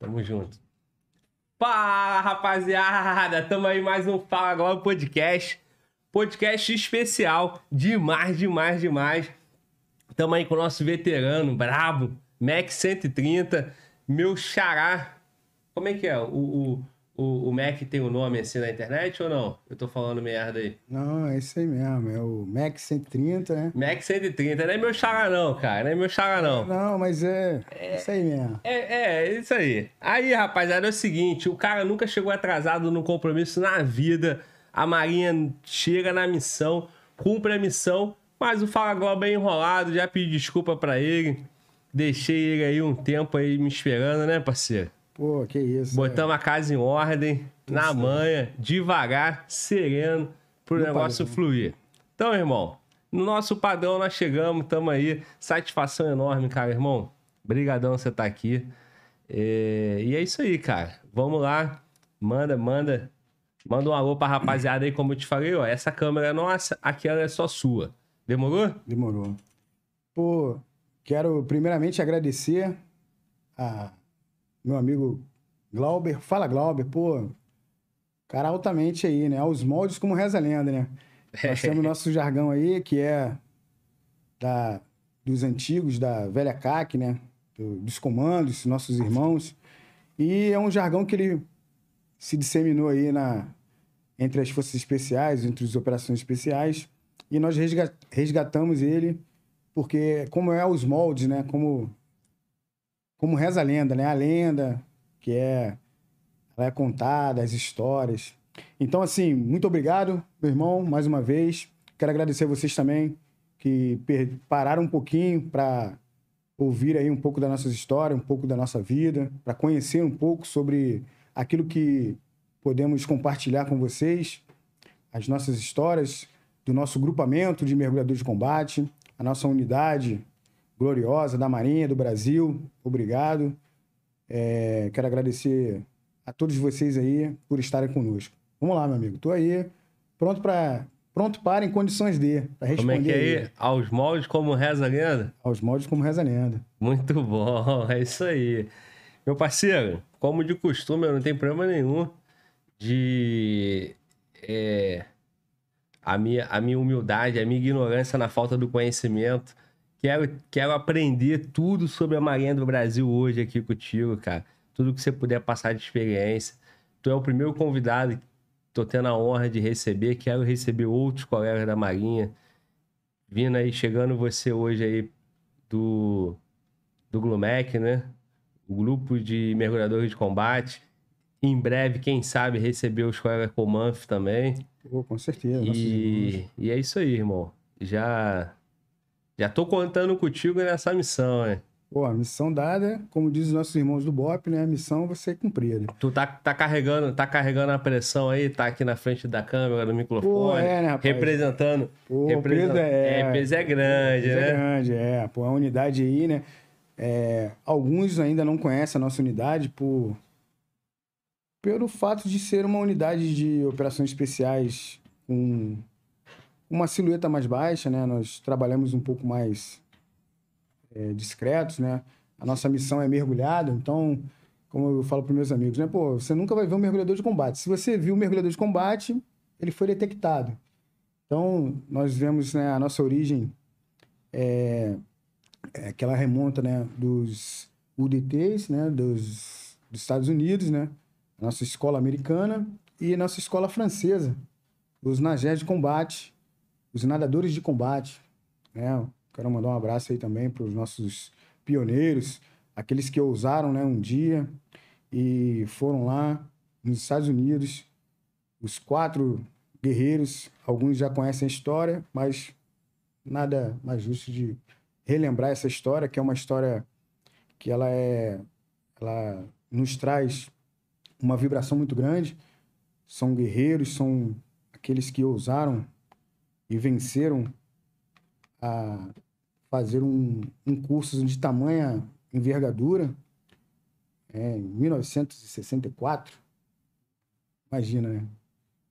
Tamo junto. Fala, rapaziada! Tamo aí mais um Fala Agora Podcast. Podcast especial. Demais, demais, demais. Tamo aí com o nosso veterano, brabo, Mac 130, meu xará. Como é que é? O, o, o, o Mac tem o um nome assim na internet ou não? Eu tô falando merda aí. Não, é isso aí mesmo. É o Mac 130, né? Mac 130. Não é meu xará não, cara. Não é meu xará não. Não, mas é, é isso aí mesmo. É, é, isso aí. Aí, rapaziada, é o seguinte. O cara nunca chegou atrasado no compromisso na vida. A Marinha chega na missão, cumpre a missão. Mas o Fala Globo é enrolado. Já pedi desculpa pra ele. Deixei ele aí um tempo aí me esperando, né, parceiro? Pô, que isso. Botamos é. a casa em ordem, que na manha, devagar, sereno, pro no negócio padrão. fluir. Então, irmão, no nosso padrão nós chegamos, estamos aí. Satisfação enorme, cara, irmão. Brigadão você tá aqui. É... E é isso aí, cara. Vamos lá. Manda, manda. Manda um alô pra rapaziada aí, como eu te falei, ó. Essa câmera é nossa, aquela é só sua. Demorou? Demorou. Pô, quero primeiramente agradecer a meu amigo Glauber. Fala, Glauber, pô. Cara altamente aí, né? Aos moldes como reza a lenda, né? Nós temos nosso jargão aí, que é da, dos antigos, da velha CAC, né? Dos comandos, nossos irmãos. E é um jargão que ele se disseminou aí na, entre as forças especiais, entre as operações especiais. E nós resgatamos ele porque, como é os moldes, né? Como como reza a lenda, né? A lenda que é ela é contada, as histórias. Então, assim, muito obrigado, meu irmão, mais uma vez. Quero agradecer vocês também que pararam um pouquinho para ouvir aí um pouco da nossa história, um pouco da nossa vida, para conhecer um pouco sobre aquilo que podemos compartilhar com vocês, as nossas histórias do nosso grupamento de mergulhadores de combate, a nossa unidade gloriosa da Marinha do Brasil. Obrigado. É, quero agradecer a todos vocês aí por estarem conosco. Vamos lá, meu amigo. Estou aí pronto para pronto para em condições de para responder. Como é que é aí? Aos moldes como reza a lenda? Aos moldes como reza a lenda. Muito bom, é isso aí. Meu parceiro, como de costume, eu não tenho problema nenhum de é, a, minha, a minha humildade, a minha ignorância na falta do conhecimento Quero, quero aprender tudo sobre a Marinha do Brasil hoje aqui contigo, cara. Tudo que você puder passar de experiência. Tu é o primeiro convidado que tô tendo a honra de receber. Quero receber outros colegas da Marinha. Vindo aí, chegando você hoje aí do, do Glumec, né? O grupo de mergulhadores de combate. Em breve, quem sabe, receber os colegas Comanf também. Oh, com certeza. E, e é isso aí, irmão. Já já tô contando contigo nessa missão, né? Pô, a missão dada, como dizem os nossos irmãos do BOP, né? A missão vai ser cumprida. Tu tá, tá, carregando, tá carregando a pressão aí, tá aqui na frente da câmera, do microfone. Pô, é, né, rapaz? Representando. Pô, representando, peso é... É, peso é grande, peso é né? é grande, é. Pô, a unidade aí, né? É, alguns ainda não conhecem a nossa unidade por... Pelo fato de ser uma unidade de operações especiais com uma silhueta mais baixa, né? Nós trabalhamos um pouco mais é, discretos, né? A nossa missão é mergulhada, então, como eu falo para meus amigos, né? Pô, você nunca vai ver um mergulhador de combate. Se você viu um mergulhador de combate, ele foi detectado. Então, nós vemos né, a nossa origem, é, é, que ela remonta né, dos UDTs, né, dos, dos Estados Unidos, né? Nossa escola americana e nossa escola francesa, os Nagés de combate, os nadadores de combate. Né? Quero mandar um abraço aí também para os nossos pioneiros, aqueles que ousaram né, um dia e foram lá nos Estados Unidos. Os quatro guerreiros, alguns já conhecem a história, mas nada mais justo de relembrar essa história, que é uma história que ela é ela nos traz uma vibração muito grande. São guerreiros, são aqueles que ousaram e venceram a fazer um, um curso de tamanha envergadura é, em 1964. Imagina, né?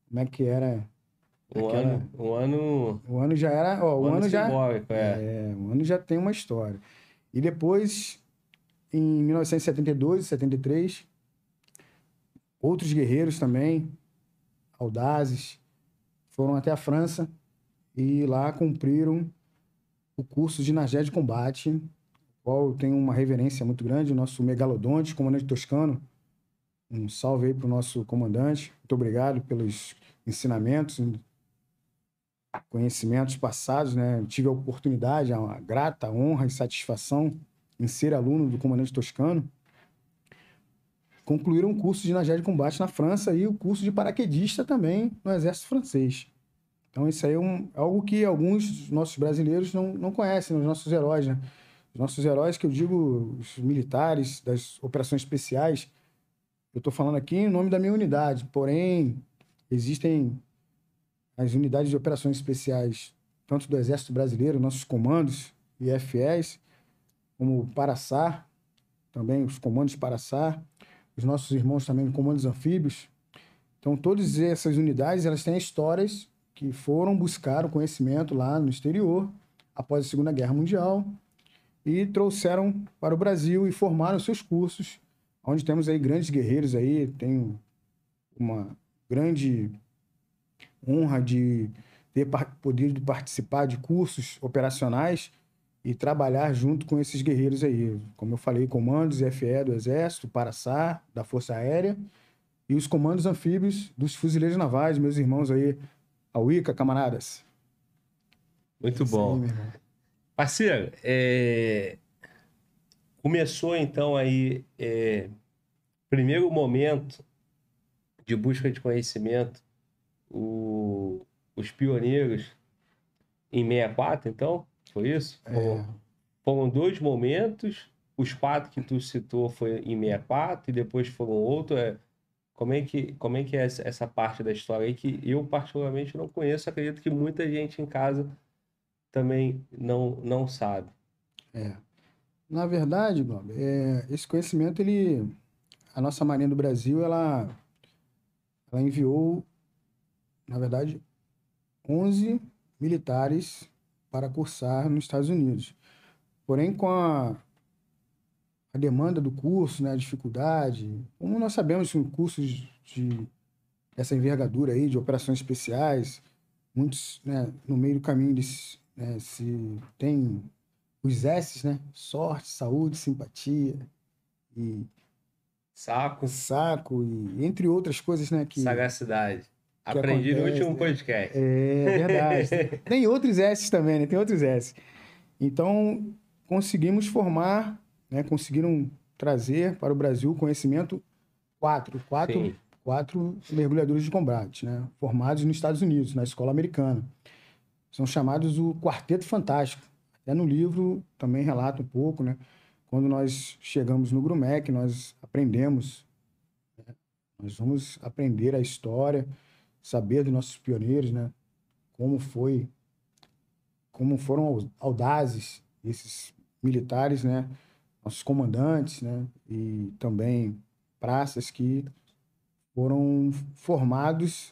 Como é que era. O aquela... ano, o ano. O ano já era. Ó, o, o ano, ano já. É. é. O ano já tem uma história. E depois em 1972 e 73. Outros guerreiros também, audazes, foram até a França e lá cumpriram o curso de Nagé de Combate, qual eu tenho uma reverência muito grande, nosso megalodonte, comandante toscano. Um salve aí para o nosso comandante. Muito obrigado pelos ensinamentos, conhecimentos passados, né? tive a oportunidade, a grata honra e satisfação em ser aluno do comandante toscano. Concluíram um curso de Nagé de Combate na França e o curso de paraquedista também no Exército Francês. Então, isso aí é um, algo que alguns nossos brasileiros não, não conhecem, os nossos heróis, né? Os nossos heróis, que eu digo, os militares das operações especiais, eu estou falando aqui em nome da minha unidade, porém, existem as unidades de operações especiais, tanto do Exército Brasileiro, nossos comandos FEs, como o Paraçar, também os comandos Paraçar, os nossos irmãos também comandos anfíbios. Então, todas essas unidades, elas têm histórias que foram buscar o conhecimento lá no exterior, após a Segunda Guerra Mundial, e trouxeram para o Brasil e formaram seus cursos, onde temos aí grandes guerreiros aí, tenho uma grande honra de ter podido participar de cursos operacionais e trabalhar junto com esses guerreiros aí. Como eu falei, comandos FE do Exército, Paraçá, da Força Aérea, e os comandos anfíbios dos fuzileiros navais, meus irmãos aí, a Wicca, camaradas. Muito bom. Aí, Parceiro, é... começou então aí, é... primeiro momento de busca de conhecimento o, os pioneiros em 64, então? Foi isso? É. Foram dois momentos. Os quatro que tu citou foi em 64 e depois foram outro. É, como, é que, como é que é essa, parte da história aí que eu particularmente não conheço? Acredito que muita gente em casa também não, não sabe. É. Na verdade, Bob, é, esse conhecimento, ele, a nossa Marinha do Brasil, ela, ela enviou na verdade, 11 militares para cursar nos Estados Unidos. Porém, com a, a demanda do curso, né, a dificuldade, como nós sabemos, cursos de essa envergadura aí, de operações especiais, muitos, né, no meio do caminho eles né, se tem os S's, né? Sorte, saúde, simpatia e saco, saco e entre outras coisas, né, que sagacidade Aprendi acontece, no último né? podcast. É, verdade. Tem outros S também, né? Tem outros S. Então, conseguimos formar, né? conseguiram trazer para o Brasil conhecimento quatro, quatro, quatro mergulhadores de combate, né? formados nos Estados Unidos, na escola americana. São chamados o Quarteto Fantástico. Até no livro também relata um pouco, né? Quando nós chegamos no Grumec, nós aprendemos, né? nós vamos aprender a história, saber dos nossos pioneiros, né? Como foi, como foram audazes esses militares, né? Nossos comandantes, né? E também praças que foram formados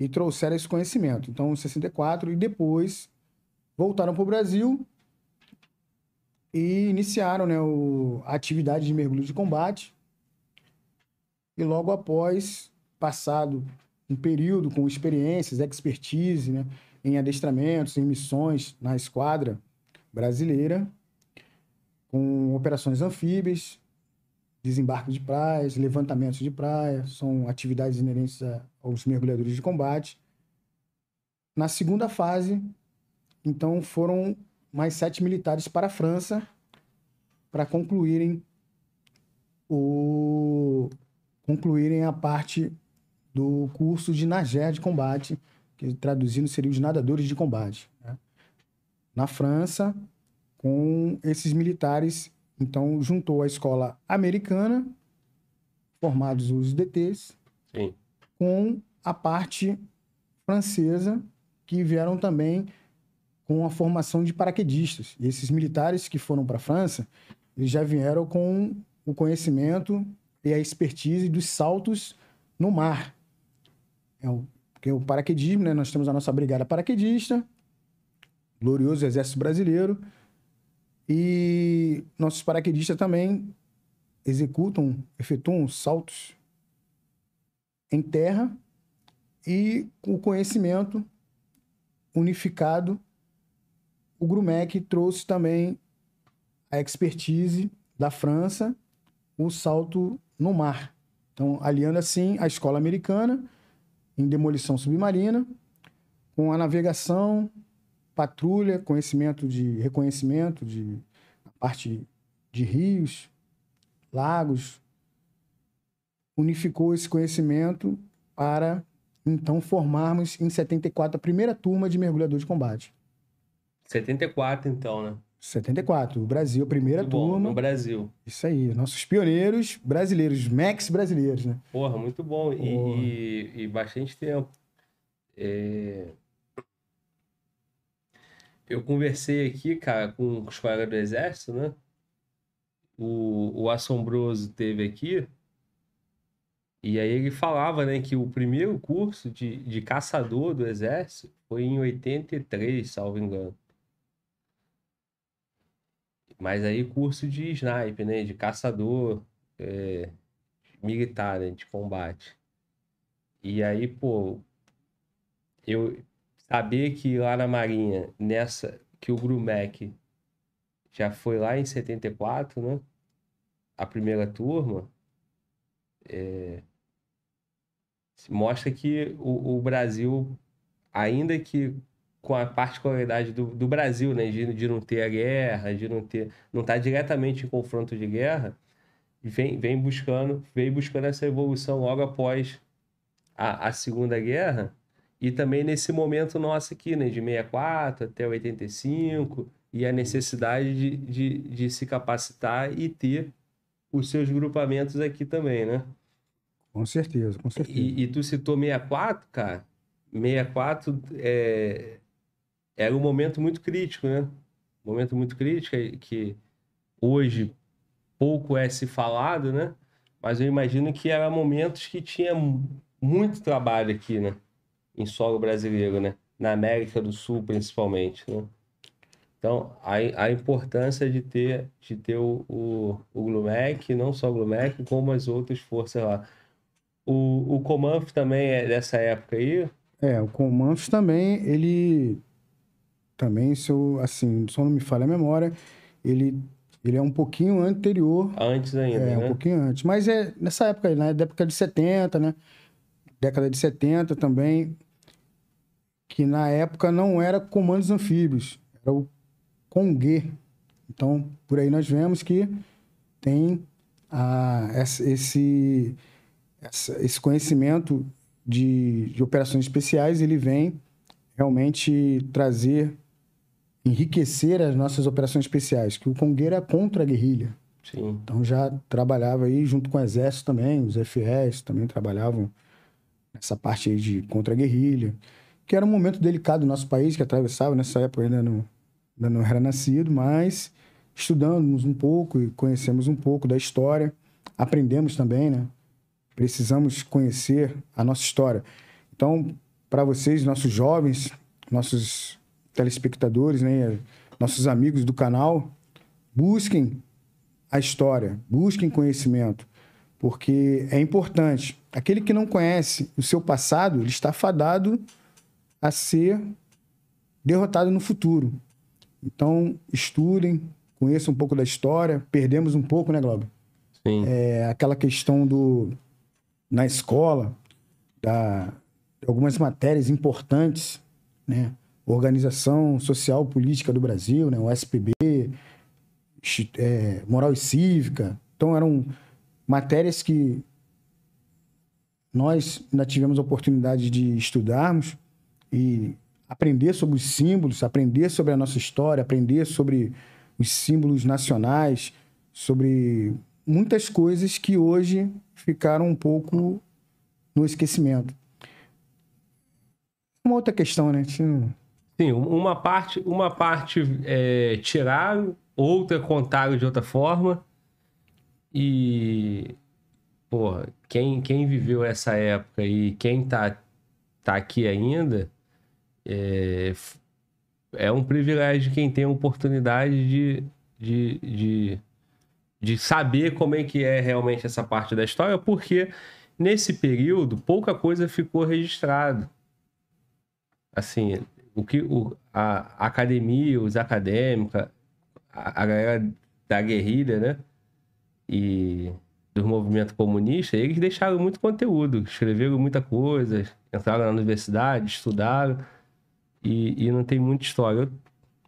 e trouxeram esse conhecimento. Então, em 64 e depois voltaram para o Brasil e iniciaram né, o, a atividade de mergulho de combate. E logo após, passado um período com experiências, expertise né, em adestramentos, em missões na esquadra brasileira, com operações anfíbias, desembarque de praias, levantamentos de praia, são atividades inerentes aos mergulhadores de combate. Na segunda fase, então, foram mais sete militares para a França para concluírem o concluírem a parte do curso de Nagé de combate, que traduzindo seria os nadadores de combate. Né? Na França, com esses militares, então juntou a escola americana, formados os DTs, Sim. com a parte francesa, que vieram também com a formação de paraquedistas. E esses militares que foram para a França, eles já vieram com o conhecimento e a expertise dos saltos no mar, é o, porque o paraquedismo, né? Nós temos a nossa brigada paraquedista, glorioso Exército Brasileiro, e nossos paraquedistas também executam, efetuam saltos em terra e o conhecimento unificado, o Grumec trouxe também a expertise da França, o salto no mar. Então, aliando assim a escola americana em demolição submarina com a navegação, patrulha, conhecimento de reconhecimento de parte de rios, lagos, unificou esse conhecimento para então formarmos em 74 a primeira turma de mergulhador de combate. 74 então, né? 74, o Brasil, a primeira muito bom, turma. No Brasil. Isso aí, nossos pioneiros brasileiros, Max brasileiros, né? Porra, muito bom. E, e, e, bastante tempo. É... Eu conversei aqui, cara, com os colegas do Exército, né? O, o Assombroso teve aqui. E aí ele falava, né, que o primeiro curso de, de caçador do Exército foi em 83, salvo engano. Mas aí curso de sniper, né? De caçador é, militar, né? De combate. E aí, pô, eu saber que lá na Marinha, nessa, que o Grumec já foi lá em 74, né? A primeira turma. É, mostra que o, o Brasil, ainda que com a particularidade do, do Brasil, né? De, de não ter a guerra, de não ter. não estar tá diretamente em confronto de guerra, vem, vem buscando, vem buscando essa evolução logo após a, a Segunda Guerra. E também nesse momento nosso aqui, né? De 64 até 85, e a necessidade de, de, de se capacitar e ter os seus grupamentos aqui também, né? Com certeza, com certeza. E, e tu citou 64, cara. 64 é, era um momento muito crítico, né? Um momento muito crítico que hoje pouco é se falado, né? Mas eu imagino que eram momentos que tinha muito trabalho aqui, né? Em solo brasileiro, né? Na América do Sul, principalmente, né? Então, a, a importância de ter, de ter o, o, o Glumec, não só o Glumec, como as outras forças lá. O, o Comanf também é dessa época aí? É, o Comanf também, ele também, se eu, assim, só não me falha a memória, ele, ele é um pouquinho anterior. Antes ainda, É, né? um pouquinho antes. Mas é nessa época, na década de 70, né? Década de 70 também, que na época não era comandos anfíbios, era o Congue. Então, por aí nós vemos que tem a, esse, esse conhecimento de, de operações especiais, ele vem realmente trazer enriquecer as nossas operações especiais, que o Congueira é contra a guerrilha. Sim. Então já trabalhava aí junto com o Exército também, os FS também trabalhavam nessa parte aí de contra a guerrilha, que era um momento delicado do nosso país, que atravessava nessa época ainda não, ainda não era nascido, mas estudamos um pouco e conhecemos um pouco da história, aprendemos também, né? Precisamos conhecer a nossa história. Então, para vocês, nossos jovens, nossos telespectadores, né, nossos amigos do canal, busquem a história, busquem conhecimento, porque é importante. Aquele que não conhece o seu passado, ele está fadado a ser derrotado no futuro. Então, estudem, conheçam um pouco da história. Perdemos um pouco, né, Globo? Sim. É, aquela questão do na escola da algumas matérias importantes, né? Organização Social Política do Brasil, né? o SPB, é, Moral e Cívica. Então, eram matérias que nós ainda tivemos a oportunidade de estudarmos e aprender sobre os símbolos, aprender sobre a nossa história, aprender sobre os símbolos nacionais, sobre muitas coisas que hoje ficaram um pouco no esquecimento. Uma outra questão, né? Tinha... Sim, uma parte, uma parte é, outra contaram de outra forma. E, porra, quem, quem viveu essa época e quem tá, tá aqui ainda, é, é um privilégio quem tem a oportunidade de, de, de, de saber como é que é realmente essa parte da história, porque nesse período pouca coisa ficou registrada. Assim, o que o, a, academia, os acadêmicos, a, a galera da guerrilha, né? E do movimento comunista, eles deixaram muito conteúdo, escreveram muita coisa, entraram na universidade, estudaram e, e não tem muita história. Eu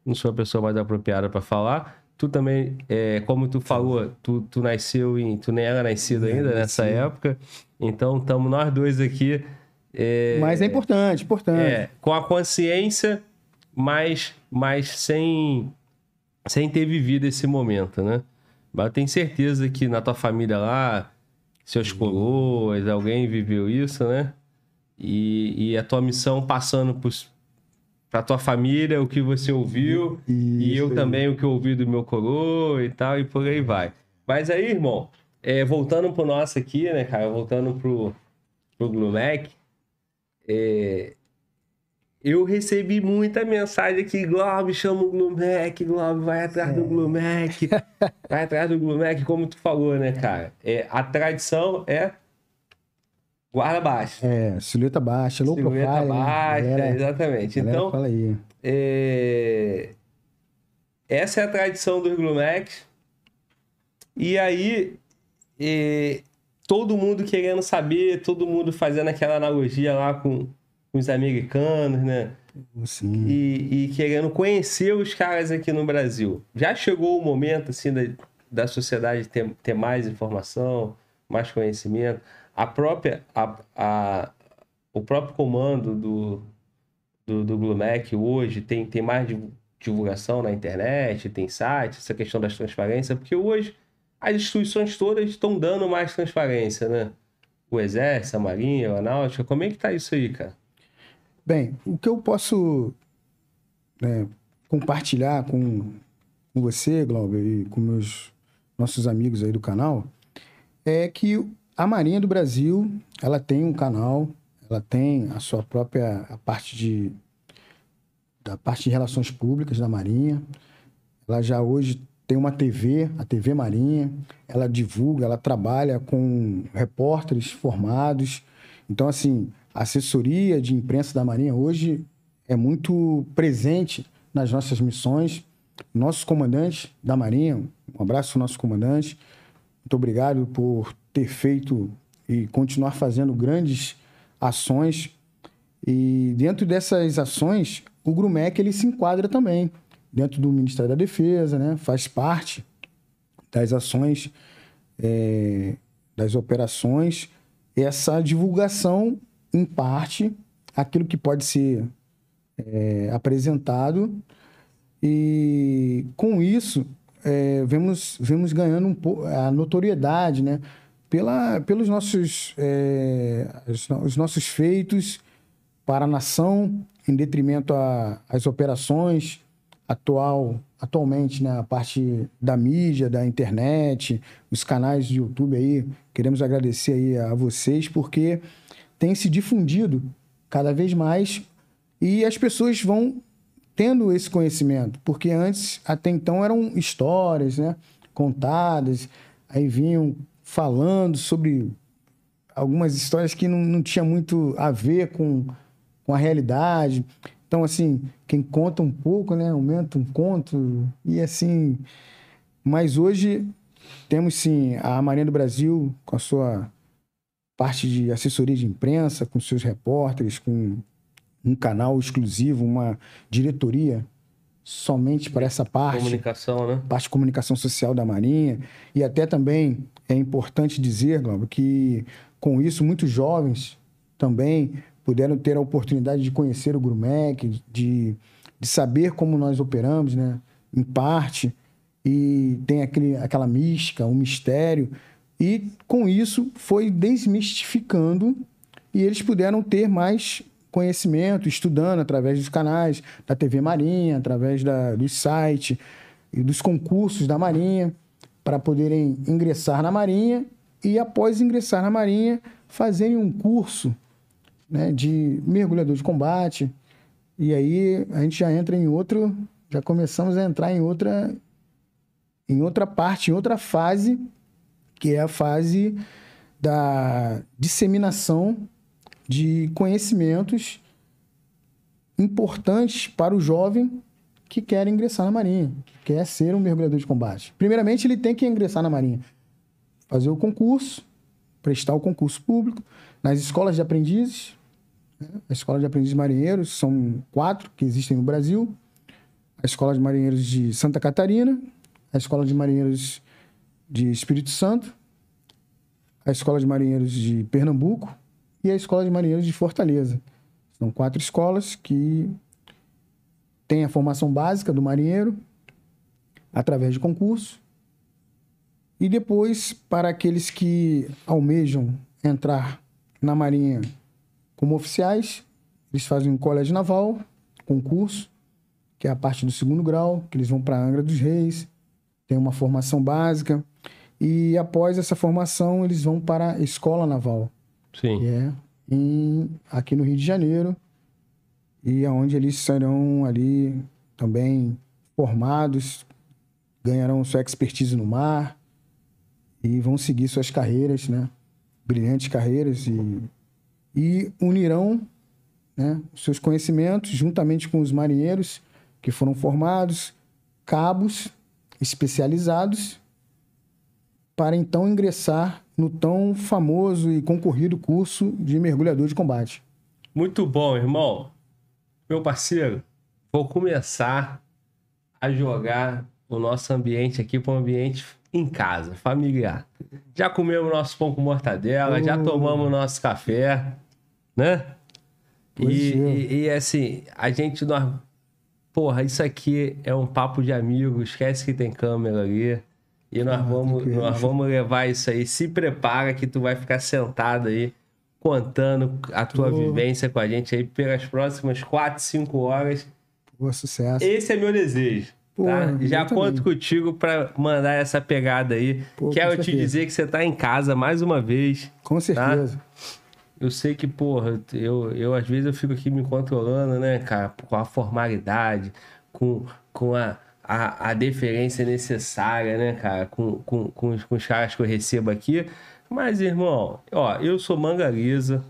não sou a pessoa mais apropriada para falar. Tu também, é, como tu falou, tu, tu nasceu em. Tu nem era nascido ainda nessa época. Então, estamos nós dois aqui. É, mas é importante, importante. É, com a consciência, mas, mas sem, sem ter vivido esse momento, né? Mas eu tenho certeza que na tua família lá, seus coroas, alguém viveu isso, né? E, e a tua missão passando para tua família, o que você ouviu, isso, e eu também o que eu ouvi do meu coroa e tal, e por aí vai. Mas aí, irmão, é, voltando pro nosso aqui, né, cara? Voltando pro, pro Glumec, é, eu recebi muita mensagem aqui, Globo, chama o Glumec, Globo, vai atrás é. do Glumec, vai atrás do Glumec, como tu falou, né, cara? É, a tradição é guarda baixa. É, silhueta baixa, low silhueta profile. Silhueta baixa, né? exatamente. Então, fala aí. É... essa é a tradição dos Glumex. E aí, é... todo mundo querendo saber, todo mundo fazendo aquela analogia lá com os americanos, né? Sim. E, e, querendo conhecer os caras aqui no Brasil. Já chegou o momento, assim, da, da sociedade ter, ter mais informação, mais conhecimento. A própria, a, a, o próprio comando do, do, do Glumec hoje tem, tem mais divulgação na internet, tem site, essa questão das transparências, porque hoje as instituições todas estão dando mais transparência, né? O Exército, a Marinha, a Náutica, como é que tá isso aí, cara? Bem, o que eu posso né, compartilhar com, com você, Glauber, e com meus nossos amigos aí do canal, é que a Marinha do Brasil, ela tem um canal, ela tem a sua própria a parte de da parte de relações públicas da Marinha. Ela já hoje tem uma TV, a TV Marinha, ela divulga, ela trabalha com repórteres formados. Então, assim, a assessoria de imprensa da Marinha hoje é muito presente nas nossas missões. Nossos comandantes da Marinha, um abraço ao nosso comandante. Muito obrigado por ter feito e continuar fazendo grandes ações. E dentro dessas ações, o Grumec ele se enquadra também dentro do Ministério da Defesa, né? Faz parte das ações, é, das operações, essa divulgação em parte, aquilo que pode ser é, apresentado. E com isso, é, vemos, vemos ganhando um a notoriedade, né? Pela, pelos nossos, é, os, os, nossos feitos para a nação, em detrimento às operações atual, atualmente, né? A parte da mídia, da internet, os canais de YouTube aí. Queremos agradecer aí a vocês, porque tem se difundido cada vez mais e as pessoas vão tendo esse conhecimento, porque antes, até então, eram histórias, né? Contadas, aí vinham falando sobre algumas histórias que não, não tinha muito a ver com, com a realidade. Então, assim, quem conta um pouco, né? Aumenta um conto e assim... Mas hoje temos, sim, a Marinha do Brasil com a sua parte de assessoria de imprensa, com seus repórteres, com um canal exclusivo, uma diretoria somente para essa parte. Comunicação, né? Parte de comunicação social da Marinha. E até também é importante dizer, Glauber, que com isso muitos jovens também puderam ter a oportunidade de conhecer o Grumec, de, de saber como nós operamos, né? Em parte. E tem aquele, aquela mística, um mistério e com isso foi desmistificando e eles puderam ter mais conhecimento, estudando através dos canais da TV Marinha, através da, do site e dos concursos da Marinha, para poderem ingressar na Marinha e, após ingressar na Marinha, fazerem um curso né, de mergulhador de combate. E aí a gente já entra em outro, já começamos a entrar em outra em outra parte, em outra fase, que é a fase da disseminação de conhecimentos importantes para o jovem que quer ingressar na Marinha, que quer ser um mergulhador de combate. Primeiramente, ele tem que ingressar na Marinha, fazer o concurso, prestar o concurso público nas escolas de aprendizes. Né? A escola de aprendizes marinheiros são quatro que existem no Brasil: a escola de marinheiros de Santa Catarina, a escola de marinheiros de Espírito Santo, a escola de marinheiros de Pernambuco e a escola de marinheiros de Fortaleza. São quatro escolas que têm a formação básica do marinheiro através de concurso. E depois, para aqueles que almejam entrar na Marinha como oficiais, eles fazem um colégio naval, concurso, que é a parte do segundo grau, que eles vão para Angra dos Reis, tem uma formação básica. E após essa formação, eles vão para a escola naval. Sim. Que é em, aqui no Rio de Janeiro. E aonde eles serão ali também formados, ganharão sua expertise no mar e vão seguir suas carreiras, né? Brilhantes carreiras e, e unirão né, seus conhecimentos juntamente com os marinheiros que foram formados, cabos especializados, para então ingressar no tão famoso e concorrido curso de mergulhador de combate. Muito bom, irmão. Meu parceiro, vou começar a jogar o nosso ambiente aqui para um ambiente em casa, familiar. Já comemos nosso pão com mortadela, já tomamos nosso café, né? E, e, e, assim, a gente nós, porra, isso aqui é um papo de amigo, esquece que tem câmera ali. E nós, ah, vamos, nós vamos levar isso aí. Se prepara que tu vai ficar sentado aí contando a tua vivência com a gente aí pelas próximas 4, 5 horas. Boa sucesso. Esse é meu desejo. Pô, tá? Já conto contigo para mandar essa pegada aí. Pô, Quero te dizer que você tá em casa mais uma vez. Com tá? certeza. Tá? Eu sei que, porra, eu, eu às vezes eu fico aqui me controlando, né, cara, com a formalidade, com, com a, a, a deferência necessária, né, cara, com, com, com, os, com os caras que eu recebo aqui. Mas, irmão, ó, eu sou manga lisa,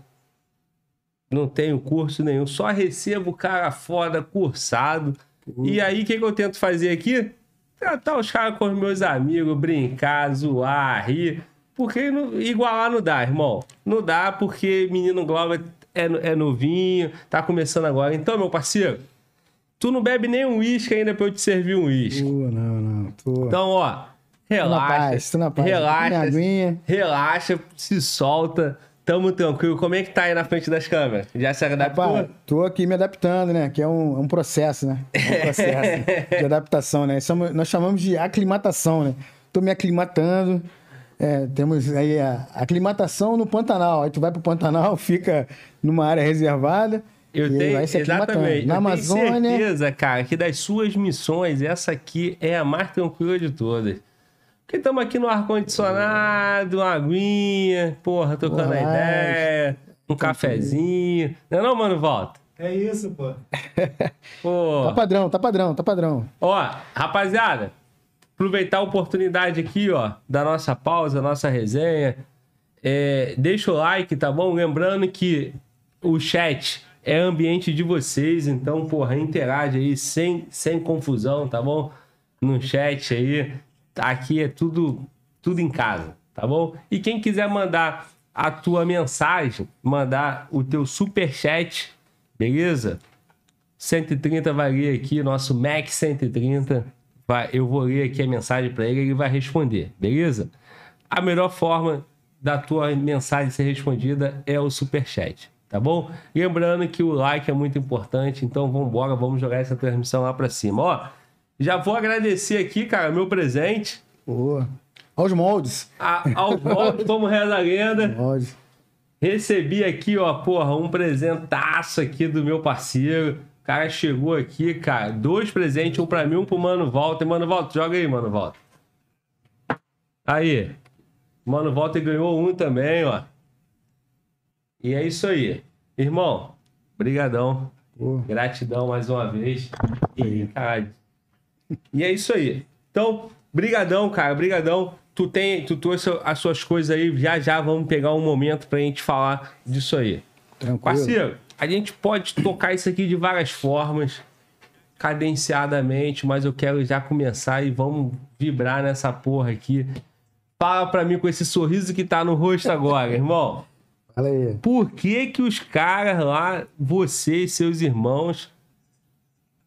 não tenho curso nenhum, só recebo cara foda cursado e aí, o que, que eu tento fazer aqui? Tratar os caras com os meus amigos, brincar, zoar, rir. Porque não, igualar não dá, irmão. Não dá porque menino Globo é, é novinho, tá começando agora. Então, meu parceiro, tu não bebe nem um uísque ainda pra eu te servir um uísque. Não, não. Tô... Então, ó, relaxa. Tô na paz, tô na paz. Relaxa, relaxa, se solta Tamo tranquilo. Como é que tá aí na frente das câmeras? Já se adaptou? Rapaz, tô aqui me adaptando, né? Que é um, é um processo, né? É um processo de adaptação, né? nós chamamos de aclimatação, né? Tô me aclimatando. É, temos aí a aclimatação no Pantanal. Aí tu vai pro Pantanal, fica numa área reservada. Eu tenho, exatamente. Na eu Amazônia. tenho certeza, cara, que das suas missões, essa aqui é a mais tranquila de todas. Porque estamos aqui no ar-condicionado, uma aguinha, porra, tocando a ideia, um cafezinho. Não é não, mano, volta? É isso, pô. pô. Tá padrão, tá padrão, tá padrão. Ó, rapaziada, aproveitar a oportunidade aqui, ó, da nossa pausa, nossa resenha. É, deixa o like, tá bom? Lembrando que o chat é ambiente de vocês, então, porra, interage aí sem, sem confusão, tá bom? No chat aí. Aqui é tudo, tudo em casa, tá bom? E quem quiser mandar a tua mensagem, mandar o teu super chat, beleza? 130 vai ler aqui, nosso Mac 130. Vai, eu vou ler aqui a mensagem para ele, ele vai responder, beleza? A melhor forma da tua mensagem ser respondida é o super chat, tá bom? Lembrando que o like é muito importante, então vamos embora, vamos jogar essa transmissão lá para cima, ó. Já vou agradecer aqui, cara, meu presente. Boa. Aos moldes. A, aos moldes, como reza a lenda. Moldes. Recebi aqui, ó, porra, um presentaço aqui do meu parceiro. O cara chegou aqui, cara, dois presentes, um pra mim, um pro Mano Volta. Mano Volta, joga aí, Mano Volta. Aí. Mano Volta ganhou um também, ó. E é isso aí. Irmão, brigadão. Gratidão mais uma vez. E, cara, e é isso aí. Então, Brigadão, cara, brigadão. Tu tem, tu trouxe as suas coisas aí, já já vamos pegar um momento pra gente falar disso aí. Tranquilo. Parceiro, a gente pode tocar isso aqui de várias formas, cadenciadamente, mas eu quero já começar e vamos vibrar nessa porra aqui. Fala pra mim com esse sorriso que tá no rosto agora, irmão. Fala aí. Por que que os caras lá, você e seus irmãos,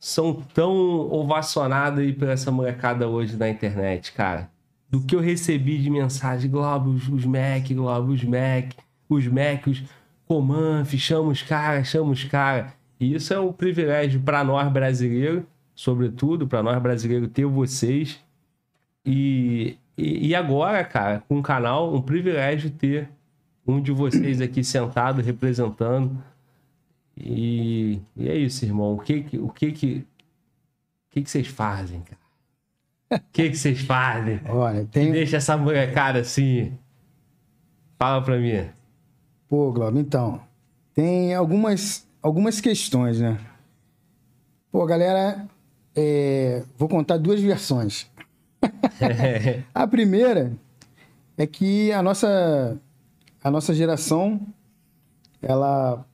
são tão ovacionados aí por essa molecada hoje na internet, cara? Do que eu recebi de mensagem, Globo, os, Mac, Globo, os Mac, os Mac, os Comanf, chama os caras, chama os caras. E isso é um privilégio para nós brasileiros, sobretudo, para nós brasileiros ter vocês. E, e, e agora, cara, com o canal, um privilégio ter um de vocês aqui sentado representando. E, e é isso, irmão. O que que, o que que, o que que vocês fazem, cara? O que que vocês fazem? Olha, Que tem. deixa essa molecada assim. Fala pra mim. Pô, Globo, então. Tem algumas, algumas questões, né? Pô, galera, é, vou contar duas versões. A primeira é que a nossa, a nossa geração, ela.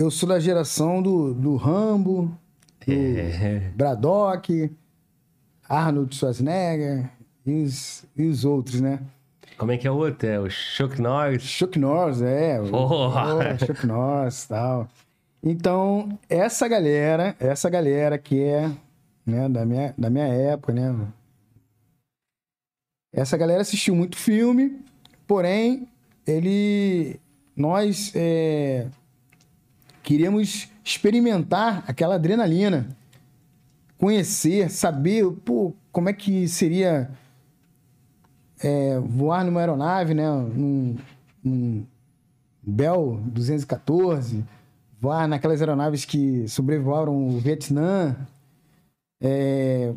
Eu sou da geração do, do Rambo, do É. Braddock, Arnold Schwarzenegger e os, e os outros, né? Como é que é o outro? É o Chuck Norris? Chuck Norris, é. Porra! o Chuck Norris e tal. Então, essa galera, essa galera que é né, da, minha, da minha época, né? Essa galera assistiu muito filme, porém, ele. Nós é, queríamos experimentar aquela adrenalina, conhecer, saber, pô, como é que seria é, voar numa aeronave, né? Num, num Bell 214, voar naquelas aeronaves que sobrevoaram o Vietnã, é,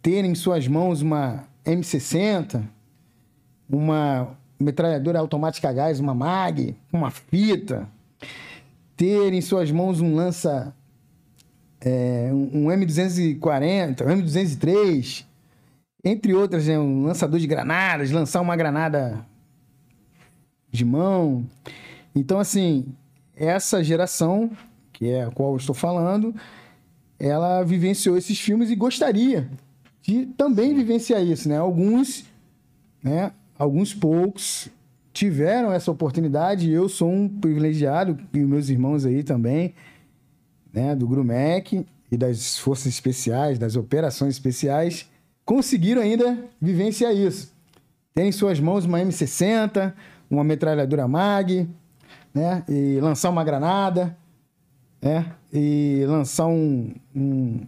ter em suas mãos uma M60, uma metralhadora automática a gás, uma MAG, uma fita, ter em suas mãos um lança, é, um um M240, um M203, entre outras, né, um lançador de granadas, lançar uma granada de mão. Então, assim, essa geração, que é a qual eu estou falando, ela vivenciou esses filmes e gostaria de também vivenciar isso, né? Alguns, né? Alguns poucos tiveram essa oportunidade. Eu sou um privilegiado e meus irmãos aí também, né? Do Grumec e das forças especiais, das operações especiais, conseguiram ainda vivenciar isso. Tem em suas mãos uma M60, uma metralhadora MAG, né? E lançar uma granada, né? E lançar um, um,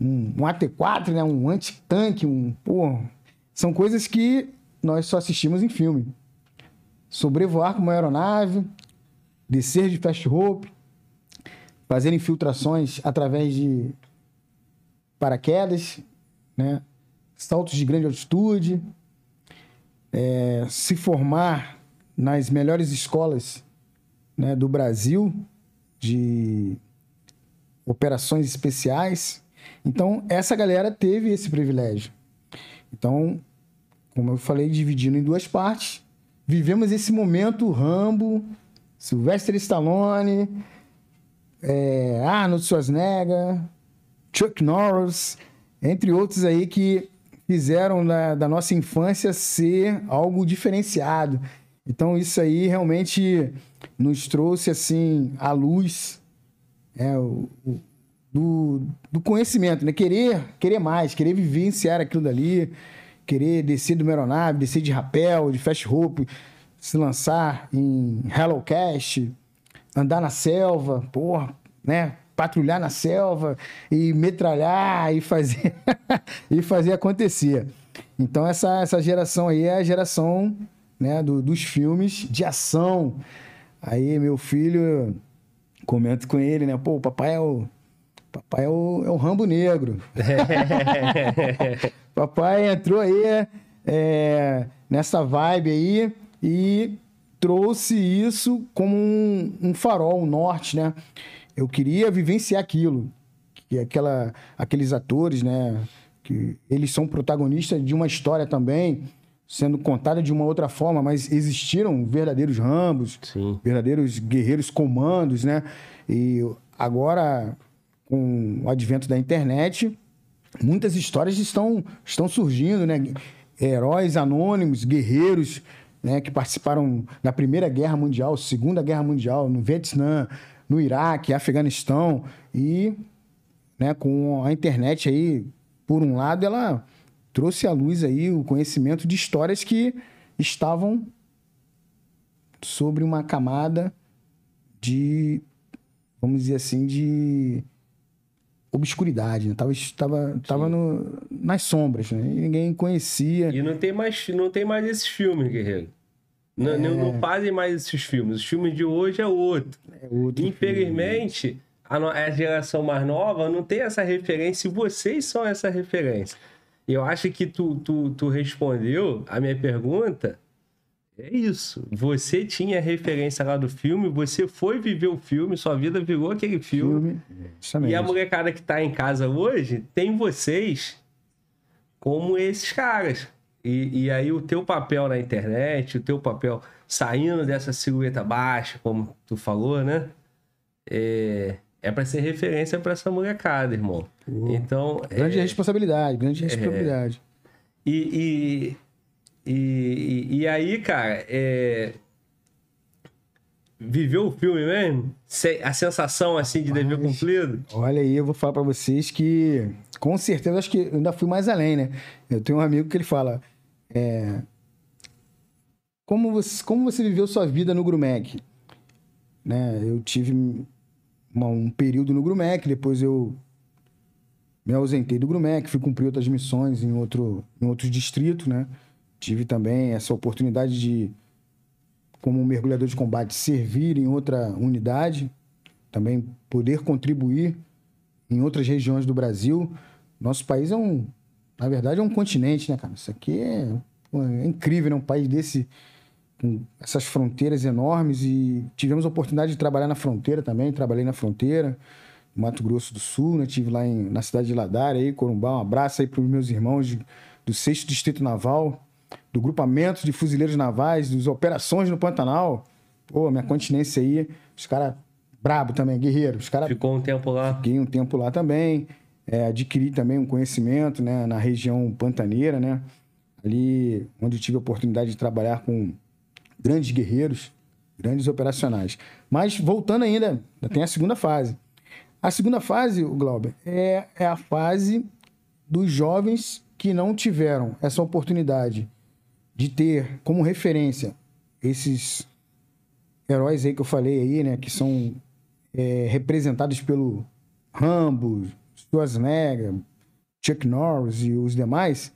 um, um AT4, né? Um anti-tanque, um... Pô, são coisas que nós só assistimos em filme. Sobrevoar com uma aeronave, descer de fast rope, fazer infiltrações através de paraquedas, né? saltos de grande altitude, é, se formar nas melhores escolas né, do Brasil de operações especiais. Então, essa galera teve esse privilégio. Então, como eu falei, dividindo em duas partes, vivemos esse momento Rambo, Sylvester Stallone, é, Arnold Schwarzenegger, Chuck Norris, entre outros aí que fizeram da, da nossa infância ser algo diferenciado. Então isso aí realmente nos trouxe assim a luz é, o, o- do, do conhecimento, né? Querer, querer mais, querer vivenciar aquilo dali, querer descer de uma aeronave, descer de rapel, de fast rope, se lançar em Hellocast, andar na selva, porra, né? Patrulhar na selva e metralhar e fazer e fazer acontecer. Então essa, essa geração aí é a geração né, do- dos filmes de ação. Aí meu filho comento com ele, né? Pô, o papai é o papai é o, é o Rambo Negro. Papai entrou aí é, nessa vibe aí e trouxe isso como um, um farol, um norte, né? Eu queria vivenciar aquilo. que aquela, aqueles atores, né? Que eles são protagonistas de uma história também, sendo contada de uma outra forma, mas existiram verdadeiros Rambos, Sim. verdadeiros guerreiros comandos, né? E agora, com o advento da internet, muitas histórias estão, estão surgindo, né? Heróis anônimos, guerreiros, né? Que participaram da Primeira Guerra Mundial, Segunda Guerra Mundial, no Vietnã, no Iraque, Afeganistão e, né? Com a internet aí, por um lado, ela trouxe à luz aí o conhecimento de histórias que estavam sobre uma camada de, vamos dizer assim, de obscuridade, né? Tava, tava, tava no, nas sombras, né? E ninguém conhecia. E não tem mais, não tem mais esses filmes, guerreiro. Não, não, não fazem mais esses filmes. Os filmes de hoje é outro. É outro Infelizmente, a, no- a geração mais nova não tem essa referência e vocês são essa referência. Eu acho que tu, tu, tu respondeu a minha pergunta. É isso. Você tinha referência lá do filme, você foi viver o filme, sua vida virou aquele filme. filme. E a molecada que tá em casa hoje tem vocês como esses caras. E, e aí o teu papel na internet, o teu papel saindo dessa silhueta baixa, como tu falou, né? É, é para ser referência para essa molecada, irmão. Então, é, Grande responsabilidade, grande responsabilidade. e, e, e, e aí, cara, é... viveu o filme mesmo? A sensação assim de dever Mas- cumprido? Olha aí, eu vou falar pra vocês que, com certeza, acho que eu ainda fui mais além, né? Eu tenho um amigo que ele fala: é, como, você, como você viveu sua vida no Grumec? Né? Eu tive uma- um período no Grumec, depois eu me ausentei do Grumec, fui cumprir outras missões em, outro, em outros distritos, né? Tive também essa oportunidade de, como mergulhador de combate, servir em outra unidade, também poder contribuir em outras regiões do Brasil. Nosso país é um, na verdade, é um continente, né, cara? Isso aqui é, é incrível, né? Um país desse, com essas fronteiras enormes e tivemos a oportunidade de trabalhar na fronteira também. Trabalhei na fronteira, Mato Grosso do Sul, né? Tive lá em, na cidade de Ladara, aí, Corumbá. Um abraço aí para os meus irmãos de- do 6 Distrito Naval, do grupamento de fuzileiros navais, das operações no Pantanal. Pô, minha continência aí, os caras brabo também, guerreiros. Os caras Ficou um tempo lá. Fiquei um tempo lá também. É, adquiri também um conhecimento né, na região pantaneira, né? Ali onde eu tive a oportunidade de trabalhar com grandes guerreiros, grandes operacionais. Mas voltando ainda, ainda tem a segunda fase. A segunda fase, o Glauber, é, é a fase dos jovens que não tiveram essa oportunidade de ter como referência esses heróis aí que eu falei aí, né? Que são é, representados pelo Rambo, Schwarzenegger, Chuck Norris e os demais,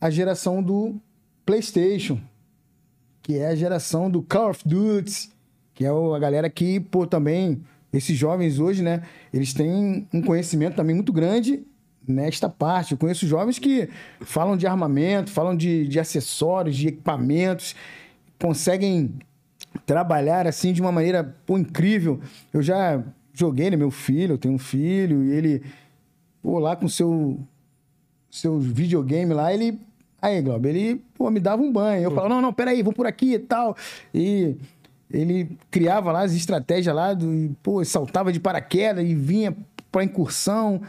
a geração do PlayStation, que é a geração do Call of Duty, que é a galera que, pô, também, esses jovens hoje, né, eles têm um conhecimento também muito grande nesta parte. Eu conheço jovens que falam de armamento, falam de, de acessórios, de equipamentos, conseguem trabalhar assim de uma maneira pô, incrível. Eu já joguei, né? Meu filho, eu tenho um filho, e ele, pô, lá com seu seu videogame lá, ele. Aí, Glauber, ele, pô, me dava um banho. Eu falava, não, não, peraí, vou por aqui e tal. E ele criava lá as estratégias lá, do, e, pô, saltava de paraquedas e vinha pra incursão.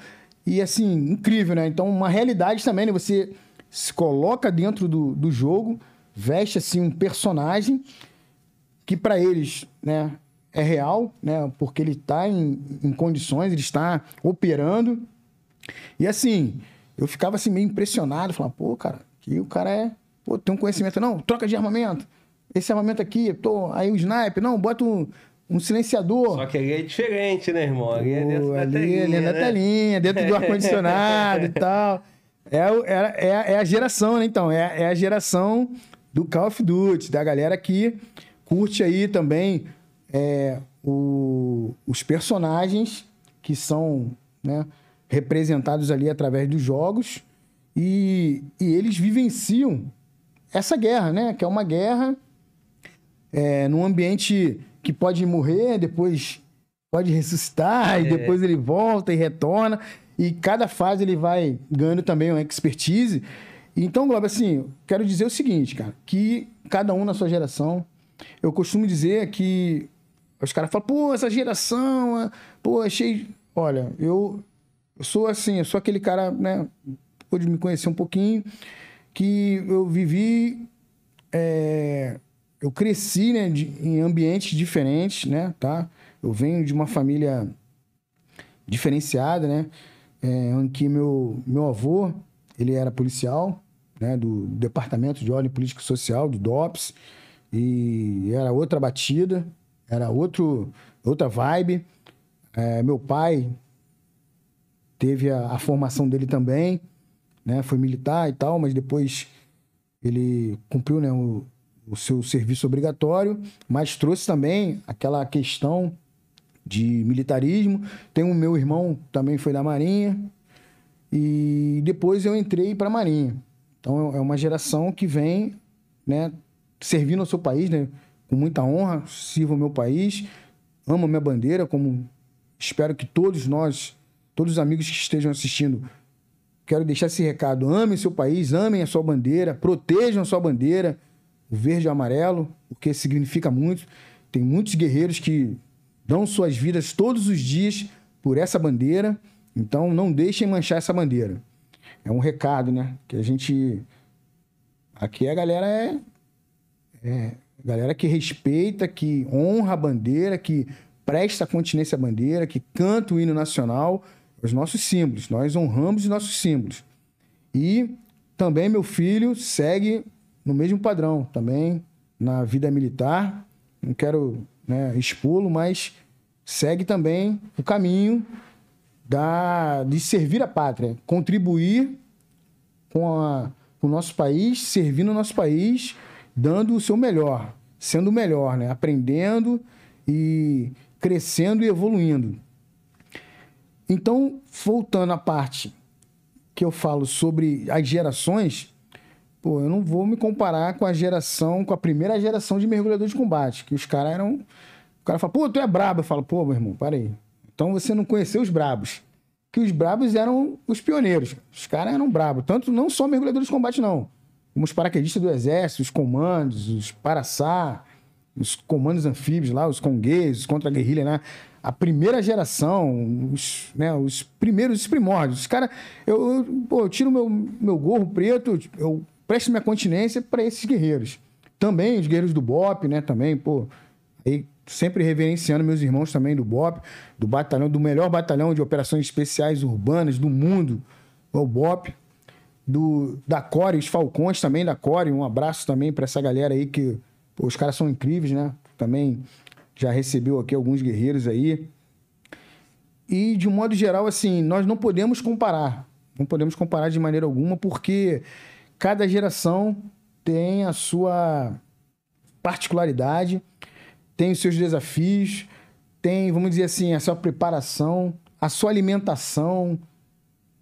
E assim, incrível, né? Então, uma realidade também, né? Você se coloca dentro do, do jogo, veste assim um personagem que para eles, né, é real, né, porque ele está em, em condições, ele está operando. E assim, eu ficava assim meio impressionado, falava, pô, cara, que o cara é, pô, tem um conhecimento, não, troca de armamento. Esse armamento aqui, tô, aí o sniper, não, bota um, um silenciador. Só que ali é diferente, né, irmão? Ali é dentro da ali, telinha, ali na né? telinha, dentro do ar-condicionado e tal. É, é, é, a- é a geração, né? Então, é, é a geração do Call of Duty, da galera que curte aí também é, o- os personagens que são né, representados ali através dos jogos e, e eles vivenciam essa guerra, né? Que é uma guerra é, num ambiente que pode morrer, depois pode ressuscitar, e É. depois ele volta e retorna. E cada fase ele vai ganhando também uma expertise. Então, Globo, assim, quero dizer o seguinte, cara, que cada um na sua geração, eu costumo dizer que os caras falam, pô, essa geração, ah, pô, achei. Olha, eu, eu sou assim, eu sou aquele cara, né? Pôde me conhecer um pouquinho, que eu vivi. é, eu cresci né, de- em ambientes diferentes, né? Tá? Eu venho de uma família diferenciada, né? É, em que meu, meu avô, ele era policial, né? Do Departamento de Ordem Política e Social, do DOPS. E era outra batida, era outro, outra vibe. É, meu pai teve a, a formação dele também, né? Foi militar e tal, mas depois ele cumpriu né, o, o seu serviço obrigatório, mas trouxe também aquela questão de militarismo. Tem o meu irmão também foi da Marinha e depois eu entrei para a Marinha. Então é uma geração que vem, né, servindo ao seu país, né, com muita honra, sirvo ao meu país, amo a minha bandeira, como espero que todos nós, todos os amigos que estejam assistindo, quero deixar esse recado: amem seu país, amem a sua bandeira, protejam a sua bandeira, o verde e o amarelo, porque significa muito. Tem muitos guerreiros que dão suas vidas todos os dias por essa bandeira, então não deixem manchar essa bandeira. É um recado, né? Que a gente. Aqui a galera é. é galera que respeita, que honra a bandeira, que presta continência à bandeira, que canta o hino nacional, os nossos símbolos. Nós honramos os nossos símbolos. E também meu filho segue no mesmo padrão, também na vida militar. Não quero né, expô-lo, mas segue também o caminho da, de servir a pátria, contribuir com, a, com o nosso país, servindo o nosso país, dando o seu melhor, sendo o melhor, né? aprendendo e crescendo e evoluindo. Então, voltando à parte que eu falo sobre as gerações, pô, eu não vou me comparar com a geração, com a primeira geração de mergulhador de combate, que os caras eram. O cara fala, pô, tu é brabo. Eu falo, pô, meu irmão, para aí. Então você não conheceu os brabos. Que os brabos eram os pioneiros. Os caras eram brabos. Tanto não só mergulhadores de combate, não. Como os paraquedistas do exército, os comandos, os paraçá, os comandos anfíbios lá, os conguês, os contra-guerrilha, né? A primeira geração, os, né, os primeiros, os primórdios. Os caras, eu, eu, pô, eu tiro meu, meu gorro preto, eu presto minha continência para esses guerreiros. Também os guerreiros do BOP, né? Também, pô, aí sempre reverenciando meus irmãos também do BOP, do batalhão, do melhor batalhão de operações especiais urbanas do mundo, o BOP, do, da Core, os Falcões também da Core, um abraço também para essa galera aí que, pô, os caras são incríveis, né? Também já recebeu aqui alguns guerreiros aí. E de um modo geral, assim, nós não podemos comparar, não podemos comparar de maneira alguma, porque cada geração tem a sua particularidade, tem os seus desafios, tem, vamos dizer assim, a sua preparação, a sua alimentação.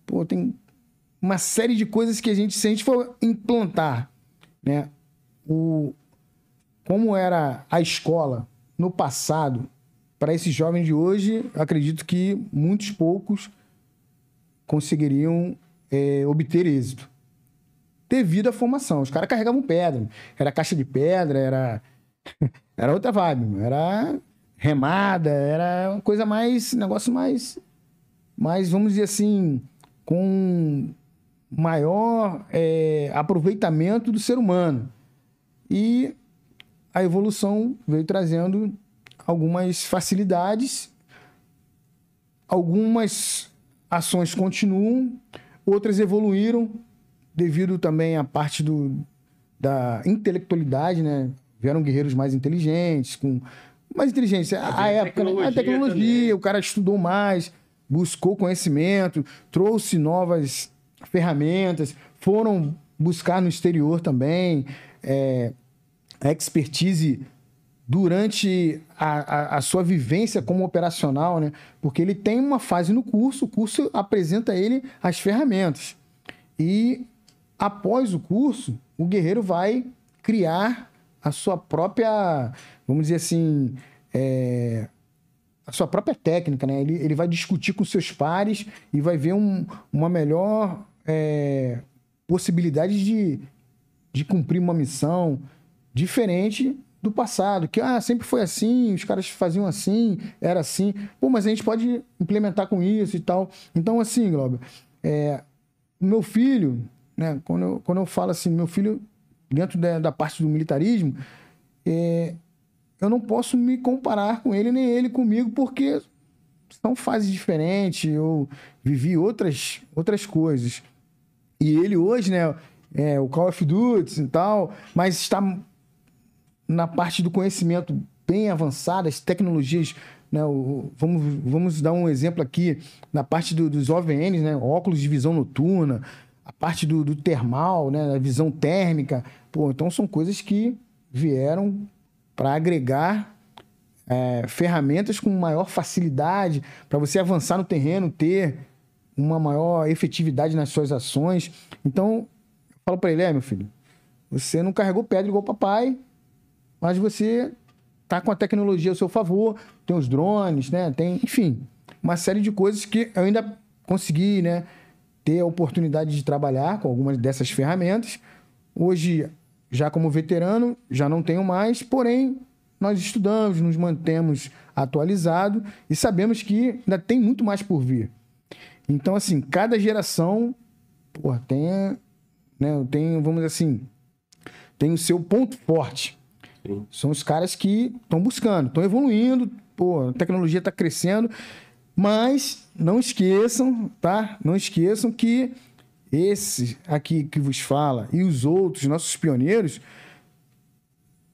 Pô, tem uma série de coisas que a gente, se a gente for implantar, né, o, como era a escola no passado, para esses jovens de hoje, acredito que muitos poucos conseguiriam é, obter êxito. Devido à formação. Os caras carregavam pedra. Era caixa de pedra, era era outra vibe, era remada, era uma coisa mais, negócio mais, mais vamos dizer assim, com maior é, aproveitamento do ser humano. E a evolução veio trazendo algumas facilidades, algumas ações continuam, outras evoluíram devido também à parte do, da intelectualidade, né? vieram guerreiros mais inteligentes, com mais inteligência. A, a época, né? a tecnologia, também. o cara estudou mais, buscou conhecimento, trouxe novas ferramentas, foram buscar no exterior também é, a expertise durante a, a, a, sua vivência como operacional, né? Porque ele tem uma fase no curso, o curso apresenta ele as ferramentas. E após o curso, o guerreiro vai criar a sua própria, vamos dizer assim, é, a sua própria técnica, né? Ele, ele vai discutir com seus pares e vai ver um, uma melhor é, possibilidade de, de cumprir uma missão diferente do passado, que ah, sempre foi assim, os caras faziam assim, era assim. Pô, mas a gente pode implementar com isso e tal. Então, assim, Glauber, é, meu filho, né, quando eu, quando eu falo assim, meu filho, dentro da, da parte do militarismo, é, eu não posso me comparar com ele, nem ele comigo, porque são fases diferentes, eu vivi outras, outras coisas. E ele hoje, né, é, o Call of Duty e tal, mas está na parte do conhecimento bem avançada, as tecnologias, né, o, vamos, vamos dar um exemplo aqui, na parte do, dos OVNs, né, óculos de visão noturna, a parte do, do termal, né, a visão térmica, pô, então são coisas que vieram para agregar é, ferramentas com maior facilidade, para você avançar no terreno, ter uma maior efetividade nas suas ações. Então, eu falo para ele, é, meu filho, você não carregou pedra igual papai, mas você tá com a tecnologia ao seu favor, tem os drones, né? Tem, enfim, uma série de coisas que eu ainda consegui, né, ter a oportunidade de trabalhar com algumas dessas ferramentas. Hoje, já como veterano, já não tenho mais, porém, nós estudamos, nos mantemos atualizados e sabemos que ainda tem muito mais por vir. Então, assim, cada geração porra, tem, né, tem, vamos dizer assim, tem o seu ponto forte. Sim. São os caras que estão buscando, estão evoluindo, pô, a tecnologia está crescendo, mas não esqueçam, tá? Não esqueçam que esse aqui que vos fala e os outros, nossos pioneiros,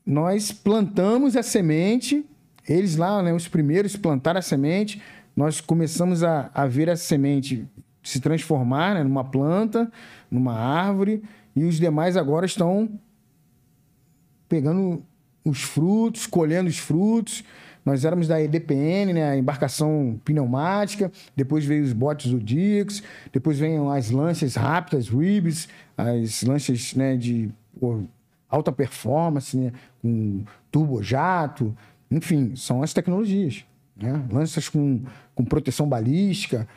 nós plantamos a semente, eles lá, né, os primeiros plantaram a semente, nós começamos a, a ver a semente se transformar né, numa planta, numa árvore, e os demais agora estão pegando os frutos, colhendo os frutos. Nós éramos da EDPN, né, embarcação pneumática, depois veio os botes Zodíacos, depois vêm as lanchas rápidas, Ribs, as lanchas né, de pô, alta performance, né, com turbojato, enfim, são as tecnologias. Né? Lanças com, com proteção balística,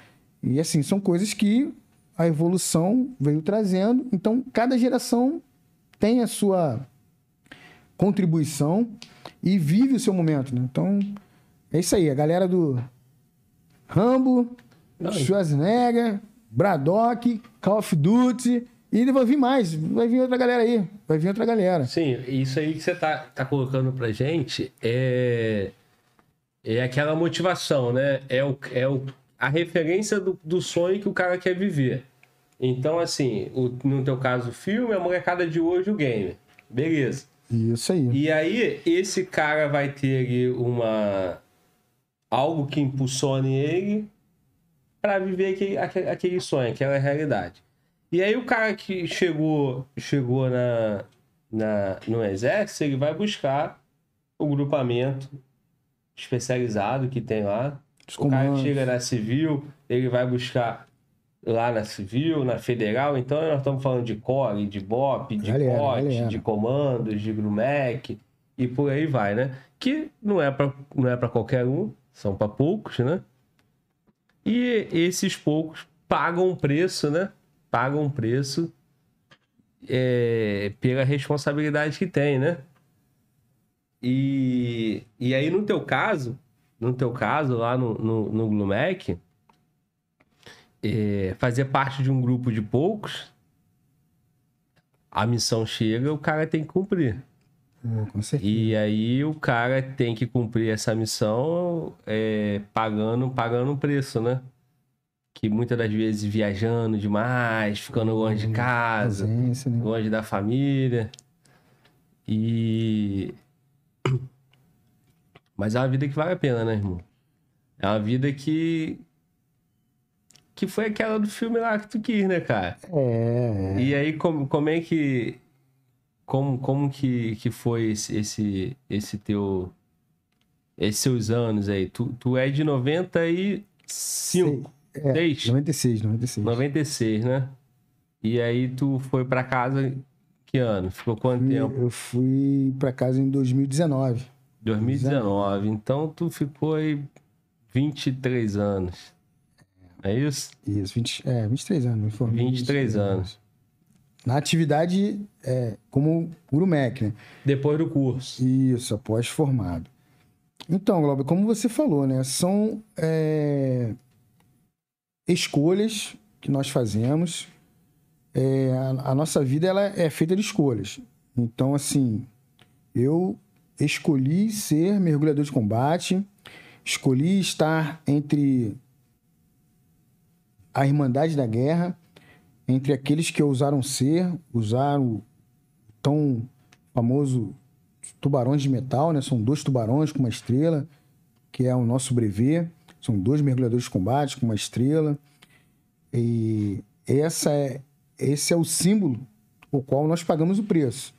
e assim, são coisas que a evolução veio trazendo. Então, cada geração tem a sua contribuição e vive o seu momento, né? Então, é isso aí. A galera do Rambo, Não, Schwarzenegger, Braddock, Call of Duty. E vai vir mais, vai vir outra galera aí, vai vir outra galera. Sim, isso aí que você tá, tá colocando pra gente é, é aquela motivação, né? É, o, é o, a referência do, do sonho que o cara quer viver. Então, assim, o, no teu caso, o filme, a molecada de hoje, o game. Beleza. Isso aí. E aí, esse cara vai ter uma. algo que impulsione ele para viver aquele, aquele sonho, aquela realidade. E aí, o cara que chegou, chegou na, na, no exército, ele vai buscar o grupamento especializado que tem lá. Os o cara que chega na civil, ele vai buscar lá na civil, na federal, então nós estamos falando de COG, de BOP, de galera, COT, galera. de comandos, de GRUMEC e por aí vai, né? Que não é para não é para qualquer um, são para poucos, né? E esses poucos pagam um preço, né? Pagam um preço é, pela responsabilidade que tem, né? E, e aí no teu caso, no teu caso lá no, no, no Glumec, é, fazer parte de um grupo de poucos, a missão chega, o cara tem que cumprir. com certeza. E aí o cara tem que cumprir essa missão é, pagando, pagando um preço, né? Que muitas das vezes viajando demais, ficando longe de casa, né? longe da família. E. Mas é uma vida que vale a pena, né, irmão? É uma vida que, que foi aquela do filme lá que tu quis, né, cara? É. é. E aí, como, como é que. Como, como que, que foi esse, esse, esse teu. Esses seus anos aí? Tu, tu é de 95? Sei. É, 6? 96, 96. 96, né? E aí tu foi para casa que ano? Ficou quanto fui, tempo? Eu fui para casa em 2019. 2019. Então tu ficou aí 23 anos. É isso? Isso, 20, é, 23 anos. Me formei 23 anos. Na atividade é, como Urumec, né? Depois do curso. Isso, após formado. Então, Glauber, como você falou, né? São é, escolhas que nós fazemos. É, a, a, nossa vida ela é feita de escolhas. Então, assim, eu escolhi ser mergulhador de combate, escolhi estar entre a Irmandade da Guerra, entre aqueles que ousaram ser, usaram o tão famoso tubarões de metal, né? São dois tubarões com uma estrela, que é o nosso brevet. São dois mergulhadores de combate com uma estrela. E essa é, esse é o símbolo o qual nós pagamos o preço.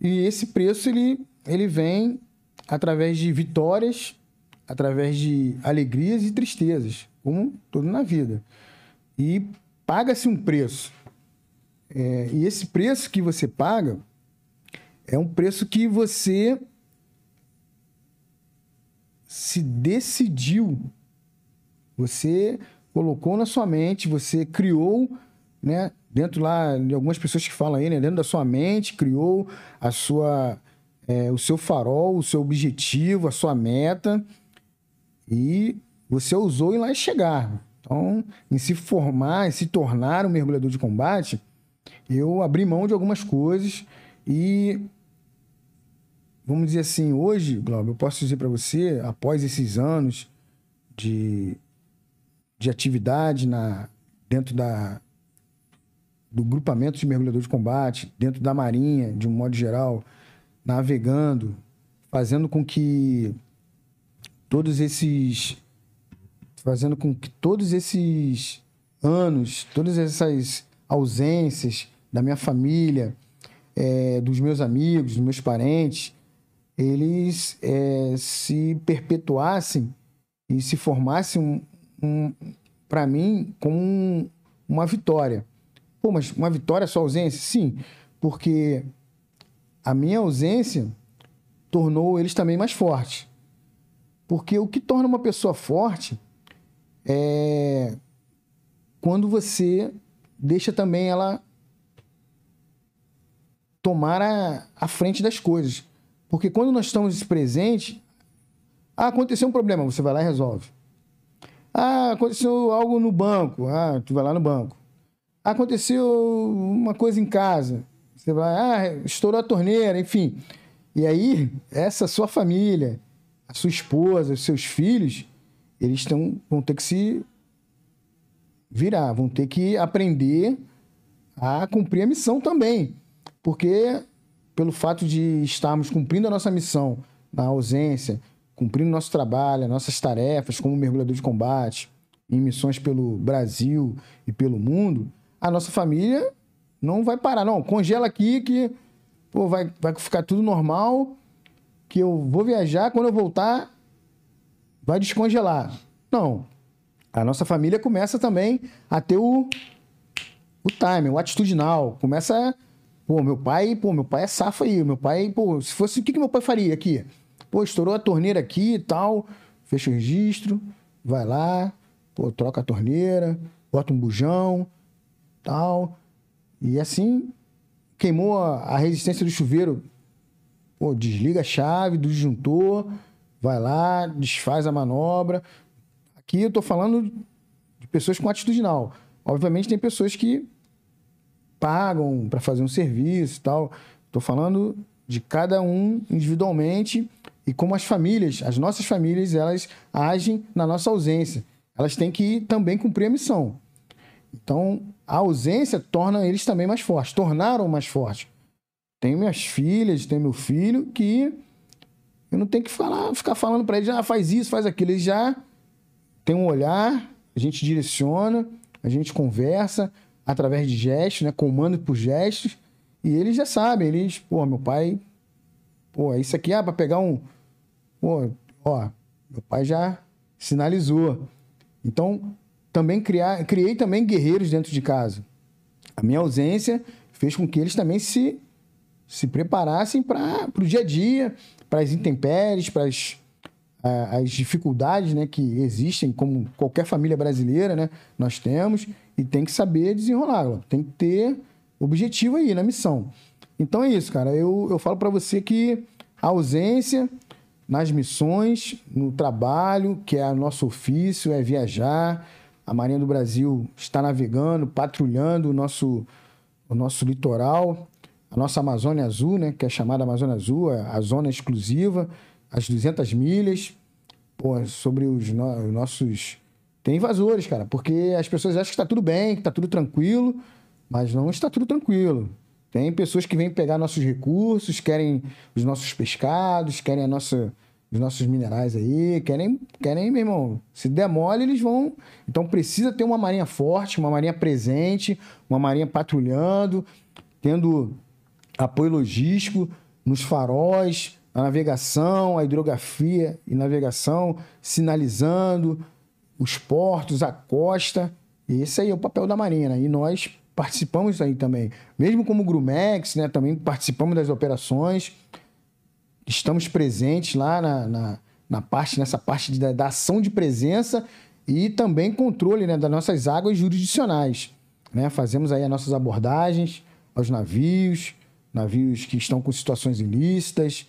E esse preço ele, ele vem através de vitórias, através de alegrias e tristezas, como tudo na vida. E paga-se um preço. É, e esse preço que você paga é um preço que você se decidiu, você colocou na sua mente, você criou, né? Dentro lá de algumas pessoas que falam aí, né? Dentro da sua mente, criou a sua, é, o seu farol, o seu objetivo, a sua meta e você usou e lá chegar. Então, em se formar, em se tornar um mergulhador de combate, eu abri mão de algumas coisas e vamos dizer assim, hoje, Glauber, eu posso dizer para você, após esses anos de, de atividade na, dentro da, do grupamento de mergulhador de combate, dentro da Marinha, de um modo geral, navegando, fazendo com que todos esses fazendo com que todos esses anos, todas essas ausências da minha família, é, dos meus amigos, dos meus parentes, eles é, se perpetuassem e se formassem um, um, para mim como um, uma vitória. Pô, mas uma vitória só ausência? Sim, porque a minha ausência tornou eles também mais fortes. Porque o que torna uma pessoa forte é quando você deixa também ela tomar a, a frente das coisas. Porque quando nós estamos presentes, ah, aconteceu um problema, você vai lá e resolve. Ah, aconteceu algo no banco, ah, tu vai lá no banco. Aconteceu uma coisa em casa, você vai, ah, estourou a torneira, enfim. E aí, essa sua família, a sua esposa, os seus filhos, eles tão, vão ter que se virar, vão ter que aprender a cumprir a missão também. Porque, pelo fato de estarmos cumprindo a nossa missão na ausência, cumprindo nosso trabalho, nossas tarefas como mergulhador de combate, em missões pelo Brasil e pelo mundo, a nossa família não vai parar. Não, congela aqui que pô, vai, vai ficar tudo normal, que eu vou viajar, quando eu voltar, vai descongelar. Não. A nossa família começa também a ter o, o time, o atitudinal. Começa. Pô, meu pai, pô, meu pai é safa aí. Meu pai, pô, se fosse. O que, que meu pai faria aqui? Pô, estourou a torneira aqui e tal. Fecha o registro, vai lá, pô, troca a torneira, bota um bujão, tal. E assim, queimou a, a resistência do chuveiro. Pô, desliga a chave do disjuntor vai lá, desfaz a manobra. Aqui eu estou falando de pessoas com atitudinal. Obviamente tem pessoas que pagam para fazer um serviço e tal. Estou falando de cada um individualmente e como as famílias, as nossas famílias, elas agem na nossa ausência. Elas têm que também cumprir a missão. Então, a ausência torna eles também mais fortes, tornaram mais fortes. Tenho minhas filhas, tenho meu filho que eu não tenho que falar, ficar falando para eles, ah, faz isso, faz aquilo. Eles já têm um olhar, a gente direciona, a gente conversa através de gestos, né? Comando por gestos. E eles já sabem, eles, pô, meu pai, pô, isso aqui é para pegar um. Pô, ó, meu pai já sinalizou. Então, também criar, criei também guerreiros dentro de casa. A minha ausência fez com que eles também se, se preparassem para o dia a dia, para as intempéries, para as, as dificuldades né, que existem, como qualquer família brasileira, né, nós temos, e tem que saber desenrolar, tem que ter objetivo aí na missão. Então é isso, cara. Eu, eu falo para você que a ausência nas missões, no trabalho, que é nosso ofício, é viajar. A Marinha do Brasil está navegando, patrulhando o nosso, o nosso litoral, a nossa Amazônia Azul, né, que é chamada Amazônia Azul, a zona exclusiva, as 200 milhas, pô, sobre os, no, os nossos... Tem invasores, cara, porque as pessoas acham que está tudo bem, que está tudo tranquilo, mas não está tudo tranquilo. Tem pessoas que vêm pegar nossos recursos, querem os nossos pescados, querem a nossa, os nossos minerais aí, querem, querem, meu irmão, se demole, eles vão. Então precisa ter uma marinha forte, uma marinha presente, uma marinha patrulhando, tendo apoio logístico nos faróis, a navegação, a hidrografia e navegação, sinalizando os portos, a costa. Esse aí é o papel da Marinha? E nós participamos aí também. Mesmo como Grumex, né? Também participamos das operações. Estamos presentes lá na, na, na parte, nessa parte de, da ação de presença e também controle né, das nossas águas jurisdicionais. Né? Fazemos aí as nossas abordagens aos navios, navios que estão com situações ilícitas,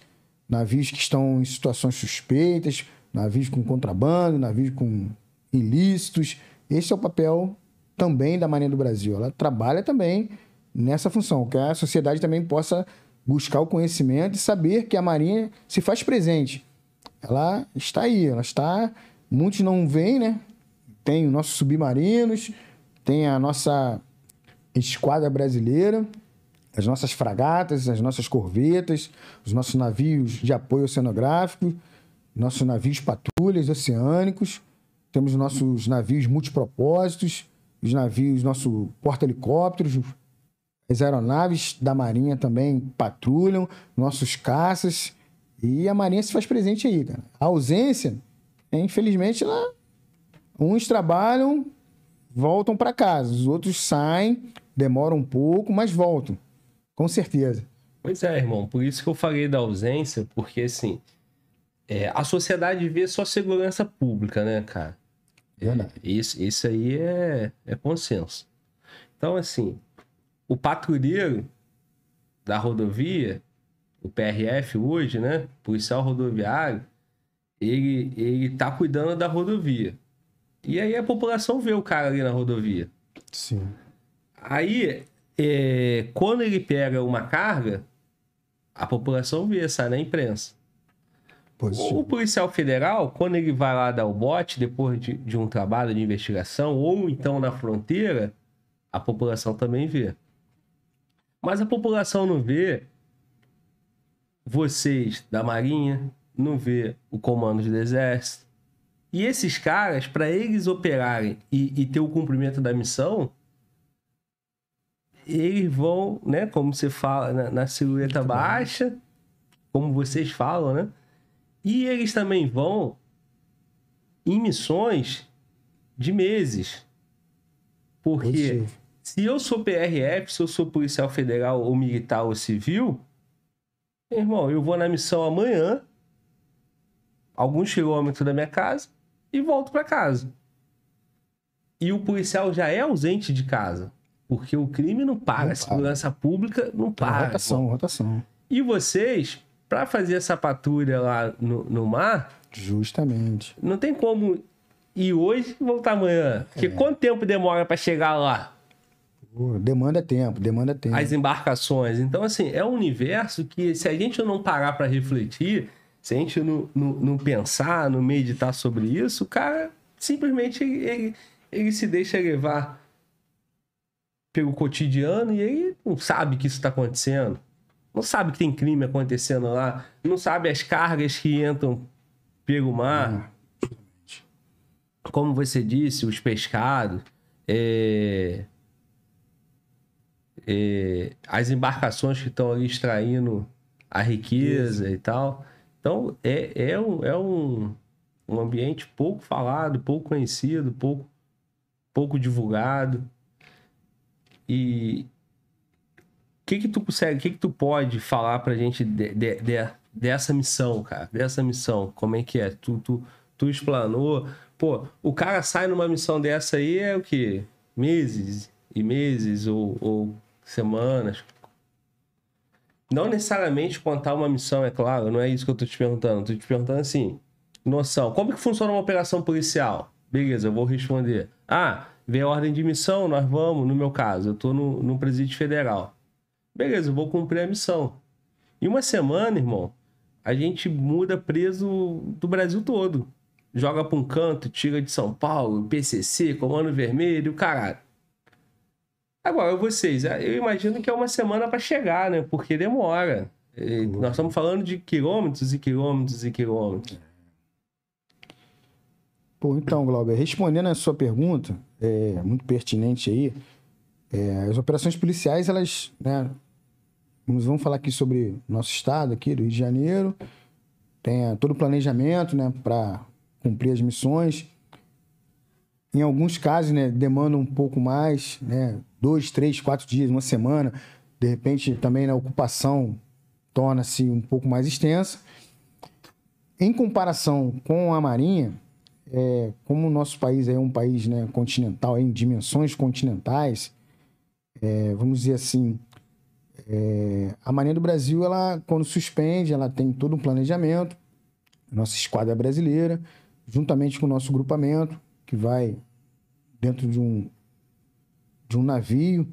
navios que estão em situações suspeitas, navios com contrabando, navios com ilícitos. Esse é o papel também da Marinha do Brasil. Ela trabalha também nessa função, que a sociedade também possa buscar o conhecimento e saber que a Marinha se faz presente. Ela está aí, ela está. Muitos não veem, né? Tem os nossos submarinos, tem a nossa esquadra brasileira, as nossas fragatas, as nossas corvetas, os nossos navios de apoio oceanográfico, nossos navios patrulhas oceânicos, temos nossos navios multipropósitos, os navios, nosso porta-helicópteros, as aeronaves da Marinha também patrulham, nossos caças, e a Marinha se faz presente aí, cara. A ausência, infelizmente, ela... uns trabalham, voltam para casa, os outros saem, demoram um pouco, mas voltam, com certeza. Pois é, irmão, por isso que eu falei da ausência, porque assim, é, a sociedade vê só segurança pública, né, cara? Verdade. Isso, isso aí é, é consenso. Então, assim, o patrulheiro da rodovia, o PRF hoje, né? Policial rodoviário, ele, ele tá cuidando da rodovia. E aí a população vê o cara ali na rodovia. Sim. Aí, é, quando ele pega uma carga, a população vê, sai na imprensa. Positivo. O policial federal, quando ele vai lá dar o bote, depois de, de um trabalho de investigação, ou então na fronteira, a população também vê. Mas a população não vê vocês da Marinha, não vê o comando do Exército. E esses caras, para eles operarem e, e, ter o cumprimento da missão, eles vão, né, como você fala, na, na silhueta baixa, como vocês falam, né? E eles também vão em missões de meses. Porque se eu sou PRF, se eu sou policial federal ou militar ou civil, irmão, eu vou na missão amanhã, alguns quilômetros da minha casa, e volto para casa. E o policial já é ausente de casa. Porque o crime não para, não a segurança para. pública não para. Rotação, rotação. E vocês para fazer essa patrulha lá no, no mar. Justamente. Não tem como ir hoje e voltar amanhã. Porque é. quanto tempo demora para chegar lá? Demanda tempo, demanda tempo. As embarcações. Então, assim, é um universo que, se a gente não parar para refletir, se a gente não, não, não, pensar, não meditar sobre isso, o cara simplesmente ele, ele se deixa levar pelo cotidiano e ele não sabe que isso está acontecendo não sabe que tem crime acontecendo lá, não sabe as cargas que entram pelo mar. Como você disse, os pescados, é... É... as embarcações que estão ali extraindo a riqueza Isso. e tal. Então, é, é, um, é um, um ambiente pouco falado, pouco conhecido, pouco, pouco divulgado. E, que que tu consegue, o que que tu pode falar pra gente de, de, de, dessa missão, cara, dessa missão, como é que é? Tu, tu, tu explanou. Pô, o cara sai numa missão dessa aí é o quê? Meses e meses ou, ou semanas. Não necessariamente contar uma missão, é claro, não é isso que eu tô te perguntando. Tô te perguntando assim, noção. Como que funciona uma operação policial? Beleza, eu vou responder. Ah, vem a ordem de missão, nós vamos, no meu caso, eu tô no, no presídio federal. Beleza, eu vou cumprir a missão. Em uma semana, irmão, a gente muda preso do Brasil todo. Joga pra um canto, tira de São Paulo, PCC, Comando Vermelho, caralho. Agora, vocês, eu imagino que é uma semana para chegar, né? Porque demora. Nós estamos falando de quilômetros e quilômetros e quilômetros. Pô, então, Glauber, respondendo a sua pergunta, é, muito pertinente aí, é, as operações policiais, elas, né, vamos, falar aqui sobre nosso estado aqui, do Rio de Janeiro, tem é, todo o planejamento, né, para cumprir as missões. Em alguns casos, né, demanda um pouco mais, né, dois, três, quatro dias, uma semana. De repente, também na ocupação torna-se um pouco mais extensa. Em comparação com a Marinha, é, como o nosso país é um país né, continental, em dimensões continentais, é, vamos dizer assim, é, a Marinha do Brasil, ela, quando suspende, ela tem todo um planejamento, nossa esquadra brasileira, juntamente com o nosso grupamento, que vai dentro de um, de um navio,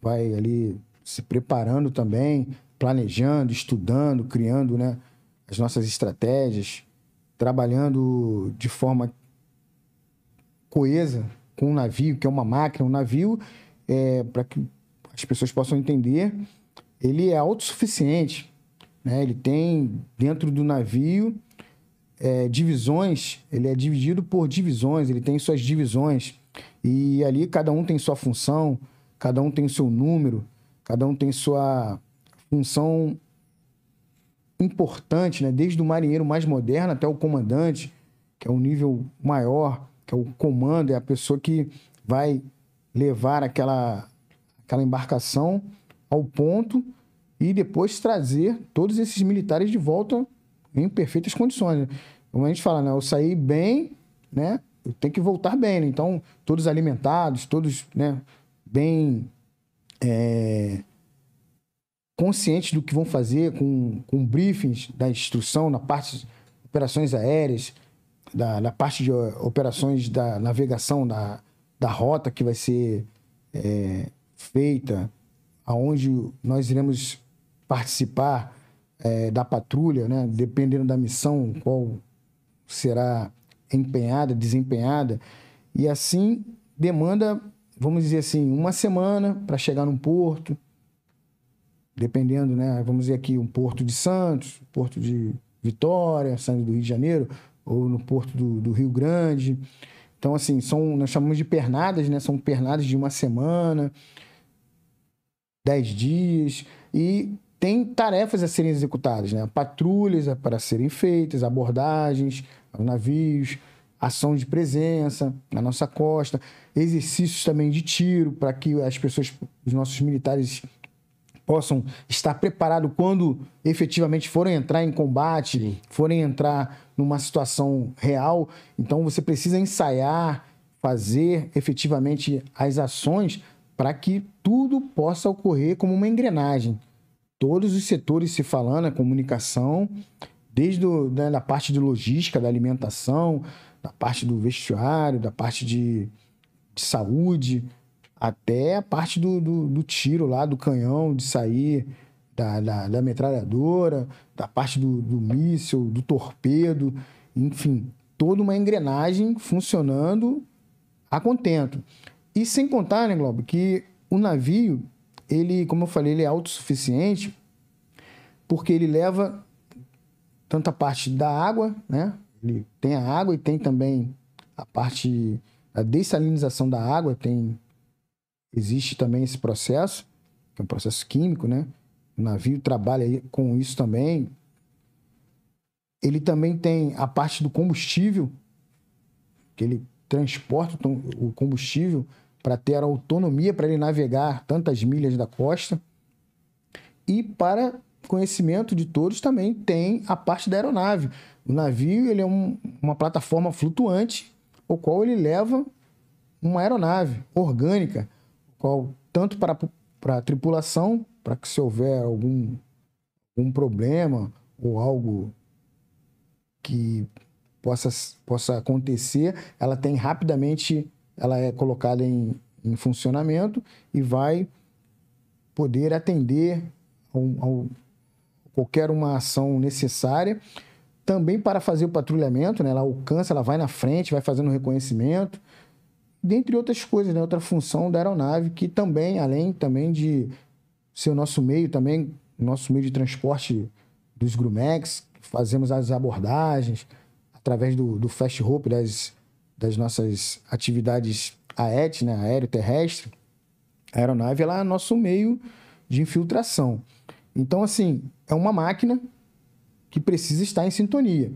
vai ali se preparando também, planejando, estudando, criando né, as nossas estratégias, trabalhando de forma coesa com o navio, que é uma máquina, um navio, é, para que as pessoas possam entender, ele é autossuficiente. Né? Ele tem dentro do navio é, divisões, ele é dividido por divisões, ele tem suas divisões. E ali cada um tem sua função, cada um tem seu número, cada um tem sua função importante, né? Desde o marinheiro mais moderno até o comandante, que é o nível maior, que é o comando, é a pessoa que vai levar aquela, aquela embarcação ao ponto e depois trazer todos esses militares de volta em perfeitas condições. Como a gente fala, né? Eu saí bem, né? Eu tenho que voltar bem, né? Então, todos alimentados, todos, né? Bem é, conscientes do que vão fazer, com, com briefings da instrução na parte de operações aéreas, da, na parte de operações da navegação da, da rota que vai ser é, feita, aonde nós iremos participar é, da patrulha, né? dependendo da missão, qual será empenhada, desempenhada, e assim demanda, vamos dizer assim, uma semana para chegar num porto, dependendo, né? Vamos dizer aqui um porto de Santos, porto de Vitória, saindo do Rio de Janeiro, ou no porto do, do, Rio Grande. Então, assim, são, nós chamamos de pernadas, né? São pernadas de uma semana, dez dias, e tem tarefas a serem executadas, né? Patrulhas para serem feitas, abordagens aos navios, ação de presença na nossa costa, exercícios também de tiro para que as pessoas, os nossos militares possam estar preparados quando efetivamente forem entrar em combate, Sim. forem entrar numa situação real. Então você precisa ensaiar, fazer efetivamente as ações para que tudo possa ocorrer como uma engrenagem. Todos os setores se falando, a comunicação, desde o, né, da parte de logística, da alimentação, da parte do vestuário, da parte de, de saúde, até a parte do, do, do, tiro lá, do canhão, de sair da, da, da metralhadora, da parte do, do míssil, do torpedo, enfim, toda uma engrenagem funcionando a contento. E sem contar, né, Globo, que o navio, ele, como eu falei, ele é autossuficiente porque ele leva tanta parte da água, né? Ele tem a água e tem também a parte da dessalinização da água, tem existe também esse processo, que é um processo químico, né? O navio trabalha com isso também. Ele também tem a parte do combustível, que ele transporta o combustível para ter a autonomia para ele navegar tantas milhas da costa e para conhecimento de todos, também tem a parte da aeronave. O navio ele é um, uma plataforma flutuante, o qual ele leva uma aeronave orgânica, qual tanto para, para a tripulação, para que se houver algum, algum problema ou algo que possa, possa acontecer, ela tem rapidamente, ela é colocada em, em funcionamento e vai poder atender ao, qualquer uma ação necessária. Também para fazer o patrulhamento, né? ela alcança, ela vai na frente, vai fazendo reconhecimento, dentre outras coisas, né? outra função da aeronave que também, além também de ser o nosso meio, também nosso meio de transporte dos Grumex, fazemos as abordagens através do, do Fast Hope, das, das nossas atividades AET, né? aéreo terrestre, a aeronave ela é nosso meio de infiltração. Então, assim, é uma máquina que precisa estar em sintonia.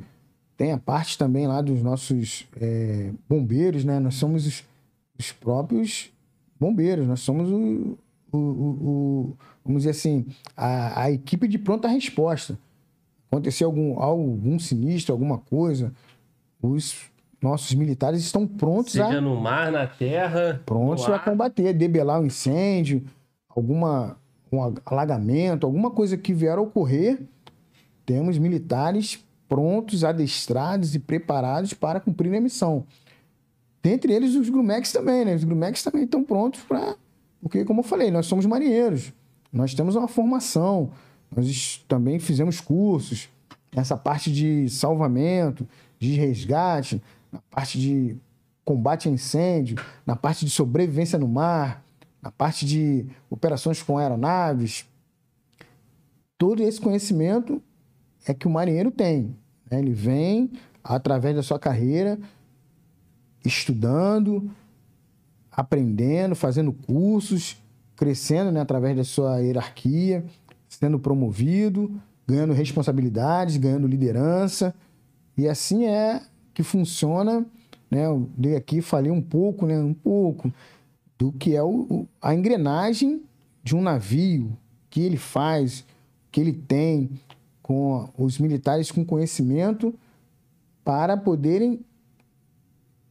Tem a parte também lá dos nossos é, bombeiros, né? Nós somos os, os, próprios bombeiros, nós somos o, o, o, o vamos dizer assim, a, a, equipe de pronta resposta. Acontecer algum, algum sinistro, alguma coisa, os nossos militares estão prontos Seja a... no mar, na terra. Prontos a combater, debelar o um incêndio, alguma um alagamento, alguma coisa que vier a ocorrer, temos militares prontos, adestrados e preparados para cumprir a missão. Dentre eles os Grumex também, né? Os Grumex também estão prontos para... Porque, como eu falei, nós somos marinheiros. Nós temos uma formação. Nós também fizemos cursos. Essa parte de salvamento, de resgate, na parte de combate a incêndio, na parte de sobrevivência no mar, na parte de operações com aeronaves. Todo esse conhecimento é que o marinheiro tem. Né? Ele vem, através da sua carreira, estudando, aprendendo, fazendo cursos, crescendo né? através da sua hierarquia, sendo promovido, ganhando responsabilidades, ganhando liderança. E assim é que funciona. Né? Eu dei aqui, falei um pouco, né? um pouco do que é o, a engrenagem de um navio, que ele faz, que ele tem com os militares com conhecimento para poderem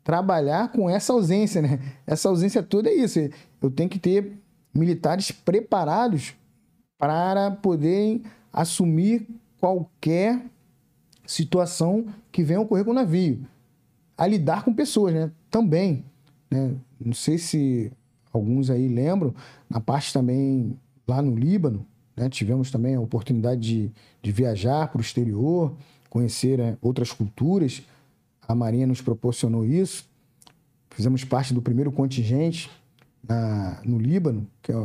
trabalhar com essa ausência, né? Essa ausência toda é isso. Eu tenho que ter militares preparados para poderem assumir qualquer situação que venha a ocorrer com o navio. A lidar com pessoas, né? Também. Né? Não sei se alguns aí lembram, na parte também lá no Líbano, né, tivemos também a oportunidade de, de viajar para o exterior, conhecer né, outras culturas. A Marinha nos proporcionou isso. Fizemos parte do primeiro contingente na, no Líbano, que é,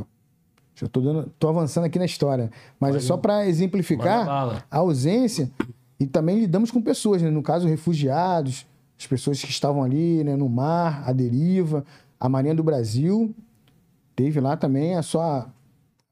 já estou dando, tô avançando aqui na história, mas é só para exemplificar a ausência e também lidamos com pessoas, né? no caso refugiados, as pessoas que estavam ali né, no mar, à deriva, a Marinha do Brasil teve lá também a sua,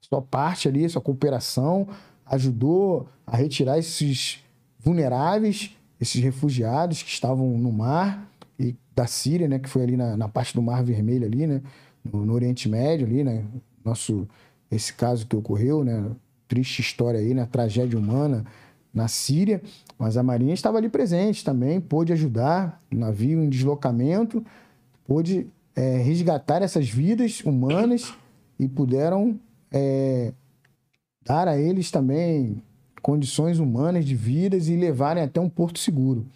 sua parte ali, sua cooperação, ajudou a retirar esses vulneráveis, esses refugiados que estavam no mar e da Síria, né, que foi ali na, na parte do Mar Vermelho ali, né, no, no, Oriente Médio ali, né, nosso esse caso que ocorreu, né, triste história aí, né, tragédia humana na Síria, mas a Marinha estava ali presente também, pôde ajudar, o navio em deslocamento, pôde é, resgatar essas vidas humanas e puderam é, dar a eles também condições humanas de vidas e levarem até um porto seguro.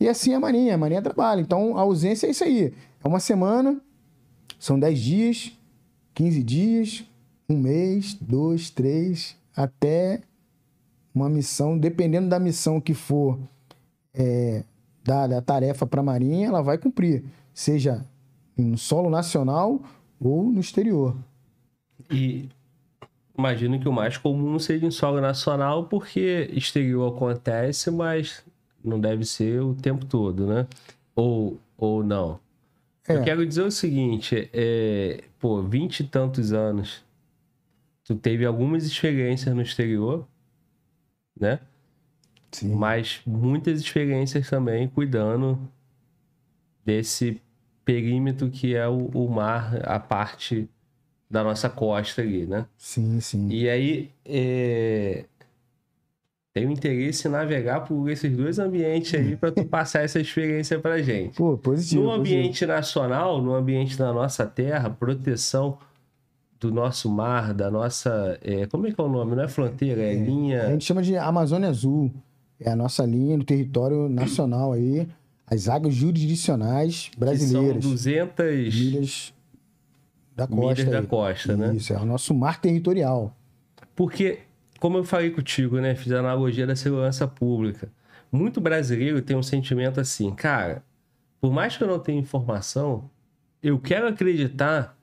E assim a Marinha, a Marinha trabalha. Então a ausência é isso aí. É uma semana, são 10 dias, 15 dias, um mês, dois, três, até uma missão, dependendo da missão que for é, dada a tarefa para a Marinha, ela vai cumprir. Seja no solo nacional ou no exterior. E imagino que o mais comum seja em solo nacional, porque exterior acontece, mas não deve ser o tempo todo, né? Ou, ou não. É. Eu quero dizer o seguinte, é, pô, vinte e tantos anos, tu teve algumas experiências no exterior, né? Sim. Mas muitas experiências também cuidando desse perímetro que é o, o mar, a parte da nossa costa ali, né? Sim, sim. E aí, é... tenho interesse em navegar por esses dois ambientes aí para tu passar essa experiência pra gente. Pô, positivo. No positivo. ambiente nacional, no ambiente da nossa terra, proteção do nosso mar, da nossa. é, como é que é o nome? Não é fronteira, é, A linha. gente chama de Amazônia Azul. É a nossa linha do território nacional aí. As águas jurisdicionais Que brasileiras. são 200 Milhas da costa. milhas da costa, né? Isso, é o nosso mar territorial. Porque, como eu falei contigo, né? Fiz a analogia da segurança pública. Muito brasileiro tem um sentimento assim, cara, por mais que eu não tenha informação, eu quero acreditar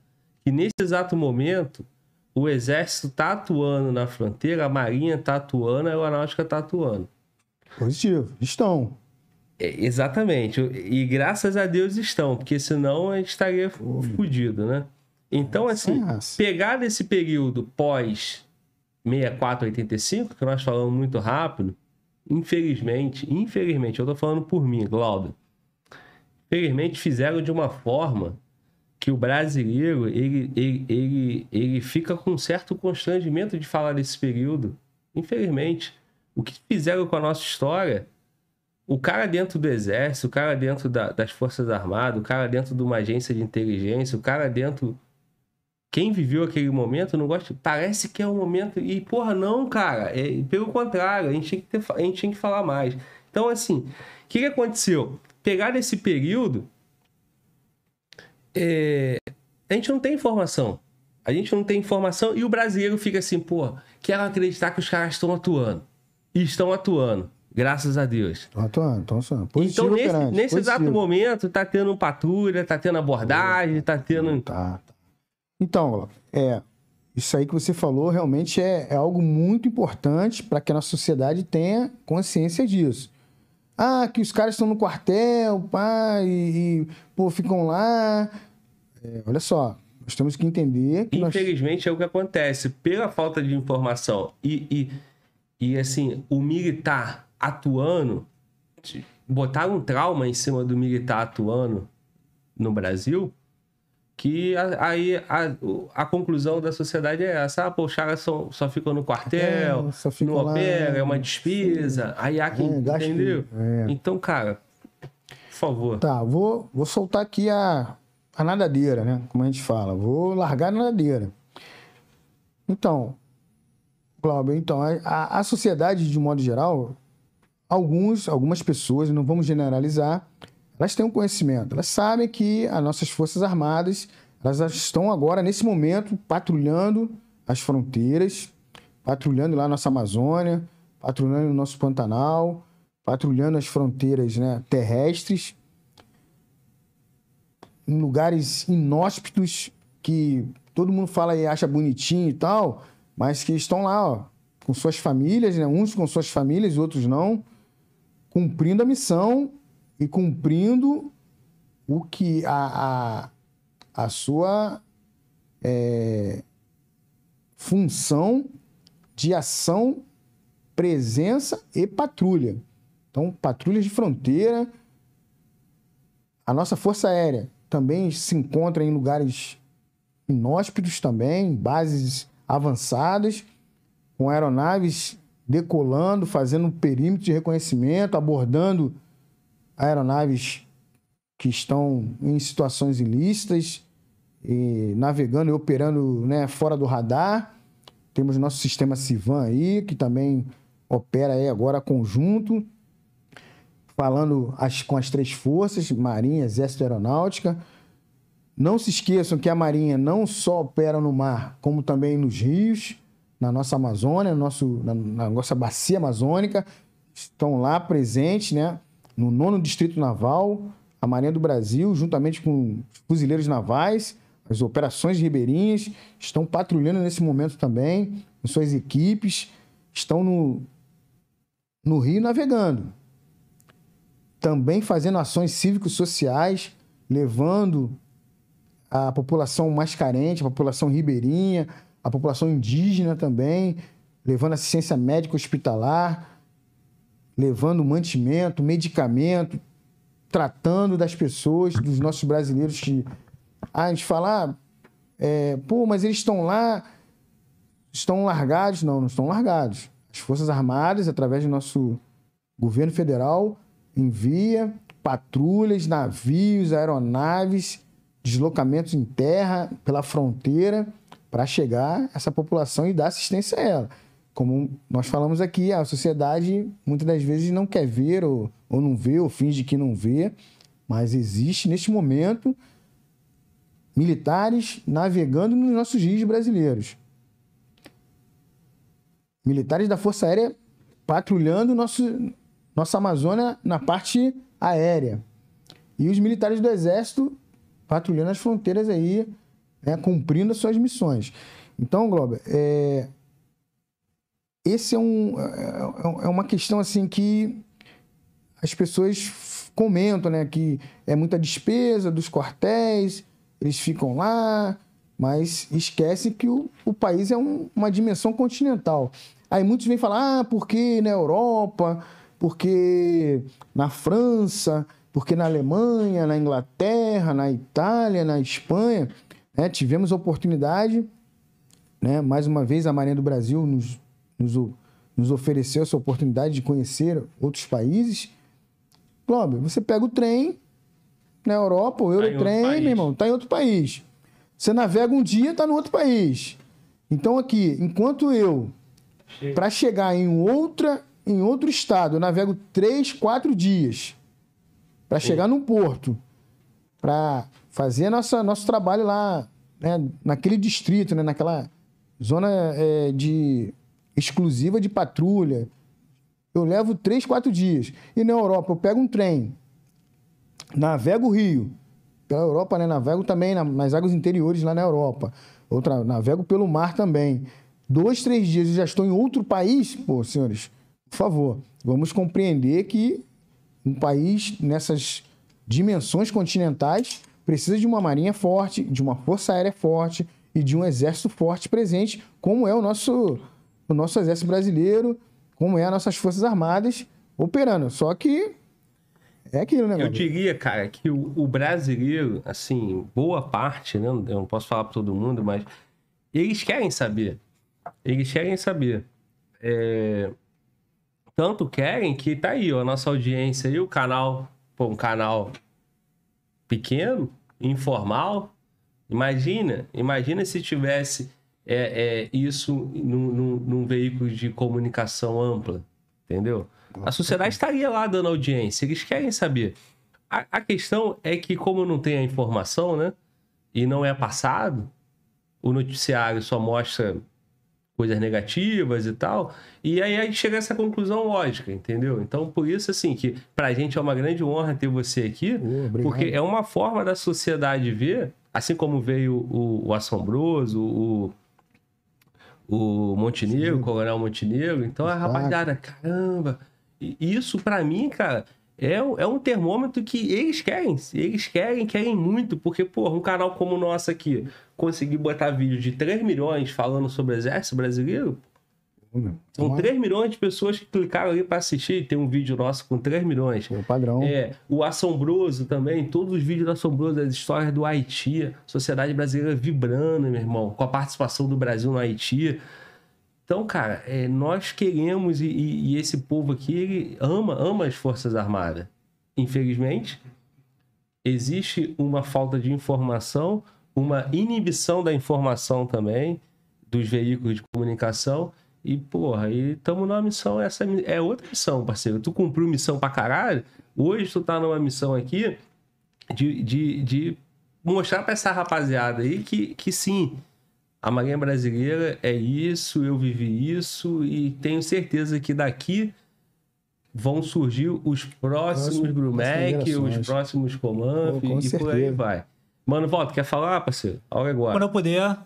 que nesse exato momento o exército tá atuando na fronteira, a marinha tá atuando, a aeronáutica tá atuando. Positivo. Estão. É, exatamente. E graças a Deus estão, porque senão a gente estaria fudido, né? Então, assim, Nossa. pegar desse período pós 64, 85, que nós falamos muito rápido, infelizmente, infelizmente, eu tô falando por mim, Glauber. Infelizmente fizeram de uma forma que o brasileiro, ele, ele, ele, ele fica com um certo constrangimento de falar desse período. Infelizmente. O que fizeram com a nossa história, o cara dentro do exército, o cara dentro da- das forças armadas, o cara dentro de uma agência de inteligência, o cara dentro quem viveu aquele momento não gosta. Parece que é um momento. E, porra, não, cara. É, pelo contrário, a gente, tinha que ter, a gente tinha que falar mais. Então, assim, o que, que aconteceu? Pegar esse período. é, a gente não tem informação. A gente não tem informação e o brasileiro fica assim, pô, quero acreditar que os caras estão atuando. E estão atuando, graças a Deus. Estão atuando, estão atuando. Positivo, então, nesse, nesse exato momento, tá tendo patrulha, tá tendo abordagem, tá tendo. Tá, tá. Então, é, isso aí que você falou realmente é, é algo muito importante para que a nossa sociedade tenha consciência disso. Ah, que os caras estão no quartel, pá, e, e, pô, ficam lá. É, olha só, nós temos que entender que nós... Infelizmente é o que acontece. Pela falta de informação e, e, e assim, o militar atuando, botaram um trauma em cima do militar atuando no Brasil, que a- aí a, o- a conclusão da sociedade é essa: ah, pô, os caras só, só ficam no quartel, É, lá, opera, é uma despesa, aí há quem. É, entendeu? é. Então, cara, por favor. Tá, vou, vou soltar aqui a, a nadadeira, né? Como a gente fala. Vou largar a nadadeira. Então, Cláudio, então, a, a sociedade, de modo geral, alguns, algumas pessoas, não vamos generalizar, elas têm um conhecimento. Elas sabem que as nossas Forças Armadas, elas estão agora, nesse momento, patrulhando as fronteiras, patrulhando lá a nossa Amazônia, patrulhando o nosso Pantanal, patrulhando as fronteiras né, terrestres, em lugares inóspitos que todo mundo fala e acha bonitinho e tal, mas que estão lá, ó, com suas famílias, né? uns com suas famílias, outros não, cumprindo a missão e cumprindo o que a, a, a sua é, função de ação, presença e patrulha. Então, patrulhas de fronteira. A nossa Força Aérea também se encontra em lugares inóspitos também, bases avançadas, com aeronaves decolando, fazendo um perímetro de reconhecimento, abordando aeronaves que estão em situações ilícitas, navegando e operando né, fora do radar. Temos nosso sistema Civan aí, que também opera aí agora conjunto, falando as- com as três forças, Marinha, Exército e Aeronáutica. Não se esqueçam que a Marinha não só opera no mar, como também nos rios, na nossa Amazônia, no nosso, na, na nossa bacia amazônica. Estão lá presentes, né? No nono Distrito Naval, a Marinha do Brasil, juntamente com os fuzileiros navais, as operações ribeirinhas, estão patrulhando nesse momento também, com suas equipes, estão no, no Rio navegando. Também fazendo ações cívico-sociais, levando a população mais carente, a população ribeirinha, a população indígena também, levando assistência médica hospitalar, levando mantimento, medicamento, tratando das pessoas, dos nossos brasileiros que. Ah, a gente fala, ah, é, pô, mas eles estão lá, estão largados. Não, não estão largados. As Forças Armadas, através do nosso governo federal, envia patrulhas, navios, aeronaves, deslocamentos em terra, pela fronteira, para chegar essa população e dar assistência a ela. Como nós falamos aqui, a sociedade muitas das vezes não quer ver ou, ou não vê, ou finge que não vê, mas existe neste momento militares navegando nos nossos rios brasileiros. Militares da Força Aérea patrulhando nosso, nossa Amazônia na parte aérea. E os militares do Exército patrulhando as fronteiras aí, né, cumprindo as suas missões. Então, Globo, é... esse é, um, é, é uma questão assim que as pessoas comentam, né, que é muita despesa dos quartéis, eles ficam lá, mas esquece que o, o país é um, uma dimensão continental. Aí muitos vêm falar, ah, porque na Europa, porque na França, porque na Alemanha, na Inglaterra, na Itália, na Espanha, né, tivemos a oportunidade, né, mais uma vez a Marinha do Brasil nos, nos, nos ofereceu essa oportunidade de conhecer outros países. Cláudio, você pega o trem na Europa, o tá Eurotrem, tá meu irmão, está em outro país. Você navega um dia, está no outro país. Então aqui, enquanto eu, para chegar em outra em outro estado, eu navego três, quatro dias para chegar num porto, para fazer nossa, nosso trabalho lá, né, naquele distrito, né, naquela zona é, de exclusiva de patrulha. Eu levo três, quatro dias. E na Europa, eu pego um trem, navego o Rio, pela Europa, né? Navego também na, nas águas interiores lá na Europa. Outra, navego pelo mar também. Dois, três dias e já estou em outro país, pô, senhores, por favor, vamos compreender que um país nessas dimensões continentais precisa de uma marinha forte, de uma força aérea forte e de um exército forte presente, como é o nosso, o nosso exército brasileiro, como é as nossas forças armadas operando. Só que é aquilo, né? Eu diria, cara, que o, o, brasileiro, assim, boa parte, né? Eu não posso falar para todo mundo, mas eles querem saber. Eles querem saber. É... Tanto querem que tá aí, ó, a nossa audiência e o canal, pô, um canal pequeno, informal. Imagina, imagina se tivesse é, é, isso num, num, num veículo de comunicação ampla, entendeu? A sociedade estaria lá dando audiência, eles querem saber. A, a, questão é que, como não tem a informação, né? E não é passado, o noticiário só mostra coisas negativas e tal. E aí a gente chega a essa conclusão lógica, entendeu? Então, por isso, assim, que pra gente é uma grande honra ter você aqui, porque é uma forma da sociedade ver, assim como veio o, o Assombroso, o, o Montenegro, o Coronel Montenegro. Então, a rapaziada, caramba e isso, para mim, cara, é, é um termômetro que eles querem. Eles querem, querem muito, porque, pô, um canal como o nosso aqui, conseguir botar vídeo de 3 milhões falando sobre o exército brasileiro. São 3 milhões de pessoas que clicaram ali para assistir. Tem um vídeo nosso com 3 milhões. É o padrão. É, o Assombroso também, todos os vídeos do Assombroso, as histórias do Haiti, sociedade brasileira vibrando, meu irmão, com a participação do Brasil no Haiti. Então, cara, é, nós queremos, e, e, esse povo aqui, ele ama, ama as Forças Armadas. Infelizmente, existe uma falta de informação, uma inibição da informação também, dos veículos de comunicação. E, porra, e estamos numa missão, essa é outra missão, parceiro. Tu cumpriu missão pra caralho, hoje tu tá numa missão aqui de, de, de mostrar pra essa rapaziada aí que, que sim, a Marinha Brasileira é isso, eu vivi isso e tenho certeza que daqui vão surgir os próximos Grumec, os próximos Comanf e por aí vai. Mano, volta, quer falar, parceiro? Olha agora. Quando eu puder,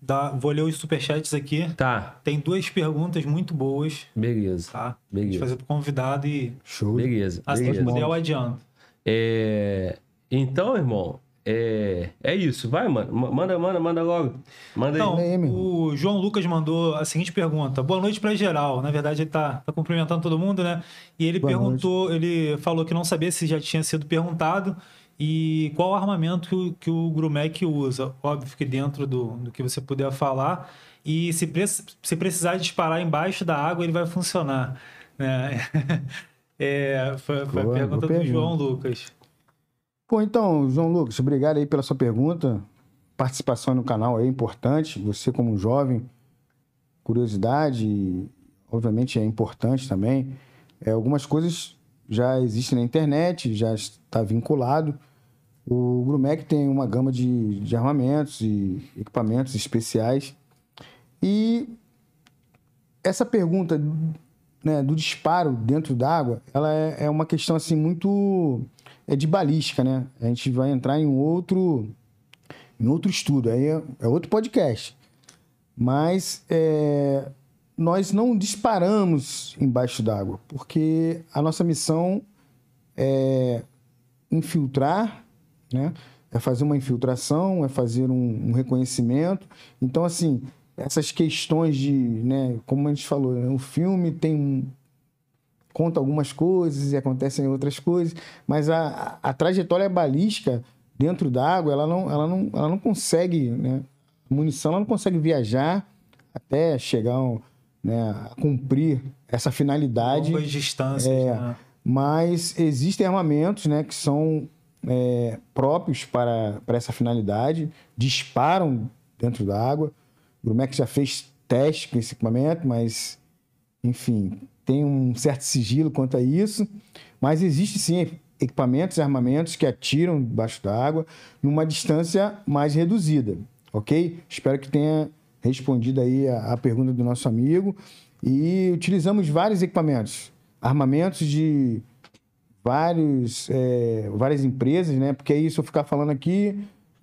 dá, vou ler os superchats aqui. Tá. Tem duas perguntas muito boas. Beleza. Tá? Beleza. Deixa eu fazer pro convidado e. Show. Beleza. Assim que puder, eu adianto. É... Então, irmão, é, é isso, vai, mano. Manda, manda, manda logo. Manda então, aí. O João Lucas mandou a seguinte pergunta: Boa noite para geral. Na verdade, ele tá, tá cumprimentando todo mundo, né? E ele Boa perguntou, noite. ele falou que não sabia se já tinha sido perguntado e qual armamento que o, que o Grumec usa. Óbvio que dentro do, do que você puder falar. e se, pre se precisar disparar embaixo da água, ele vai funcionar. Né? É, foi, foi boa, a pergunta do pergunta. João Lucas. Pô, então, João Lucas, obrigado aí pela sua pergunta. Participação no canal é importante. Você, como jovem, curiosidade, obviamente, é importante também. É, algumas coisas já existem na internet, já está vinculado. O Grumec tem uma gama de, de armamentos e equipamentos especiais. E essa pergunta né, do disparo dentro d'água, ela é, é, uma questão assim muito é de balística, né? A gente vai entrar em outro em outro estudo, aí é, é outro podcast. Mas é, nós não disparamos embaixo d'água, porque a nossa missão é infiltrar né? É fazer uma infiltração, é fazer um, um reconhecimento. Então, assim, essas questões de, né, como a gente falou, né, o filme tem conta algumas coisas e acontecem outras coisas, mas a, a trajetória balística dentro d'água, ela não, ela não, ela não consegue, né, a munição ela não consegue viajar até chegar né, a cumprir essa finalidade. Longas distâncias. É, né? Mas existem armamentos né, que são é, próprios para, para essa finalidade, disparam dentro da água. O Grumec já fez teste com esse equipamento, mas, enfim, tem um certo sigilo quanto a isso. Mas existe sim equipamentos e armamentos que atiram debaixo da água numa distância mais reduzida, ok? Espero que tenha respondido aí a, a pergunta do nosso amigo. E utilizamos vários equipamentos, armamentos de vários, é, várias empresas, né? Porque aí, se eu ficar falando aqui,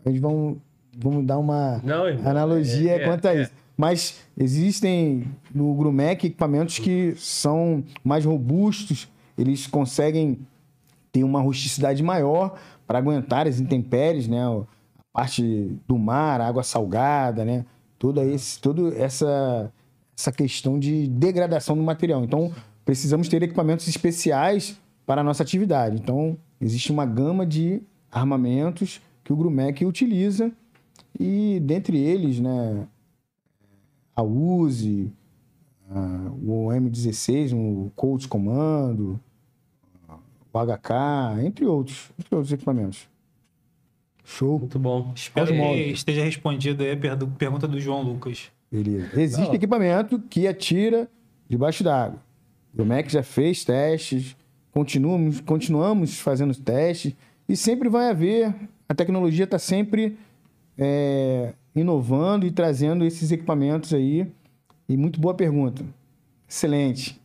eles vão, vão dar uma Não, analogia é, é, quanto a é. isso. Mas existem no Grumec equipamentos que são mais robustos, eles conseguem ter uma rusticidade maior para aguentar as intempéries, né? A parte do mar, água salgada, né? Toda, esse, toda essa, essa questão de degradação do material. Então, precisamos ter equipamentos especiais para a nossa atividade. Então, existe uma gama de armamentos que o Grumec utiliza e dentre eles, né, a UZI, o M16, o Colt Comando, o HK, entre outros, entre outros equipamentos. Show. Muito bom. Espero que esteja respondido aí a pergunta do João Lucas. Beleza. Existe Não. equipamento que atira debaixo d'água. O Grumec já fez testes, continuamos, continuamos fazendo testes e sempre vai haver, a tecnologia está sempre é, inovando e trazendo esses equipamentos aí. E muito boa pergunta. Excelente.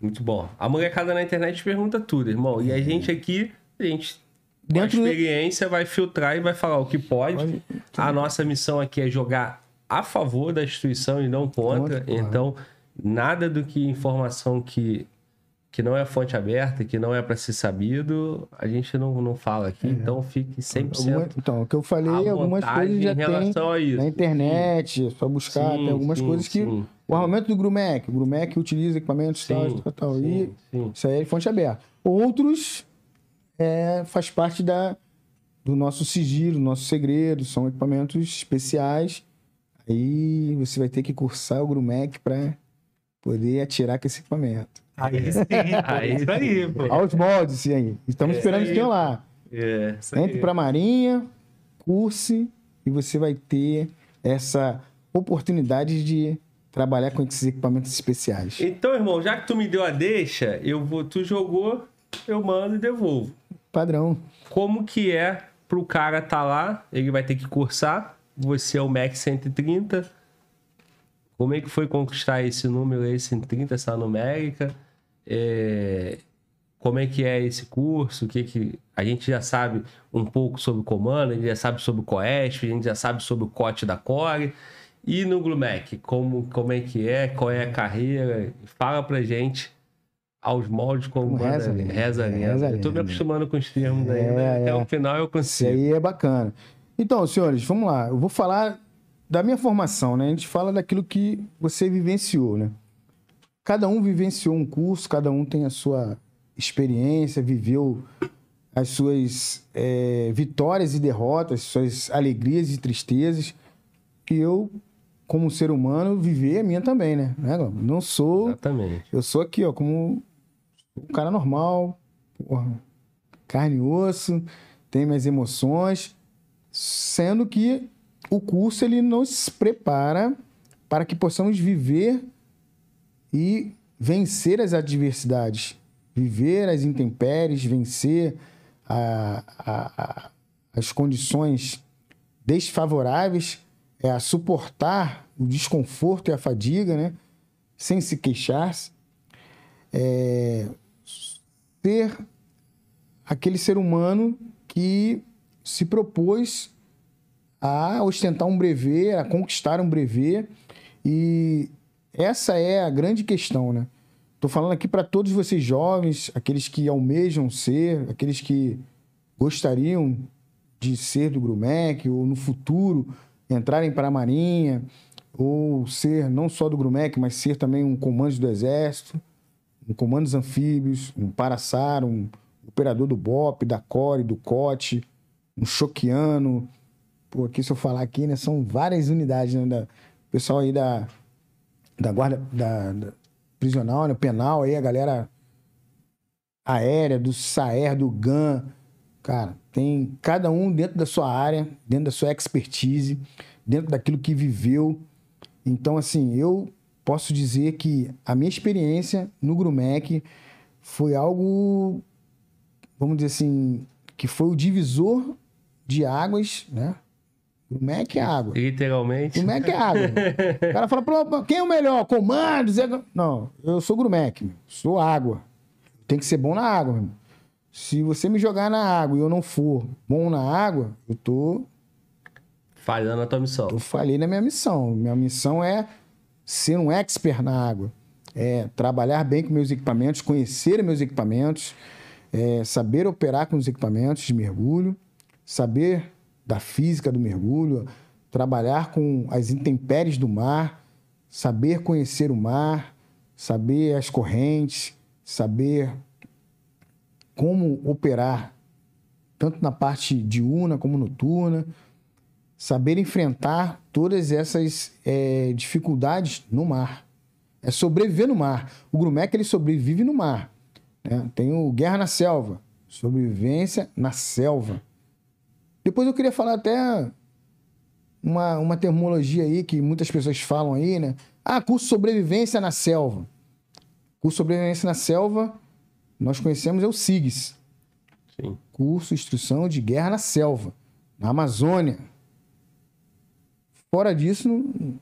Muito bom. A molecada na internet pergunta tudo, irmão. E a gente aqui, a gente Dentro com a experiência vai filtrar e vai falar o que pode. pode. A nossa missão aqui é jogar a favor da instituição e não contra. contra então, nada do que informação que que não é fonte aberta, que não é para ser sabido, a gente não, não fala aqui, é. então fique 100%. Alguma, então, o que eu falei, algumas coisas já tem na internet, sim. é só buscar, sim, tem algumas sim, coisas que... O armamento do Grumec, o Grumec utiliza equipamentos tal, tal, tal, e isso aí é fonte aberta. Outros é, faz parte da, do nosso sigilo, do nosso segredo, são equipamentos especiais, aí você vai ter que cursar o Grumec para poder atirar com esse equipamento. Aí sim, aí, isso aí, pô. Aos moldes, sim, aí. Estamos é esperando que tenha lá. É, Entre para a Marinha, curse, e você vai ter essa oportunidade de trabalhar com esses equipamentos especiais. Então, irmão, já que tu me deu a deixa, eu vou, tu jogou, eu mando e devolvo. Padrão. Como que é pro cara tá lá, ele vai ter que cursar, você é o Mac 130, como é que foi conquistar esse número aí, 130, essa numérica? É, como é que é esse curso? O que que a gente já sabe um pouco sobre o comando, a gente já sabe sobre o COESP, a gente já sabe sobre o COT da Core. E no Glumec, como, como é que é, qual é a carreira? Fala pra gente aos moldes como reza, reza, reza, reza, Eu tô me acostumando com os termos é, aí, né? Até é. o final eu consigo. Isso aí é bacana. Então, senhores, vamos lá. Eu vou falar da minha formação, né? A gente fala daquilo que você vivenciou, né? Cada um vivenciou um curso, cada um tem a sua experiência, viveu as suas é, vitórias e derrotas, suas alegrias e tristezas. E eu como ser humano, viver a minha também, né? né não sou. Exatamente. Eu sou aqui, ó, como um cara normal, porra, carne e osso, tenho minhas emoções, sendo que o curso ele nos prepara para que possamos viver e vencer as adversidades, viver as intempéries, vencer a, a, a, as condições desfavoráveis, é a suportar o desconforto e a fadiga, né? Sem se queixar, é, ser aquele ser humano que se propôs a ostentar um brevet, a conquistar um brevet, e essa é a grande questão, né? Estou falando aqui para todos vocês jovens, aqueles que almejam ser, aqueles que gostariam de ser do Grumec ou no futuro entrarem para a Marinha ou ser não só do Grumec, mas ser também um comando do Exército, um comandos anfíbios, um paraçar, um operador do BOP, da CORE, do COTE, um choquiano. Pô, aqui se eu falar aqui, né, são várias unidades, né, da pessoal aí da da guarda da, da prisional, né, penal aí, a galera aérea, do SAER, do GAN, Cara, tem cada um dentro da sua área, dentro da sua expertise, dentro daquilo que viveu. Então, assim, eu posso dizer que a minha experiência no Grumec foi algo, vamos dizer assim, que foi o divisor de águas, né? Grumec é água. Literalmente. Grumec é água. o cara fala, quem é o melhor? Comandos? Não, eu sou Grumec, sou água. Tem que ser bom na água, meu irmão. Se você me jogar na água e eu não for bom na água, eu tô. Falhando a tua missão. Eu falhei na minha missão. Minha missão é ser um expert na água. É trabalhar bem com meus equipamentos, conhecer meus equipamentos, é saber operar com os equipamentos de mergulho, saber da física do mergulho, trabalhar com as intempéries do mar, saber conhecer o mar, saber as correntes, saber como operar, tanto na parte diurna como noturna, saber enfrentar todas essas é, dificuldades no mar. É sobreviver no mar. O Grumec ele sobrevive no mar. Né? Tem o Guerra na Selva, sobrevivência na selva. Depois eu queria falar até uma, uma terminologia aí que muitas pessoas falam aí, né? Ah, curso sobrevivência na selva. Curso sobrevivência na selva nós conhecemos é o SIGS. Sim. Curso Instrução de Guerra na Selva, na Amazônia. Fora disso, não,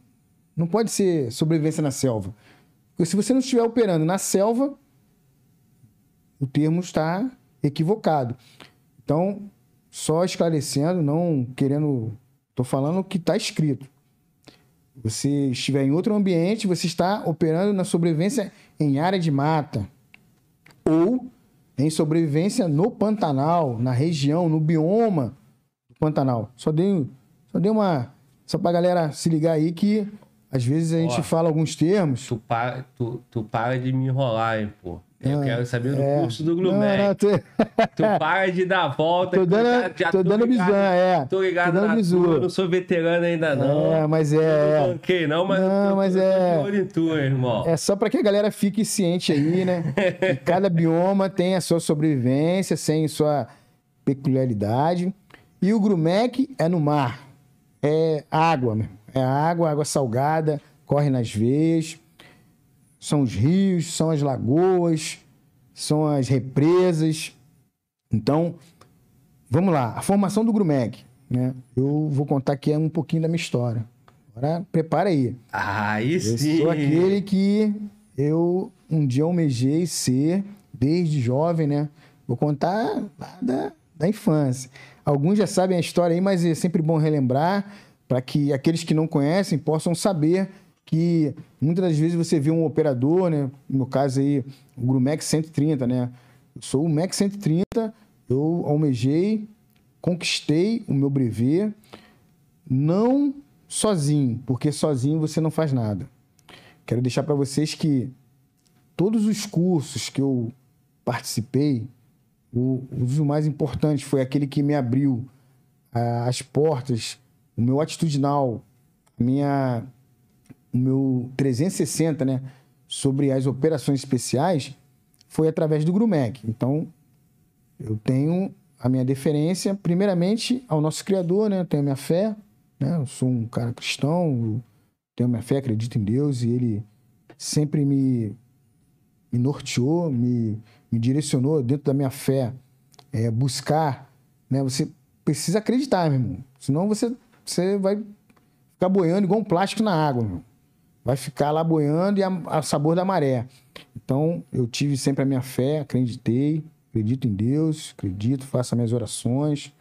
não pode ser sobrevivência na selva. Porque se você não estiver operando na selva, o termo está equivocado. Então, só esclarecendo, não querendo. Estou falando o que está escrito. Você estiver em outro ambiente, você está operando na sobrevivência em área de mata ou em sobrevivência no Pantanal, na região, no bioma do Pantanal. Só dei, só dei uma. Só pra galera se ligar aí que às vezes a gente Ó, fala alguns termos. Tu para, tu, tu para de me enrolar, hein, pô. Eu ah, quero saber do é. curso do Glumec. Tô... tu para de dar volta. Tô dando, já, já tô, tô dando ligado, é. Tô ligado tô dando na tua, não sou veterano ainda não. É, mas é... Não banquei não, mas, não, tô, mas é... Tu, irmão. É só para que a galera fique ciente aí, né? que cada bioma tem a sua sobrevivência, sem sua peculiaridade. E o Grumec é no mar. É água, mesmo. É água, água salgada, corre nas veias são os rios, são as lagoas, são as represas. Então, vamos lá. A formação do Grumeg. Né? Eu vou contar aqui um pouquinho da minha história. Agora, prepara aí. Aí sim. Eu sou aquele que eu um dia almejei ser, desde jovem, né? Vou contar da, da infância. Alguns já sabem a história aí, mas é sempre bom relembrar para que aqueles que não conhecem possam saber que muitas das vezes você vê um operador, né? No caso aí, o Grumec 130, né? Eu sou o MEC 130, eu almejei, conquistei o meu brevet, não sozinho, porque sozinho você não faz nada. Quero deixar para vocês que todos os cursos que eu participei, o, o mais importante foi aquele que me abriu ah, as portas, o meu atitudinal, a minha o meu 360, né, sobre as operações especiais foi através do Grumec. Então, eu tenho a minha deferência, primeiramente, ao nosso Criador, né? Eu tenho a minha fé, né? Eu sou um cara cristão, tenho a minha fé, acredito em Deus e Ele sempre me, me norteou, me, me direcionou dentro da minha fé, é, buscar, né? Você precisa acreditar, meu irmão. Senão você, você vai ficar boiando igual um plástico na água, meu. Vai ficar lá boiando e a, a sabor da maré. Então, eu tive sempre a minha fé, acreditei, acredito em Deus, acredito, faço minhas orações,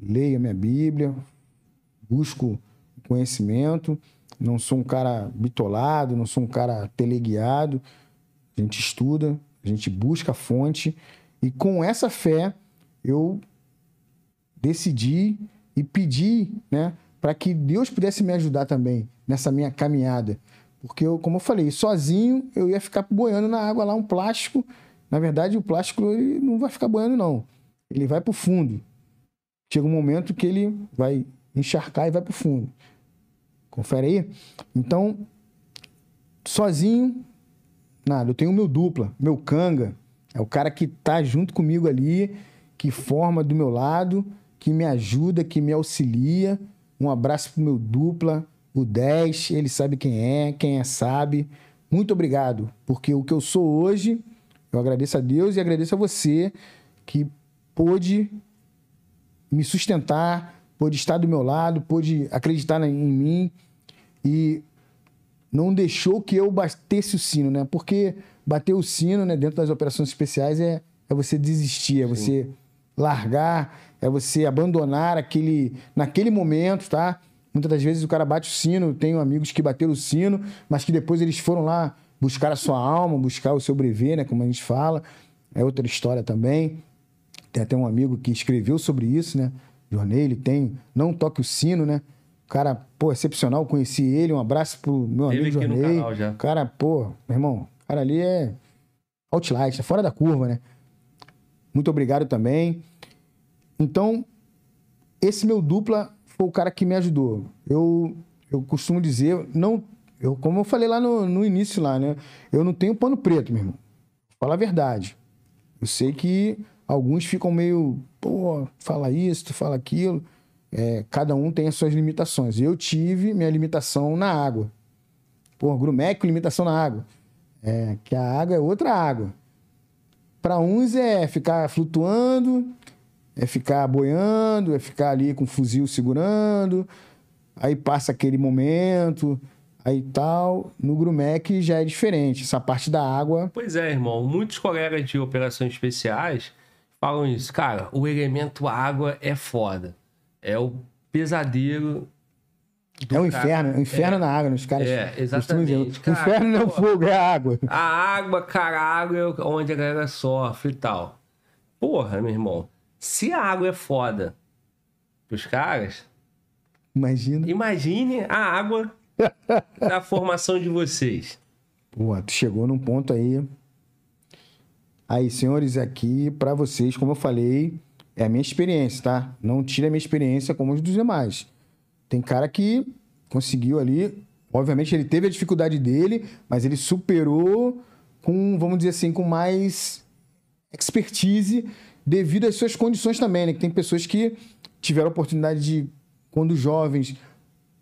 leio a minha Bíblia, busco conhecimento. Não sou um cara bitolado, não sou um cara teleguiado. A gente estuda, a gente busca a fonte. E com essa fé, eu decidi e pedi né, para que Deus pudesse me ajudar também nessa minha caminhada. Porque, eu, como eu falei, sozinho eu ia ficar boiando na água lá um plástico. Na verdade, o plástico ele não vai ficar boiando, não. Ele vai para o fundo. Chega um momento que ele vai encharcar e vai para o fundo. Confere aí. Então, sozinho, nada. Eu tenho meu dupla, meu canga. É o cara que tá junto comigo ali, que forma do meu lado, que me ajuda, que me auxilia. Um abraço pro meu dupla, o 10, ele sabe quem é, quem é sabe. Muito obrigado, porque o que eu sou hoje, eu agradeço a Deus e agradeço a você que pôde me sustentar, pôde estar do meu lado, pôde acreditar em mim e não deixou que eu batesse o sino, né? Porque bater o sino, né, dentro das operações especiais é, é você desistir, é você Sim. largar, é você abandonar aquele naquele momento, tá? Muitas das vezes o cara bate o sino, tenho amigos que bateram o sino, mas que depois eles foram lá buscar a sua alma, buscar o seu brevet, né, como a gente fala. É outra história também. Tem até um amigo que escreveu sobre isso, né? Jornei, ele tem Não Toque o Sino, né? O cara, pô, excepcional, conheci ele, um abraço pro meu amigo Jornei. Cara, pô, meu irmão, o cara ali é outlight, é fora da curva, né? Muito obrigado também. Então, esse meu dupla foi o cara que me ajudou. Eu, eu costumo dizer, não, eu, como eu falei lá no, no início lá, né? Eu não tenho pano preto, meu irmão. Fala a verdade. Eu sei que alguns ficam meio, pô, fala isso, tu fala aquilo. É, cada um tem as suas limitações. Eu tive minha limitação na água. Pô, Grumec, limitação na água. É, que a água é outra água. Para uns é ficar flutuando, é ficar boiando, é ficar ali com o fuzil segurando, aí passa aquele momento, aí tal. No Grumec já é diferente, essa parte da água. Pois é, irmão. Muitos colegas de operações especiais falam isso. Cara, o elemento água é foda. É o pesadelo. é o inferno, é o inferno é, na água, os caras. É, exatamente. Cara, o inferno não é o fogo, é a água. A água, caralho, é onde a galera sofre e tal. Porra, meu irmão. Se a água é foda pros caras. Imagina. Imagine a água da formação de vocês. Pô, tu chegou num ponto aí. Aí, senhores, aqui para vocês, como eu falei, é a minha experiência, tá? Não tira a minha experiência como os dos demais. Tem cara que conseguiu ali, obviamente ele teve a dificuldade dele, mas ele superou com, vamos dizer assim, com mais expertise devido às suas condições também, né? Que tem pessoas que tiveram a oportunidade de, quando jovens,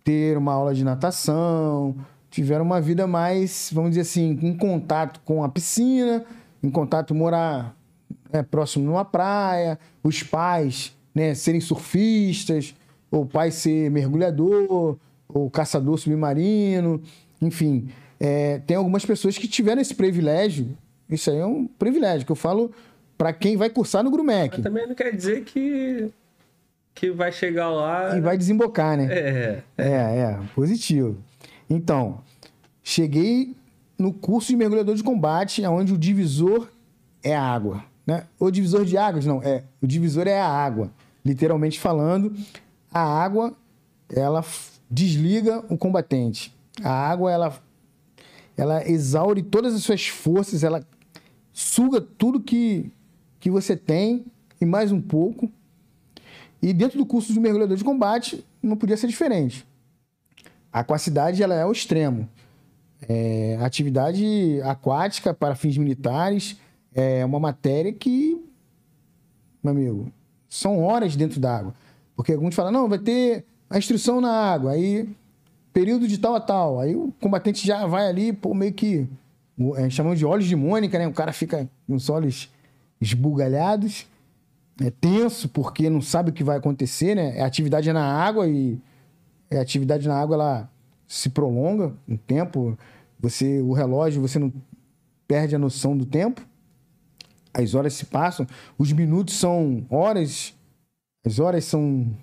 ter uma aula de natação, tiveram uma vida mais, vamos dizer assim, em contato com a piscina, em contato morar né, próximo numa praia, os pais né, serem surfistas, ou o pai ser mergulhador, ou caçador submarino, enfim. É, tem algumas pessoas que tiveram esse privilégio. Isso aí é um privilégio, que eu falo para quem vai cursar no Grumec. Mas também não quer dizer que que vai chegar lá e vai desembocar, né? É. É, é, positivo. Então, cheguei no curso de mergulhador de combate, onde o divisor é a água, né? O divisor de águas não, é, o divisor é a água. Literalmente falando, a água ela desliga o combatente. A água ela ela exaure todas as suas forças, ela suga tudo que que você tem e mais um pouco. E dentro do curso de mergulhador de combate, não podia ser diferente. A aquacidade ela é o extremo. É, atividade aquática para fins militares é uma matéria que, meu amigo, são horas dentro d'água. Porque alguns falam, não, vai ter a instrução na água, aí período de tal a tal. Aí o combatente já vai ali, pô, meio que. A gente chama de olhos de Mônica, né? O cara fica com os olhos esbugalhados, é tenso, porque não sabe o que vai acontecer, né? A atividade é na água e a atividade na água ela se prolonga um tempo. Você, o relógio, você não perde a noção do tempo. As horas se passam, os minutos são horas, as horas são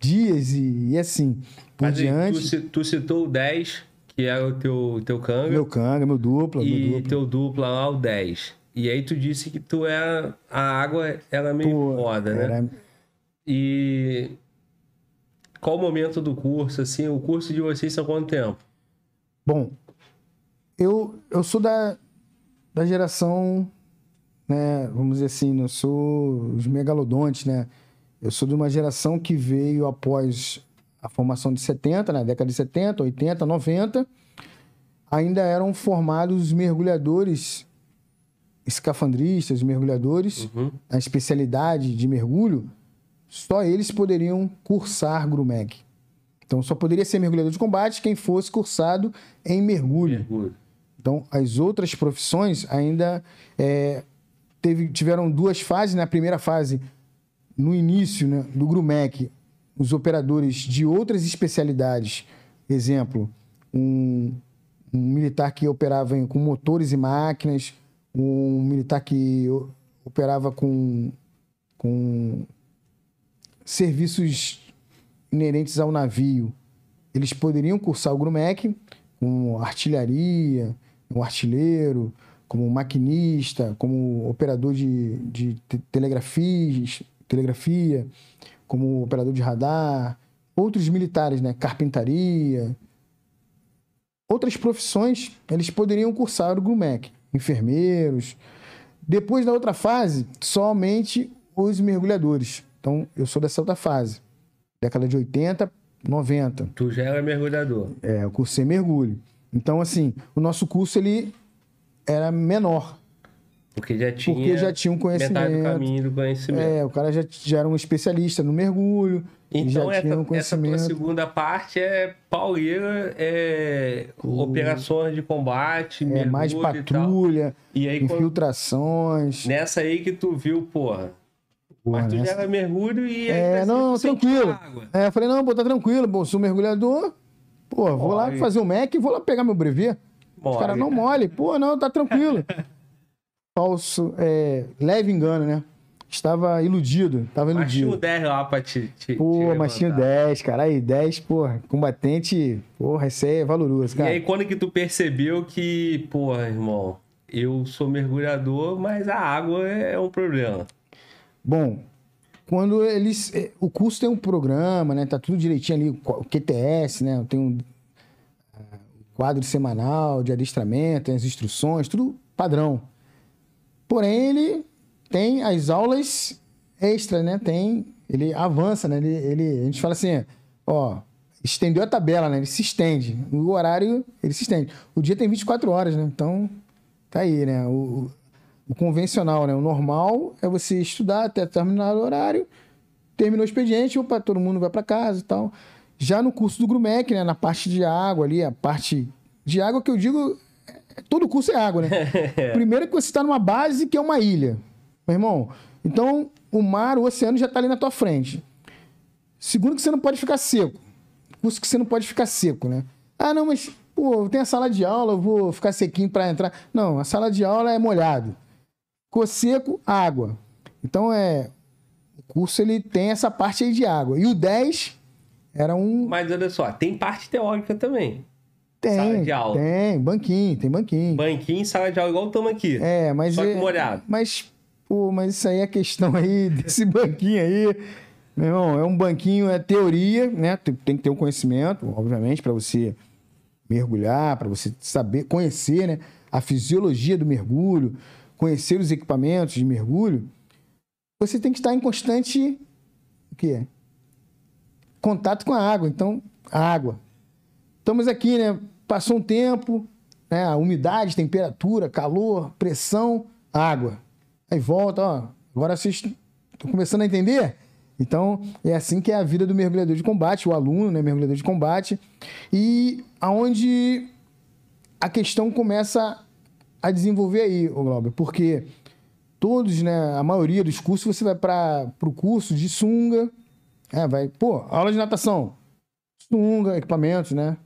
dias e, e assim por Mas diante. Tu, tu citou o 10, que é o teu, teu canga. Meu canga, meu dupla, e meu dupla. teu dupla lá, o 10. E aí tu disse que tu é. A água, ela é meio Pô, foda, né? era- E. Qual o momento do curso, assim? O curso de vocês são quanto tempo? Bom, eu, eu sou da, da geração, né, vamos dizer assim, eu sou os megalodontes, né? Eu sou de uma geração que veio após a formação de 70, na década de 70, 80, 90. Ainda eram formados mergulhadores escafandristas, mergulhadores, Uhum. a especialidade de mergulho, só eles poderiam cursar GRUMEC. Então, só poderia ser mergulhador de combate quem fosse cursado em mergulho. Mergulho. Então, as outras profissões ainda é, teve- tiveram duas fases. Na primeira fase, no início né, do GRUMEC, os operadores de outras especialidades, exemplo, um, um militar que operava em- com motores e máquinas, um militar que operava com, com serviços inerentes ao navio, eles poderiam cursar o GRUMEC, como artilharia, um artilheiro, como maquinista, como operador de, de te- telegrafia, telegrafia, como operador de radar, outros militares, né? Carpintaria, outras profissões, eles poderiam cursar o GRUMEC, enfermeiros. Depois da outra fase, somente os mergulhadores. Então, eu sou dessa outra fase, década de 80, 90. Tu já era mergulhador. É, eu cursei mergulho. Então, assim, o nosso curso ele era menor, Porque já tinha. porque já tinha um Metade do conhecimento. caminho do conhecimento. É, o cara já, já era um especialista no mergulho, Então, essa, um essa tua segunda parte é pauleira, é operações de combate, É, mais e patrulha, E aí, quando- infiltrações. nessa aí que tu viu, porra. Porra, mas tu nessa- já era mergulho e aí É, não, sentiu tranquilo. água. É, eu falei, não, pô, tá tranquilo, pô, sou mergulhador. Pô, vou lá Mole. fazer o MEC e vou lá pegar meu brevet. Os caras não mole. Pô, não, tá tranquilo. Falso, é, leve engano, né? Estava iludido, tava Mas tinha iludido. o 10 lá pra te. te Pô, te mas tinha levantar. 10, cara. Aí, 10, porra, combatente, porra, isso aí é valoroso, E cara. aí, quando que tu percebeu que, porra, irmão, eu sou mergulhador, mas a água é um problema. Bom, quando eles. eh, O curso tem um programa, né? Tá tudo direitinho ali, o QTS, né? Tem um ah, quadro semanal de adestramento, tem as instruções, tudo padrão. Porém, ele tem as aulas extras, né? Tem. Ele avança, né? Ele, ele, a gente fala assim, ó, estendeu a tabela, né? Ele se estende. O horário, ele se estende. O dia tem 24 horas, né? Então, tá aí, né? O, o- o convencional, né? O normal é você estudar até determinado horário, terminou o expediente, opa, todo mundo vai para casa e tal. Já no curso do Grumec, né? Na parte de água ali, a parte de água que eu digo, é- todo curso é água, né? Primeiro que você está numa base que é uma ilha, meu irmão. Então, o mar, o oceano já está ali na tua frente. Segundo que você não pode ficar seco. Curso que você não pode ficar seco, né? Ah, não, mas, pô, tem a sala de aula, eu vou ficar sequinho para entrar. Não, a sala de aula é molhado. Ficou seco, água. Então, é... O curso, ele tem essa parte aí de água. E o 10 era um... Mas olha só, tem parte teórica também. Tem, sala de aula. tem, banquinho, tem banquinho. Banquinho, sala de aula, igual estamos aqui. É, mas... Só que é- molhado. Mas, pô, mas isso aí é questão aí desse banquinho aí. Meu irmão, é um banquinho, é teoria, né? Tem, que ter um conhecimento, obviamente, para você mergulhar, para você saber, conhecer, né? A fisiologia do mergulho, conhecer os equipamentos de mergulho. Você tem que estar em constante o quê? Contato com a água. Então, a água. Estamos aqui, né? Passou um tempo, né? A umidade, temperatura, calor, pressão, água. Aí volta, ó. Agora vocês estão começando a entender? Então, é assim que é a vida do mergulhador de combate, o aluno, né, mergulhador de combate, e aonde a questão começa a desenvolver aí, o Glauber, porque todos, né, a maioria dos cursos você vai para o curso de sunga, é, vai, pô, aula de natação, sunga, equipamentos, né,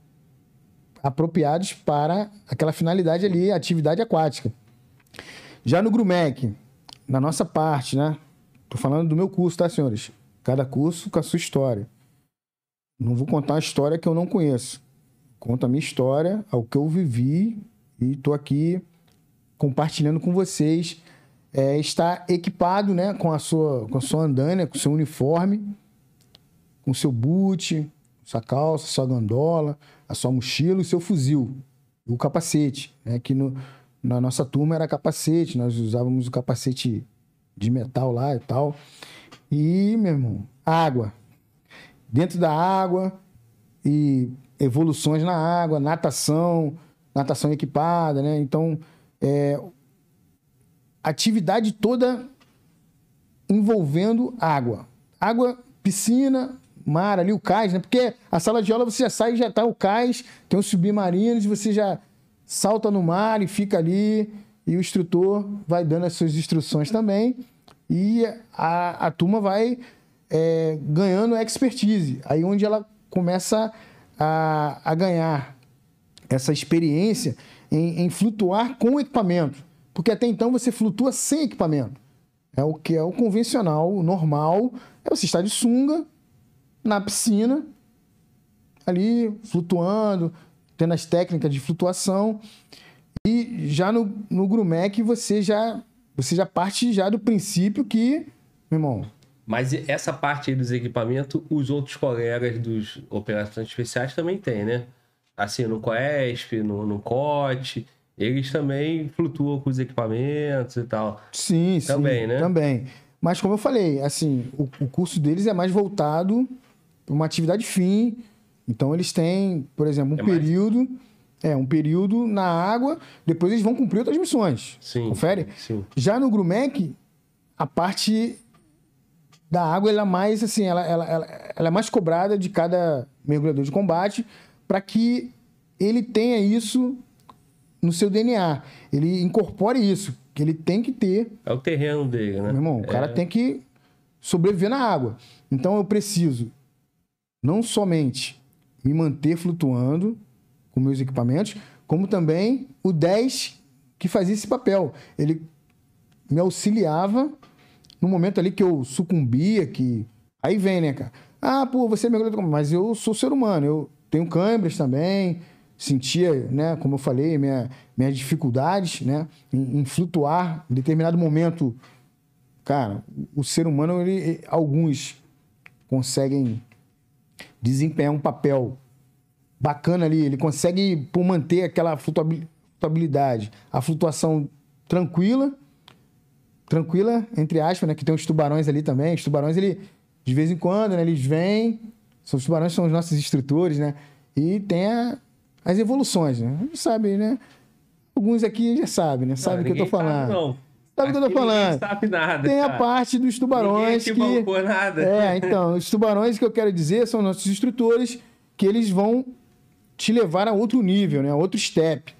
apropriados para aquela finalidade ali, atividade aquática. Já no Grumec, na nossa parte, né, tô falando do meu curso, tá, senhores? Cada curso com a sua história. Não vou contar uma história que eu não conheço. Conto a minha história, ao que eu vivi e estou aqui compartilhando com vocês. É, está equipado né, com, a sua, com a sua andanha, com o seu uniforme, com o seu boot, sua calça, sua gandola, a sua mochila e o seu fuzil. O capacete, né, que no, na nossa turma era capacete, nós usávamos o capacete de metal lá e tal. E, meu irmão, água. Dentro da água e evoluções na água, natação, natação equipada, né? Então, é, atividade toda envolvendo água. Água, piscina, mar ali, o cais, né? Porque a sala de aula você já sai, já tá o cais, tem os submarinos, você já salta no mar e fica ali, e o instrutor vai dando as suas instruções também e a, a turma vai é, ganhando expertise. Aí onde ela começa a, a ganhar essa experiência em, em, flutuar com equipamento. Porque até então você flutua sem equipamento. É o que é o convencional, o normal. É você estar de sunga na piscina, ali flutuando, tendo as técnicas de flutuação. E já no, no Grumec você já você já parte já do princípio que, meu irmão. Mas essa parte aí dos equipamentos, os outros colegas dos operações especiais também tem, né? Assim, no COESP, no, no COT, eles também flutuam com os equipamentos e tal. Sim, também, sim. né? Também. Mas como eu falei, assim, o, o curso deles é mais voltado para uma atividade fim. Então eles têm, por exemplo, um é período. Mais é, um período na água, depois eles vão cumprir outras missões. Sim. Confere? Sim. Já no Grumec, a parte da água ela é mais assim, ela, ela, ela, ela é mais cobrada de cada mergulhador de combate para que ele tenha isso no seu DNA. Ele incorpore isso, que ele tem que ter. É o terreno dele, né? Meu irmão, o é... cara tem que sobreviver na água. Então eu preciso não somente me manter flutuando, com meus equipamentos, como também o 10 que fazia esse papel. Ele me auxiliava no momento ali que eu sucumbia, que aí vem, né, cara? Ah, pô, você é mergulhador, mas eu sou ser humano, eu tenho câimbras também, sentia, né, como eu falei, minha, minhas dificuldades, né, em, em, flutuar em determinado momento. Cara, o ser humano, ele, alguns conseguem desempenhar um papel bacana ali. Ele consegue pô, manter aquela flutuabilidade, a flutuação tranquila, tranquila, entre aspas, né? Que tem os tubarões ali também. Os tubarões, ele, de vez em quando, né? Eles vêm. Os tubarões são os nossos instrutores, né? E tem a, as evoluções, né? A gente sabe, né? Alguns aqui já sabem, né? Sabe o que eu tô falando. Sabe, não. Sabe o que eu tô falando? sabe nada. Tem cara. a parte dos tubarões ninguém que. nada. É, então, os tubarões que eu quero dizer são nossos instrutores que eles vão te levar a outro nível, né? a outro step.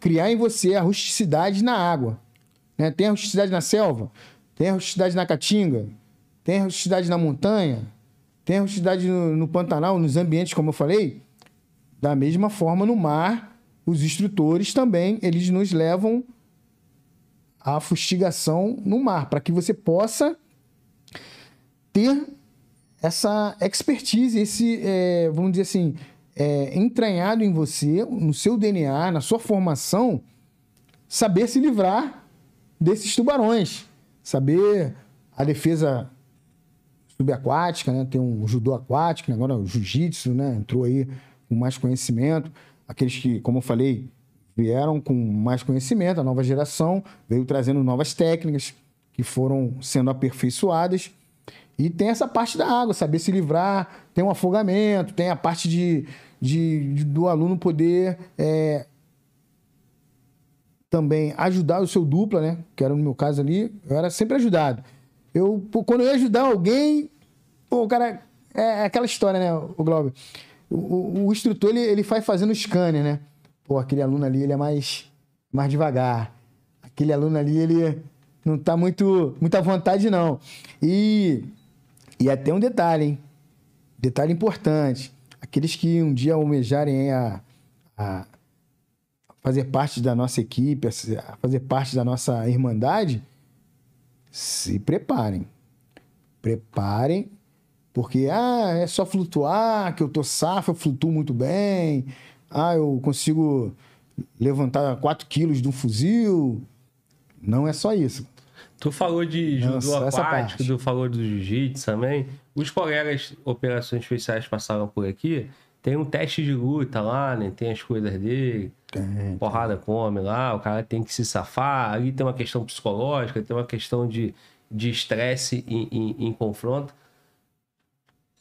Criar em você a rusticidade na água. Né? Tem a rusticidade na selva, tem a rusticidade na caatinga, tem a rusticidade na montanha, tem a rusticidade no, no Pantanal, nos ambientes, como eu falei. Da mesma forma, no mar, os instrutores também, eles nos levam à fustigação no mar, para que você possa ter essa expertise, esse, é, vamos dizer assim, é, entranhado em você, no seu DNA, na sua formação, saber se livrar desses tubarões. Saber a defesa subaquática, né? Tem um judô aquático, né? agora o jiu-jitsu, né? Entrou aí com mais conhecimento. Aqueles que, como eu falei, vieram com mais conhecimento, a nova geração veio trazendo novas técnicas que foram sendo aperfeiçoadas. E tem essa parte da água, saber se livrar, tem um afogamento, tem a parte de, de, de do aluno poder é, também ajudar o seu dupla, né? Que era no meu caso ali, eu era sempre ajudado. Eu, quando eu ia ajudar alguém, pô, o cara. É, é aquela história, né, o Glauber? O, o, o, instrutor, ele, ele faz fazendo scanner, né? Pô, aquele aluno ali, ele é mais, mais devagar. Aquele aluno ali, ele não tá muito, muita vontade, não. E, e até um detalhe, hein? Detalhe importante. Aqueles que um dia almejarem a, a fazer parte da nossa equipe, a fazer parte da nossa irmandade, se preparem. Preparem, porque ah, é só flutuar, que eu tô safo, eu flutuo muito bem. Ah, eu consigo levantar 4 quilos de um fuzil. Não é só isso. Tu falou de judô Nossa, aquático, tu falou do jiu-jitsu também. Os colegas operações especiais passaram por aqui. Tem um teste de luta lá, né? Tem as coisas dele. Tem, porrada come lá, o cara tem que se safar. Ali tem uma questão psicológica, tem uma questão de estresse de em, em, em, confronto.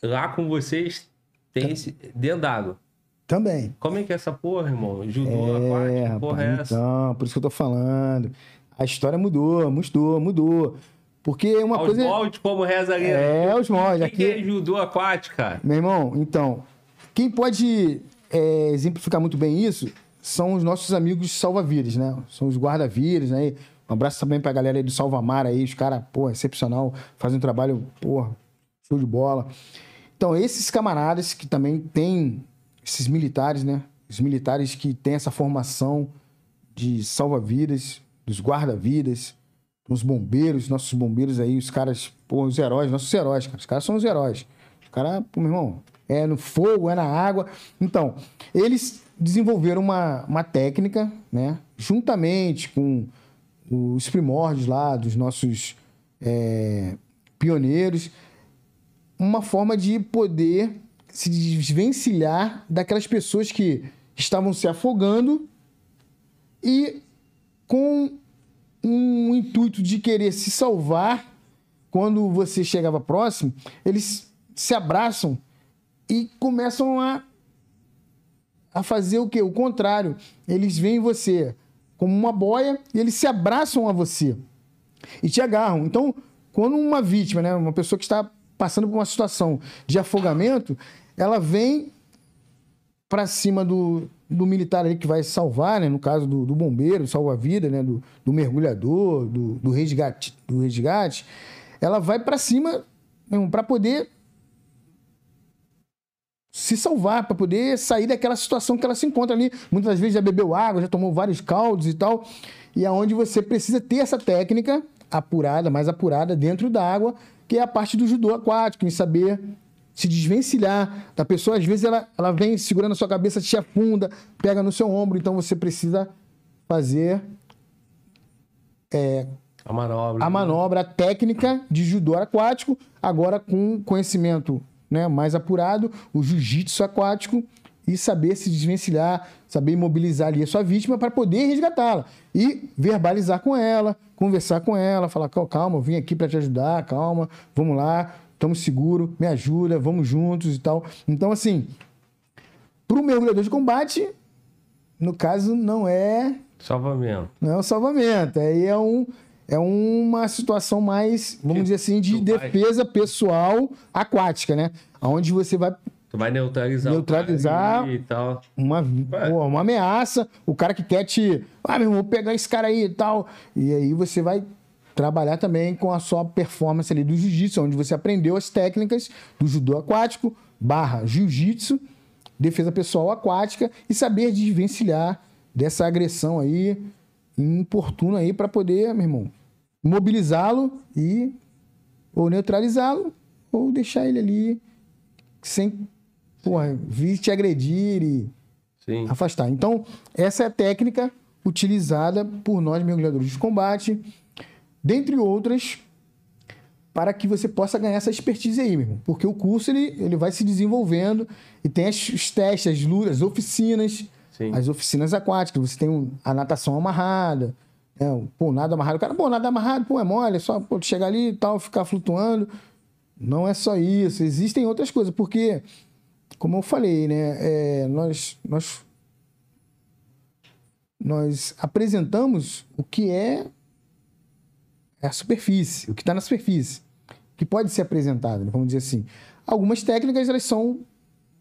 Lá com vocês tem esse. dentro d'água. Também. Como é que é essa porra, irmão? Judô, é, aquático, porra é essa? Então, por isso que eu tô falando. A história mudou, mudou, mudou. Porque uma Aos coisa. Os moldes, como reza ali. É, os moldes. O que, aqui... que é judô aquático, cara? Meu irmão, então. Quem pode é, exemplificar muito bem isso são os nossos amigos salva-vidas, né? São os guarda-vidas, né? Um abraço também pra galera aí do Salvamar aí, os caras, pô, excepcional, fazem um trabalho, pô, show de bola. Então, esses camaradas que também têm, esses militares, né? Os militares que têm essa formação de salva-vidas, dos guarda-vidas, os bombeiros, nossos bombeiros aí, os caras, pô, os heróis, nossos heróis, cara. Os caras são os heróis. Os caras, pô, meu irmão, é no fogo, é na água. Então, eles desenvolveram uma, uma técnica, né? Juntamente com os primórdios lá dos nossos é, pioneiros, uma forma de poder se desvencilhar daquelas pessoas que estavam se afogando e com um intuito de querer se salvar, quando você chegava próximo, eles se abraçam e começam a, a fazer o quê? O contrário. Eles veem você como uma boia e eles se abraçam a você e te agarram. Então, quando uma vítima, né, uma pessoa que está passando por uma situação de afogamento, ela vem para cima do, do militar ali que vai salvar, né? No caso do, do bombeiro, salva-vida, né? Do, do mergulhador, do, do, resgate, do resgate, ela vai para cima para poder se salvar, para poder sair daquela situação que ela se encontra ali. Muitas vezes já bebeu água, já tomou vários caldos e tal. E aonde é você precisa ter essa técnica apurada, mais apurada dentro da água, que é a parte do judô aquático, em saber se desvencilhar da pessoa. Às vezes ela, ela vem segurando a sua cabeça, te afunda, pega no seu ombro. Então você precisa fazer é, a manobra, a manobra técnica de judô aquático, agora com conhecimento né, mais apurado, o jiu-jitsu aquático e saber se desvencilhar, saber imobilizar ali a sua vítima para poder resgatá-la e verbalizar com ela, conversar com ela, falar calma, eu vim aqui para te ajudar, calma, vamos lá, estamos seguros, me ajuda, vamos juntos e tal. Então, assim, para o mergulhador de combate, no caso, não é. Salvamento. Não é o salvamento. Aí é, um, é uma situação mais, vamos dizer assim, de defesa vai... pessoal aquática, né? Onde você vai. Tu vai neutralizar, neutralizar e tal. Uma, pô, uma ameaça. O cara que quer te. Ah, meu irmão, vou pegar esse cara aí e tal. E aí você vai trabalhar também com a sua performance ali do jiu-jitsu, onde você aprendeu as técnicas do judô aquático barra jiu-jitsu, defesa pessoal aquática e saber desvencilhar dessa agressão aí importuna aí para poder, meu irmão, mobilizá-lo e ou neutralizá-lo ou deixar ele ali sem porra, vir te agredir e Sim. afastar. Então, essa é a técnica utilizada por nós mergulhadores de combate dentre outras, para que você possa ganhar essa expertise aí, meu irmão. Porque o curso ele, ele vai se desenvolvendo e tem as, os testes, as lutas, as oficinas, Sim. as oficinas aquáticas. Você tem um, a natação amarrada, né? pô, nada amarrado. O cara, pô, nada amarrado, pô, é mole, é só pô, chegar ali e tal, ficar flutuando. Não é só isso, existem outras coisas, porque, como eu falei, né, é, nós, nós nós apresentamos o que é a superfície, o que está na superfície, que pode ser apresentado, né? vamos dizer assim. Algumas técnicas elas são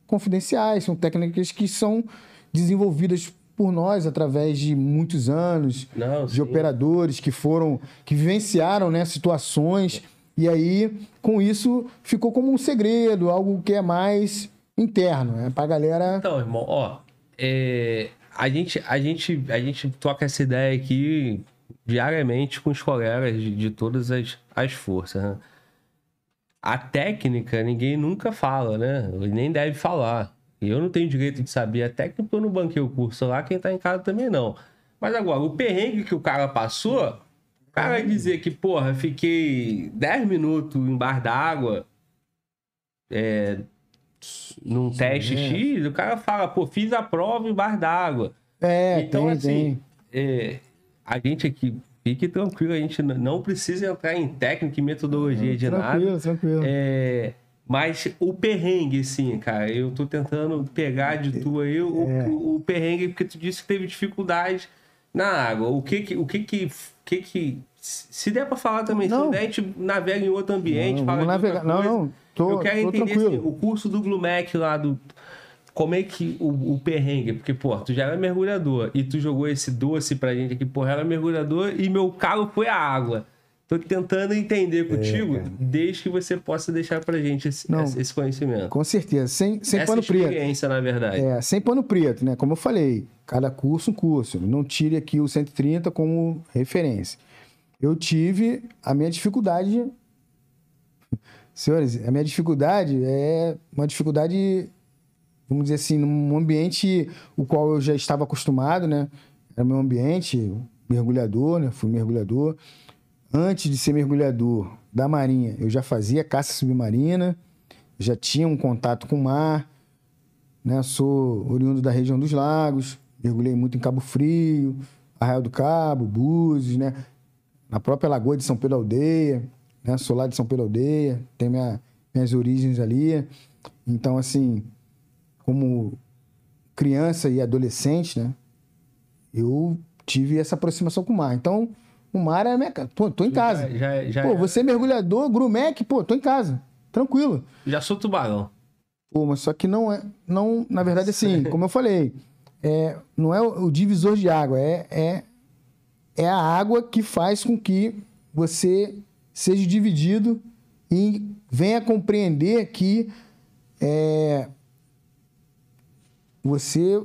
confidenciais, são técnicas que são desenvolvidas por nós através de muitos anos Não, de sim. operadores que foram que vivenciaram né, situações e aí com isso ficou como um segredo, algo que é mais interno, né, para galera. Então, irmão, ó, é, a, gente, a, gente, a gente toca essa ideia aqui diariamente com os colegas de, de todas as, as forças. Né? A técnica ninguém nunca fala, né? Nem deve falar. E eu não tenho direito de saber a técnica porque eu não banquei o curso lá, quem tá em casa também não. Mas agora, o perrengue que o cara passou, o cara dizer que, porra, fiquei 10 minutos embaixo d'água, é, num teste é. X, o cara fala, pô, fiz a prova embaixo d'água. É, Então, tem, assim, tem. é, a gente aqui, fique tranquilo, a gente não precisa entrar em técnica e metodologia de nada. tranquilo, tranquilo. É, mas o perrengue, assim, cara, eu tô tentando pegar de tu aí o, É. o, o perrengue, porque tu disse que teve dificuldade na água. O que que. O que, que, que, que se der pra falar também, se Não. não der, a gente navega em outro ambiente, Não, fala navegar. Não, não, tô- eu quero entender tranquilo. assim, o curso do Glumec lá do. Como é que o, o perrengue? Porque, pô, tu já era mergulhador e tu jogou esse doce pra gente aqui, porra, era mergulhador e meu carro foi a água. Tô tentando entender contigo, desde que você possa deixar pra gente esse, É, Não. esse- conhecimento. Com certeza, sem, sem Essa pano preto. experiência, na verdade. É, sem pano preto, né? Como eu falei, cada curso um curso. Não tire aqui o 130 como referência. Eu tive a minha dificuldade. Senhores, a minha dificuldade é uma dificuldade, vamos dizer assim, num ambiente o qual eu já estava acostumado, né? Era meu ambiente, mergulhador, né? Fui mergulhador. Antes de ser mergulhador da Marinha, eu já fazia caça submarina, já tinha um contato com o mar né? Sou oriundo da região dos lagos, mergulhei muito em Cabo Frio, Arraial do Cabo, Búzios, né? Na própria Lagoa de São Pedro Aldeia, né? Sou lá de São Pedro Aldeia, tenho minha, minhas origens ali. Então, assim, como criança e adolescente, né? Eu tive essa aproximação com o mar. Então, o mar é a minha casa. Pô, tô em casa. Já, já, já, Pô, você é mergulhador, grumec, pô, tô em casa. Tranquilo. já sou tubarão. Pô, mas só que não é. Não, na verdade, assim, como eu falei, é, não é o o divisor de água, é, é, é a água que faz com que você seja dividido e venha compreender que é, você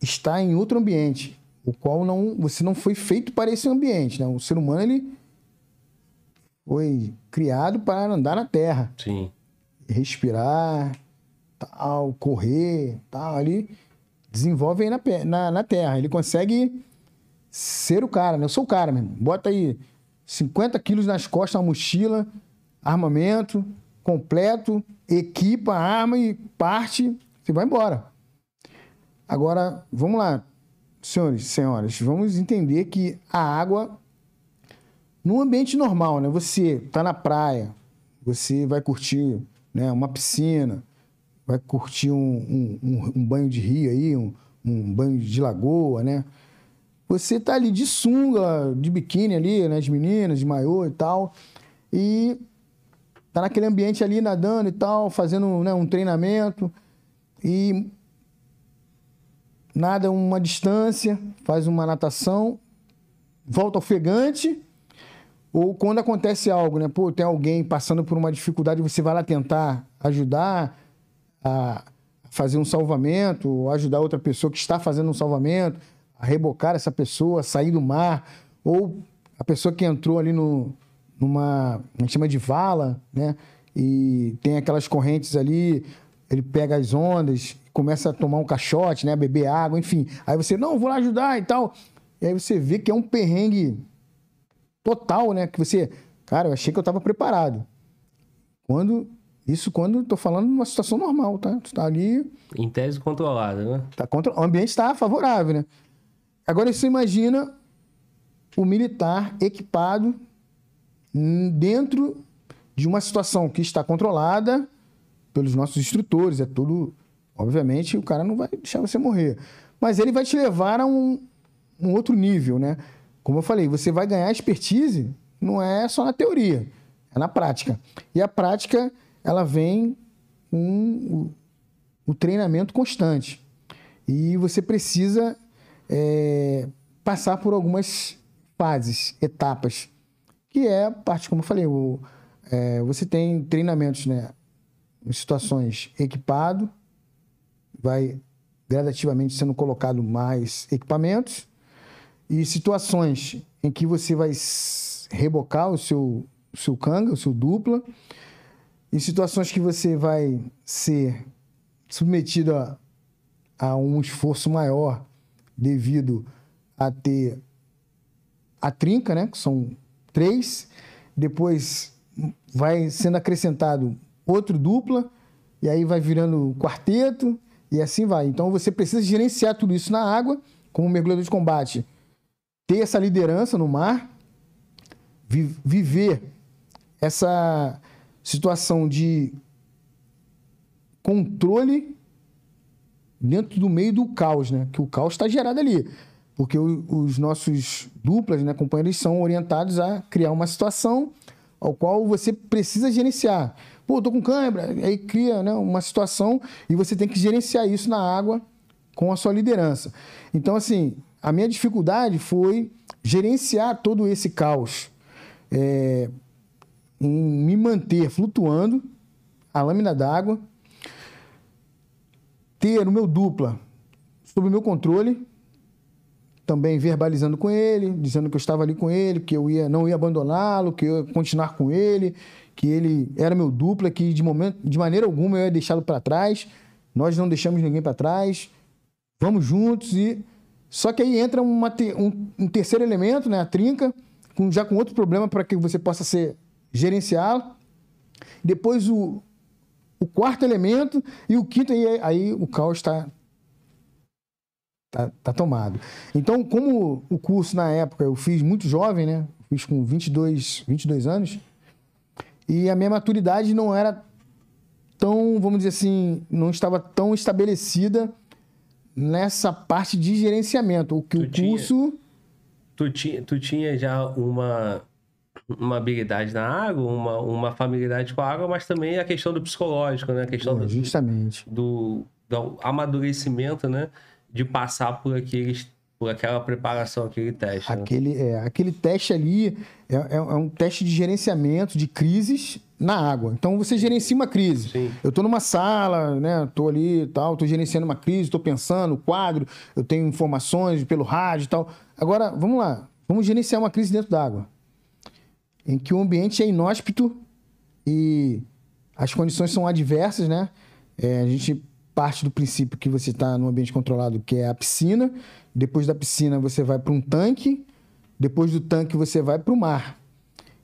está em outro ambiente, o qual não, você não foi feito para esse ambiente. Né? O ser humano ele foi criado para andar na Terra Sim. respirar, tal, correr, tal, ali desenvolve aí na, na, na terra. Ele consegue ser o cara, né? Eu sou o cara mesmo. Bota aí 50 quilos nas costas, uma mochila, armamento completo, equipa, arma e parte, você vai embora. Agora, vamos lá, senhores e senhoras, vamos entender que a água, num ambiente normal, né? Você tá na praia, você vai curtir né, uma piscina, vai curtir um, um- um- um banho de rio aí, um, um banho de lagoa, né? Você tá ali de sunga, de biquíni ali, né? As meninas, de maiô e tal. E tá naquele ambiente ali nadando e tal, fazendo né, um treinamento. E nada uma distância, faz uma natação, volta ofegante. Ou quando acontece algo, né? Pô, tem alguém passando por uma dificuldade, você vai lá tentar ajudar a fazer um salvamento, ou ajudar outra pessoa que está fazendo um salvamento, a rebocar essa pessoa, sair do mar, ou a pessoa que entrou ali no, numa, a gente chama de vala, né? E tem aquelas correntes ali, ele pega as ondas, começa a tomar um caixote, né? Beber água, enfim. Aí você, não, vou lá ajudar e tal. E aí você vê que é um perrengue total, né? Que você, cara, eu achei que eu tava preparado. Quando isso quando tô falando numa situação normal, tá? Tu tá ali, Em tese controlada, né? tá contra, o ambiente está favorável, né? Agora você imagina o militar equipado dentro de uma situação que está controlada pelos nossos instrutores, é tudo, obviamente, o cara não vai deixar você morrer. mas ele vai te levar a um, um outro nível, né? Como eu falei, você vai ganhar expertise, não é só na teoria, é na prática. E a prática, ela vem com o, o treinamento constante. E você precisa é, passar por algumas fases, etapas, que é parte, como eu falei, o, é, você tem treinamentos né, em situações equipado, vai gradativamente sendo colocado mais equipamentos, e situações em que você vai rebocar o seu, seu canga, o seu dupla, em situações que você vai ser submetido a, a um esforço maior devido a ter a trinca, né? Que são três. Depois vai sendo acrescentado outro dupla, e aí vai virando quarteto, e assim vai. Então você precisa gerenciar tudo isso na água, como mergulhador de combate. Ter essa liderança no mar, vi viver essa situação de controle dentro do meio do caos, né? Que o caos está gerado ali porque o, os nossos duplas, né, companheiros, são orientados a criar uma situação ao qual você precisa gerenciar. Pô, tô com câimbra, aí cria né, uma situação e você tem que gerenciar isso na água com a sua liderança. Então, assim, a minha dificuldade foi gerenciar todo esse caos, é, em me manter flutuando a lâmina d'água, ter o meu dupla sob o meu controle, também verbalizando com ele, dizendo que eu estava ali com ele, que eu ia, não ia abandoná-lo, que eu ia continuar com ele, que ele era meu dupla, que de, momento, de maneira alguma eu ia deixá-lo para trás. Nós não deixamos ninguém para trás. Vamos juntos e só que aí entra uma, um, um, terceiro elemento, né, a trinca, com, já com outro problema para que você possa ser gerenciá-lo. Depois o, o quarto elemento e o quinto aí, aí o caos está tá, tá tomado. Então, como o curso na época eu fiz muito jovem, né? Fiz com 22, 22 anos. E a minha maturidade não era tão, vamos dizer assim, não estava tão estabelecida nessa parte de gerenciamento. O que tu o curso. Tinha, tu, tinha, tu tinha já uma, uma habilidade na água, uma, uma familiaridade com a água, mas também a questão do psicológico, né? A questão Pô, justamente. Do, do, do amadurecimento, né? de passar por aqueles por aquela preparação, aquele teste. Né? Aquele, é, aquele teste ali é, é, é, um teste de gerenciamento de crises na água. Então você gerencia uma crise. Sim. Eu estou numa sala, né? Estou ali e tal, estou gerenciando uma crise, estou pensando, quadro, eu tenho informações pelo rádio e tal. Agora, vamos lá, vamos gerenciar uma crise dentro d'água. Em que o ambiente é inóspito e as condições são adversas, né? É, a gente parte do princípio que você está num ambiente controlado, que é a piscina. Depois da piscina, você vai para um tanque. Depois do tanque, você vai para o mar.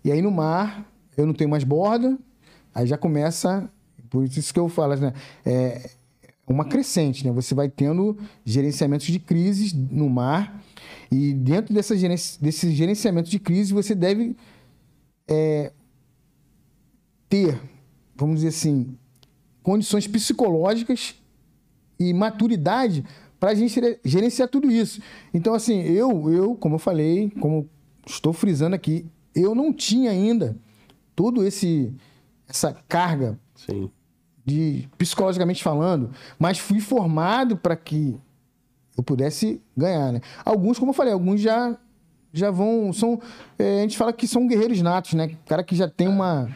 E aí no mar, eu não tenho mais borda. Aí já começa. Por isso que eu falo, né? É uma crescente, né? Você vai tendo gerenciamentos de crises no mar. E dentro dessa desse gerenciamento de crise, você deve é, ter, vamos dizer assim, condições psicológicas e maturidade para a gente gerenciar tudo isso. Então, assim, eu, eu, como eu falei, como estou frisando aqui, eu não tinha ainda todo esse essa carga Sim. de psicologicamente falando, mas fui formado para que eu pudesse ganhar, né? Alguns, como eu falei, alguns já já vão são é, a gente fala que são guerreiros natos, né? Cara que já tem uma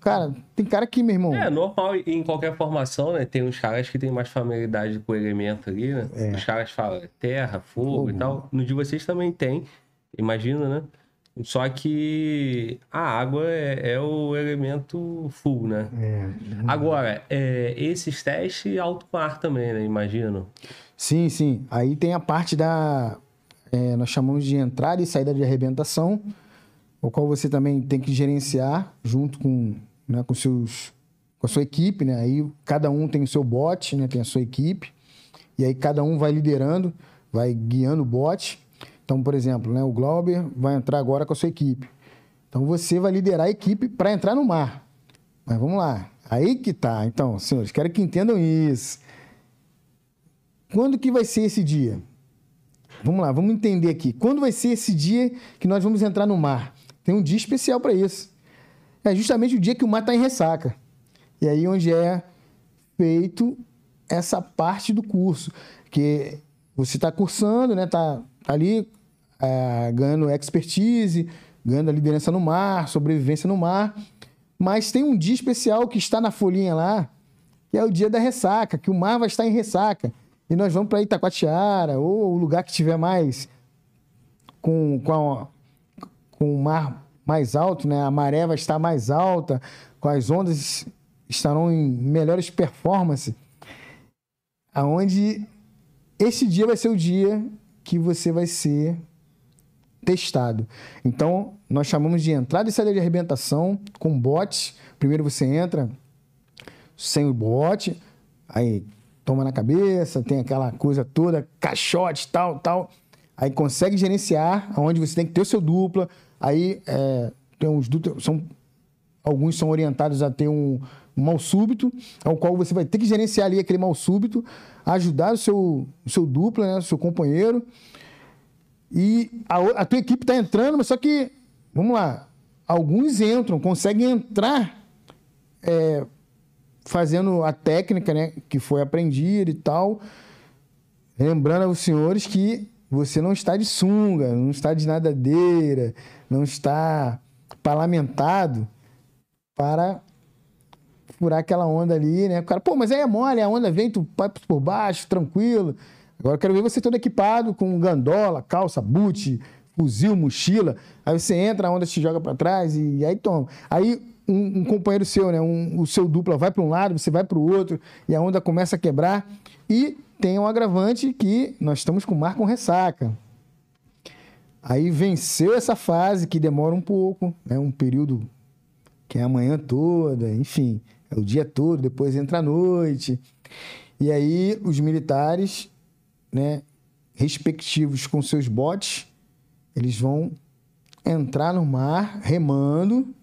Cara, tem cara que, meu irmão. É normal em qualquer formação, né? Tem uns caras que tem mais familiaridade com o elemento ali, né? É. Os caras falam terra, fogo, fogo, e tal. No de vocês também tem, imagina, né? Só que a água é, é o elemento full, né? É. Agora, é, esses testes alto mar também, né? Imagino. Sim, sim. Aí tem a parte da. É, nós chamamos de entrada e saída de arrebentação o qual você também tem que gerenciar junto com, né, com, seus, com a sua equipe, né? Aí cada um tem o seu bot, né? Tem a sua equipe. E aí cada um vai liderando, vai guiando o bot. Então, por exemplo, né, o Glauber vai entrar agora com a sua equipe. Então você vai liderar a equipe para entrar no mar. Mas vamos lá. Aí que tá. Então, senhores, quero que entendam isso. quando que vai ser esse dia? Vamos lá, vamos entender aqui. Quando vai ser esse dia que nós vamos entrar no mar? Tem um dia especial para isso. É justamente o dia que o mar está em ressaca. E aí onde é feito essa parte do curso, que você está cursando, né? Tá, tá ali é, ganhando expertise, ganhando a liderança no mar, sobrevivência no mar. Mas tem um dia especial que está na folhinha lá, que é o dia da ressaca, que o mar vai estar em ressaca. E nós vamos para Itacoatiara, ou o lugar que tiver mais com, com, a, com o mar mais alto, né? A maré vai estar mais alta, com as ondas estarão em melhores performances. Aonde esse dia vai ser o dia que você vai ser testado. Então, nós chamamos de entrada e saída de arrebentação com bote. Primeiro você entra sem o bote, aí toma na cabeça, tem aquela coisa toda, caixote, tal, tal. Aí consegue gerenciar, aonde você tem que ter o seu dupla. Aí é, tem uns são alguns são orientados a ter um, um mal súbito, ao qual você vai ter que gerenciar ali aquele mal súbito, ajudar o seu, o seu dupla, né, o seu companheiro. E a, a tua equipe está entrando, mas só que, vamos lá, alguns entram, conseguem entrar é, fazendo a técnica né, que foi aprendida e tal. Lembrando aos senhores que você não está de sunga, não está de nadadeira, não está parlamentado para furar aquela onda ali, né? O cara, pô, mas aí é mole, a onda vem, tu vai por baixo, tranquilo. Agora eu quero ver você todo equipado com gandola, calça, boot, fuzil, mochila. Aí você entra, a onda te joga para trás e, e, aí toma. Aí um, um companheiro seu, né? Um, o seu dupla vai para um lado, você vai para o outro e a onda começa a quebrar. E tem um agravante que nós estamos com mar com ressaca. Aí venceu essa fase que demora um pouco, né? Um período que é a manhã toda, enfim, é o dia todo, depois entra a noite. E aí os militares né, respectivos com seus botes, eles vão entrar no mar remando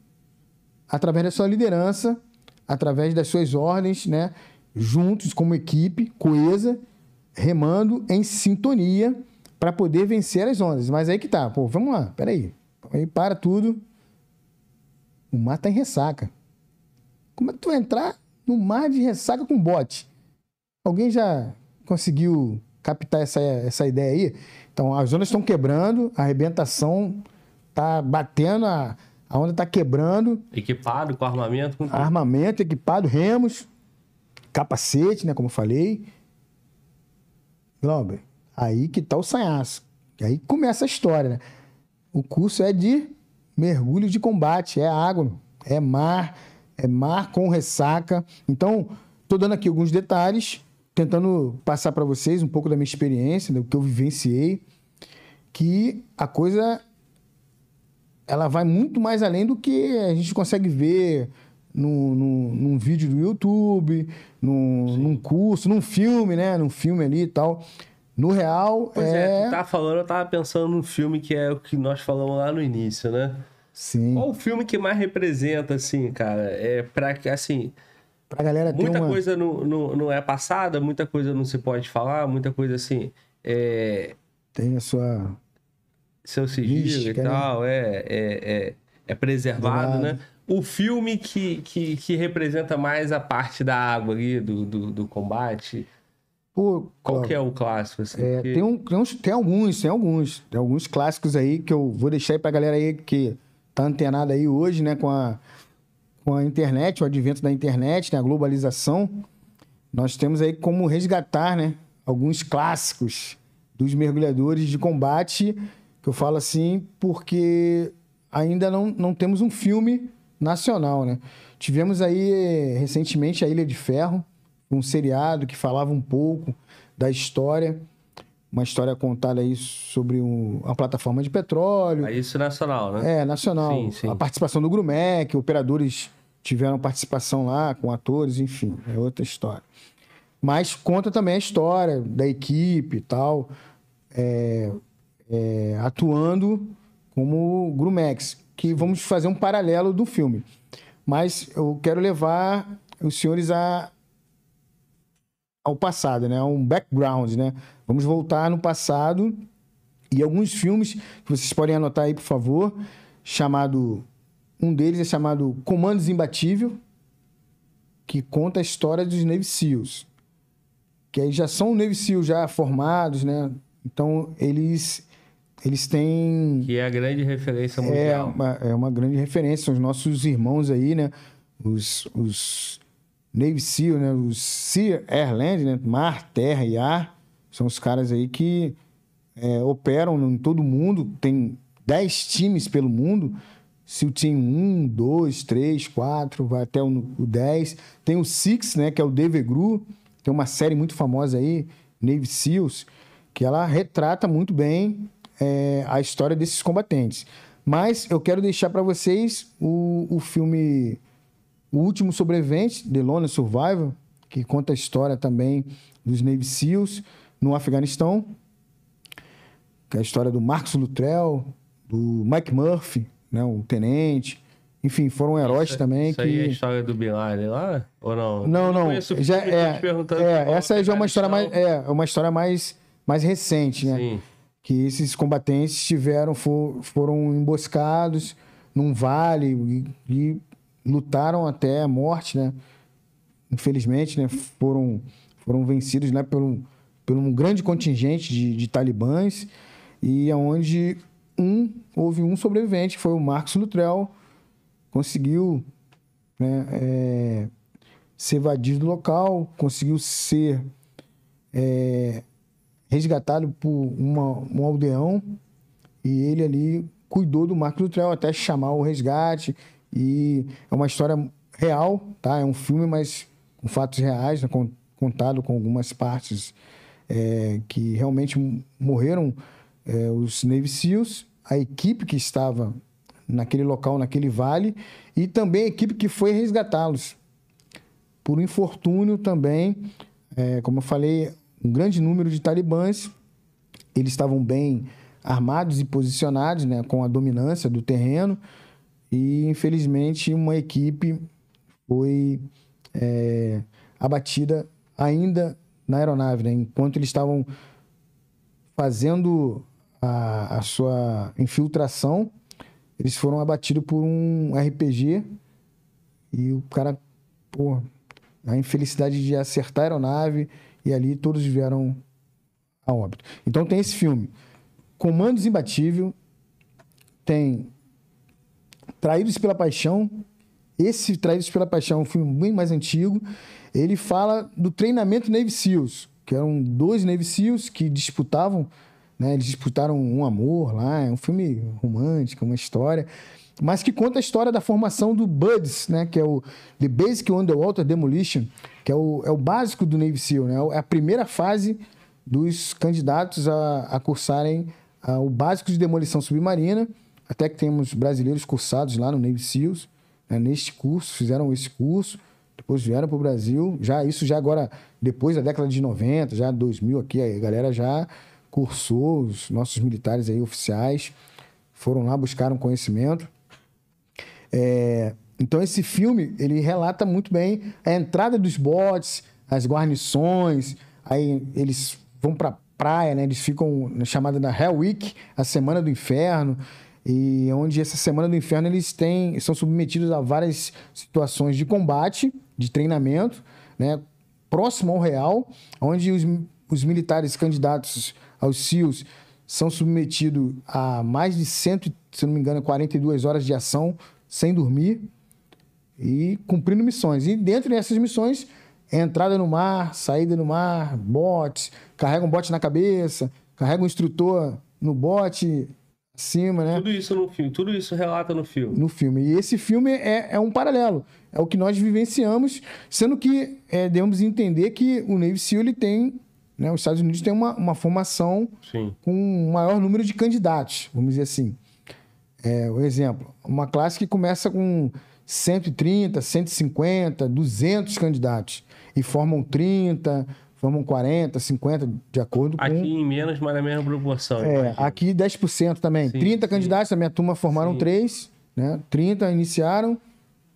através da sua liderança, através das suas ordens, né, juntos como equipe coesa, remando em sintonia para poder vencer as ondas. Mas aí que tá, pô, vamos lá, peraí. Aí para tudo. O mar tá em ressaca. Como é que tu vai entrar no mar de ressaca com bote? Alguém já conseguiu captar essa, essa ideia aí. Então, as ondas estão quebrando, a arrebentação está batendo, a, a onda está quebrando. Equipado, com armamento? Com armamento, equipado, remos, capacete, né, como eu falei. Glauber, aí que tá o sanhaço. Aí começa a história, né? O curso é de mergulho de combate, é água, é mar, é mar com ressaca. Então, estou dando aqui alguns detalhes tentando passar para vocês um pouco da minha experiência, do que eu vivenciei, que a coisa ela vai muito mais além do que a gente consegue ver no, no, num vídeo do YouTube, num, num, curso, num filme, né? Num filme ali e tal. No real, pois é... é... tu tá falando, eu tava pensando num filme que é o que nós falamos lá no início, né? Sim. Qual o filme que mais representa, assim, cara? É pra que, assim... Pra galera ter Muita uma... coisa não, não, não é passada, muita coisa não se pode falar, muita coisa assim. É... Tem a sua. Seu sigilo Mística, e né? tal, né? é, é, é, é preservado, né? O filme que, que, que representa mais a parte da água ali, do, do, do combate. Pô, Qual que é o clássico? Assim, é, tem, um, tem, uns, tem alguns, tem alguns. Tem alguns clássicos aí que eu vou deixar aí pra galera aí que tá antenada aí hoje, né, com a com a internet, o advento da internet, né, a globalização, nós temos aí como resgatar né, alguns clássicos dos mergulhadores de combate, que eu falo assim porque ainda não, não temos um filme nacional. Né? Tivemos aí recentemente a Ilha de Ferro, um seriado que falava um pouco da história uma história contada aí sobre um, uma plataforma de petróleo. É isso nacional, né? É, nacional. Sim, sim. A participação do Grumec, operadores tiveram participação lá com atores, enfim, é outra história. Mas conta também a história da equipe e tal, é, é, atuando como Grumex, que vamos fazer um paralelo do filme. Mas eu quero levar os senhores a, ao passado, né? Um background, né? Vamos voltar no passado e alguns filmes que vocês podem anotar aí, por favor, chamado um deles é chamado Comandos Imbatível, que conta a história dos Navy SEALs. Que aí já são Navy SEALs já formados, né? Então, eles eles têm... Que é a grande referência mundial. É uma, é uma grande referência. São os nossos irmãos aí, né? Os, os Navy SEAL, né? Os Sea Airland, né? Mar, terra e ar. São os caras aí que é, operam em todo mundo. Tem 10 times pelo mundo. Se o time 1, 2, 3, 4, vai até o, o 10. Tem o Six, né? Que é o Devegru. Tem uma série muito famosa aí, Navy SEALs, que ela retrata muito bem é, a história desses combatentes. Mas eu quero deixar para vocês o, o filme O Último Sobrevivente, The Lone Survivor, que conta a história também dos Navy SEALs no Afeganistão, que é a história do Marcos Luttrell, do Mike Murphy, né, o tenente. Enfim, foram heróis também isso que... aí é a história do Bin Laden lá? Ou não? Não, não. conheço o Já filme, tô é, te perguntando é, qual essa já é uma história mais, é, uma história mais, mais recente, né? Sim. Que esses combatentes tiveram for, foram emboscados num vale e, e lutaram até a morte, né? Infelizmente, né? Foram foram vencidos, né? Por um, por um grande contingente de, de talibãs e aonde um houve um sobrevivente, foi o Marcos Luttrell, conseguiu né, é, se evadir do local, conseguiu ser é, resgatado por uma, um aldeão e ele ali cuidou do Marco Luttrell até chamar o resgate e é uma história real, tá? É um filme, mas com fatos reais, né? Con- contado com algumas partes é, que realmente morreram é, os Navy SEALs, a equipe que estava naquele local, naquele vale, e também a equipe que foi resgatá-los por infortúnio também, é, como eu falei, um grande número de talibãs, eles estavam bem armados e posicionados, né, com a dominância do terreno, e infelizmente uma equipe foi é, abatida ainda na aeronave, né, enquanto eles estavam fazendo a, a sua infiltração, eles foram abatidos por um RPG e o cara, pô, a infelicidade de acertar a aeronave e ali todos vieram a óbito. Então tem esse filme, Comandos Imbatível, tem Traídos pela Paixão. Esse Traídos pela Paixão é um filme bem mais antigo. Ele fala do treinamento Navy SEALs, que eram dois Navy SEALs que disputavam, né? Eles disputaram um amor lá, é um filme romântico, uma história, mas que conta a história da formação do BUDS, né? Que é o The Basic Underwater Demolition, que é o, é o básico do Navy SEAL, né? É a primeira fase dos candidatos a, a cursarem ah, o básico de demolição submarina. Até que temos brasileiros cursados lá no Navy SEALs, né, neste curso, fizeram esse curso, depois vieram para o Brasil. Já isso já agora, depois da década de 90, já 2000 aqui, a galera já cursou, os nossos militares aí oficiais foram lá, buscaram conhecimento. É, então esse filme ele relata muito bem a entrada dos botes, as guarnições, aí eles vão para praia, né? Eles ficam na chamada da Hell Week, a semana do inferno, e onde essa semana do inferno eles têm são submetidos a várias situações de combate, de treinamento, né? Próximo ao real, onde os, os militares candidatos aos SEALs são submetidos a mais de 100, se não me engano, 42 horas de ação sem dormir e cumprindo missões. E dentro dessas missões, é entrada no mar, saída no mar, botes, carrega um bote na cabeça, carrega um instrutor no bote acima, né? Tudo isso no filme, tudo isso relata no filme. No filme. E esse filme é, é um paralelo. É o que nós vivenciamos, sendo que é, devemos entender que o Navy SEAL ele tem, né, os Estados Unidos tem uma, uma formação Sim. com um maior número de candidatos, vamos dizer assim. É, um exemplo, uma classe que começa com 130, 150, 200 candidatos e formam 30, formam 40, 50, de acordo com... Aqui em menos, mas na mesma proporção. É, aqui 10% também. Sim, 30 sim. candidatos, a minha turma formaram Sim. três, né? 30 iniciaram,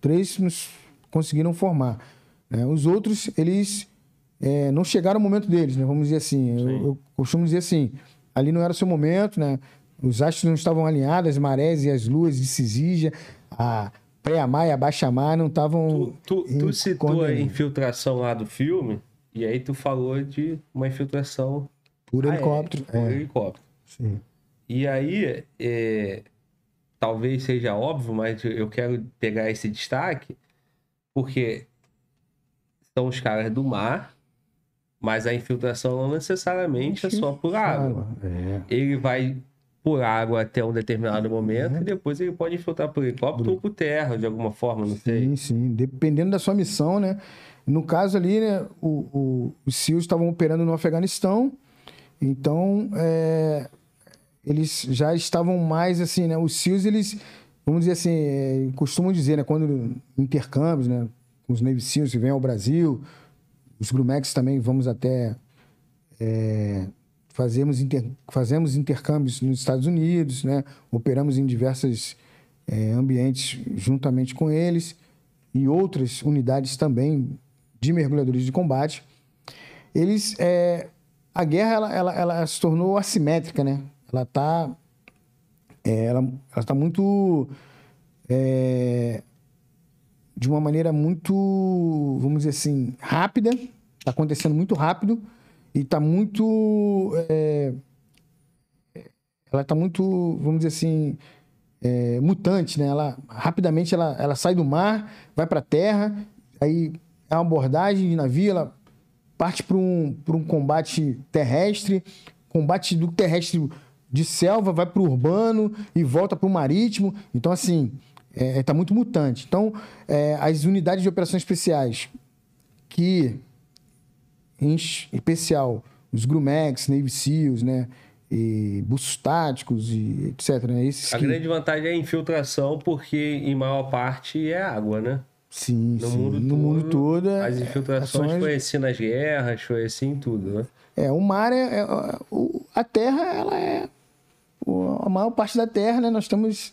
três nos conseguiram formar. né? Os outros, eles é, não chegaram o momento deles, né? Vamos dizer assim. Eu, eu, costumo dizer assim, ali não era o seu momento, né? Os astros não estavam alinhados, as marés e as luas de Cisígia, a pré-amar e a baixa-amar não estavam... Tu, tu, tu citou a infiltração lá do filme, e aí tu falou de uma infiltração... Por helicóptero. Por é. helicóptero. Sim. E aí, é, talvez seja óbvio, mas eu quero pegar esse destaque, porque são os caras do mar, mas a infiltração não necessariamente é só por água. É. Ele vai por água até um determinado momento é. e depois ele pode infiltrar por helicóptero ou por terra, de alguma forma, não sim, sei. Sim, sim. Dependendo da sua missão, né? No caso ali, né, o, o, os SEALs estavam operando no Afeganistão, então é, eles já estavam mais assim, né? Os SEALs, eles, vamos dizer assim, é, costumam dizer, né? Quando intercâmbios, né? Os Navy SEALs vêm ao Brasil, os Grumex também vamos até... É, fazemos, inter, fazemos intercâmbios nos Estados Unidos, né? Operamos em diversos é, ambientes juntamente com eles e outras unidades também de mergulhadores de combate. Eles... É, a guerra, ela, ela, ela se tornou assimétrica, né? ela está é, ela, ela tá muito é, de uma maneira muito, vamos dizer assim, rápida, está acontecendo muito rápido e está muito, é, ela está muito, vamos dizer assim, é, mutante, né? Ela rapidamente ela, ela sai do mar, vai para a terra, aí é uma abordagem de navio, ela parte para um, um combate terrestre, combate do terrestre de selva, vai para o urbano e volta para o marítimo. Então, assim, está é, tá muito mutante. Então, é, as unidades de operações especiais, que, em especial, os Grumex, Navy SEALs, né? E bustos táticos e etc. Né? Esses a que... grande vantagem é a infiltração, porque em maior parte é água, né? Sim, no, sim. Mundo, no todo, mundo todo. As infiltrações ações... foi assim nas guerras, foi assim tudo, né? É, o mar é, é. A terra, ela é a maior parte da Terra, né, nós temos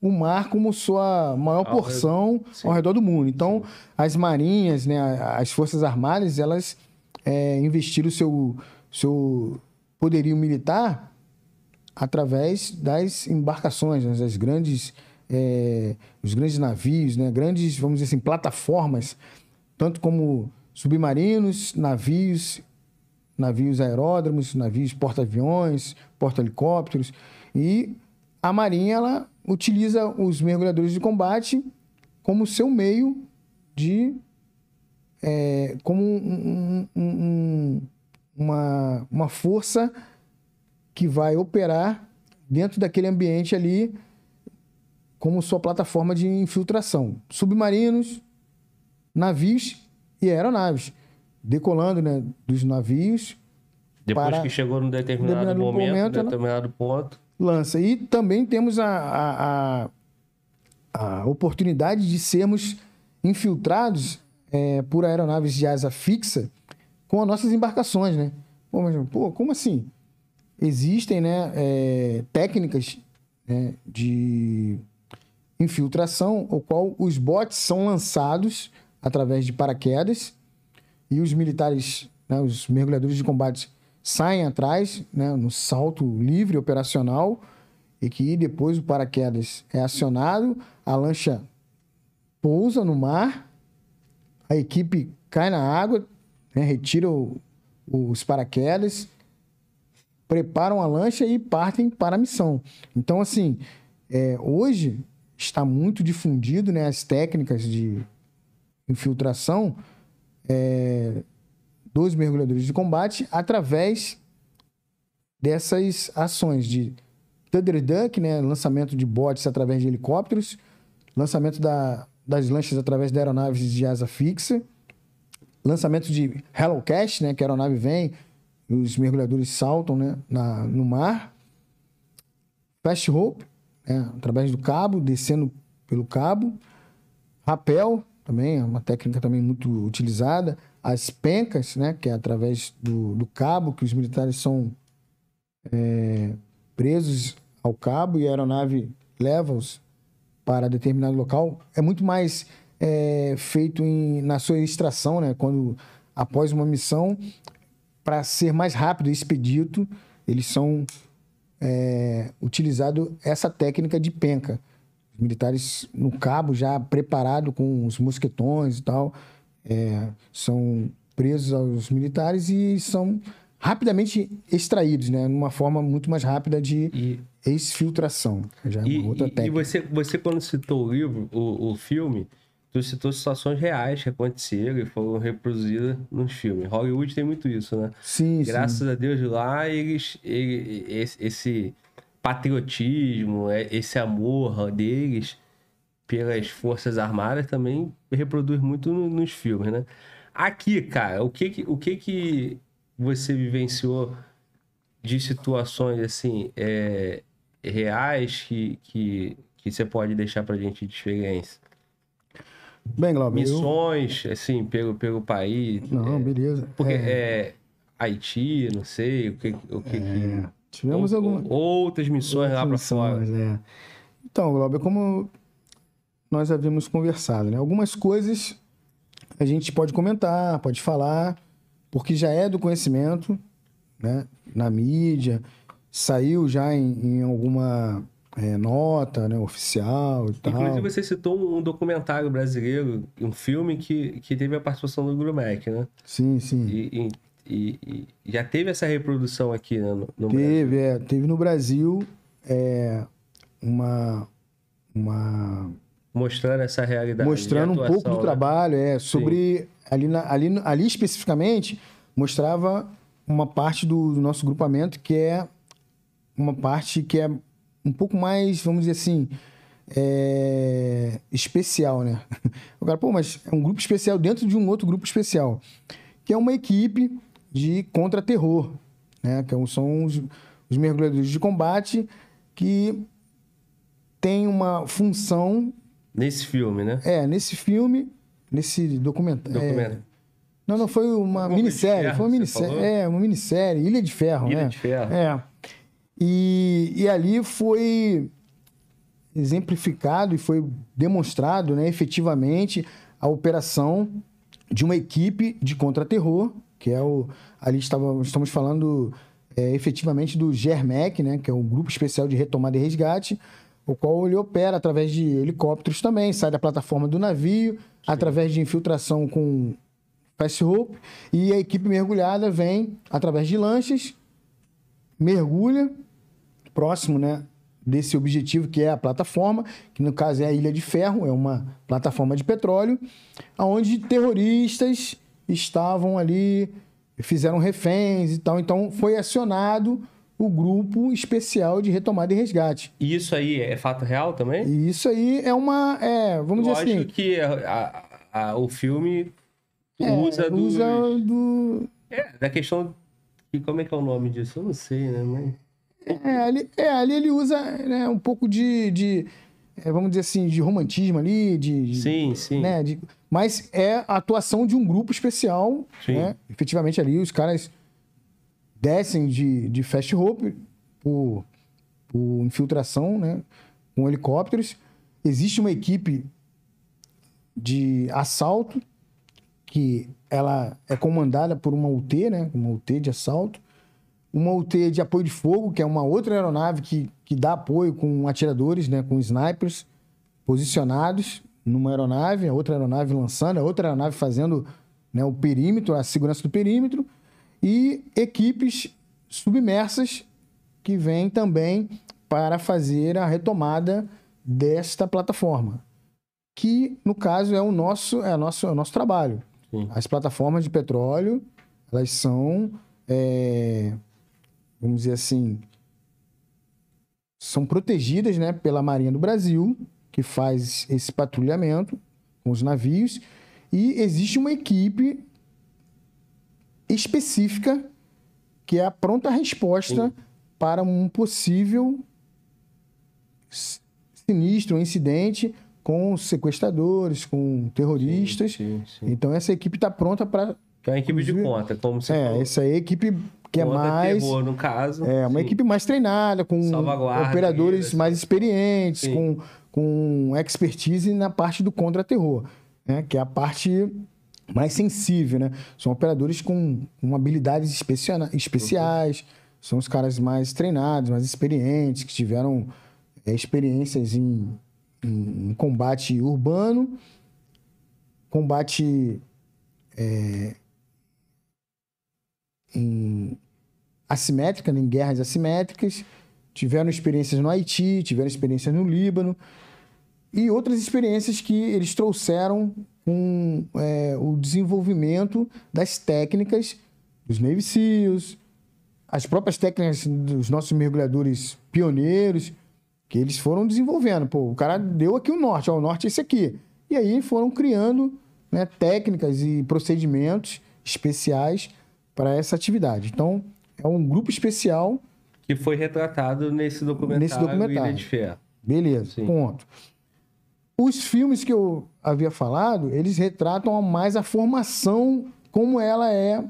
o mar como sua maior porção ao, ao redor do mundo. Então, Sim. as marinhas, né, as forças armadas, elas é, investiram o seu, seu poderio militar através das embarcações, né, das grandes, é, os grandes navios, né, grandes, vamos dizer assim, plataformas, tanto como submarinos, navios navios aeródromos, navios porta-aviões, porta-helicópteros. E a Marinha ela utiliza os mergulhadores de combate como seu meio de. É, como um, um, um, uma, uma força que vai operar dentro daquele ambiente ali como sua plataforma de infiltração. Submarinos, navios e aeronaves decolando né, dos navios. Depois que chegou num determinado, determinado momento, momento determinado ponto. Lança. E também temos a, a, a, a oportunidade de sermos infiltrados é, por aeronaves de asa fixa com as nossas embarcações, né? Pô, mas, pô como assim? Existem né, é, técnicas né, de infiltração, o qual os botes são lançados através de paraquedas e os militares, né, os mergulhadores de combate saem atrás, né, no salto livre operacional, e que depois o paraquedas é acionado, a lancha pousa no mar, a equipe cai na água, né, retira o, os paraquedas, preparam a lancha e partem para a missão. Então, assim, é, hoje está muito difundido né, as técnicas de infiltração é, dos mergulhadores de combate através dessas ações de Thunder Duck, né, lançamento de botes através de helicópteros, lançamento da, das lanchas através de aeronaves de asa fixa, lançamento de Hello Cash, né, que a aeronave vem os mergulhadores saltam né, na, no mar, Fast Rope, né, através do cabo, descendo pelo cabo, rapel, também é uma técnica também muito utilizada. As pencas, né, que é através do, do cabo, que os militares são é, presos ao cabo e a aeronave leva-os para determinado local. É muito mais é, feito em, na sua extração, né, quando após uma missão, para ser mais rápido e expedito, eles são é, utilizado essa técnica de penca. Os militares no cabo já preparado com os mosquetões e tal, é, são presos aos militares e são rapidamente extraídos, né? Numa forma muito mais rápida de e, exfiltração. Já é e, outra técnica. E você, você, quando citou o livro, o, o filme, tu citou situações reais que aconteceram e foram reproduzidas nos filmes. Hollywood tem muito isso, né? Sim, Graças sim. a Deus lá, eles, eles esse patriotismo, é, esse amor deles pelas forças armadas também reproduz muito nos filmes, né? Aqui, cara, o que que, o que que você vivenciou de situações assim é, reais que, que, que você pode deixar pra gente de experiência? Bem, Glauber, Missões, eu... assim, pelo, pelo país. Não, é, beleza. Porque é... é... Haiti, não sei, o que, o que, é... que... Tivemos algumas... Outras missões outras lá para fora. É. Então, Glauber, como nós havíamos conversado, né? Algumas coisas a gente pode comentar, pode falar, porque já é do conhecimento, né? Na mídia, saiu já em, em alguma é, nota né, oficial e tal. Inclusive, você citou um documentário brasileiro, um filme que, que teve a participação do Grumec, né? Sim, sim. E, e, e, já teve essa reprodução aqui né, no, no teve, Brasil? É, teve no Brasil é, uma, uma mostrando essa realidade. Mostrando atuação, um pouco do né? trabalho, é, sobre. Ali, na, ali, ali especificamente, mostrava uma parte do, do, nosso grupamento que é uma parte que é um pouco mais, vamos dizer assim, é, especial, né? O cara, pô, mas é um grupo especial dentro de um outro grupo especial, que é uma equipe de contra-terror, né? Que é são os, os mergulhadores de combate que tem uma função Nesse filme, né? É, nesse filme, nesse documentário. Documento. É... Não, não, foi uma minissérie. Ferro, foi uma minissérie. É, uma minissérie, Ilha de Ferro, Ilha né? de Ferro. É. E, e ali foi exemplificado e foi demonstrado, né, efetivamente, a operação de uma equipe de contra-terror, que é o. Ali estava, estamos falando é, efetivamente do GERMEC, né, que é o Grupo Especial de Retomada e Resgate, o qual ele opera através de helicópteros também, sai da plataforma do navio, Sim. através de infiltração com fast rope, e a equipe mergulhada vem através de lanchas, mergulha próximo, né, desse objetivo que é a plataforma, que no caso é a Ilha de Ferro, é uma plataforma de petróleo, aonde terroristas estavam ali, fizeram reféns e tal, então foi acionado o grupo especial de retomada e resgate. E isso aí é fato real também? E isso aí é uma. É, vamos Lógico dizer assim. que a, a, a, o filme é, usa do. Usa do. É, da questão. E como é que é o nome disso? Eu não sei, né? Mas... É, ali, é, ali ele usa né, um pouco de. de é, vamos dizer assim, de romantismo ali, de. Sim, sim. Né, de, mas é a atuação de um grupo especial, sim. né? Efetivamente ali, os caras descem de, de fast rope por, por infiltração, né? Com helicópteros. Existe uma equipe de assalto que ela é comandada por uma UT, né? Uma UT de assalto. Uma UT de apoio de fogo, que é uma outra aeronave que, que dá apoio com atiradores, né? Com snipers posicionados numa aeronave, a outra aeronave lançando, a outra aeronave fazendo né, o perímetro, a segurança do perímetro e equipes submersas que vêm também para fazer a retomada desta plataforma, que no caso é o nosso é o nosso, é o nosso trabalho. Sim. As plataformas de petróleo elas são é, vamos dizer assim são protegidas né, pela Marinha do Brasil que faz esse patrulhamento com os navios e existe uma equipe específica, que é a pronta resposta Sim. para um possível sinistro, um incidente com sequestradores, com terroristas. Sim, sim, então essa equipe está pronta para. É uma equipe de conta, como você É, falou. essa é a equipe que é mais. Terror, no caso. É, uma equipe mais treinada, com operadores mais experientes, com, com expertise na parte do contra-terror, né? que é a parte mais sensível, né? São operadores com, com habilidades especiais, uhum. são os caras mais treinados, mais experientes, que tiveram é, experiências em, em, em, combate urbano, combate é, em assimétrica, em guerras assimétricas, tiveram experiências no Haiti, tiveram experiências no Líbano e outras experiências que eles trouxeram com é, o desenvolvimento das técnicas dos Navy SEALs, as próprias técnicas dos nossos mergulhadores pioneiros, que eles foram desenvolvendo. Pô, o cara deu aqui o norte, ó, o norte é esse aqui. E aí foram criando né, técnicas e procedimentos especiais para essa atividade. Então, é um grupo especial. Que foi retratado nesse documentário, nesse documentário. Ilha de Fé. Beleza, Sim. ponto. Os filmes que eu havia falado, eles retratam mais a formação como ela é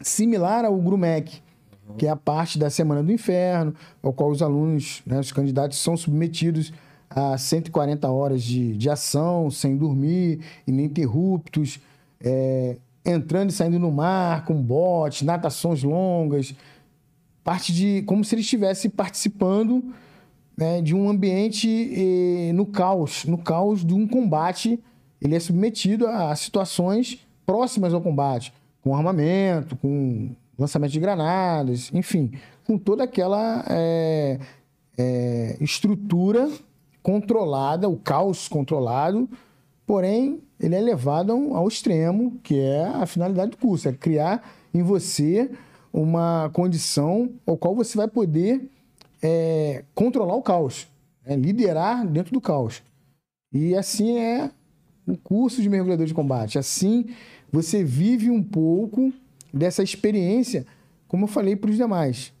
similar ao GRUMEC, uhum. que é a parte da Semana do Inferno, ao qual os alunos, né, os candidatos, são submetidos a 140 horas de, de ação, sem dormir, ininterruptos, é, entrando e saindo no mar com botes, natações longas, parte de como se ele estivesse participando né, de um ambiente eh, no caos, no caos de um combate. Ele é submetido a situações próximas ao combate, com armamento, com lançamento de granadas, enfim, com toda aquela é, é, estrutura controlada, o caos controlado, porém ele é levado ao extremo, que é a finalidade do curso, é criar em você uma condição ao qual você vai poder é, controlar o caos, é, liderar dentro do caos. E assim é o curso de mergulhador de combate. Assim você vive um pouco dessa experiência, como eu falei para os demais,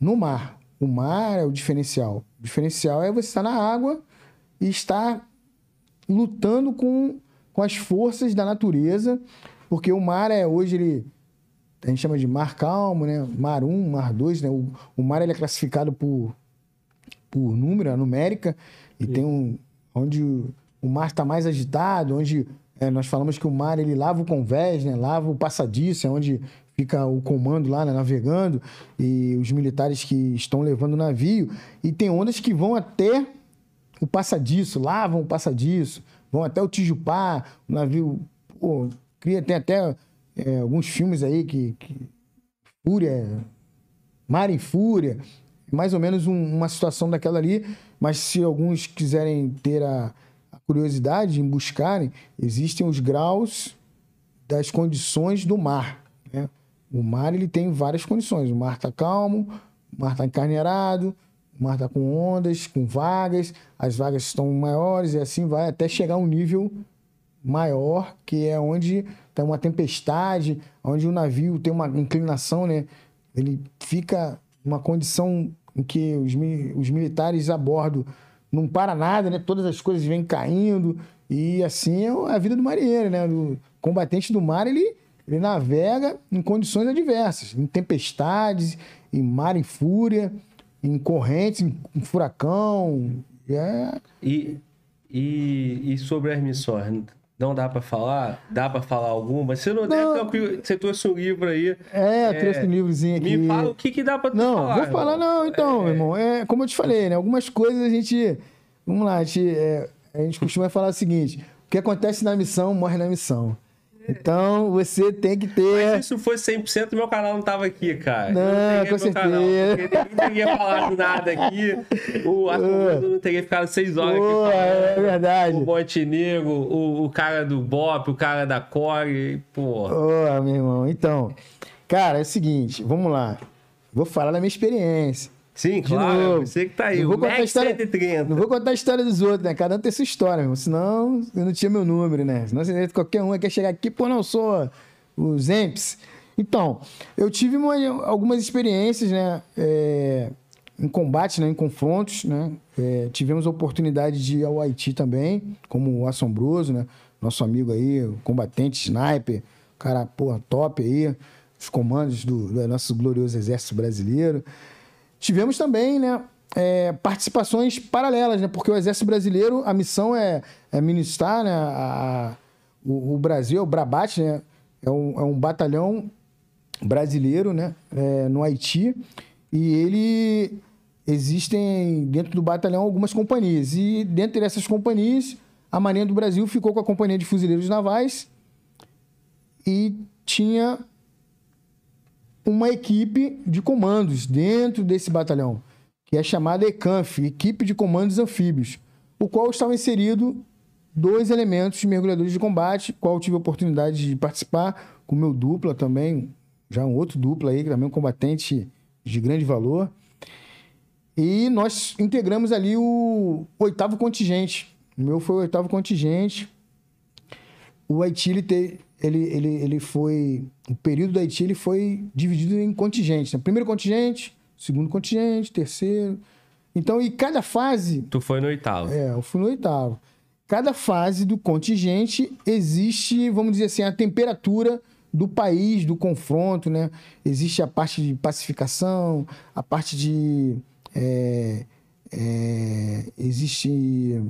no mar. O mar é o diferencial. O diferencial é você estar na água e estar lutando com, com as forças da natureza, porque o mar é hoje ele a gente chama de mar calmo, né? Mar 1, mar 2, né? O, o mar ele é classificado por, por número, a numérica, e Sim. tem um onde o mar está mais agitado, onde é, nós falamos que o mar ele lava o convés, né? Lava o passadiço, é onde fica o comando lá, né? navegando, e os militares que estão levando o navio, e tem ondas que vão até o passadiço, lavam o passadiço, vão até o Tijupá, o navio, pô, cria, tem até é, alguns filmes aí que, que, Fúria, Mar em Fúria, mais ou menos um, uma situação daquela ali, mas se alguns quiserem ter a, a curiosidade em buscarem, existem os graus das condições do mar. Né? O mar ele tem várias condições. O mar está calmo, o mar está encarneirado, mar está com ondas, com vagas, as vagas estão maiores e assim vai até chegar um nível maior, que é onde tem uma tempestade, onde o navio tem uma inclinação, né? Ele fica numa condição em que os, os militares a bordo não para nada, né? Todas as coisas vêm caindo e assim é a vida do marinheiro, né? O combatente do mar, ele, ele navega em condições adversas, em tempestades, em mar em fúria, em correntes, em, furacão. É... E, e, e sobre as missões, não dá para falar? Dá para falar alguma? Você não, não. Deve, você trouxe um livro aí. É, é trouxe um livrozinho aqui. Me fala o que, que dá para Não, falar, vou falar não, então, é... meu irmão. É, como eu te falei, né? Algumas coisas a gente... Vamos lá, a gente, é, a gente costuma falar o seguinte. O que acontece na missão, morre na missão. Então, você tem que ter. Mas se isso fosse 100%, meu canal não tava aqui, cara. Não, com certeza. Canal, não teria falado nada aqui. O Arthur não teria ficado seis horas Pô, aqui. Falando. É verdade. O Montenegro, o, o cara do Bop, o cara da Core. Pô. Ô, meu irmão. Então, cara, é o seguinte, vamos lá. Vou falar da minha experiência. Sim, de claro. Novo. Você que tá aí. Não vou, contar a história, 130. não vou contar a história dos outros, né? Cada um tem sua história, meu. Senão eu não tinha meu número, né? Senão qualquer um quer chegar aqui, pô, não sou os EMPs. Então, eu tive uma, algumas experiências, né? É, em combate, né? Em confrontos, né? É, tivemos a oportunidade de ir ao Haiti também, como o Assombroso, né? Nosso amigo aí, o combatente, sniper, cara, porra, top aí. Os comandos do, do nosso glorioso exército brasileiro. Tivemos também, né, é, participações paralelas, né? Porque o Exército Brasileiro, a missão é, é ministrar né, a, o, o Brasil, o Brabate, né? É um, é um batalhão brasileiro, né? É, no Haiti. E ele existem dentro do batalhão algumas companhias. E dentro dessas companhias, a Marinha do Brasil ficou com a Companhia de Fuzileiros Navais e tinha uma equipe de comandos dentro desse batalhão, que é chamada ECANF, Equipe de Comandos Anfíbios, o qual estava inserido dois elementos de mergulhadores de combate, qual tive a oportunidade de participar com meu dupla também, já um outro dupla aí, também é um combatente de grande valor. E nós integramos ali o oitavo contingente. O meu foi o oitavo contingente. O Haiti, ele, ele, ele foi. O período do Haiti ele foi dividido em contingentes. Né? Primeiro contingente, segundo contingente, terceiro. Então, e cada fase. Tu foi no oitavo. É, eu fui no oitavo. Cada fase do contingente existe, vamos dizer assim, a temperatura do país, do confronto, né? Existe a parte de pacificação, a parte de. É, é, existe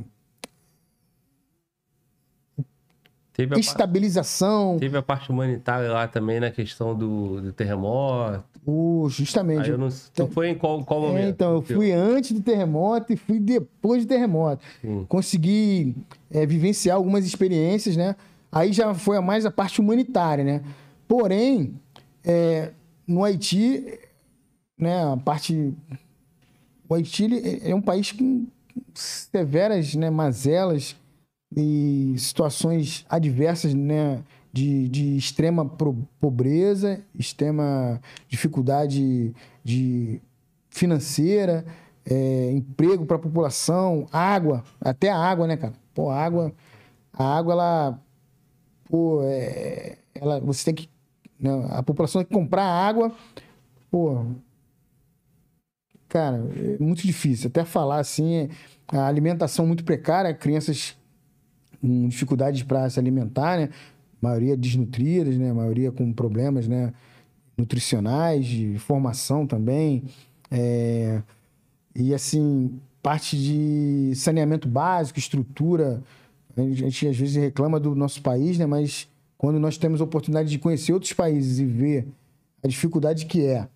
Teve estabilização. Parte, teve a parte humanitária lá também na questão do, do terremoto. Uh, justamente. Aí não, tu foi em qual, qual momento? É, então, eu fui antes do terremoto e fui depois do terremoto. Sim. Consegui é, vivenciar algumas experiências, né? Aí já foi a mais a parte humanitária, né? Porém, é, no Haiti, né, a parte... O Haiti é um país com severas né, mazelas e situações adversas, né? De, de extrema pobreza, extrema dificuldade de financeira, é, emprego para a população, água, até a água, né, cara? Pô, a água, a água, ela, pô, é, ela, você tem que, né, a população tem que comprar água, pô, cara, é muito difícil. Até falar assim, a alimentação muito precária, crianças com dificuldades para se alimentar, né? Maioria desnutridas, né? Maioria com problemas, né? Nutricionais, de formação também. É... E, assim, parte de saneamento básico, estrutura. A gente, às vezes, reclama do nosso país, né? Mas quando nós temos a oportunidade de conhecer outros países e ver a dificuldade que é,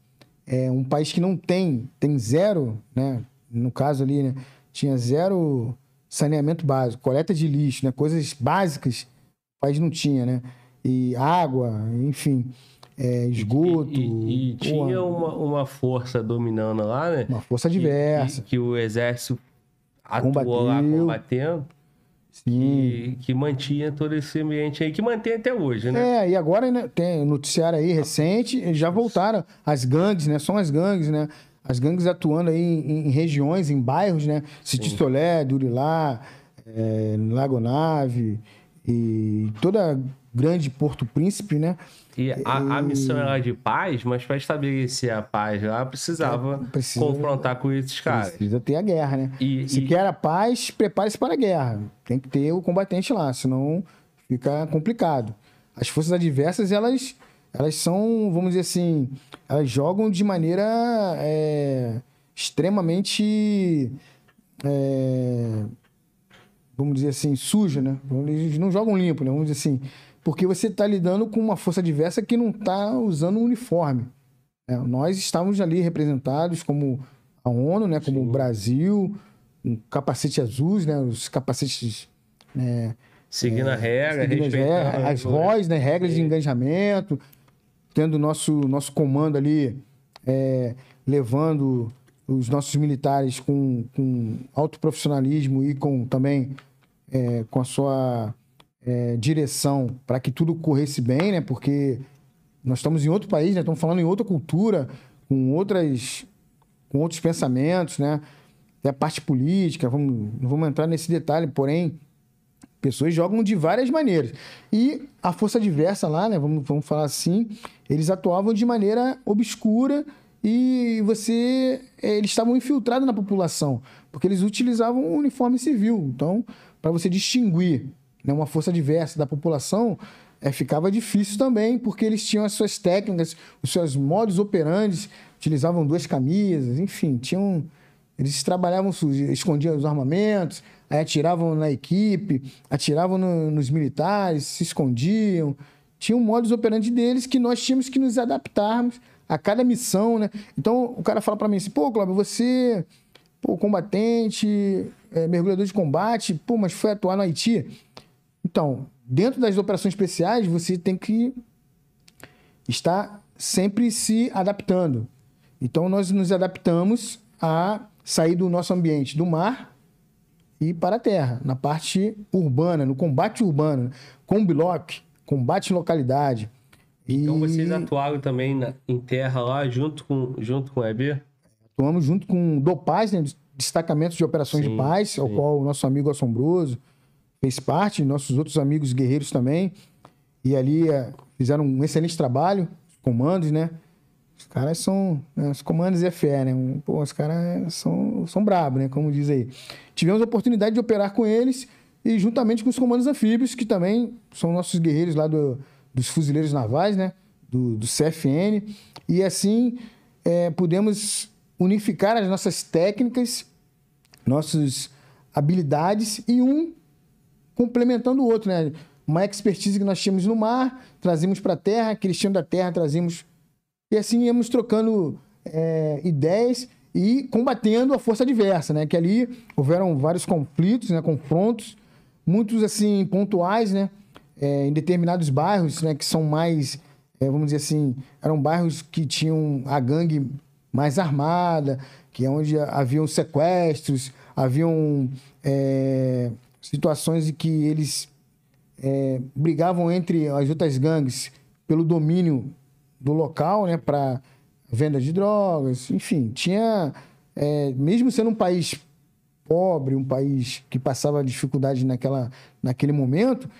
é um país que não tem, tem zero, né? No caso ali, né? Tinha zero saneamento básico, coleta de lixo, né? Coisas básicas o país não tinha, né? E água, enfim, é, esgoto. E, e, e tinha uma, uma força dominando lá, né? Uma força diversa. Que, que o exército atuou Combateu. lá combatendo. Sim. Que, que mantinha todo esse ambiente aí, que mantém até hoje, né? É, e agora né, tem noticiário aí recente, já voltaram as gangues, né? São as gangues, né? As gangues atuando aí em, em regiões, em bairros, né? Citistolé, Durilá, é, Lagonave e toda grande Porto Príncipe, né? E a, a missão era de paz, mas para estabelecer a paz lá precisava é, precisa, confrontar com esses caras. Precisa ter a guerra, né? E, Se e... quer a paz, prepare-se para a guerra. Tem que ter o combatente lá, senão fica complicado. As forças adversas, elas elas são, vamos dizer assim, elas jogam de maneira é, extremamente, é, vamos dizer assim, suja, né? Eles não jogam limpo, né? Vamos dizer assim, porque você está lidando com uma força adversa que não está usando um uniforme. Né? Nós estávamos ali representados como a ONU, né? Como Sim. o Brasil, um capacete azul, né? Os capacetes né? Seguindo é, a regra, seguindo as, as ROS, né? Regras de engajamento, tendo nosso nosso comando ali é, levando os nossos militares com, com alto profissionalismo e com também é, com a sua é, direção para que tudo corresse bem, né? Porque nós estamos em outro país, né? Estamos falando em outra cultura, com outras com outros pensamentos, né? Tem a parte política, vamos, não vamos entrar nesse detalhe, porém Pessoas jogam de várias maneiras. E a força diversa lá, né? Vamos, vamos falar assim, eles atuavam de maneira obscura e você. Eles estavam infiltrados na população, porque eles utilizavam o uniforme civil. Então, para você distinguir né, uma força diversa da população, é, ficava difícil também, porque eles tinham as suas técnicas, os seus modos operantes, utilizavam duas camisas, enfim, tinham. Eles trabalhavam, escondiam os armamentos, aí atiravam na equipe, atiravam no, nos militares, se escondiam. Tinha um modus operandi deles que nós tínhamos que nos adaptarmos a cada missão, né? Então o cara fala para mim assim, pô, Cláudio, você, pô, combatente, é, mergulhador de combate, pô, mas foi atuar no Haiti. Então, dentro das operações especiais, você tem que estar sempre se adaptando. Então, nós nos adaptamos a sair do nosso ambiente do mar e para a terra, na parte urbana, no combate urbano, com bloco, combate em localidade. Então, vocês atuaram também na, em terra lá, junto com, junto com o EB? Atuamos junto com o DOPAS, né, destacamentos de operações sim, de paz, sim. ao qual o nosso amigo Assombroso fez parte, nossos outros amigos guerreiros também. E ali é, fizeram um excelente trabalho, comandos, né? Os caras são. Né, os comandos FE, né? Pô, os caras são, são brabos, né? Como diz aí. Tivemos a oportunidade de operar com eles e juntamente com os comandos anfíbios, que também são nossos guerreiros lá do, dos fuzileiros navais, né? Do, do CFN. E assim é, pudemos unificar as nossas técnicas, nossas habilidades e um complementando o outro, né? Uma expertise que nós tínhamos no mar, trazemos para a terra, aqueles tinham da terra, trazemos. E assim íamos trocando é, ideias e combatendo a força adversa, né? Que ali houveram vários conflitos, né? confrontos, muitos assim pontuais, né? É, em determinados bairros, né? Que são mais, é, vamos dizer assim, eram bairros que tinham a gangue mais armada, que é onde haviam sequestros, haviam é, situações em que eles é, brigavam entre as outras gangues pelo domínio do local, né, para venda de drogas, enfim, tinha, é, mesmo sendo um país pobre, um país que passava dificuldade naquela, naquele momento,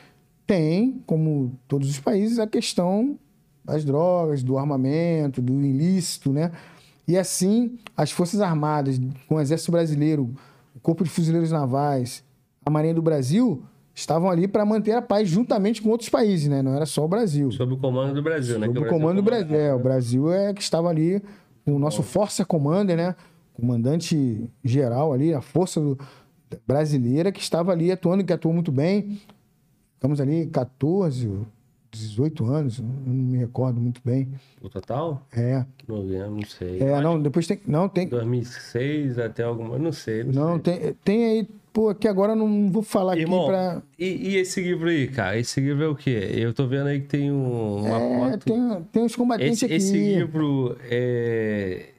tem, como todos os países, a questão das drogas, do armamento, do ilícito, né? E assim, as Forças Armadas, com o Exército Brasileiro, o Corpo de Fuzileiros Navais, a Marinha do Brasil, estavam ali para manter a paz juntamente com outros países, né? Não era só o Brasil. Sob o comando do Brasil, né? Sob o, o comando do Brasil. É, o Brasil é que estava ali, o nosso Força Commander, né? Comandante geral ali, a força do, brasileira que estava ali atuando, que atuou muito bem. Estamos ali 14, 18 anos, não me recordo muito bem. O total? É. Não, não sei. É, não, depois tem. Não, tem. 2006 até alguma. Não sei. Não, não sei. Tem, tem aí. Pô, que agora eu não vou falar Irmão, aqui pra. E, e, esse livro aí, cara? Esse livro é o quê? Eu tô vendo aí que tem um, uma é, foto. Tem, tem uns combatentes esse, aqui. Esse livro é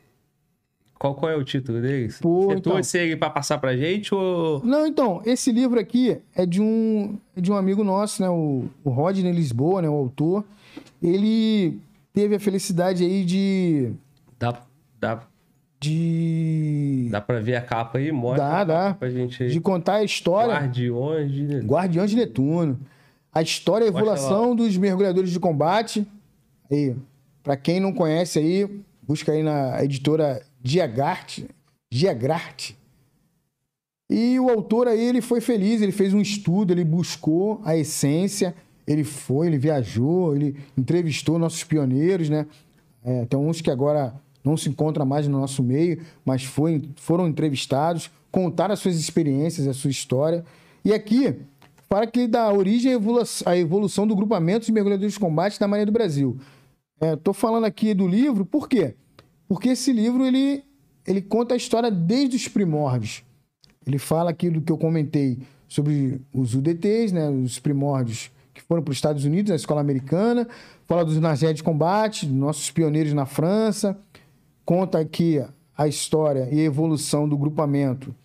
qual, qual é o título deles? Pô, Você então... trouxe ele pra passar pra gente ou... Não, então, esse livro aqui é de um, é de um amigo nosso, né? O, o Rodney Lisboa, né? O autor. Ele teve a felicidade aí de... Dá, dá, de... Dá pra ver a capa aí? Mostra dá, dá. pra gente. De contar a história... Guardiões de Netuno. Guardiões de Netuno. A história e a evolução dos mergulhadores de combate. Aí, pra quem não conhece aí, busca aí na editora Diagart, Diagrart. E o autor aí, ele foi feliz, ele fez um estudo, ele buscou a essência, ele foi, ele viajou, ele entrevistou nossos pioneiros, né? É, tem uns que agora não se encontram mais no nosso meio, mas foi, foram entrevistados, contaram as suas experiências, a sua história. E aqui, para que dá origem à evolução do grupamento de mergulhadores de combate da Marinha do Brasil. Estou é, falando aqui do livro, por quê? Porque esse livro ele, ele conta a história desde os primórdios. Ele fala aquilo que eu comentei sobre os UDTs, né, os primórdios que foram para os Estados Unidos, na escola americana, fala dos navegos de combate, nossos pioneiros na França, conta aqui a história e a evolução do grupamento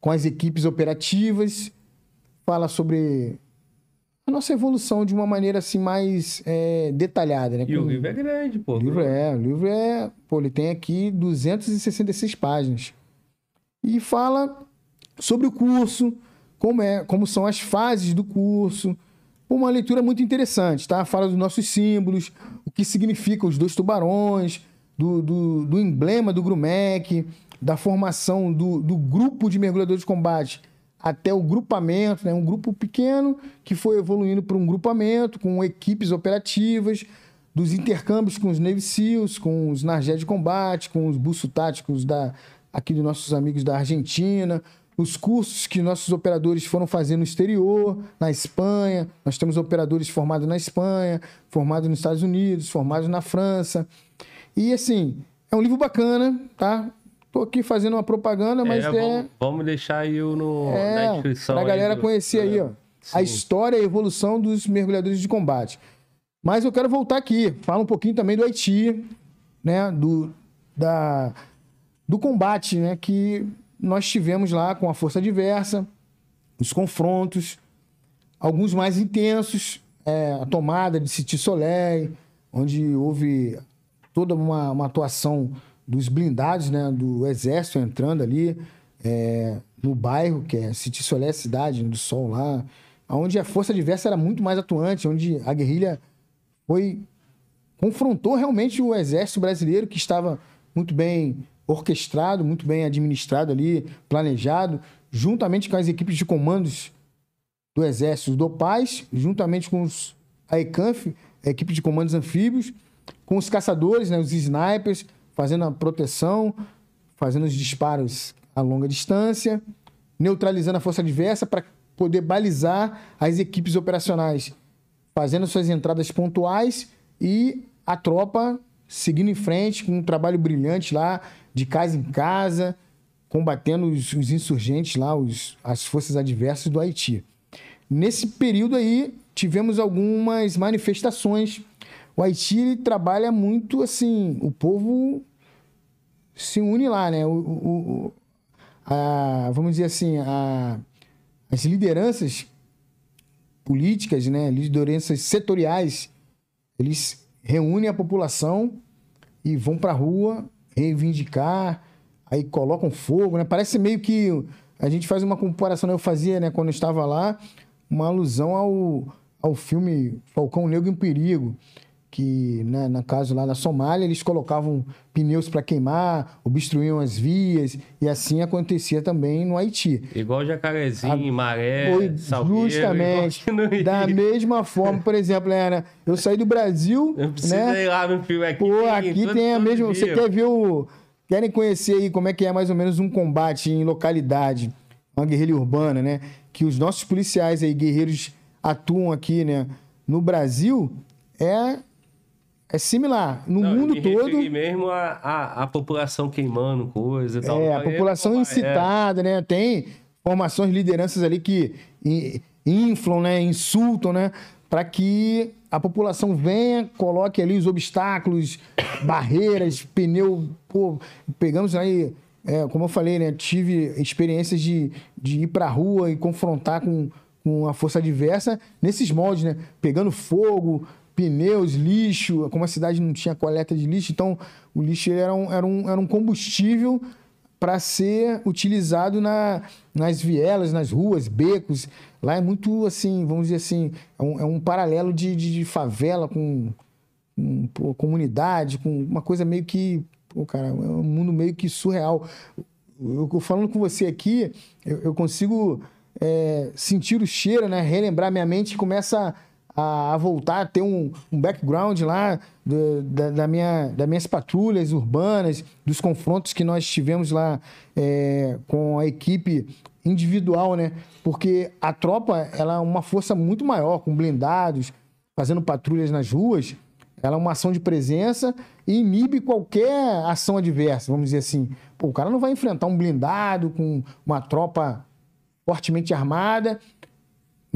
com as equipes operativas, fala sobre a nossa evolução de uma maneira assim mais é, detalhada, né? E o livro é grande, pô. O livro é, o livro é, pô, ele tem aqui 266 páginas. E fala sobre o curso, como é, como são as fases do curso. Uma leitura muito interessante, tá? Fala dos nossos símbolos, o que significa os dois tubarões, do, do, do emblema do Grumec, da formação do, do grupo de mergulhadores de combate até o grupamento, né? um grupo pequeno que foi evoluindo para um grupamento com equipes operativas, dos intercâmbios com os Navy SEALs, com os Nargé de combate, com os buços táticos da, aqui dos nossos amigos da Argentina, os cursos que nossos operadores foram fazer no exterior, na Espanha. Nós temos operadores formados na Espanha, formados nos Estados Unidos, formados na França. E assim, é um livro bacana, tá? Tô aqui fazendo uma propaganda, mas é. é... Vamos, vamos, deixar aí no, é, na descrição. Pra galera do... conhecer aí, ó. Sim. A história e a evolução dos mergulhadores de combate. Mas eu quero voltar aqui, falar um pouquinho também do Haiti, né? Do, da, do combate, né? Que nós tivemos lá com a força diversa, os confrontos, alguns mais intensos, é, a tomada de City Soleil, onde houve toda uma, uma atuação dos blindados, né, do exército entrando ali é, no bairro, que é City Soleil, cidade do Sol lá, onde a força diversa era muito mais atuante, onde a guerrilha foi confrontou realmente o exército brasileiro que estava muito bem orquestrado, muito bem administrado ali, planejado, juntamente com as equipes de comandos do Exército do Paz, juntamente com os, a ECANF, a equipe de comandos anfíbios, com os caçadores, né, os snipers, fazendo a proteção, fazendo os disparos a longa distância, neutralizando a força adversa para poder balizar as equipes operacionais, fazendo suas entradas pontuais e a tropa seguindo em frente com um trabalho brilhante lá, de casa em casa, combatendo os, os insurgentes lá, os, as forças adversas do Haiti. Nesse período aí, tivemos algumas manifestações. O Haiti trabalha muito assim, o povo se une lá, né? O, o, a, vamos dizer assim, a, as lideranças políticas, né? lideranças setoriais, eles reúnem a população e vão para a rua reivindicar, aí colocam fogo, né? Parece meio que a gente faz uma comparação, né? eu fazia, né, quando eu estava lá, uma alusão ao, ao filme Falcão Negro em Perigo, que, né, no caso lá na Somália, eles colocavam pneus para queimar, obstruíam as vias, e assim acontecia também no Haiti. Igual jacarezinho, a... maré, Foi salgueiro, Justamente. Da mesma forma, por exemplo, né, eu saí do Brasil, eu né? ir lá no filme aqui. Pô, aqui tem a mesma... Você quer ver o... Querem conhecer aí como é que é mais ou menos um combate em localidade, uma guerrilha urbana, né? Que os nossos policiais aí, guerreiros, atuam aqui, né? No Brasil, é é similar. No Não, mundo todo. E mesmo a, a, a, população queimando coisa e tal. É, a população é, incitada, é. né? Tem formações, lideranças ali que inflam, né? Insultam, né? Para que a população venha, coloque ali os obstáculos, barreiras, pneu. Pô, pegamos aí, é, como eu falei, né? Tive experiências de, de ir para a rua e confrontar com, com a força adversa nesses moldes, né? Pegando fogo, pneus, lixo, como a cidade não tinha coleta de lixo, então o lixo era um, era um, era um combustível para ser utilizado na, nas vielas, nas ruas, becos. Lá é muito assim, vamos dizer assim, é um, é um paralelo de, de, de, favela com, com comunidade, com uma coisa meio que, pô, cara, é um mundo meio que surreal. Eu, eu falando com você aqui, eu, eu consigo é, sentir o cheiro, né? Relembrar minha mente começa a, a voltar a ter um, um background lá do, da, da, minha, das minhas patrulhas urbanas, dos confrontos que nós tivemos lá é, com a equipe individual, né? Porque a tropa ela é uma força muito maior, com blindados, fazendo patrulhas nas ruas. Ela é uma ação de presença e inibe qualquer ação adversa, vamos dizer assim. Pô, o cara não vai enfrentar um blindado com uma tropa fortemente armada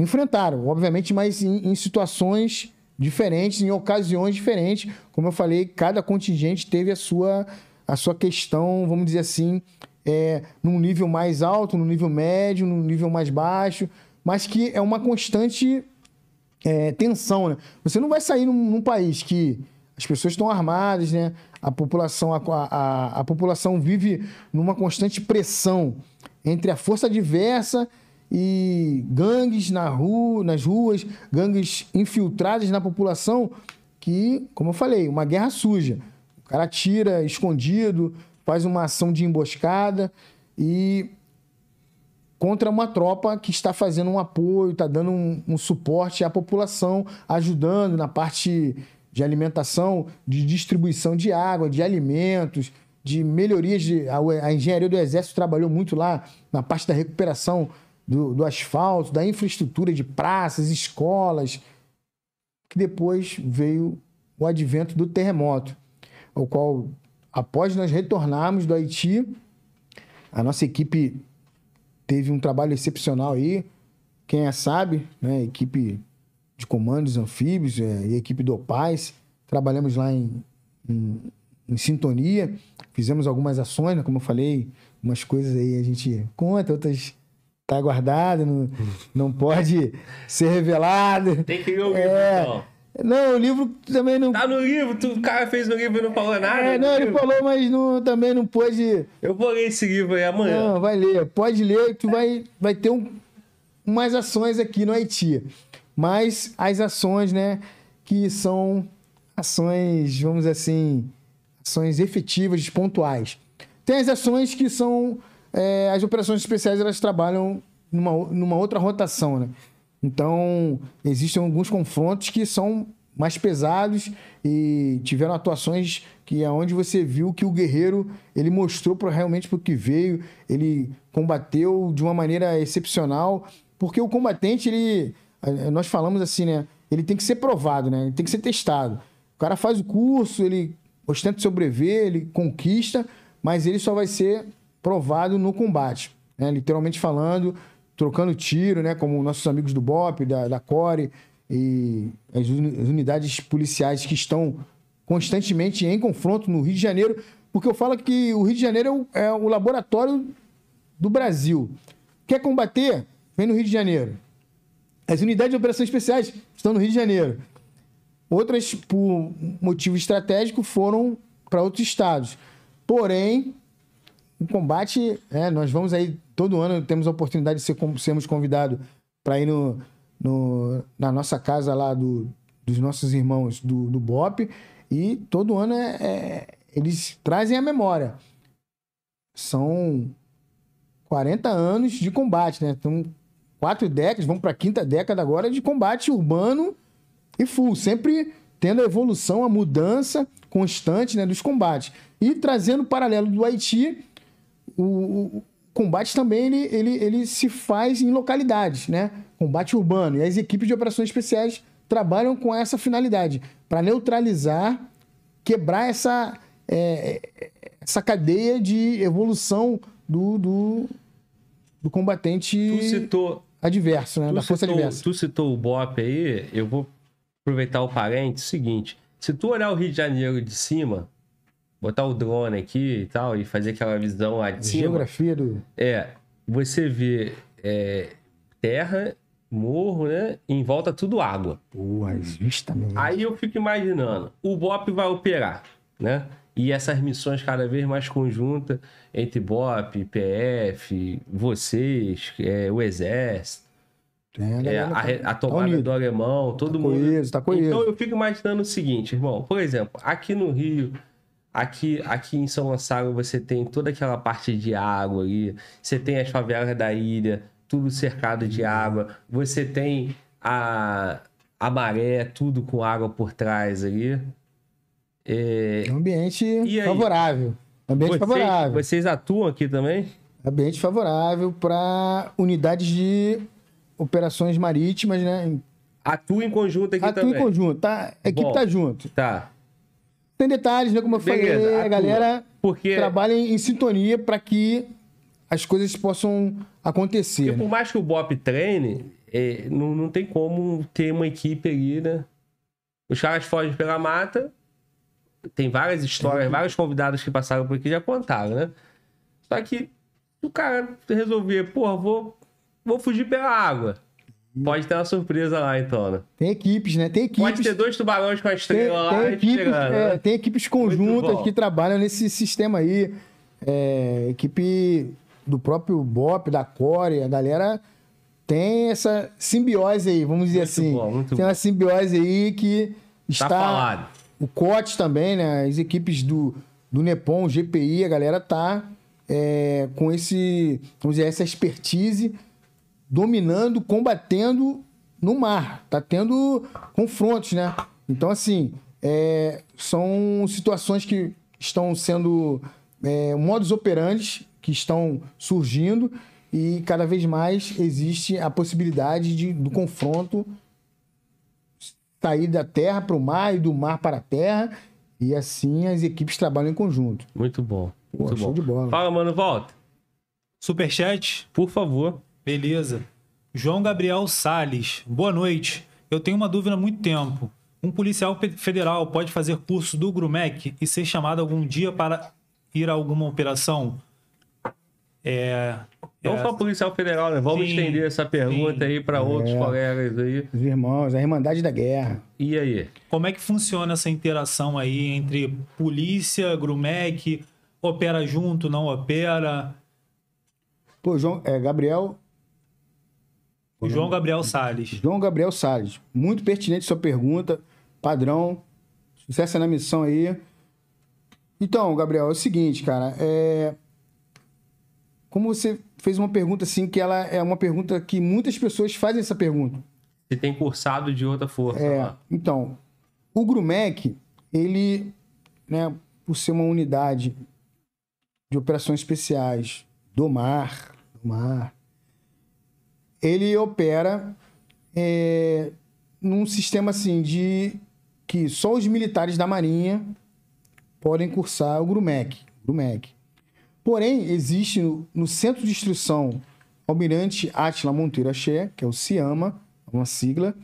enfrentaram, obviamente, mas em, em situações diferentes, em ocasiões diferentes. Como eu falei, cada contingente teve a sua, a sua questão, vamos dizer assim, é, num nível mais alto, num nível médio, num nível mais baixo, mas que é uma constante é, tensão. Né? Você não vai sair num, num, país que as pessoas estão armadas, né? a, população, a, a, a população vive numa constante pressão entre a força diversa e gangues na rua, nas ruas, gangues infiltradas na população, que, como eu falei, uma guerra suja. O cara tira escondido, faz uma ação de emboscada e contra uma tropa que está fazendo um apoio, está dando um, um suporte à população, ajudando na parte de alimentação, de distribuição de água, de alimentos, de melhorias. De, a, a, engenharia do Exército trabalhou muito lá na parte da recuperação do, do asfalto, da infraestrutura de praças, escolas, que depois veio o advento do terremoto, o qual, após nós retornarmos do Haiti, a nossa equipe teve um trabalho excepcional aí. Quem é sabe, né? Equipe de comandos anfíbios é, e equipe do OPAS. Trabalhamos lá em, em, em sintonia, fizemos algumas ações, né? como eu falei, umas coisas aí a gente conta, outras tá guardado, não, não pode ser revelado. Tem que ler o é, então. Não, o livro também não. Tá no livro, tu, o cara fez no livro e não falou nada. É, não, ele falou, mas não, também não pôde. Eu vou ler esse livro aí amanhã. Não, vai ler. Pode ler, tu vai, vai ter um, umas ações aqui no Haiti. Mas as ações, né, que são ações, vamos assim, ações efetivas, pontuais. Tem as ações que são. É, as operações especiais elas trabalham numa, numa outra rotação, né? Então, existem alguns confrontos que são mais pesados e tiveram atuações que é onde você viu que o guerreiro ele mostrou para realmente para o que veio, ele combateu de uma maneira excepcional, porque o combatente ele nós falamos assim, né? Ele tem que ser provado, né? Ele tem que ser testado. O cara faz o curso, ele ostenta sobreviver, ele conquista, mas ele só vai ser provado no combate, né? literalmente falando trocando tiro, né? Como nossos amigos do BOP, da, da CORE e as, unidades policiais que estão constantemente em confronto no Rio de Janeiro, porque eu falo que o Rio de Janeiro é o, é o laboratório do Brasil. Quer combater? Vem no Rio de Janeiro. As unidades de operações especiais estão no Rio de Janeiro. Outras, por motivo estratégico, foram para outros estados. Porém, o combate, é, nós vamos aí, todo ano temos a oportunidade de ser, sermos convidados para ir no, no, na nossa casa lá do, dos nossos irmãos do, do BOP, e todo ano é, é, eles trazem a memória. São 40 anos de combate, né? Então, quatro décadas, vamos para a quinta década agora de combate urbano e full, sempre tendo a evolução, a mudança constante né, dos combates. E trazendo o paralelo do Haiti, o, o combate também ele, ele, ele se faz em localidades, né? Combate urbano. E as equipes de operações especiais trabalham com essa finalidade, para neutralizar, quebrar essa, é, essa cadeia de evolução do, do, do combatente tu citou, adverso, né? Da força citou, adversa. Tu citou o BOP aí, eu vou aproveitar o parente, seguinte, se tu olhar o Rio de Janeiro de cima, botar o drone aqui e tal, e fazer aquela visão lá de cima. Geografia do. É. Você vê é, terra, morro, né? E em volta tudo água. Pô, justamente. Aí eu fico imaginando, o BOP vai operar, né? E essas missões cada vez mais conjuntas entre BOP, PF, vocês, é, o Exército. É, a, a, tá a, tomada tá do alemão, todo tá mundo. Coeso, tá coeso. Então eu fico imaginando o seguinte, irmão. Por exemplo, aqui no Rio, Aqui, aqui em São Gonçalo você tem toda aquela parte de água ali, você tem as favelas da ilha, tudo cercado de água, você tem a, a maré, tudo com água por trás ali. É, é ambiente favorável. Ambiente vocês, favorável. Vocês atuam aqui também? Ambiente favorável para unidades de operações marítimas, né? Atua em conjunto aqui Atua também. Atua em conjunto, tá? A equipe Bom, tá junto. Tá. Tem detalhes, né? Como eu Beleza, falei, a, a galera porque... trabalha em, sintonia para que as coisas possam acontecer. Porque né? por mais que o Bop treine, é, não, não tem como ter uma equipe ali, né? Os caras fogem pela mata, tem várias histórias, é. vários convidados que passaram por aqui já contaram, né? Só que o cara resolver, porra, vou, vou fugir pela água. Pode ter uma surpresa lá, então, né? Tem equipes, né? Tem equipes. Pode ter dois tubarões com a estrela tem, lá. Tem equipes, chegando, é, né? tem equipes conjuntas que trabalham nesse sistema aí. É, equipe do próprio BOP, da Core, a galera tem essa simbiose aí, vamos dizer muito assim. Bom, tem uma simbiose aí que tá está. Tá falado. O COT também, né? As equipes do, do Nepom, GPI, a galera tá é, com esse, vamos dizer, essa expertise dominando, combatendo no mar. Tá tendo confrontos, né? Então, assim, é, são situações que estão sendo é, modus operandi que estão surgindo e cada vez mais existe a possibilidade de, do confronto sair da terra para o mar e do mar para a terra e assim as equipes trabalham em conjunto. Muito bom. Muito Pô, show bom. de bola. Fala, mano, volta. Superchat, Por favor. Beleza. João Gabriel Sales, boa noite. Eu tenho uma dúvida há muito tempo. Um policial federal pode fazer curso do Grumec e ser chamado algum dia para ir a alguma operação? É. Não é, só policial federal, né? Vamos Sim, estender essa pergunta sim. aí para outros É. colegas aí. Os irmãos, a Irmandade da Guerra. E aí? Como é que funciona essa interação aí entre polícia, Grumec, opera junto, não opera? Pô, João, é, Gabriel, João Gabriel Sales. João Gabriel Salles, muito pertinente sua pergunta, padrão, sucesso na missão aí. Então, Gabriel, é o seguinte, cara, é... como você fez uma pergunta assim, que ela é uma pergunta que muitas pessoas fazem essa pergunta. Se tem cursado de outra força É, lá. então, o Grumec, ele, né, por ser uma unidade de operações especiais do mar, do mar ele opera é, num sistema assim de que só os militares da Marinha podem cursar o Grumec. Grumec. Porém, existe no, no Centro de Instrução Almirante Átila Monteiro Axé, que é o CIAMA, uma sigla,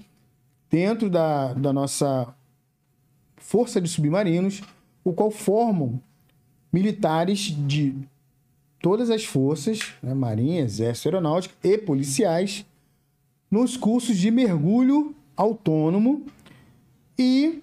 dentro da, da nossa Força de Submarinos, o qual formam militares de todas as forças, né, Marinha, Exército Aeronáutico e policiais, nos cursos de mergulho autônomo e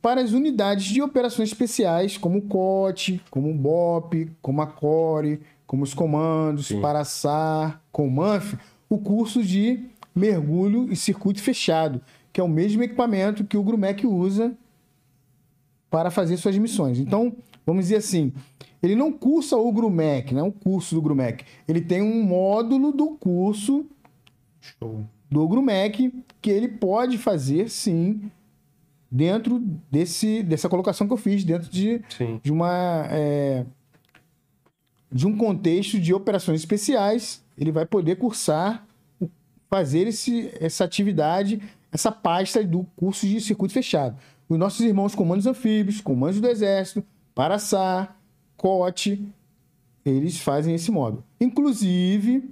para as unidades de operações especiais, como o COT, como o BOP, como a CORE, como os comandos, Sim. Paraçar, Comanf, o curso de mergulho e circuito fechado, que é o mesmo equipamento que o Grumec usa para fazer suas missões. Então, vamos dizer assim, ele não cursa o Grumec, não é um curso do Grumec. Ele tem um módulo do curso Show. do Grumec que ele pode fazer, sim, dentro desse, dessa colocação que eu fiz, dentro de, Sim. de uma... é, de um contexto de operações especiais, ele vai poder cursar, fazer esse, essa atividade, essa pasta do curso de circuito fechado. Os nossos irmãos comandos anfíbios, comandos do Exército, Paraçá, COT, eles fazem esse modo. Inclusive,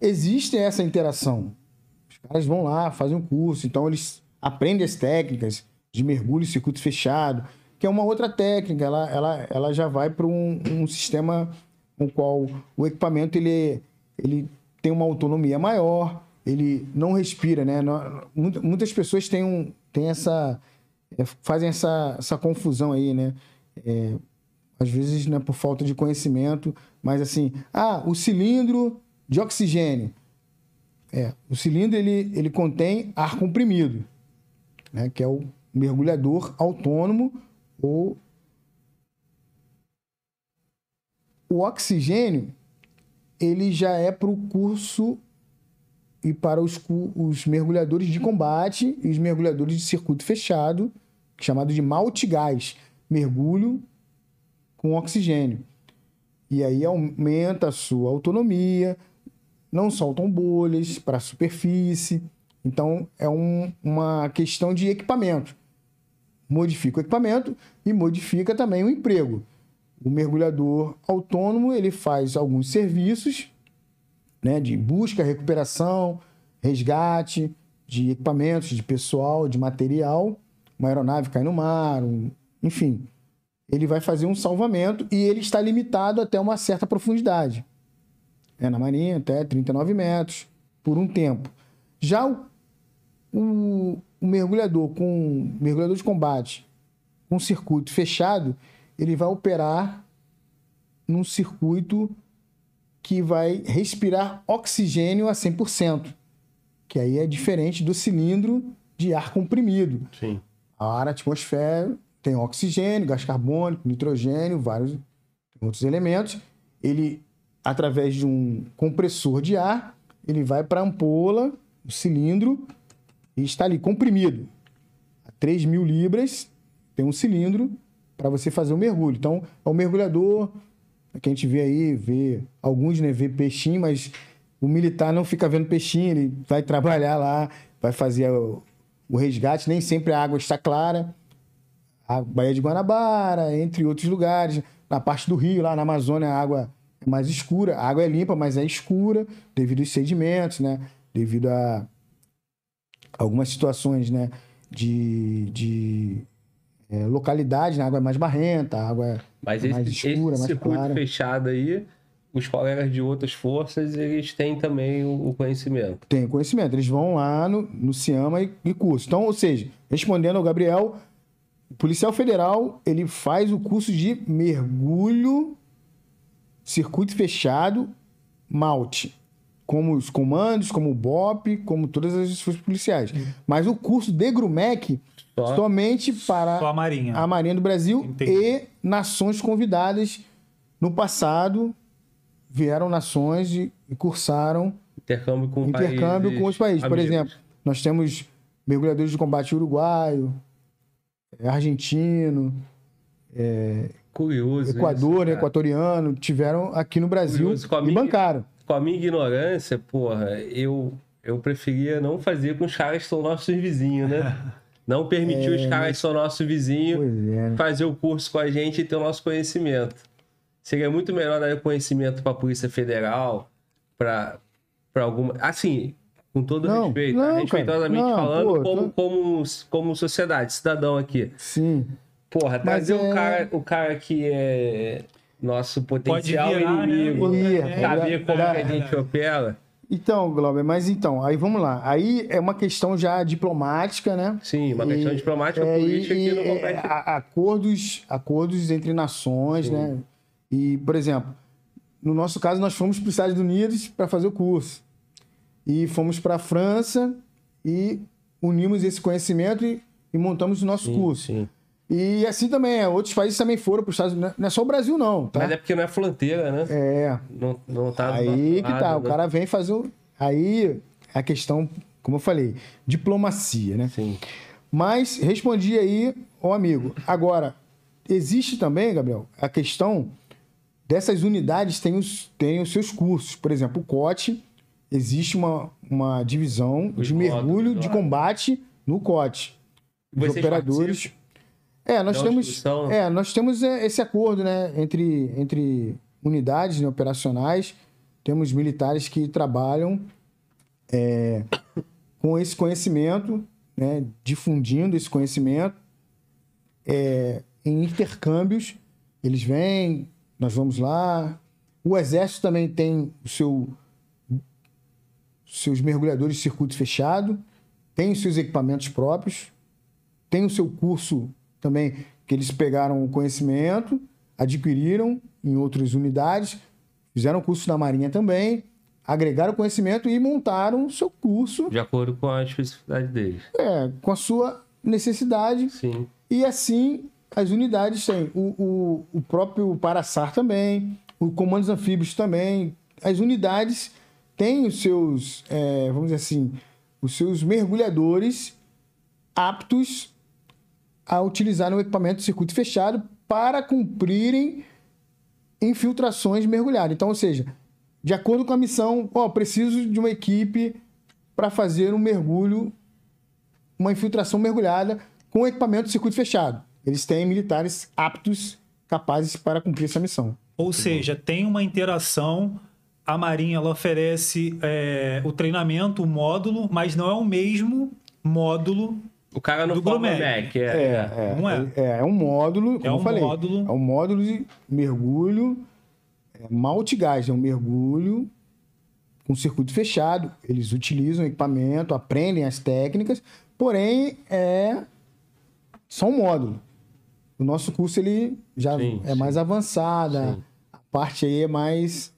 existe essa interação. Os caras vão lá, fazem um curso, então eles aprendem as técnicas de mergulho e circuito fechado, que é uma outra técnica, ela, ela, ela já vai para um, um sistema no qual o equipamento ele, ele tem uma autonomia maior, ele não respira, né? Muitas pessoas têm, um, têm essa, é, fazem essa, essa confusão aí, né? É, às vezes não é por falta de conhecimento, mas assim, ah, o cilindro de oxigênio. É, o cilindro ele, ele contém ar comprimido, né, que é o mergulhador autônomo ou o oxigênio ele já é para o curso e para os, os mergulhadores de combate e os mergulhadores de circuito fechado, chamado de multigás, mergulho com oxigênio. E aí aumenta a sua autonomia, não soltam bolhas para a superfície. Então é um- uma questão de equipamento. Modifica o equipamento e modifica também o emprego. O mergulhador autônomo ele faz alguns serviços né, de busca, recuperação, resgate de equipamentos, de pessoal, de material. Uma aeronave cai no mar, um- enfim. Ele vai fazer um salvamento e ele está limitado até uma certa profundidade. É, na marinha, até 39 metros, por um tempo. Já o, o- o mergulhador com mergulhador de combate com circuito fechado, ele vai operar num circuito que vai respirar oxigênio a 100%, que aí é diferente do cilindro de ar comprimido. Sim. A ar atmosfera tem oxigênio, gás carbônico, nitrogênio, vários outros elementos. Ele, através de um compressor de ar, ele vai para a ampola, o cilindro, e está ali comprimido. A 3 mil libras, tem um cilindro, para você fazer o mergulho. Então, é o mergulhador, que a gente vê aí, vê alguns, né, vê peixinho, mas o militar não fica vendo peixinho, ele vai trabalhar lá, vai fazer o, o resgate, nem sempre a água está clara. A Baía de Guanabara, entre outros lugares, na parte do rio, lá na Amazônia, a água é mais escura. A água é limpa, mas é escura devido aos sedimentos, né? Devido a algumas situações, né? De, de é, localidade, né? a água é mais barrenta, a água é Mas mais esse, escura, esse mais circuito clara. fechado aí, os colegas de outras forças, eles têm também o, o conhecimento. Tem conhecimento. Eles vão lá no, no CIAMA e, e curso. Então, ou seja, respondendo ao Gabriel, o policial federal ele faz o curso de mergulho, circuito fechado, malte. Como os comandos, como o BOP, como todas as forças policiais. Mas o curso de Grumec Só- somente para Só a Marinha. a Marinha do Brasil Entendi. e nações convidadas no passado vieram nações e, e cursaram Intercâmbio com intercâmbio países com os países. Por amigos. exemplo, nós temos mergulhadores de combate uruguaio, eh, argentino, Curioso. Equador, isso, equatoriano, tiveram aqui no Brasil Curioso, com a e minha- bancaram. Com a minha ignorância, porra, eu, eu preferia não fazer com os caras que são nossos vizinhos, né? Não permitir os caras que são nossos vizinhos é, né? fazer o curso com a gente e ter o nosso conhecimento. Seria muito melhor dar conhecimento para a Polícia Federal, para alguma. Assim, com todo Não, respeito, não, respeitosamente cara, não, falando, pô, como, tô- como, como sociedade, cidadão aqui. Sim. Porra, trazer é- o, cara, o cara que é nosso potencial virar, né? inimigo, Ih, saber é, como é, que a gente opera. Então, Glauber, mas então, aí vamos lá. Aí é uma questão já diplomática, né? Sim, uma questão E- diplomática é, política e- que não compete. a- acordos, acordos entre nações, né? E, por exemplo, no nosso caso, nós fomos para os Estados Unidos para fazer o curso. E fomos para a França e unimos esse conhecimento e, e montamos o nosso Sim, curso. sim. E assim também, é, outros países também foram para os Estados Unidos. Não é só o Brasil, não, tá? Mas é porque não é fronteira, né? É, Não, não tá Aí que tá, o né? cara vem fazer o. Aí a questão, como eu falei, diplomacia, né? Sim. Mas respondi aí ao amigo. Agora, existe também, Gabriel, a questão dessas unidades têm os, têm os seus cursos. Por exemplo, o COT, existe uma, uma divisão Os de mergulho de combate no COT. Os Vocês operadores. participam? É, nós temos, é, nós temos é, esse acordo né, entre, entre unidades né, operacionais. Temos militares que trabalham é, com esse conhecimento, né, difundindo esse conhecimento é, em intercâmbios. Eles vêm, nós vamos lá. O Exército também tem o seu, seus mergulhadores de circuito fechado, tem os seus equipamentos próprios, tem o seu curso também, que eles pegaram o conhecimento, adquiriram em outras unidades, fizeram curso na Marinha também, agregaram conhecimento e montaram o seu curso De acordo com a especificidade deles. é, com a sua necessidade. Sim. E assim as unidades têm. O, o, o próprio Paraçar também, o Comandos Anfíbios também. As unidades têm os seus, é, vamos dizer assim, os seus mergulhadores aptos a utilizar o equipamento de circuito fechado para cumprirem infiltrações mergulhadas. Então, ou seja, de acordo com a missão, ó, preciso de uma equipe para fazer um mergulho, uma infiltração mergulhada com equipamento de circuito fechado. Eles têm militares aptos, capazes para cumprir essa missão. Ou seja, tem uma interação. A Marinha ela oferece é, o treinamento, o módulo, mas não é o mesmo módulo. O cara não Do forma. Mac, é. é. Não é? É, é um módulo, como É eu um falei. módulo. É um módulo de mergulho é, malte-gás, é um mergulho com circuito fechado. Eles utilizam equipamento, aprendem as técnicas, porém é só um módulo. O nosso curso ele já Sim, é sim. mais avançado, a- Sim. a parte aí é mais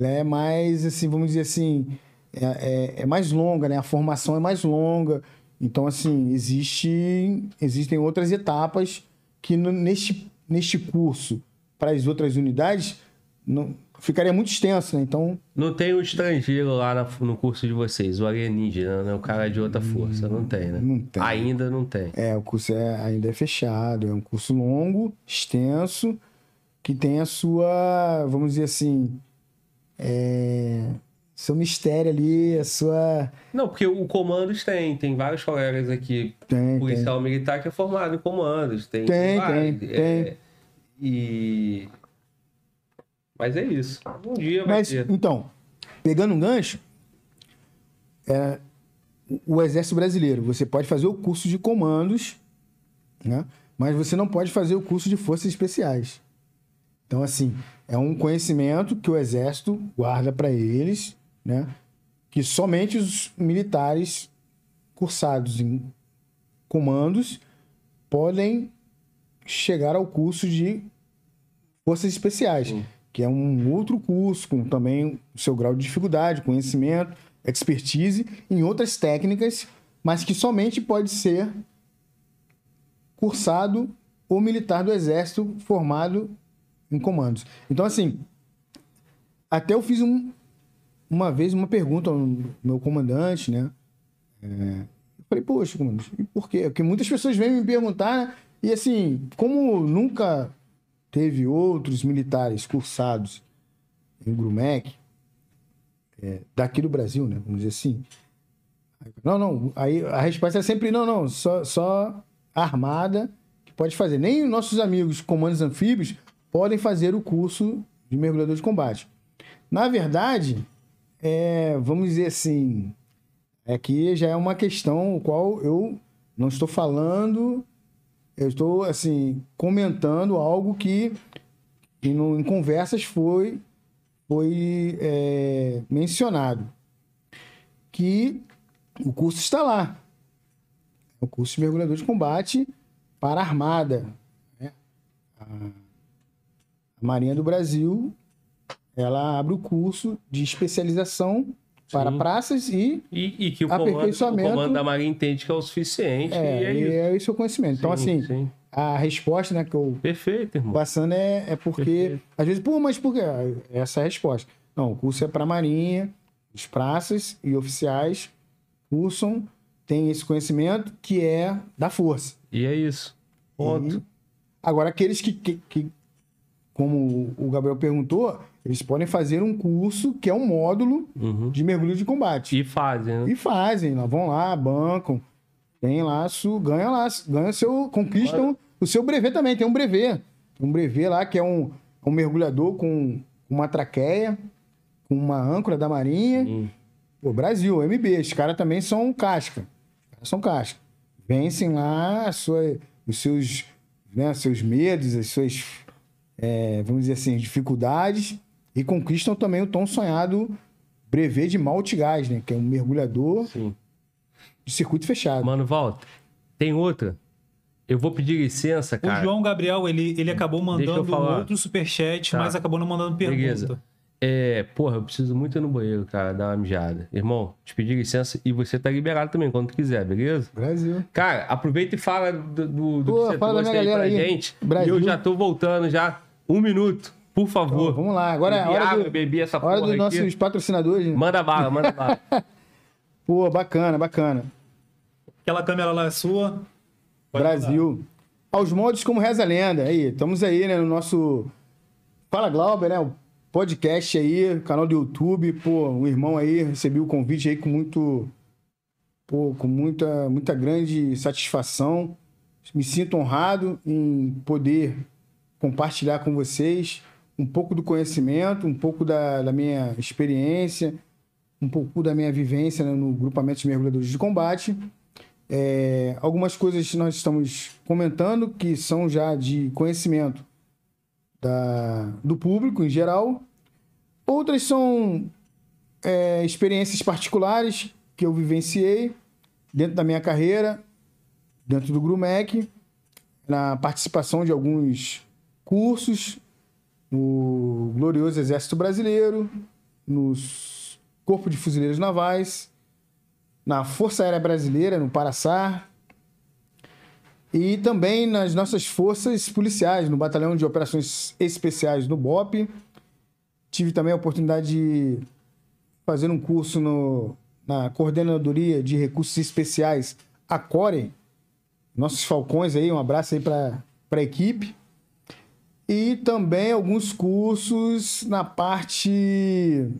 ela é mais assim, vamos dizer assim, é, é- é mais longa, né? A formação é mais longa. Então, assim, existe, existem outras etapas que no- neste, neste curso, para as outras unidades, não, ficaria muito extenso, né? Então, Não tem o estrangeiro lá na- no curso de vocês, o alienígena, né? O cara de outra força. Não tem, né? Não tem. Ainda não tem. é, o curso é, ainda é fechado, é um curso longo, extenso, que tem a sua, vamos dizer assim, é, seu mistério ali, a sua... Não, porque o comandos tem. Tem vários colegas aqui, Tem, policial militar, que é formado em comandos. Tem, Tem, vários, tem, é, E. Mas é isso. Um dia vai Mas, ter. então, pegando um gancho, é, o- o Exército Brasileiro, você pode fazer o curso de comandos, né? mas você não pode fazer o curso de forças especiais. Então, assim, é um conhecimento que o Exército guarda para eles, né? que somente os militares cursados em comandos podem chegar ao curso de forças especiais, que é um outro curso com também o seu grau de dificuldade, conhecimento, expertise em outras técnicas, mas que somente pode ser cursado ou militar do exército formado em comandos. Então assim, até eu fiz um- uma vez uma pergunta ao meu comandante, né? É, falei, poxa, comandante, e por quê? Porque muitas pessoas vêm me perguntar, né? e assim, como nunca teve outros militares cursados em Grumec, é, daqui do Brasil, né? Vamos dizer assim. Não, não. Aí a resposta é sempre não, não. Só, só armada que pode fazer. Nem os nossos amigos comandos anfíbios podem fazer o curso de mergulhador de combate. Na verdade, é, vamos dizer assim, aqui já é uma questão o qual eu não estou falando, eu estou assim comentando algo que, que no- em conversas foi foi é, mencionado que o curso está lá, o curso de mergulhador de combate para a Armada, né? a, a Marinha do Brasil ela abre o curso de especialização para Sim. praças e E, e que o comando, o Aperfeiçoamento- comando da Marinha entende que é o suficiente. é, e é isso. é esse o conhecimento. então, Sim, assim, sim. a resposta né, que eu Perfeito, irmão. passando é, é porque. Perfeito. Às vezes, pô, mas por quê? Essa é a resposta. Não, o curso é para Marinha, os praças e oficiais cursam, têm esse conhecimento que é da força. E é isso. Ponto. E- Agora, aqueles que, que, que, como o Gabriel perguntou, eles podem fazer um curso que é um módulo Uhum. de mergulho de combate. E fazem, né? E fazem, lá, vão lá, bancam, tem lá, su, ganha lá, ganha seu, conquistam o seu brevet também, tem um brevet. Um brevet lá que é um, um mergulhador com uma traqueia, com uma âncora da marinha. Sim. Pô, Brasil, MB, os caras também são casca. Os caras são casca. Vencem lá sua, os seus, né, seus medos, as suas, é, vamos dizer assim, dificuldades e conquistam também o tão sonhado brevet de malte gás, né? Que é um mergulhador Sim. de circuito fechado. Mano, volta. Tem outra? Eu vou pedir licença, O cara. João Gabriel, ele, ele acabou mandando falar. outro superchat, Tá. mas acabou não mandando pergunta. Beleza. É, porra, eu preciso muito ir no banheiro, cara, dar uma mijada. Irmão, te pedir licença e você tá liberado também quando tu quiser, beleza? Brasil. Cara, aproveita e fala do, do, do Pô, que você fala trouxe aí pra aí. gente. Brasil. E eu já tô voltando já. Um minuto, por favor. Vamos lá, agora é hora, água, do, bebi essa hora porra dos aqui. nossos patrocinadores. Né? Manda bala, manda bala. Pô, bacana, bacana. Aquela câmera lá é sua. Pode Brasil. Aos moldes como reza a lenda. Aí, estamos aí, né, no nosso Fala Glauber, né? O podcast aí, canal do YouTube. Pô, o irmão aí, recebi o convite aí com muito. Pô, com muita, muita grande satisfação. Me sinto honrado em poder compartilhar com vocês um pouco do conhecimento, um pouco da, da minha experiência, um pouco da minha vivência né, no grupamento de mergulhadores de combate. É, algumas coisas nós estamos comentando que são já de conhecimento da, do público em geral. Outras são é, experiências particulares que eu vivenciei dentro da minha carreira, dentro do Grumec, na participação de alguns cursos no glorioso Exército Brasileiro, no Corpo de Fuzileiros Navais, na Força Aérea Brasileira, no Paraçar, e também nas nossas forças policiais, no Batalhão de Operações Especiais no BOP, tive também a oportunidade de fazer um curso no, na Coordenadoria de Recursos Especiais, a Core. Nossos falcões aí, um abraço aí para a equipe. E também alguns cursos na parte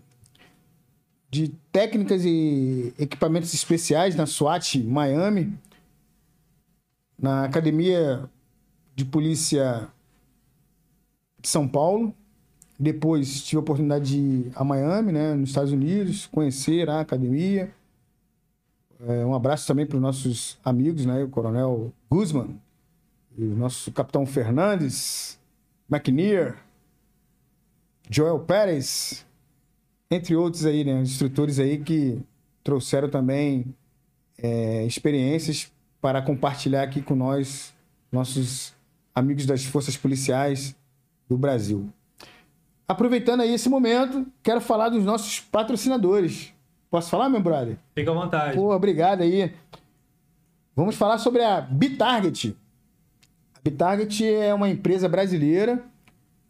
de técnicas e equipamentos especiais na SWAT Miami, na Academia de Polícia de São Paulo. Depois tive a oportunidade de ir a Miami, né, nos Estados Unidos, conhecer a academia. É, um abraço também para os nossos amigos, né, o Coronel Guzman, e o nosso Capitão Fernandes, McNear, Joel Pérez, entre outros aí, né, instrutores aí que trouxeram também é, experiências para compartilhar aqui com nós, nossos amigos das forças policiais do Brasil. Aproveitando aí esse momento, quero falar dos nossos patrocinadores. Posso falar, meu brother? Fica à vontade. Pô, obrigado aí. Vamos falar sobre a Bitarget. A Bitarget é uma empresa brasileira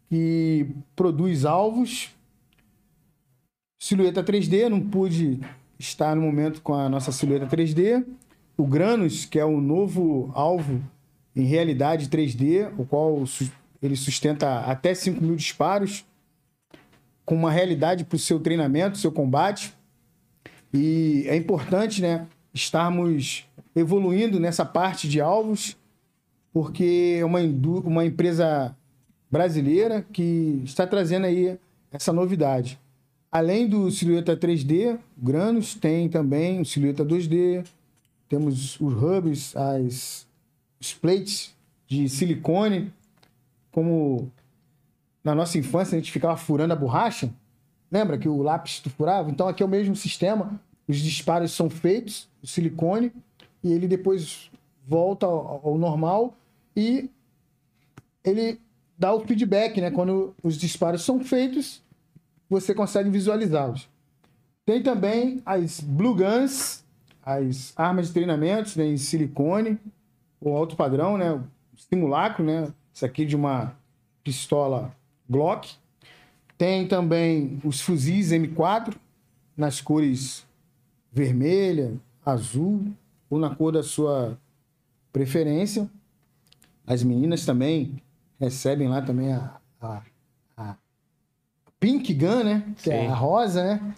que produz alvos. Silhueta 3D, não pude estar no momento com a nossa silhueta 3D. O Granus, que é o novo alvo em realidade 3D, o qual ele sustenta até 5 mil disparos com uma realidade para o seu treinamento, seu combate. E é importante, né, estarmos evoluindo nessa parte de alvos, porque é uma, uma empresa brasileira que está trazendo aí essa novidade. Além do silhueta 3D, Granos, tem também o silhueta 2D, temos os hubs, as, os plates de silicone, como na nossa infância, a gente ficava furando a borracha. Lembra que o lápis tu furava? Então aqui é o mesmo sistema. Os disparos são feitos, o silicone, e ele depois volta ao, ao normal e ele dá o feedback, né? Quando os disparos são feitos, você consegue visualizá-los. Tem também as Blue Guns, as armas de treinamento né, em silicone, o alto padrão, né? Simulacro, né? Isso aqui de uma pistola Glock. Tem também os fuzis M4 nas cores vermelha, azul ou na cor da sua preferência. As meninas também recebem lá também a, a, a Pink Gun, né? Que Sim. é a rosa, né?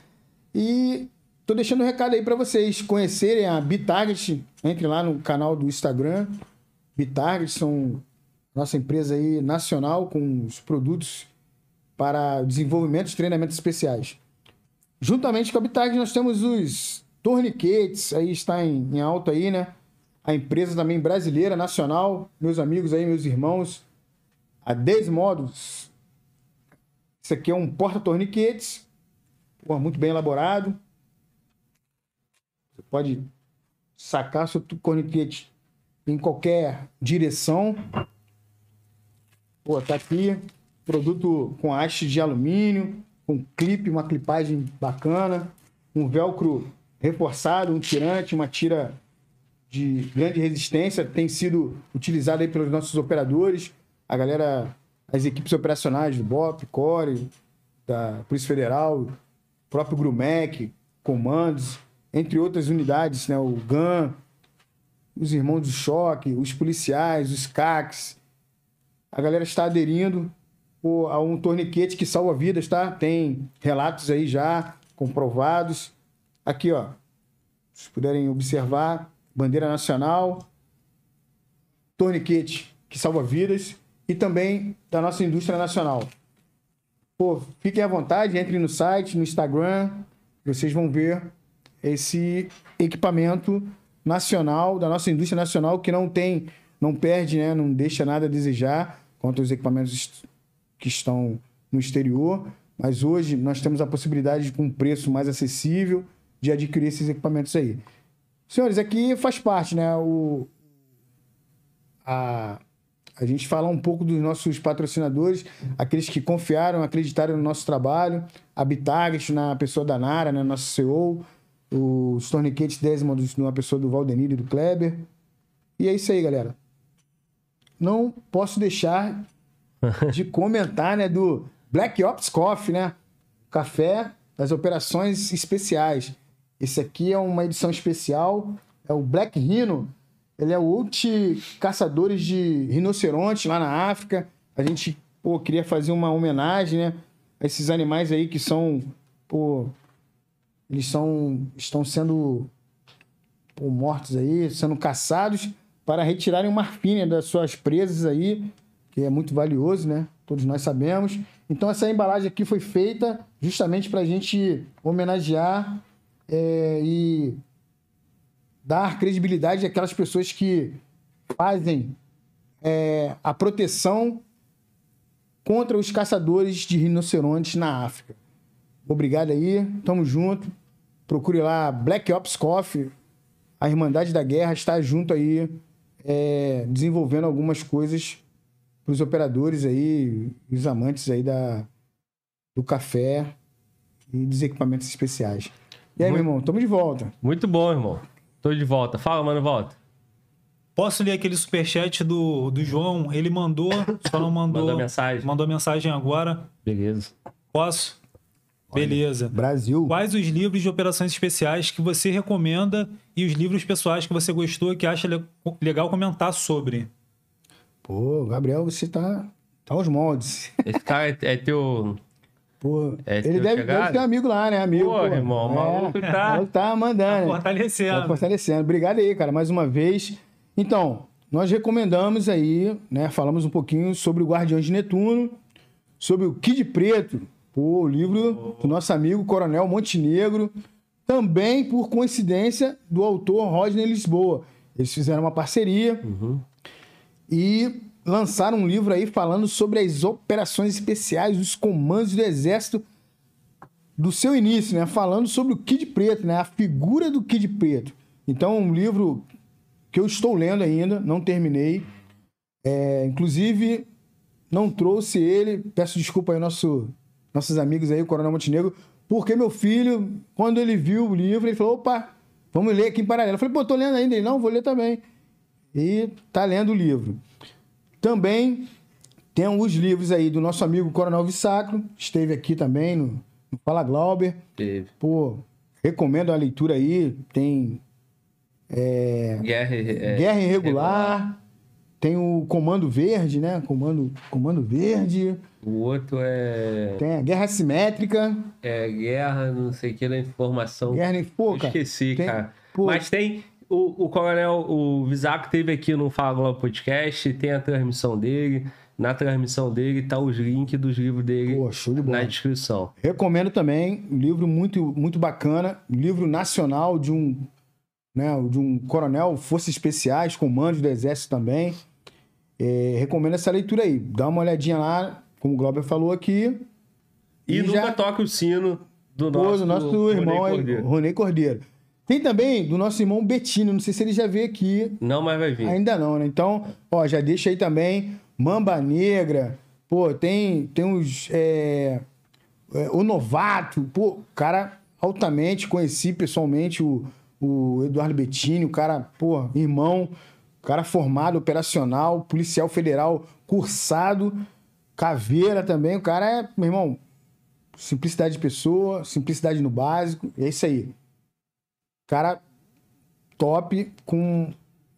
E tô deixando um recado aí para vocês conhecerem a Bitarget. Entre lá no canal do Instagram. Bitarget são nossa empresa aí nacional com os produtos para desenvolvimento de treinamentos especiais. Juntamente com a Bitag, nós temos os torniquetes, aí está em, em alta aí, né? A empresa também brasileira, nacional, meus amigos aí, meus irmãos, a Desmodos. Isso aqui é um porta-torniquetes, muito bem elaborado. Você pode sacar seu torniquete em qualquer direção. Pô, tá aqui. Produto com haste de alumínio, com clipe, uma clipagem bacana, um velcro reforçado, um tirante, uma tira de grande resistência, tem sido utilizado aí pelos nossos operadores, a galera, as equipes operacionais do BOP, CORE, da Polícia Federal, próprio Grumec, comandos, entre outras unidades, né, o GAN, os irmãos do choque, os policiais, os CACs, a galera está aderindo a um torniquete que salva vidas, tá? Tem relatos aí já comprovados. Aqui, ó. Se puderem observar, bandeira nacional, torniquete que salva vidas e também da nossa indústria nacional. Pô, fiquem à vontade, entrem no site, no Instagram, vocês vão ver esse equipamento nacional, da nossa indústria nacional, que não tem, não perde, né, não deixa nada a desejar quanto aos equipamentos que estão no exterior, mas hoje nós temos a possibilidade de, com um preço mais acessível, de adquirir esses equipamentos aí. Senhores, aqui faz parte, né? O, a, a gente falar um pouco dos nossos patrocinadores, aqueles que confiaram, acreditaram no nosso trabalho, a Bitarget na pessoa da Nara, né? Nosso CEO, os Torniquetes Desmond numa pessoa do Valdenir e do Kleber. E é isso aí, galera não posso deixar de comentar, né, do Black Ops Coffee, né? café das operações especiais. Esse aqui é uma edição especial, é o Black Rhino. Ele é o ulti caçadores de rinoceronte lá na África. A gente, pô, queria fazer uma homenagem, né? A esses animais aí que são, pô, eles são, estão sendo pô, mortos aí, sendo caçados para retirarem o marfim das suas presas aí, que é muito valioso, né? Todos nós sabemos. Então essa embalagem aqui foi feita justamente para a gente homenagear é, e dar credibilidade àquelas pessoas que fazem é, a proteção contra os caçadores de rinocerontes na África. Obrigado aí, tamo junto. Procure lá Black Ops Coffee. A Irmandade da Guerra está junto aí, é, desenvolvendo algumas coisas para os operadores aí, os amantes aí da, do café e dos equipamentos especiais. E aí, Muito- meu irmão, tamo de volta. Muito bom, irmão. Tô de volta. Fala, mano, volta. Posso ler aquele superchat do, do João? Ele mandou, só não mandou. Mandou mensagem. Mandou mensagem agora. Beleza. Posso? Beleza. Brasil. Quais os livros de operações especiais que você recomenda e os livros pessoais que você gostou e que acha le- legal comentar sobre? Pô, Gabriel, você tá, tá aos moldes. Esse cara é, é teu. Pô, É ele deve, deve ter um amigo lá, né? Amigo. Pô, pô. irmão, o É, maluco tá- ele tá mandando. né? Fortalecendo. Tá fortalecendo. Obrigado aí, cara, mais uma vez. Então, nós recomendamos aí, né? Falamos um pouquinho sobre o Guardiões de Netuno, sobre o Kid Preto, pô, o livro do nosso amigo Coronel Montenegro, também por coincidência do autor Rodney Lisboa. Eles fizeram uma parceria e lançaram um livro aí falando sobre as operações especiais, os comandos do Exército do seu início, né? Falando sobre o Kid Preto, né? A figura do Kid Preto. Então, um livro que eu estou lendo ainda, não terminei. É, inclusive, não trouxe ele. Peço desculpa aí nosso, nossos amigos aí, o Coronel Montenegro, porque meu filho, quando ele viu o livro, ele falou: opa, vamos ler aqui em paralelo. Eu falei, pô, tô lendo ainda. Ele, não, vou ler também. E tá lendo o livro. Também tem alguns livros aí do nosso amigo Coronel Vissacro, esteve aqui também no, no Fala Glauber. Teve. Pô, recomendo a leitura aí. Tem Guerra. é, Guerra Irregular, tem o Comando Verde, né? Comando, Comando Verde, O outro é. tem a Guerra Assimétrica, É guerra, não sei o que, da informação. Guerra... Cara, esqueci, tem- cara. pô. Mas tem. O, o Coronel, o Visaco teve aqui no Fala Globo Podcast, tem a transmissão dele. Na transmissão dele tá os links dos livros dele Pô, de na descrição. Recomendo também, um livro muito, muito bacana, livro nacional de um, né, de um coronel, Forças Especiais, comandos do Exército também. É, recomendo essa leitura aí. Dá uma olhadinha lá, como o Glauber falou aqui. E, E nunca já- toca o sino do Pô, nosso, do nosso Ronei irmão aí, Cordeiro. Ronei Cordeiro. Tem também do nosso irmão Bettino, não sei se ele já veio aqui, Não, mas vai vir. Ainda não, né? Então, ó, já deixa aí também Mamba Negra, pô, tem, tem uns. é, é, o Novato, pô, cara, altamente conheci pessoalmente o, o Eduardo Bettini, o cara, pô, irmão, cara formado, operacional, policial federal, cursado, caveira também, o cara é, meu irmão, simplicidade de pessoa, simplicidade no básico, é isso aí. Cara top, com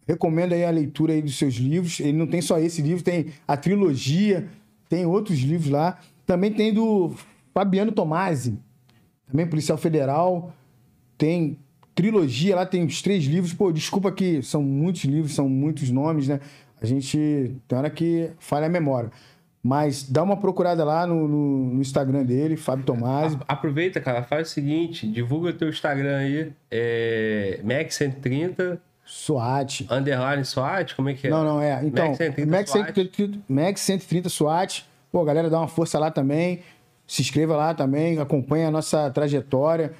recomendo aí a leitura aí dos seus livros. Ele não tem só esse livro, tem a trilogia, tem outros livros lá. Também tem do Fabiano Tomasi, também policial federal. Tem trilogia lá, tem os três livros. Pô, desculpa que são muitos livros, são muitos nomes, né? A gente tem hora que falha a memória. Mas dá uma procurada lá no, no- no Instagram dele, Fábio Tomasi. A- Aproveita, cara, faz o seguinte, divulga o teu Instagram aí, é Max130, SWAT. underline SWAT, como é que é? Não, não, é. Então, Max 130 Max SWAT. 130, Max 130 SWAT. Pô, galera, dá uma força lá também. Se inscreva lá também, acompanha a nossa trajetória.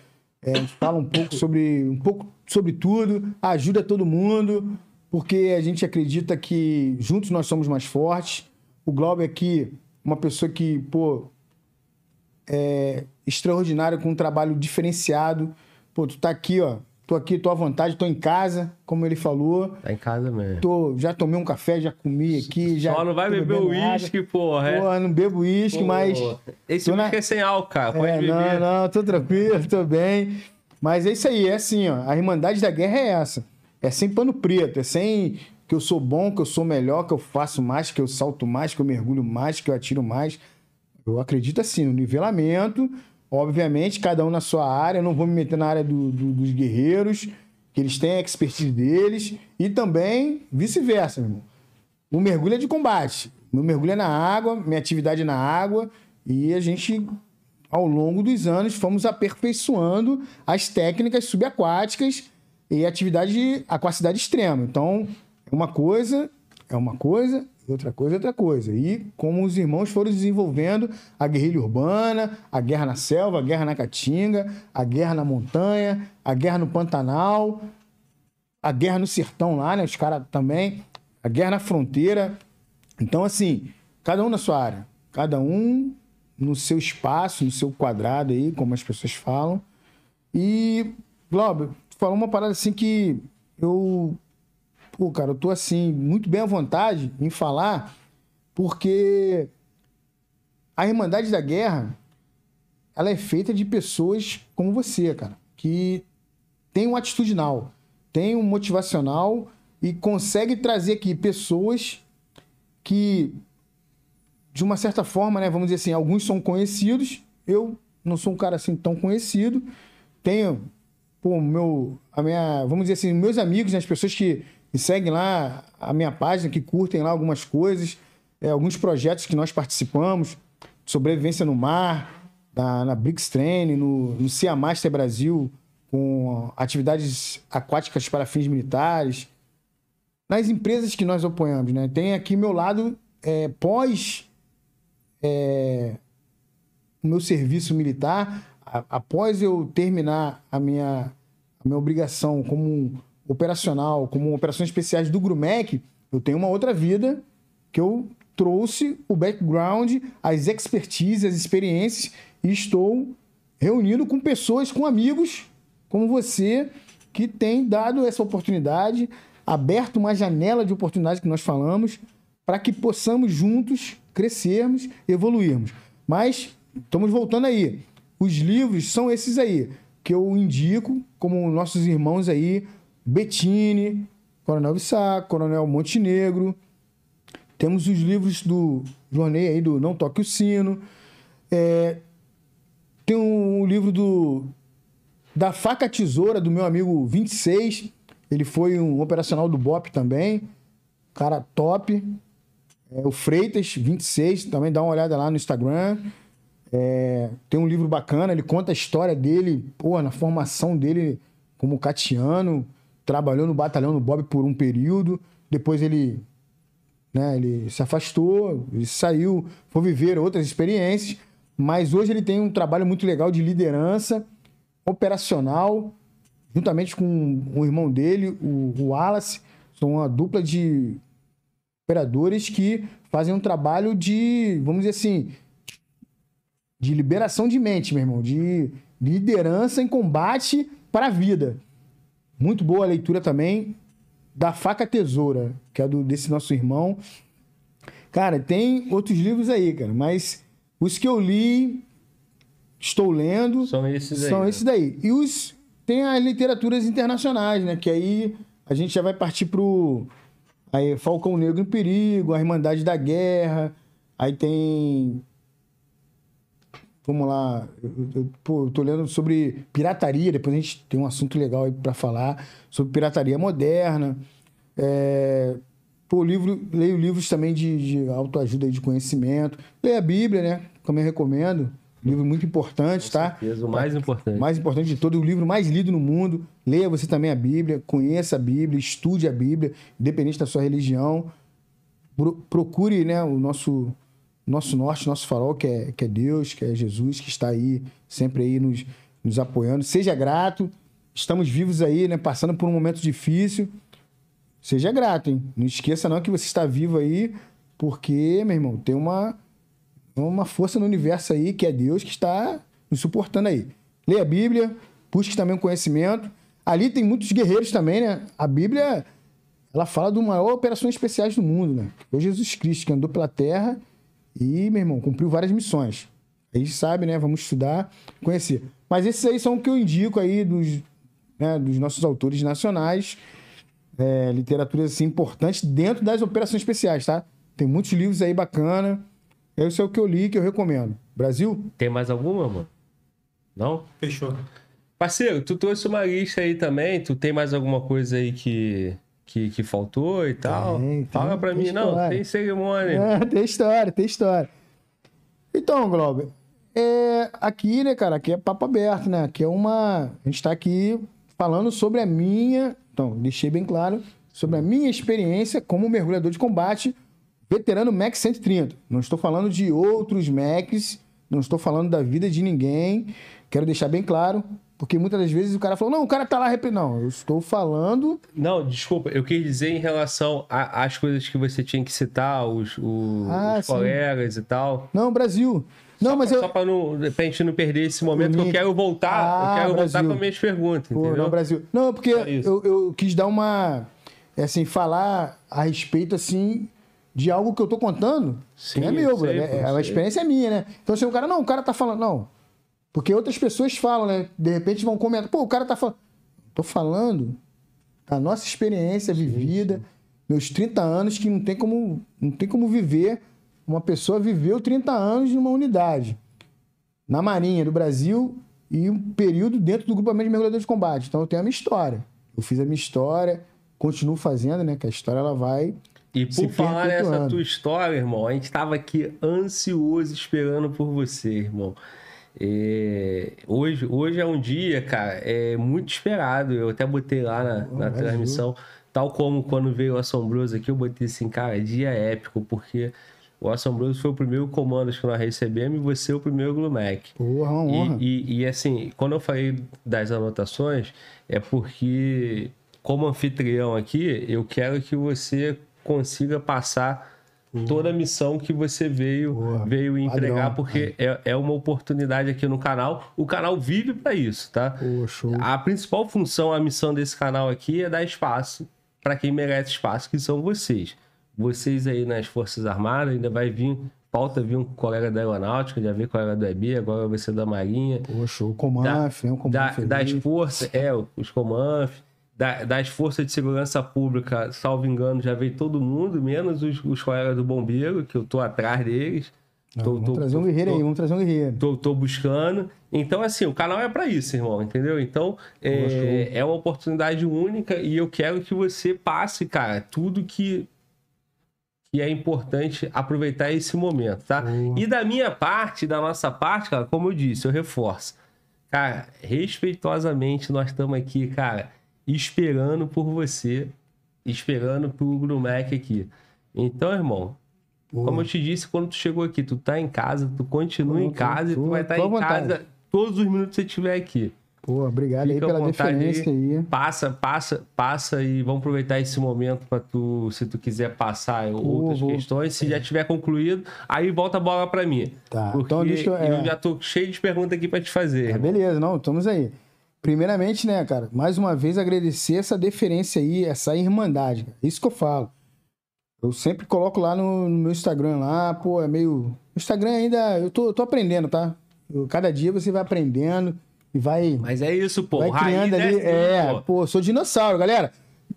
É, a gente fala um pouco sobre um pouco sobre tudo, ajuda todo mundo, porque a gente acredita que juntos nós somos mais fortes. O Glauber aqui, uma pessoa que, pô, é extraordinário, com um trabalho diferenciado. Pô, tu tá aqui, ó, tô aqui, tô à vontade, tô em casa, como ele falou. Tá em casa mesmo. Tô, já tomei um café, já comi aqui, já. Só não vai beber uísque, porra. é? Pô, não bebo uísque, Pô, mas. Esse tô na- uísque é sem álcool, cara. Pode É, beber. não, não, tô tranquilo, tô bem. Mas é isso aí, é assim, ó. A Irmandade da Guerra é essa. É sem pano preto, é sem que eu sou bom, que eu sou melhor, que eu faço mais, que eu salto mais, que eu mergulho mais, que eu atiro mais. Eu acredito assim, no nivelamento, obviamente, cada um na sua área. Eu não vou me meter na área do- do- dos guerreiros, que eles têm a expertise deles, e também vice-versa, meu irmão. O mergulho é de combate. Meu mergulho é na água, minha atividade é na água, e a gente, ao longo dos anos, fomos aperfeiçoando as técnicas subaquáticas e atividade aquacidade extrema. Então, uma coisa é uma coisa, outra coisa é outra coisa. E como os irmãos foram desenvolvendo a guerrilha urbana, a guerra na selva, a guerra na caatinga, a guerra na montanha, a guerra no Pantanal, a guerra no sertão lá, né? Os caras também. A guerra na fronteira. Então, assim, cada um na sua área. Cada um no seu espaço, no seu quadrado aí, como as pessoas falam. E, Glauber, falou uma parada assim que eu. Pô, cara, eu tô assim, muito bem à vontade em falar, porque a Irmandade da Guerra, ela é feita de pessoas como você, cara, que tem um atitudinal, tem um motivacional e consegue trazer aqui pessoas que, de uma certa forma, né, vamos dizer assim, alguns são conhecidos, eu não sou um cara assim tão conhecido, tenho, pô, meu, a minha, vamos dizer assim, meus amigos, né, as pessoas que me seguem lá, a minha página, que curtem lá algumas coisas, é, alguns projetos que nós participamos, sobrevivência no mar, na, na Brix Train, no, no Sea Master Brasil, com atividades aquáticas para fins militares, nas empresas que nós apoiamos, né? Tem aqui meu lado é, pós é, o meu serviço militar, a- após eu terminar a minha, a minha obrigação como operacional, como operações especiais do Grumec, eu tenho uma outra vida que eu trouxe o background, as expertises, as experiências e estou reunindo com pessoas, com amigos como você, que tem dado essa oportunidade, aberto uma janela de oportunidade que nós falamos, para que possamos juntos crescermos, evoluirmos. Mas estamos voltando aí. Os livros são esses aí, que eu indico como nossos irmãos aí, Bettini, Coronel Vissá, Coronel Montenegro, temos os livros do Jornei aí, do Não Toque o Sino. É, tem um livro do da Faca Tesoura, do meu amigo 26. Ele foi um operacional do BOP também. Cara top. É, o Freitas, 26. Também dá uma olhada lá no Instagram. É, tem um livro bacana, ele conta a história dele, pô, na formação dele como catiano. Trabalhou no batalhão do Bob por um período. Depois ele né? Ele se afastou, ele saiu, foi viver outras experiências, mas hoje ele tem um trabalho muito legal de liderança operacional, juntamente com o irmão dele, o, Wallace, são uma dupla de operadores que fazem um trabalho de, vamos dizer assim, de liberação de mente, meu irmão, de liderança em combate para a vida. Muito boa a leitura também da Faca Tesoura, que é do, desse nosso irmão. Cara, tem outros livros aí, cara, mas os que eu li, estou lendo, São esses aí. são né? esses daí. E os tem as literaturas internacionais, né? Que aí a gente já vai partir pro aí, Falcão Negro em Perigo, A Irmandade da Guerra. Aí tem Vamos lá, eu, eu- pô, eu tô lendo sobre pirataria, depois a gente tem um assunto legal aí para falar sobre pirataria moderna. É, pô, livro, leio livros também de, de autoajuda e de conhecimento. Leio a Bíblia, né? Também recomendo. Livro muito importante, tá? certeza, o mais importante. Mais importante de todo, o livro mais lido no mundo. Leia você também a Bíblia, conheça a Bíblia, estude a Bíblia, independente da sua religião. Pro- procure né, o nosso, nosso norte, nosso farol, que é, que é Deus, que é Jesus, que está aí, sempre aí nos, nos apoiando. Seja grato. Estamos vivos aí, né? Passando por um momento difícil. Seja grato, hein? Não esqueça não que você está vivo aí, porque, meu irmão, tem uma, uma força no universo aí, que é Deus, que está nos suportando aí. Leia a Bíblia, busque também o conhecimento. Ali tem muitos guerreiros também, né? A Bíblia, ela fala do maior operações especiais do mundo, né? Foi Jesus Cristo que andou pela terra e, meu irmão, cumpriu várias missões. A gente sabe, né? Vamos estudar, conhecer. Mas esses aí são o que eu indico aí dos, né, dos nossos autores nacionais, é, literaturas assim, importantes dentro das operações especiais, tá? Tem muitos livros aí bacana. Esse é o que eu li que eu recomendo. Brasil? Tem mais alguma, mano? Não? Fechou. Parceiro, tu trouxe uma lista aí também. Tu tem mais alguma coisa aí que, que, que faltou e tal? Tem, tem, Fala pra mim. Não, história. tem cerimônia. É, tem história, tem história. Então, Glauber, é, aqui, né, cara, aqui é papo aberto, né? Aqui é uma. A gente tá aqui falando sobre a minha. Então, deixei bem claro, sobre a minha experiência como mergulhador de combate, veterano Mac 130. Não estou falando de outros Macs, não estou falando da vida de ninguém. Quero deixar bem claro, porque muitas das vezes o cara falou, não, o cara tá lá repetindo. Não, eu estou falando Não, desculpa, eu quis dizer em relação às coisas que você tinha que citar, os, o- Ah, os sim. colegas e tal. Não, Brasil. Não, mas Só eu. pra, não, pra gente não perder esse momento, que eu quero voltar, Ah, eu quero voltar Brasil. com as minhas perguntas, Pô, entendeu? não, Brasil. Não, porque Só isso. eu, eu quis dar uma. é Assim, falar a respeito, assim, de algo que eu tô contando. Sim, que é meu, eu sei, né? É, a experiência é minha, né? Então, se o cara, não, o cara tá falando. Não. Porque outras pessoas falam, né? De repente vão comentar, pô, o cara tá falando. Tô falando da nossa experiência vivida, meus 30 anos, que não tem como, não tem como viver. Uma pessoa viveu 30 anos numa unidade na Marinha do Brasil e um período dentro do grupamento de mergulhadores de combate. Então eu tenho a minha história. Eu fiz a minha história, continuo fazendo, né? Que a história ela vai. E se por falar nessa tua história, irmão, a gente tava aqui ansioso esperando por você, irmão. É, hoje, hoje é um dia, cara, é muito esperado. Eu até botei lá na, na imagino. transmissão, tal como quando veio o Assombroso aqui, eu botei assim, cara, dia épico, porque o Assombroso foi o primeiro comando que nós recebemos e você é o primeiro Glumec. Porra, uma honra. E, e, e, assim, quando eu falei das anotações, é porque, como anfitrião aqui, eu quero que você consiga passar toda a missão que você veio, veio entregar, padrão. porque é, é uma oportunidade aqui no canal. O canal vive para isso, tá? Pô. A principal função, a missão desse canal aqui é dar espaço para quem merece espaço, que são vocês. Vocês aí nas Forças Armadas, ainda vai vir, falta vir um colega da Aeronáutica, já veio colega do EB, agora vai ser da Marinha. Pô, show. Comanf, né? O Da- Comanf das ali. forças, é, os Comanf, da- das forças de segurança pública, salvo engano, já veio todo mundo, menos os, os colegas do bombeiro, que eu tô atrás deles. Não, Tô- vamos tô- trazer um guerreiro tô- aí, vamos trazer um guerreiro. Tô, tô buscando. Então, assim, o canal é pra isso, irmão, entendeu? Então, é, é uma oportunidade única e eu quero que você passe, cara, tudo que, que é importante aproveitar esse momento, tá? Boa. E da minha parte, da nossa parte, cara, como eu disse, eu reforço. Cara, respeitosamente, nós estamos aqui, cara, esperando por você, esperando pro Grumec aqui. Então, irmão, como eu te disse, quando tu chegou aqui, tu tá em casa, tu continua em Tô, tô, casa e tu tô, vai estar à em vontade. casa todos os minutos que você estiver aqui. Pô, obrigado aí Fica à pela deferência aí. Passa, passa, passa e vamos aproveitar esse momento para tu, se tu quiser passar outras vou. questões, se já tiver concluído, aí volta a bola para mim. Tá, Porque então deixa eu- é. já tô cheio de perguntas aqui para te fazer. Irmão. beleza, não, estamos aí. Primeiramente, né, cara, mais uma vez agradecer essa deferência aí, essa irmandade. cara. Isso que eu falo. Eu sempre coloco lá no, no meu Instagram lá, pô, é meio. O Instagram ainda. Eu tô, tô aprendendo, tá? Eu- cada dia você vai aprendendo e vai. Mas é isso, pô. vai criando ali. assim, É, pô. pô, sou dinossauro, galera.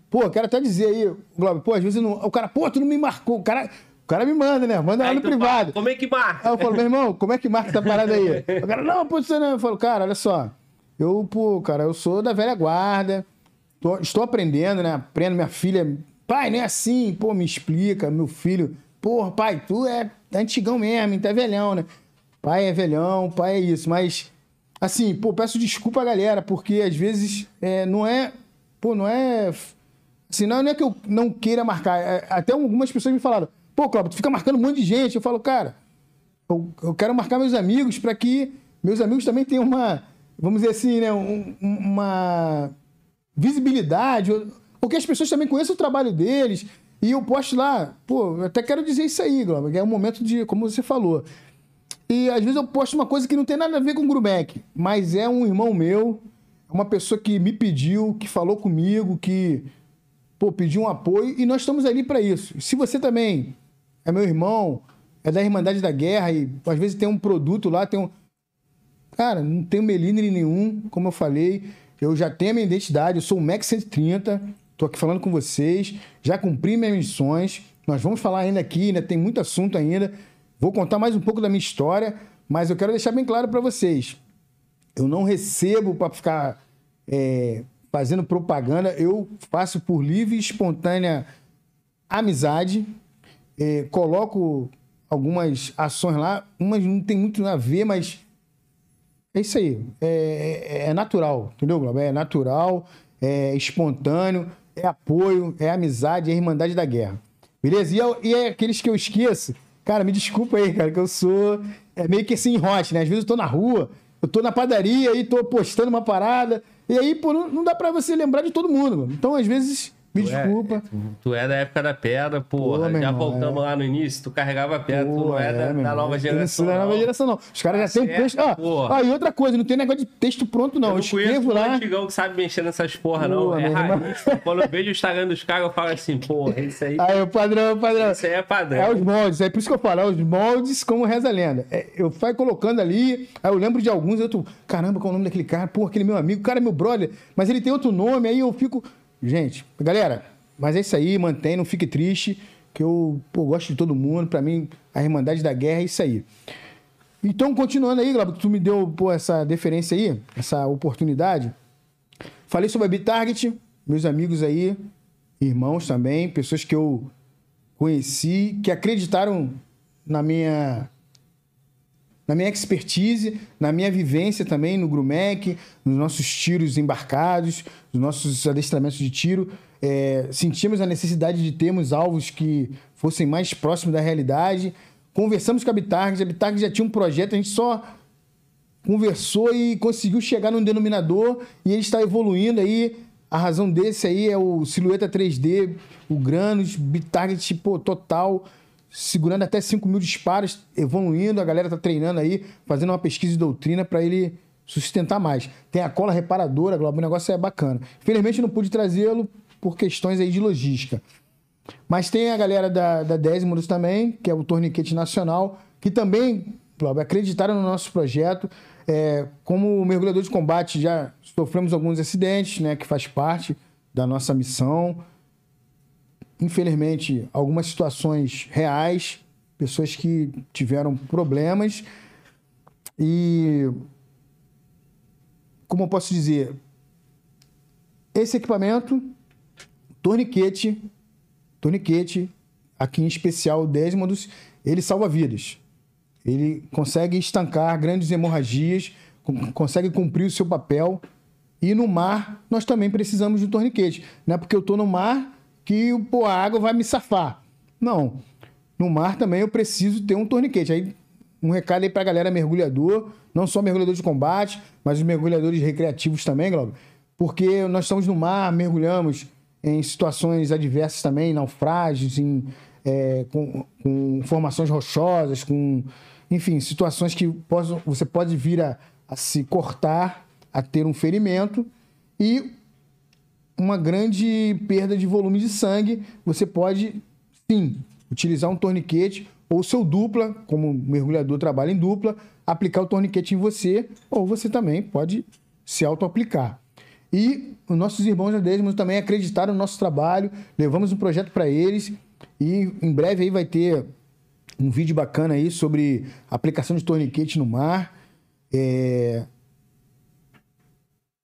Pô, quero até dizer aí, Globo, pô, às vezes não, o cara, pô, tu não me marcou. O cara, o cara me manda, né? Manda lá no privado. fala, Como é que marca? Aí eu falo, meu irmão, como é que marca essa parada aí? O cara, não, pô, você não. Eu falo, cara, olha só. Eu, pô, cara, eu sou da velha guarda. tô- estou aprendendo, né? Aprendo, minha filha. Pai, não é assim, pô, me explica, meu filho. Porra, pai, tu é antigão mesmo, é velhão, né? Pai é velhão, pai é isso. Mas, assim, pô, peço desculpa galera, porque às vezes é, não é. Pô, não é. Assim, não não é que eu não queira marcar. é, Até algumas pessoas me falaram, pô, Cláudio, tu fica marcando um monte de gente. Eu falo, cara, eu, eu quero marcar meus amigos para que meus amigos também tenham uma, vamos dizer assim, né, um- um- uma visibilidade, ou, ou que as pessoas também conheçam o trabalho deles. E eu posto lá, pô, eu até quero dizer isso aí, Glauber, é um momento de, como você falou. E às vezes eu posto uma coisa que não tem nada a ver com o Grumec, mas é um irmão meu, é uma pessoa que me pediu, que falou comigo, que pô, pediu um apoio e nós estamos ali para isso. Se você também é meu irmão, é da Irmandade da Guerra e às vezes tem um produto lá, tem um. Cara, não tenho melindre nenhum, como eu falei. Eu já tenho a minha identidade, eu sou o Max 130, tô aqui falando com vocês, já cumpri minhas missões. Nós vamos falar ainda aqui, ainda tem muito assunto ainda. Vou contar mais um pouco da minha história, mas eu quero deixar bem claro para vocês. Eu não recebo para ficar é, fazendo propaganda, eu faço por livre e espontânea amizade, é, coloco algumas ações lá, umas não tem muito a ver, mas é isso aí. É, é, é natural, entendeu, Glauber? É natural, é espontâneo, é apoio, é amizade, é irmandade da guerra. Beleza? E, eu, e é aqueles que eu esqueço, cara, me desculpa aí, cara, que eu sou é meio que assim, hot, né? Às vezes eu tô na rua, eu tô na padaria e tô postando uma parada, e aí, pô, não, não dá pra você lembrar de todo mundo, mano. Então, às vezes, me tu desculpa. É, tu é da época da pedra, porra. Pô, já irmão, voltamos é. lá no início, tu carregava a pedra, Pô, tu não é, da, da nova geração. Não é da nova geração, não. Os caras já têm texto. Ah, ah, e outra coisa, não tem negócio de texto pronto, não. Eu, não eu escrevo lá. Não antigão que sabe mexer nessas porra, não. É. Quando eu vejo o Instagram dos caras, eu falo assim, porra, isso aí. Aí, o padrão, o padrão. Isso aí é padrão. É os moldes, é por isso que eu falo, é os moldes como reza a lenda. É, eu fui colocando ali, aí eu lembro de alguns, eu tô, caramba, qual é o nome daquele cara? Porra, aquele meu amigo, o cara é meu brother, mas ele tem outro nome, aí eu fico. Gente, galera, mas é isso aí, mantém, não fique triste, que eu pô, gosto de todo mundo. Para mim, a Irmandade da Guerra é isso aí. Então, continuando aí, Glauco, tu me deu pô, essa deferência aí, essa oportunidade. Falei sobre a Bitarget, meus amigos aí, irmãos também, pessoas que eu conheci, que acreditaram na minha na minha expertise, na minha vivência também no Grumec, nos nossos tiros embarcados, nos nossos adestramentos de tiro é, sentimos a necessidade de termos alvos que fossem mais próximos da realidade. Conversamos com a Bitarg, a Bitarg já tinha um projeto, a gente só conversou e conseguiu chegar num denominador e ele está evoluindo aí. A razão desse aí é o Silhueta 3D, o Granos, Bitarget pô, total, segurando até 5 mil disparos, evoluindo. A galera está treinando aí, fazendo uma pesquisa de doutrina para ele sustentar mais. Tem a cola reparadora, Globo, o negócio é bacana. Infelizmente não pude trazê-lo por questões aí de logística. Mas tem a galera da, da Desmos também, que é o Torniquete Nacional, que também, Cláudio, acreditaram no nosso projeto. É, como mergulhador de combate, já sofremos alguns acidentes, né, que faz parte da nossa missão. Infelizmente, algumas situações reais, pessoas que tiveram problemas. E, como eu posso dizer, esse equipamento torniquete, torniquete, aqui em especial o Desmodus, ele salva vidas. Ele consegue estancar grandes hemorragias, consegue cumprir o seu papel. E no mar, nós também precisamos de um torniquete. Não é porque eu estou no mar que pô, a água vai me safar. Não. No mar também eu preciso ter um torniquete. Aí, um recado aí para a galera mergulhador, não só mergulhador de combate, mas os mergulhadores recreativos também, Glauber. Porque nós estamos no mar, mergulhamos em situações adversas também, naufrágios, em, é, com, com, formações rochosas, com, enfim, situações que você pode vir a, a se cortar, a ter um ferimento e uma grande perda de volume de sangue. Você pode, sim, utilizar um torniquete ou seu dupla, como mergulhador trabalha em dupla, aplicar o torniquete em você, ou você também pode se auto-aplicar. E os nossos irmãos da Desmond também acreditaram no nosso trabalho, levamos um projeto para eles e em breve aí vai ter um vídeo bacana aí sobre aplicação de torniquete no mar. É...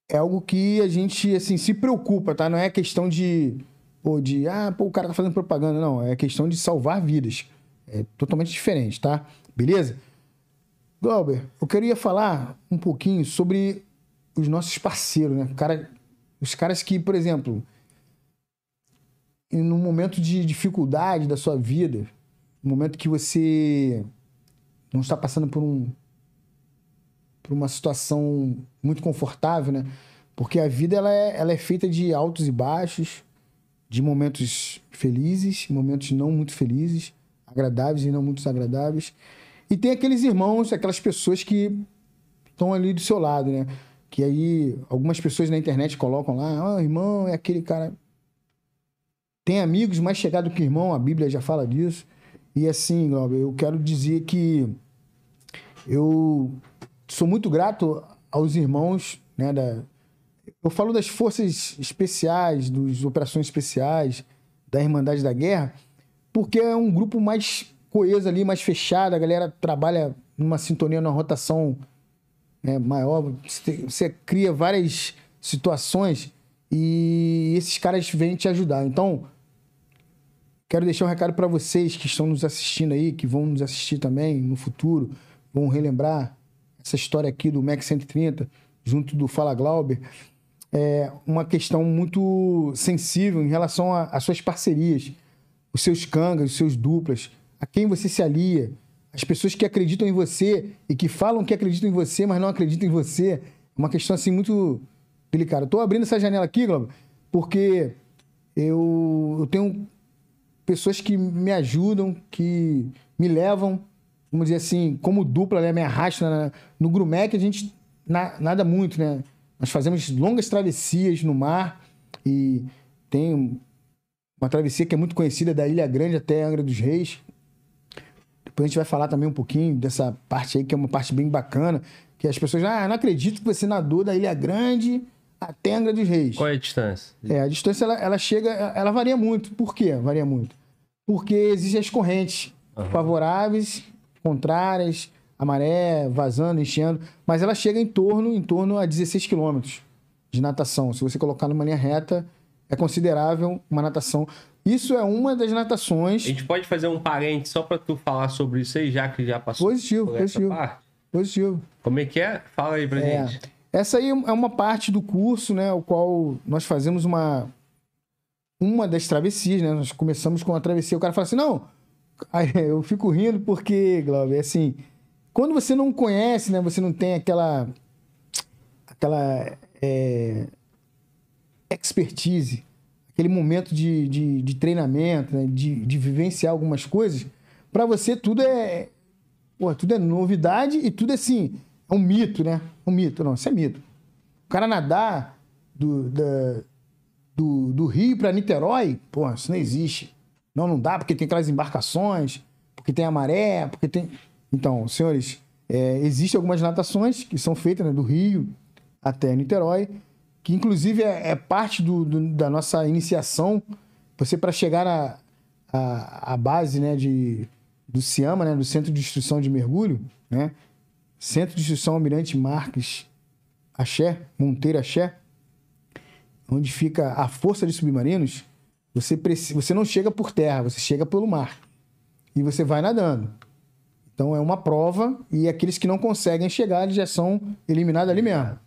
é algo que a gente assim se preocupa, tá? Não é questão de pô, de ah, pô, o cara tá fazendo propaganda, não, é questão de salvar vidas. É totalmente diferente, tá? Beleza? Glauber, eu queria falar um pouquinho sobre os nossos parceiros, né? Cara, os caras que, por exemplo, no momento de dificuldade da sua vida, no momento que você não está passando por um por uma situação muito confortável, né? Porque a vida ela é, ela é feita de altos e baixos, de momentos felizes, momentos não muito felizes, agradáveis e não muito desagradáveis. E tem aqueles irmãos, aquelas pessoas que estão ali do seu lado, né? que aí algumas pessoas na internet colocam lá, ah, irmão, é aquele cara. Tem amigos mais chegados que irmão, a Bíblia já fala disso. E assim, Glauber, eu quero dizer que eu sou muito grato aos irmãos, né, da, eu falo das forças especiais, das operações especiais, da Irmandade da Guerra, porque é um grupo mais coeso ali, mais fechado, a galera trabalha numa sintonia, numa rotação né, maior, você, você cria várias situações e esses caras vêm te ajudar. Então, quero deixar um recado para vocês que estão nos assistindo aí, que vão nos assistir também no futuro, vão relembrar essa história aqui do Mac 130, junto do Fala Glauber é, uma questão muito sensível em relação às suas parcerias, os seus cangas, os seus duplas, a quem você se alia, as pessoas que acreditam em você e que falam que acreditam em você, mas não acreditam em você. É uma questão assim muito delicada. Estou abrindo essa janela aqui, Globo, porque eu, eu tenho pessoas que me ajudam, que me levam, vamos dizer assim, como dupla, né, me arrastam. No Grumec a gente na, nada muito, né? Nós fazemos longas travessias no mar e tem uma travessia que é muito conhecida da Ilha Grande até Angra dos Reis. Depois a gente vai falar também um pouquinho dessa parte aí, que é uma parte bem bacana, que as pessoas, ah, não acredito que você nadou da Ilha Grande até Angra dos Reis. Qual é a distância? É, a distância ela, ela chega, ela varia muito. Por quê? Varia muito. Porque existem as correntes uhum. favoráveis, contrárias, a maré vazando, enchendo, mas ela chega em torno, em torno a 16 quilômetros de natação. Se você colocar numa linha reta, é considerável uma natação. Isso é uma das natações. A gente pode fazer um parente só para tu falar sobre isso aí, já que já passou positivo, positivo? Positivo. Como é que é? Fala aí pra é. gente. Essa aí é uma parte do curso, né, o qual nós fazemos uma uma das travessias, né? Nós começamos com a travessia, o cara fala assim: "Não, eu fico rindo porque, Glauber, é assim, quando você não conhece, né? Você não tem aquela aquela é, expertise, aquele momento de, de, de treinamento, né? de, de vivenciar algumas coisas, para você tudo é pô, tudo é novidade e tudo é assim, é um mito, né? Um mito, não, isso é mito. O cara nadar do, da, do, do Rio para Niterói, pô, isso não existe. Não, não dá, porque tem aquelas embarcações, porque tem a maré, porque tem. Então, senhores, é, existem algumas natações que são feitas né, do Rio até Niterói, que inclusive é, é parte do, do, da nossa iniciação. Você, para chegar à a, a, base né, de, do CIAMA, né, do Centro de Instrução de Mergulho, né, Centro de Instrução Almirante Marques Axé, Monteiro Axé, onde fica a Força de Submarinos, você, você não chega por terra, você chega pelo mar. E você vai nadando. Então é uma prova e aqueles que não conseguem chegar eles já são eliminados ali mesmo.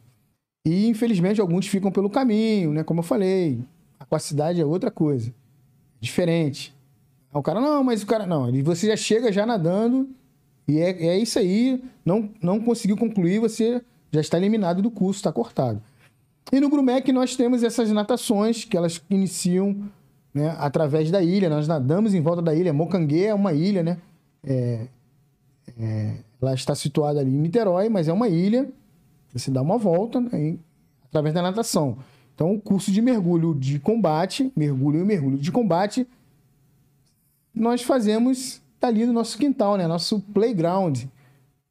E infelizmente alguns ficam pelo caminho, né? Como eu falei, a aquacidade é outra coisa, diferente. O cara não, mas o cara não, você já chega já nadando e é, é isso aí. Não não conseguiu concluir, você já está eliminado do curso, está cortado. E no Grumec nós temos essas natações que elas iniciam né, através da ilha. Nós nadamos em volta da ilha. Mocangue é uma ilha, né? É, é, ela está situada ali em Niterói, mas é uma ilha. Você dá uma volta né, através da natação. Então, o curso de mergulho de combate, mergulho e mergulho de combate, nós fazemos ali no nosso quintal, né? Nosso playground.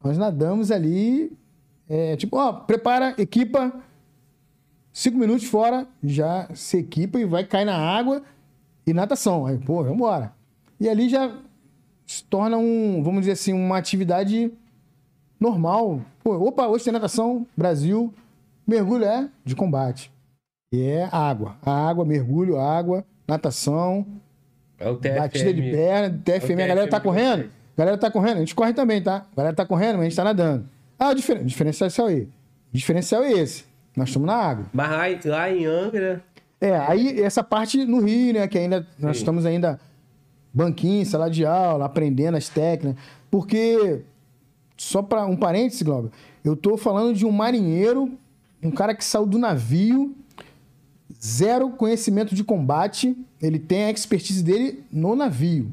Nós nadamos ali, é, tipo, ó, prepara, equipa, cinco minutos fora, já se equipa e vai cair na água e natação. Aí, pô, vamos embora. E ali já se torna um, vamos dizer assim, uma atividade normal. Pô, opa, hoje tem natação, Brasil, mergulho é de combate. E é água. água, mergulho, água, natação. É o TFM. Batida de perna, TFM. É a galera tá correndo? A galera tá correndo. A gente corre também, tá? A galera tá correndo, mas a gente tá nadando. Ah, o difer... diferencial é aí. O diferencial é esse. Nós estamos na água. Mas lá em Angra. É, aí essa parte no Rio, né? Que ainda. Sim. Nós estamos ainda banquinho, sala de aula, aprendendo as técnicas. Porque, só para um parêntese, Glauber, eu tô falando de um marinheiro, um cara que saiu do navio, zero conhecimento de combate, ele tem a expertise dele no navio.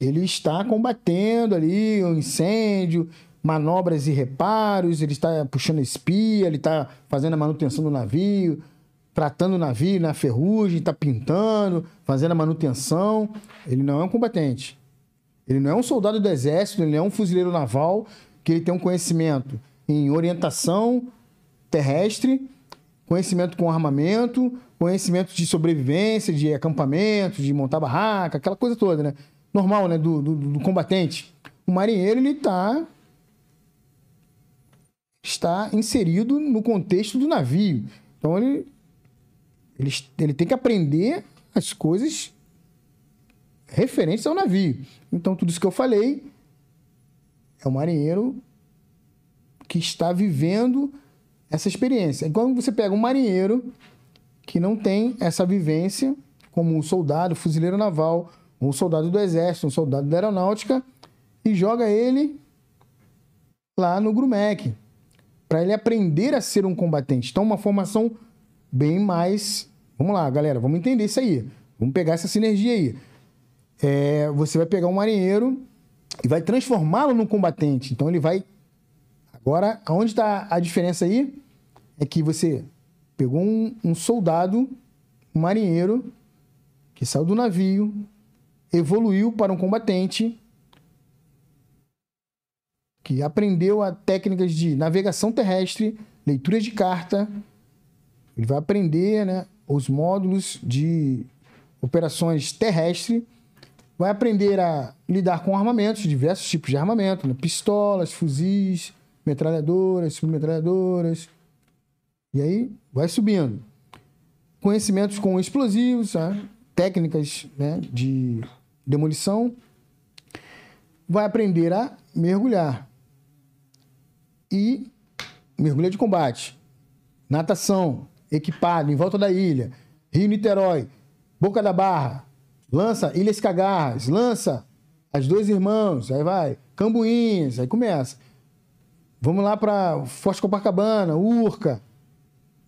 Ele está combatendo ali o um incêndio, manobras e reparos, ele está puxando espia, ele está fazendo a manutenção do navio, tratando o navio na ferrugem, está pintando, fazendo a manutenção. Ele não é um combatente. Ele não é um soldado do exército, ele não é um fuzileiro naval, que ele tem um conhecimento em orientação terrestre, conhecimento com armamento, conhecimento de sobrevivência, de acampamento, de montar barraca, aquela coisa toda, né? Normal, né? Do, do, do combatente. O marinheiro, ele está está inserido no contexto do navio. Então ele, ele, ele tem que aprender as coisas referentes ao navio. Então tudo isso que eu falei é o marinheiro que está vivendo essa experiência. Quando você pega um marinheiro que não tem essa vivência, como um soldado, fuzileiro naval, um soldado do exército, um soldado da aeronáutica, e joga ele lá no Grumec para ele aprender a ser um combatente. Então, uma formação bem mais. Vamos lá, galera, vamos entender isso aí. Vamos pegar essa sinergia aí. É, você vai pegar um marinheiro e vai transformá-lo num combatente. Então, ele vai. Agora, aonde está a diferença aí? É que você pegou um, um soldado, um marinheiro, que saiu do navio, evoluiu para um combatente que aprendeu a técnicas de navegação terrestre, leitura de carta, ele vai aprender né, os módulos de operações terrestres, vai aprender a lidar com armamentos, diversos tipos de armamento, né, pistolas, fuzis, metralhadoras, submetralhadoras, e aí vai subindo. Conhecimentos com explosivos, né, técnicas né, de demolição, vai aprender a mergulhar. E mergulho de combate, natação, equipado, em volta da ilha, Rio Niterói, Boca da Barra, lança Ilhas Cagarras, lança as dois irmãos, aí vai, Cambuinhas, aí começa. Vamos lá para Forte Copacabana, Urca,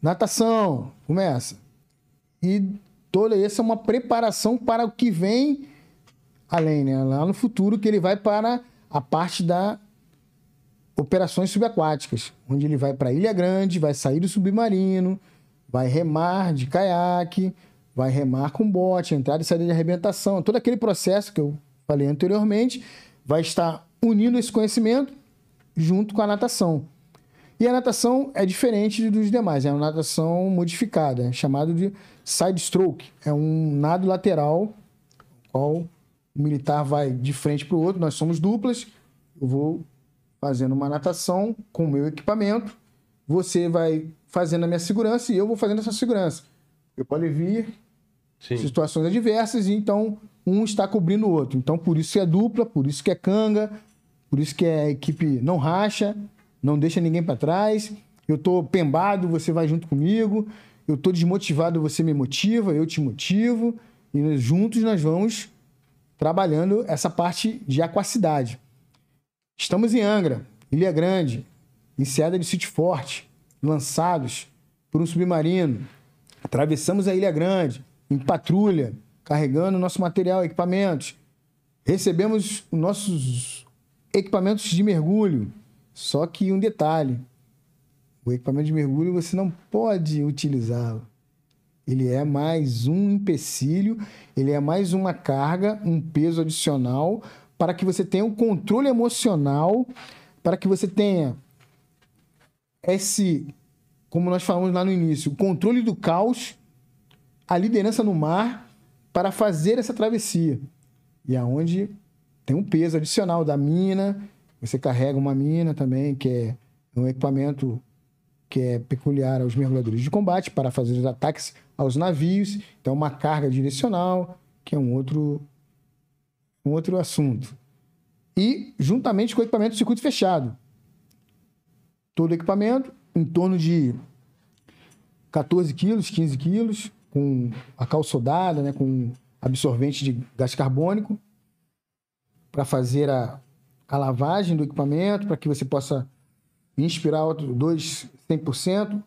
natação, começa. E toda essa é uma preparação para o que vem além, né? Lá no futuro que ele vai para a parte da operações subaquáticas, onde ele vai para Ilha Grande, vai sair do submarino, vai remar de caiaque, vai remar com bote, entrada e saída de arrebentação, todo aquele processo que eu falei anteriormente, vai estar unindo esse conhecimento junto com a natação. E a natação é diferente dos demais, é uma natação modificada, é chamado de side stroke, é um nado lateral, qual o militar vai de frente para o outro, nós somos duplas, eu vou fazendo uma natação com o meu equipamento, você vai fazendo a minha segurança e eu vou fazendo essa segurança. Eu pode vir Sim. situações adversas e então um está cobrindo o outro. Então por isso que é dupla, por isso que é canga, por isso que é equipe não racha, não deixa ninguém para trás. Eu tô pembado, você vai junto comigo. Eu tô desmotivado, você me motiva, eu te motivo e juntos nós vamos trabalhando essa parte de aquacidade. Estamos em Angra, Ilha Grande, enseada de sítio forte, lançados por um submarino. Atravessamos a Ilha Grande, em patrulha, carregando nosso material, equipamentos. Recebemos nossos equipamentos de mergulho. Só que um detalhe: o equipamento de mergulho você não pode utilizá-lo. Ele é mais um empecilho, ele é mais uma carga, um peso adicional para que você tenha um controle emocional, para que você tenha esse, como nós falamos lá no início, o controle do caos, a liderança no mar para fazer essa travessia. E aonde tem um peso adicional da mina, você carrega uma mina também, que é um equipamento que é peculiar aos mergulhadores de combate para fazer os ataques aos navios. Então, uma carga direcional, que é um outro um outro assunto. E juntamente com o equipamento de circuito fechado. Todo o equipamento em torno de 14 quilos, 15 quilos, com a cal sodada, né, com absorvente de gás carbônico, para fazer a, a lavagem do equipamento, para que você possa inspirar outro 2 100%,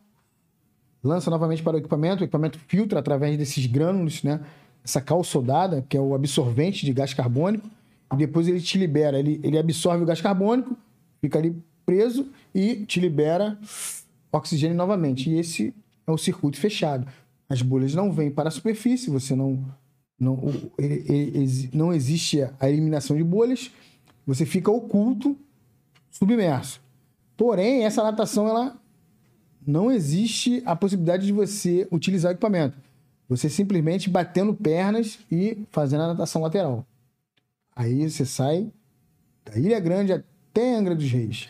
lança novamente para o equipamento, o equipamento filtra através desses grânulos, né, essa cal sodada, que é o absorvente de gás carbônico, e depois ele te libera. Ele, ele absorve o gás carbônico, fica ali preso e te libera oxigênio novamente. E esse é o circuito fechado. As bolhas não vêm para a superfície, você não. Não, não existe a eliminação de bolhas, você fica oculto, submerso. Porém, essa natação, ela não existe a possibilidade de você utilizar o equipamento. Você simplesmente batendo pernas e fazendo a natação lateral. Aí você sai da Ilha Grande até Angra dos Reis.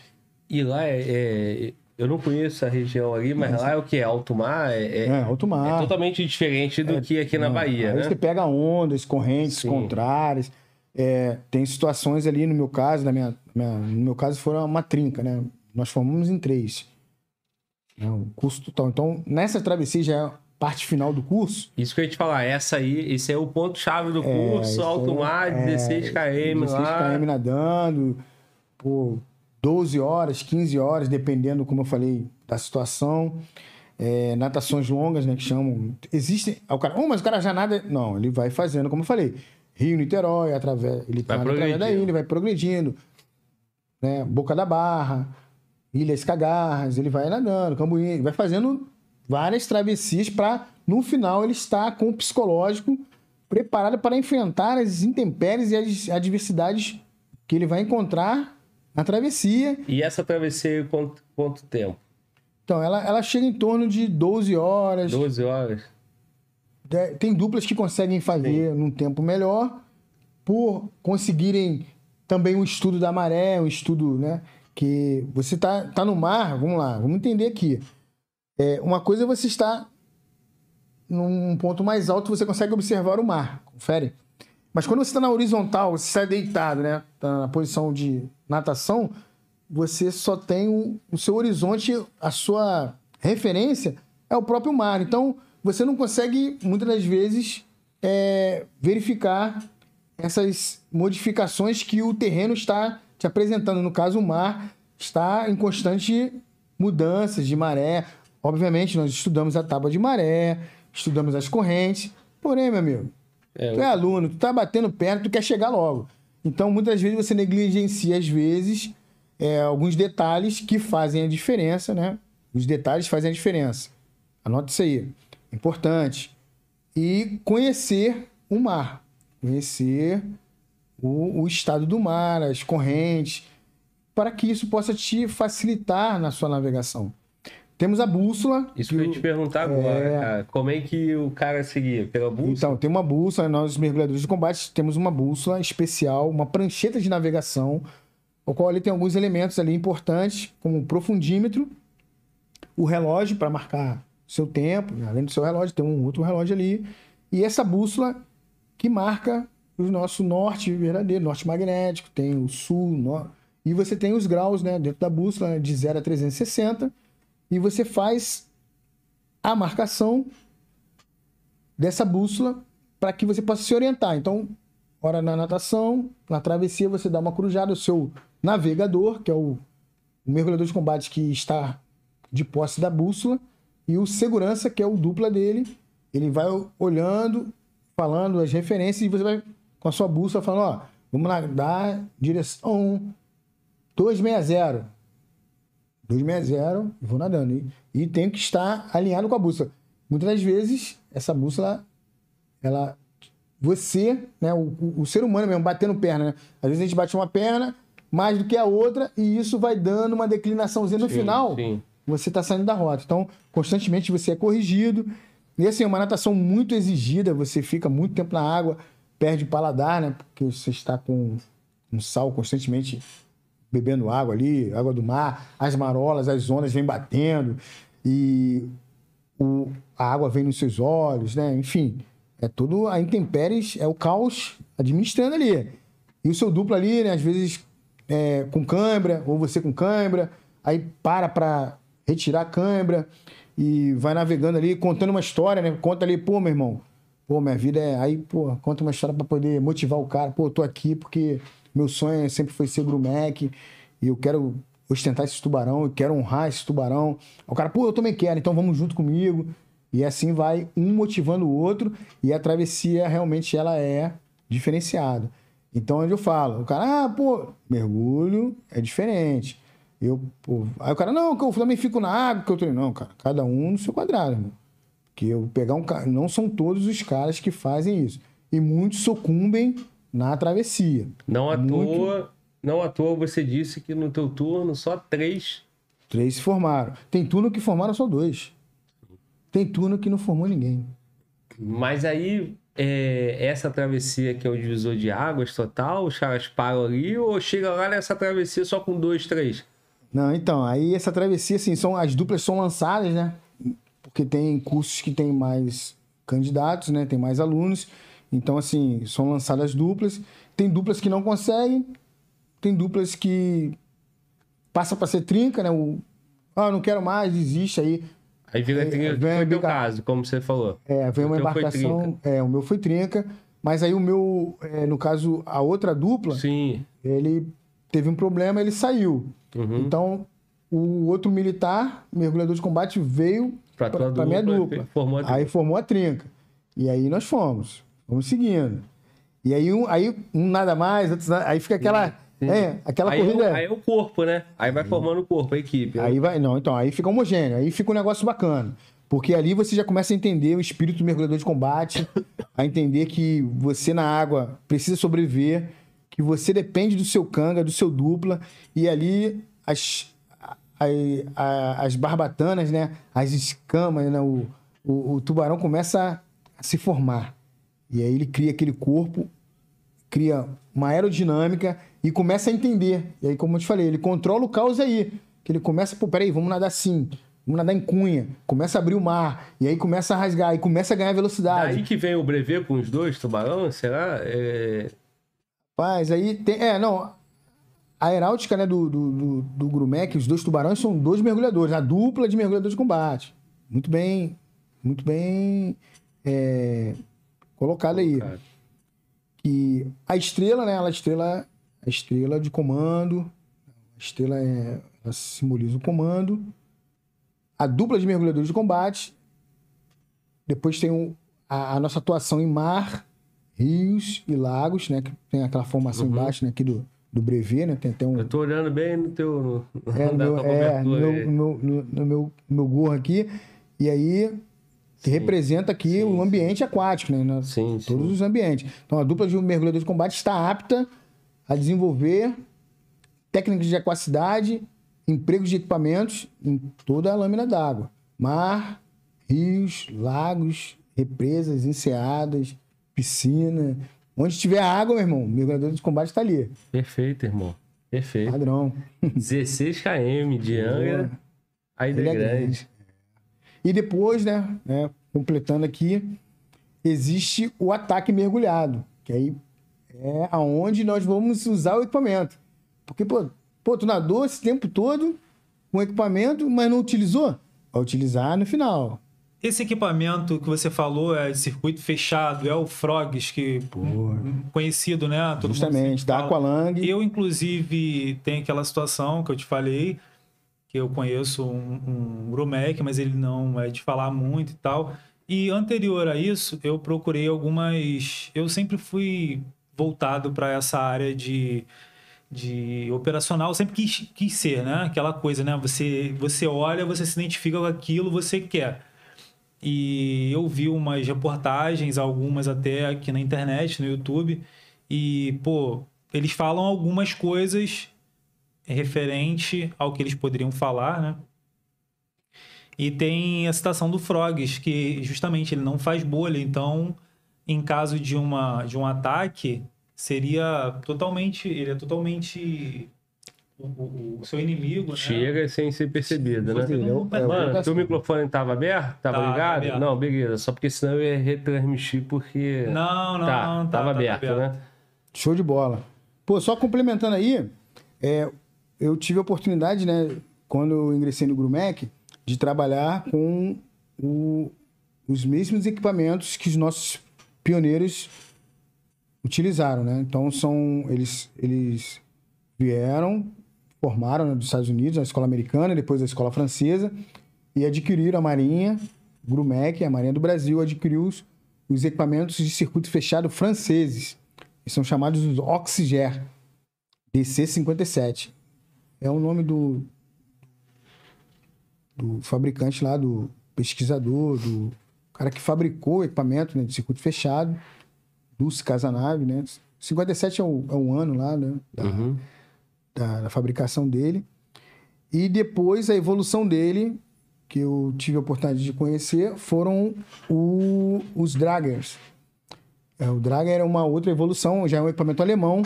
E lá é, é- Eu não conheço a região ali, mas lá é o que? É alto mar? É, é- É, alto é mar. totalmente diferente do que aqui na É, Bahia, né? você pega ondas, correntes Sim. contrárias. É, tem situações ali, no meu caso, na minha, minha- no meu caso, foram uma trinca, né? Nós formamos em três. É o curso total. Então, nessa travessia já é parte final do curso. Isso que eu ia te falar, essa aí, esse é o ponto-chave do curso, alto mar, é, 16 km 16 lá. km nadando, por 12 horas, 15 horas, dependendo, como eu falei, da situação. É, natações longas, né, que chamam. Existem. aí O cara, oh, mas o cara já nada. Não, ele vai fazendo, como eu falei. Rio Niterói, através, ele Vai nada através da ilha, vai progredindo. Né, Boca da Barra, Ilhas Cagarras, ele vai nadando, Cambuí, ele vai fazendo várias travessias para, no final, ele estar com o psicológico preparado para enfrentar as intempéries e as adversidades que ele vai encontrar na travessia. E essa travessia, quanto, quanto tempo? Então, ela, ela chega em torno de 12 horas. 12 horas? Tem duplas que conseguem fazer num tempo melhor, por conseguirem também um estudo da maré, um estudo, né? Que você tá, tá no mar, vamos lá, vamos entender aqui. É, uma coisa é você estar num ponto mais alto, você consegue observar o mar, confere? Mas quando você está na horizontal, você está deitado, né? Tá na posição de natação, você só tem o, o seu horizonte, a sua referência é o próprio mar. Então, você não consegue, muitas das vezes, é, verificar essas modificações que o terreno está te apresentando. No caso, o mar está em constante mudanças de maré. Obviamente, nós estudamos a tábua de maré, estudamos as correntes. Porém, meu amigo, É, tu é aluno, tu tá batendo perto, tu quer chegar logo. Então, muitas vezes você negligencia, às vezes, é, alguns detalhes que fazem a diferença, né? Os detalhes fazem a diferença. Anota isso aí. Importante. E conhecer o mar. Conhecer o, o estado do mar, as correntes, para que isso possa te facilitar na sua navegação. Temos a bússola. Isso que eu ia te perguntar agora, cara. Como é que o cara seguia? Pela bússola? então, tem uma bússola, nós mergulhadores de combate temos uma bússola especial, uma prancheta de navegação, o qual ali tem alguns elementos ali importantes, como o profundímetro, o relógio para marcar seu tempo, né? além do seu relógio, tem um outro relógio ali, e essa bússola que marca o nosso norte verdadeiro, norte magnético, tem o sul, no... e você tem os graus né, dentro da bússola, de 0 a 360, e você faz a marcação dessa bússola para que você possa se orientar. Então, hora na natação, na travessia, você dá uma cruzada, o seu navegador, que é o, o mergulhador de combate que está de posse da bússola, e o segurança, que é o dupla dele, ele vai olhando, falando as referências, e você vai com a sua bússola falando, ó, vamos lá, dar direção 260. 260, e vou nadando. E, e tem que estar alinhado com a bússola. Muitas das vezes, essa bússola, ela. Você, né, o, o- o ser humano mesmo, batendo perna, né? Às vezes a gente bate uma perna mais do que a outra, e isso vai dando uma declinaçãozinha no Sim, final. sim. Você está saindo da rota. Então, constantemente você é corrigido. E assim, é uma natação muito exigida, você fica muito tempo na água, perde o paladar, né? Porque você está com um sal constantemente bebendo água ali, água do mar, as marolas, as ondas vêm batendo e o, a água vem nos seus olhos, né? Enfim, é tudo a intempéries, é o caos administrando ali. E o seu duplo ali, né? Às vezes é, com cãibra, ou você com cãibra, aí para para retirar a cãibra e vai navegando ali, contando uma história, né? Conta ali, pô, meu irmão, pô, minha vida é. Aí, pô, conta uma história para poder motivar o cara, pô, tô aqui porque meu sonho sempre foi ser grumec e eu quero ostentar esse tubarão, eu quero honrar esse tubarão. O cara, pô, eu também quero, então vamos junto comigo. E assim vai um motivando o outro e a travessia realmente ela é diferenciada. Então, onde eu falo, o cara, ah, pô, mergulho é diferente. Eu, pô, aí o cara, não, que eu também fico na água, que eu treino. Não, cara, cada um no seu quadrado, irmão. Porque eu pegar um cara, não são todos os caras que fazem isso. E muitos sucumbem na travessia. Não à Muito- toa, não à toa você disse que no teu turno só três. Três se formaram. Tem turno que formaram só dois. Tem turno que não formou ninguém. Mas aí, é, essa travessia que é o divisor de águas total, os caras param ali ou chega lá nessa travessia só com dois, três? Não, então, aí essa travessia, assim, são, as duplas são lançadas, né? Porque tem cursos que tem mais candidatos, né? Tem mais alunos. Então, assim, são lançadas duplas. Tem duplas que não conseguem. Tem duplas que passa para ser trinca, né? O, ah, não quero mais, desiste aí. Aí vira É, trinca, vem foi teu bica- caso, como você falou. É, O uma embarcação. É, o meu foi trinca. Mas aí o meu, é, no caso, a outra dupla, Sim. ele teve um problema, ele saiu. Uhum. Então, o outro militar, mergulhador de combate, veio pra minha dupla, formou Aí formou a trinca. E aí nós fomos. Fomos seguindo. E aí um, aí um nada mais, aí fica aquela, é, aquela aí, corrida. é o, aí é o corpo, né? Aí vai formando o corpo, a equipe. né? Aí vai, não, então, aí fica homogêneo, aí fica um negócio bacana. Porque ali você já começa a entender o espírito do mergulhador de combate, a entender que você na água precisa sobreviver, que você depende do seu canga, do seu dupla, e ali as, a- a- as barbatanas, né, as escamas, né, o, o, o tubarão começa a se formar. E aí ele cria aquele corpo cria uma aerodinâmica e começa a entender. E aí, como eu te falei, ele controla o caos aí. Que ele começa, pô, peraí, vamos nadar assim. Vamos nadar em cunha. Começa a abrir o mar. E aí começa a rasgar. E começa a ganhar velocidade. Daí que vem o brevet com os dois tubarões, será? É... Rapaz, aí tem. É, não. A aeráutica né, do, do, do, do Grumec, os dois tubarões são dois mergulhadores, a dupla de mergulhadores de combate. Muito bem. Muito bem é, colocado aí. Que a estrela, né? Ela é a estrela, a estrela de comando. A estrela é, ela simboliza o comando. A dupla de mergulhadores de combate. Depois tem o- a, a nossa atuação em mar, rios e lagos, né? Que tem aquela formação Uhum. embaixo, né? Aqui do, do brevet, né? Tem até um, Eu tô olhando bem no teu. No, é, no meu, é, no meu, aí. no, meu, no- no meu, no meu gorro aqui. E aí, que Sim. representa aqui Sim, o sim. ambiente aquático, né? Sim, todos os ambientes. Então, a dupla de um mergulhador de combate está apta a desenvolver técnicas de aquacidade, empregos de equipamentos em toda a lâmina d'água. Mar, rios, lagos, represas, enseadas, piscina. Onde tiver água, meu irmão, o mergulhador de combate está ali. Perfeito, irmão. Perfeito. Padrão. 16 km de Angra, ainda é é grande. grande. E depois, né, né, completando aqui, existe o ataque mergulhado, que aí é aonde nós vamos usar o equipamento. Porque, pô, pô tu nadou esse tempo todo com equipamento, mas não utilizou? Vai utilizar no final. Esse equipamento que você falou é de circuito fechado, é o Frogs, que conhecido, né? Todo Justamente, da. Aqualang. Eu, inclusive, tem aquela situação que eu te falei, que eu conheço um, um mas ele não é de falar muito e tal. E anterior a isso, eu procurei algumas. Eu sempre fui voltado para essa área de, de operacional, sempre quis, quis ser, né? Aquela coisa, né? Você, você olha, você se identifica com aquilo, você quer. E eu vi umas reportagens, algumas até aqui na internet, no YouTube, e, pô, eles falam algumas coisas referente ao que eles poderiam falar, né? E tem a citação do Frogs, que justamente ele não faz bolha, então, em caso de, uma, de um ataque, seria totalmente. Ele é totalmente o, o- o seu inimigo, né? Chega sem ser percebido, né? Não- É é Mano, o- teu microfone tava aberto? Tava Tá, ligado? aberto. Não, beleza. Só porque senão eu ia retransmitir porque. Não, não, tá, não, tá, tava tá aberto, aberto. né? Show de bola. Pô, só complementando aí, é, eu tive a oportunidade, né, quando eu ingressei no Grumec, de trabalhar com o- os mesmos equipamentos que os nossos pioneiros utilizaram, né? Então são eles eles vieram, formaram né, dos Estados Unidos, na escola americana, depois a escola francesa e adquiriram a Marinha, Grumec, a Marinha do Brasil adquiriu os, os equipamentos de circuito fechado franceses. Eles são chamados os Oxyger DC57. É o nome do, do fabricante lá, do pesquisador, do cara que fabricou o equipamento né, de circuito fechado, Dulce Casanave, né? 57 é o, é o ano lá, né? Da, Uhum. da, da fabricação dele. E depois a evolução dele, que eu tive a oportunidade de conhecer, foram o- os Draggers. É, o Dragger é uma outra evolução, já é um equipamento alemão.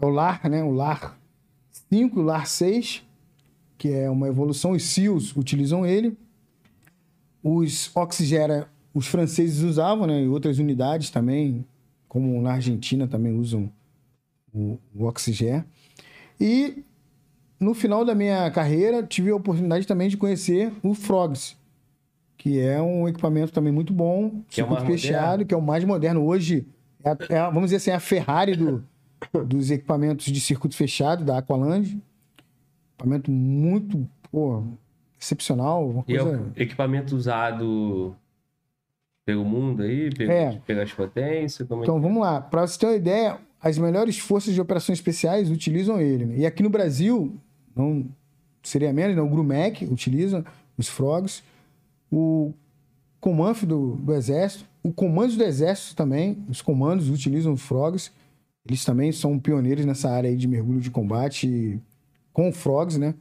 É o LAR, né? O LAR 5 e o LAR 6, que é uma evolução. Os SEALs utilizam ele. Os Oxygera, os franceses usavam, né? E outras unidades também, como na Argentina também usam o, o Oxyger. E no final da minha carreira, tive a oportunidade também de conhecer o Frogs, que é um equipamento também muito bom, Que é o circuito mais fechado, moderno. que é o mais moderno hoje. É é vamos dizer assim, a Ferrari do- dos equipamentos de circuito fechado da Aqualand. Equipamento muito, pô, excepcional. Uma E é o equipamento usado pelo mundo aí, pelo, É. pelas potências, como é Então vamos lá, para você ter uma ideia, as melhores forças de operações especiais utilizam ele. né? E aqui no Brasil, não seria menos, não, o Grumec utiliza os Frogs, o Comanf do, do Exército, o Comandos do Exército também, os comandos utilizam os Frogs. Eles também são pioneiros nessa área aí de mergulho de combate com Frogs, né?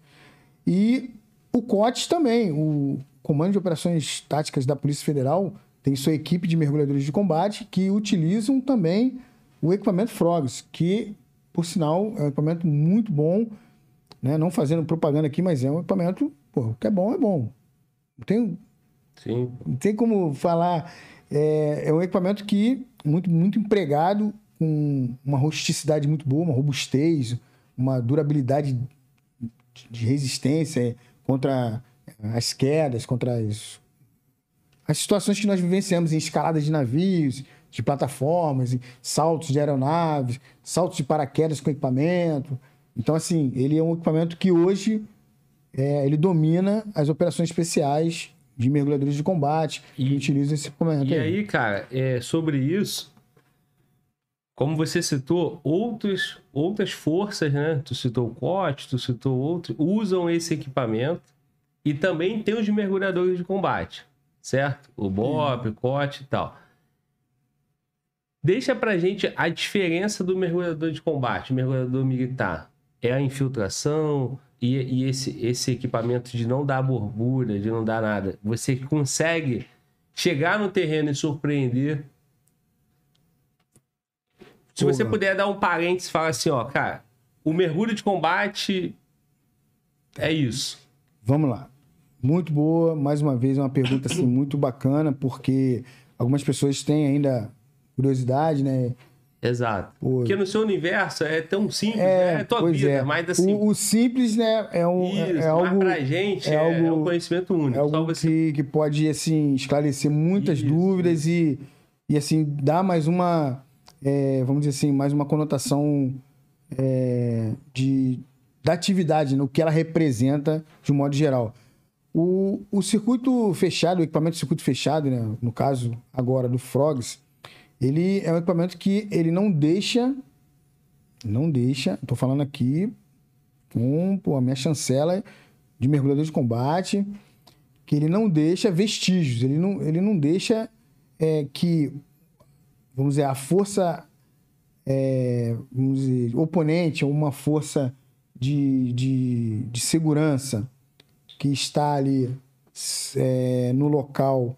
E o COT também, o Comando de Operações Táticas da Polícia Federal, tem sua equipe de mergulhadores de combate que utilizam também o equipamento Frogs, que, por sinal, é um equipamento muito bom, né? Não fazendo propaganda aqui, mas é um equipamento, pô, o que é bom é bom. Não tem, Sim. não tem como falar. É, é um equipamento que muito, muito empregado, com uma rusticidade muito boa, uma robustez, uma durabilidade de resistência contra as quedas, contra as, as situações que nós vivenciamos em escaladas de navios, de plataformas, saltos de aeronaves, saltos de paraquedas com equipamento. Então, assim, ele é um equipamento que hoje é, ele domina as operações especiais de mergulhadores de combate E- que utilizam esse equipamento. E aí, cara, é, sobre isso, como você citou, outros, outras forças, né? Tu citou o COT, tu citou outros, usam esse equipamento e também tem os mergulhadores de combate, certo? O BOP, o COT e tal. Deixa pra gente a diferença do mergulhador de combate, mergulhador militar. É a infiltração e, e esse, esse equipamento de não dar borbulha, de não dar nada. Você consegue chegar no terreno e surpreender. Se você puder dar um parênteses e falar assim, ó, cara, o mergulho de combate é isso. Vamos lá. Muito boa, mais uma vez, uma pergunta assim, muito bacana, porque algumas pessoas têm ainda curiosidade, né? Exato. Pô. Porque no seu universo é tão simples, é, é tua pois vida, é. mas assim, o, o simples, né, é, um, é- isso, é algo, mas pra gente é é, algo- é um conhecimento único. é algo você que, que pode, assim, esclarecer muitas Isso, dúvidas e, e, assim, dar mais uma, é, vamos dizer assim, mais uma conotação é, de, da atividade, no que ela representa de um modo geral. O, o circuito fechado, o equipamento de circuito fechado, né, no caso agora do Frogs, ele é um equipamento que ele não deixa, não deixa, estou falando aqui com pô, a minha chancela de mergulhador de combate, que ele não deixa vestígios, ele não, ele não deixa é, que, vamos dizer, a força é, vamos dizer, oponente ou uma força de, de, de segurança que está ali é, no local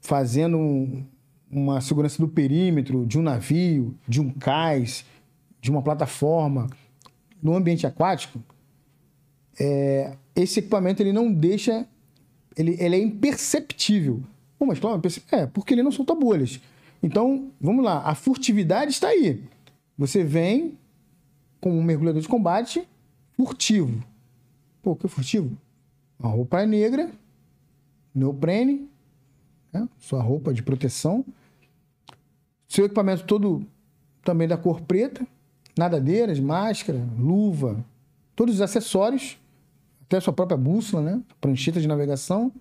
fazendo um- uma segurança do perímetro de um navio, de um cais, de uma plataforma no ambiente aquático, é, esse equipamento ele não deixa, ele, ele é imperceptível. Pô, mas claro, é, porque ele não solta bolhas. Então, vamos lá, a furtividade está aí. Você vem com um mergulhador de combate furtivo. Pô, que furtivo? Uma roupa negra, neoprene, né? sua roupa de proteção. Seu equipamento todo também da cor preta, nadadeiras, máscara, luva, todos os acessórios, até sua própria bússola, né? Prancheta de navegação.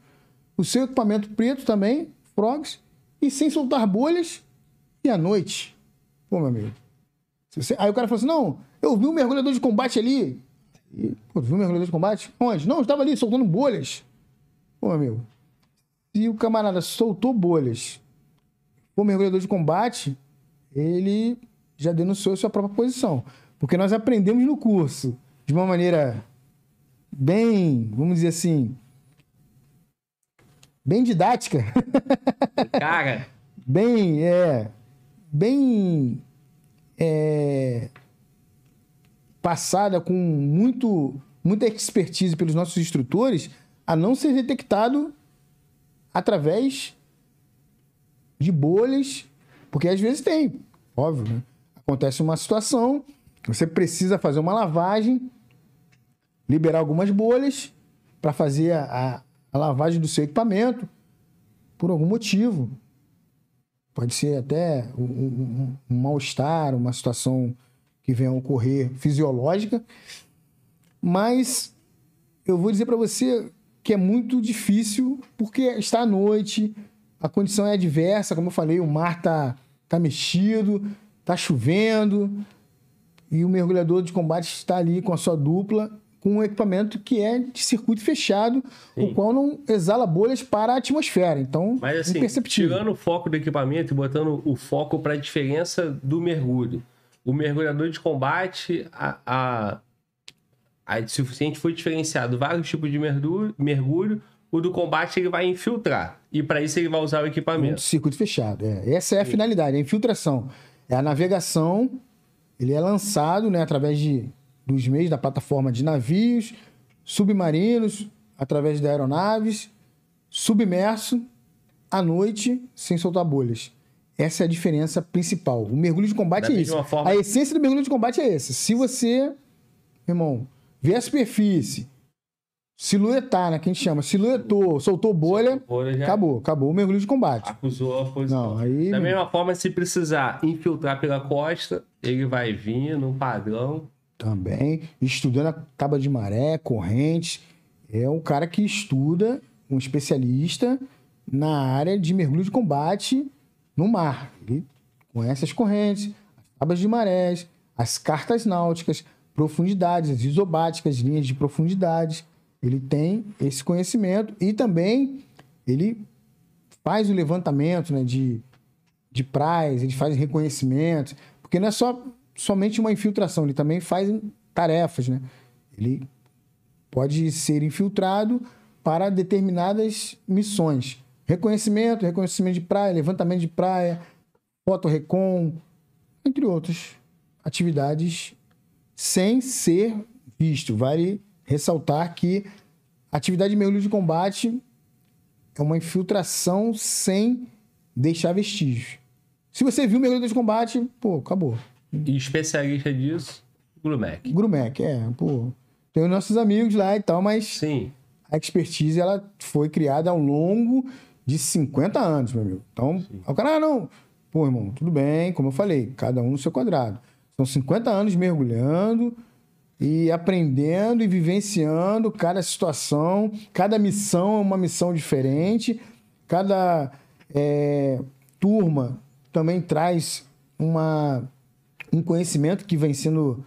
O seu equipamento preto também, frogs, e sem soltar bolhas. E à noite, Pô, meu amigo. você- Aí o cara falou assim: não, eu vi um mergulhador de combate ali. E, pô, viu um mergulhador de combate? Onde? Não, estava ali soltando bolhas. Pô, meu amigo. Se o camarada soltou bolhas, for mergulhador de combate, ele já denunciou sua própria posição. Porque nós aprendemos no curso, de uma maneira bem, vamos dizer assim, bem didática, Cara, bem, é, bem é, passada com muito, muita expertise pelos nossos instrutores, a não ser detectado através de bolhas, porque às vezes tem, óbvio, né? Acontece uma situação, você precisa fazer uma lavagem, liberar algumas bolhas para fazer a, a- lavagem do seu equipamento por algum motivo. Pode ser até um, um- um- mal-estar, uma situação que venha a ocorrer fisiológica. Mas eu vou dizer para você que é muito difícil, porque está à noite, a condição é adversa, como eu falei, o mar tá, tá mexido, tá chovendo, e o mergulhador de combate está ali com a sua dupla, com um equipamento que é de circuito fechado, Sim. o qual não exala bolhas para a atmosfera. Então, mas assim, imperceptível. tirando o foco do equipamento e botando o foco para a diferença do mergulho. O mergulhador de combate, a, a, a, gente for diferenciado vários tipos de mergulho, mergulho, o do combate ele vai infiltrar. E para isso ele vai usar o Um equipamento. circuito fechado. é. Essa é a finalidade, a infiltração. É a navegação, ele é lançado né, através de, dos meios da plataforma de navios, submarinos, através de aeronaves, submerso, à noite, sem soltar bolhas. Essa é a diferença principal. O mergulho de combate Da é isso. forma- A essência do mergulho de combate é essa. Se você, irmão, vê a superfície, siluetar, né, que a gente chama, siluetou, soltou bolha, Bolha já acabou, acabou o mergulho de combate. acusou a posição. Não, aí- Da mesma forma, se precisar infiltrar pela costa, ele vai vir num padrão. Também, estudando a tábua de maré, correntes. É um cara que estuda, um especialista na área de mergulho de combate no mar. Ele conhece as correntes, as tábuas de marés, as cartas náuticas, profundidades, as isobáticas, linhas de profundidade. Ele tem esse conhecimento e também ele faz o levantamento né, de, de praias, ele faz reconhecimento, porque não é só somente uma infiltração, ele também faz tarefas, né? Ele pode ser infiltrado para determinadas missões. Reconhecimento, reconhecimento de praia, levantamento de praia, fotorrecon, entre outras atividades, sem ser visto. Vale ressaltar que a atividade de mergulho de combate é uma infiltração sem deixar vestígios. Se você viu o mergulhador de combate, pô, acabou. E especialista disso, Glumec. Grumec, é, pô. Tem os nossos amigos lá e tal, mas Sim. a expertise ela foi criada ao longo de 50 anos, meu amigo. Então, o cara, ah, não. Pô, irmão, tudo bem, como eu falei, cada um no seu quadrado. São 50 anos mergulhando e aprendendo e vivenciando cada situação, cada missão é uma missão diferente, cada é, turma também traz uma, um conhecimento que vem sendo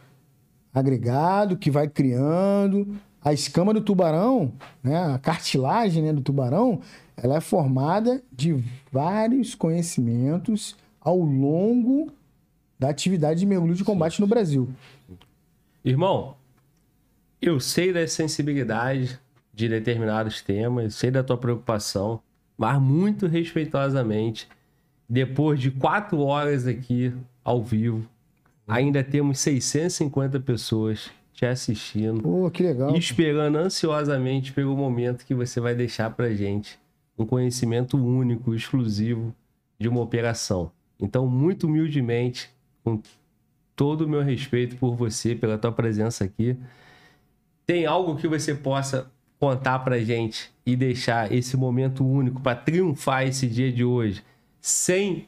agregado, que vai criando. A escama do tubarão, né, a cartilagem né, do tubarão, ela é formada de vários conhecimentos ao longo da atividade de mergulho de combate no Brasil. Irmão, eu sei da sensibilidade de determinados temas, sei da tua preocupação, mas muito respeitosamente, depois de quatro horas aqui ao vivo, ainda temos 650 pessoas te assistindo Pô, que legal. e esperando ansiosamente pelo momento que você vai deixar pra gente um conhecimento único, exclusivo de uma operação. Então, muito humildemente, com todo o meu respeito por você, pela tua presença aqui, tem algo que você possa contar pra gente e deixar esse momento único para triunfar esse dia de hoje, sem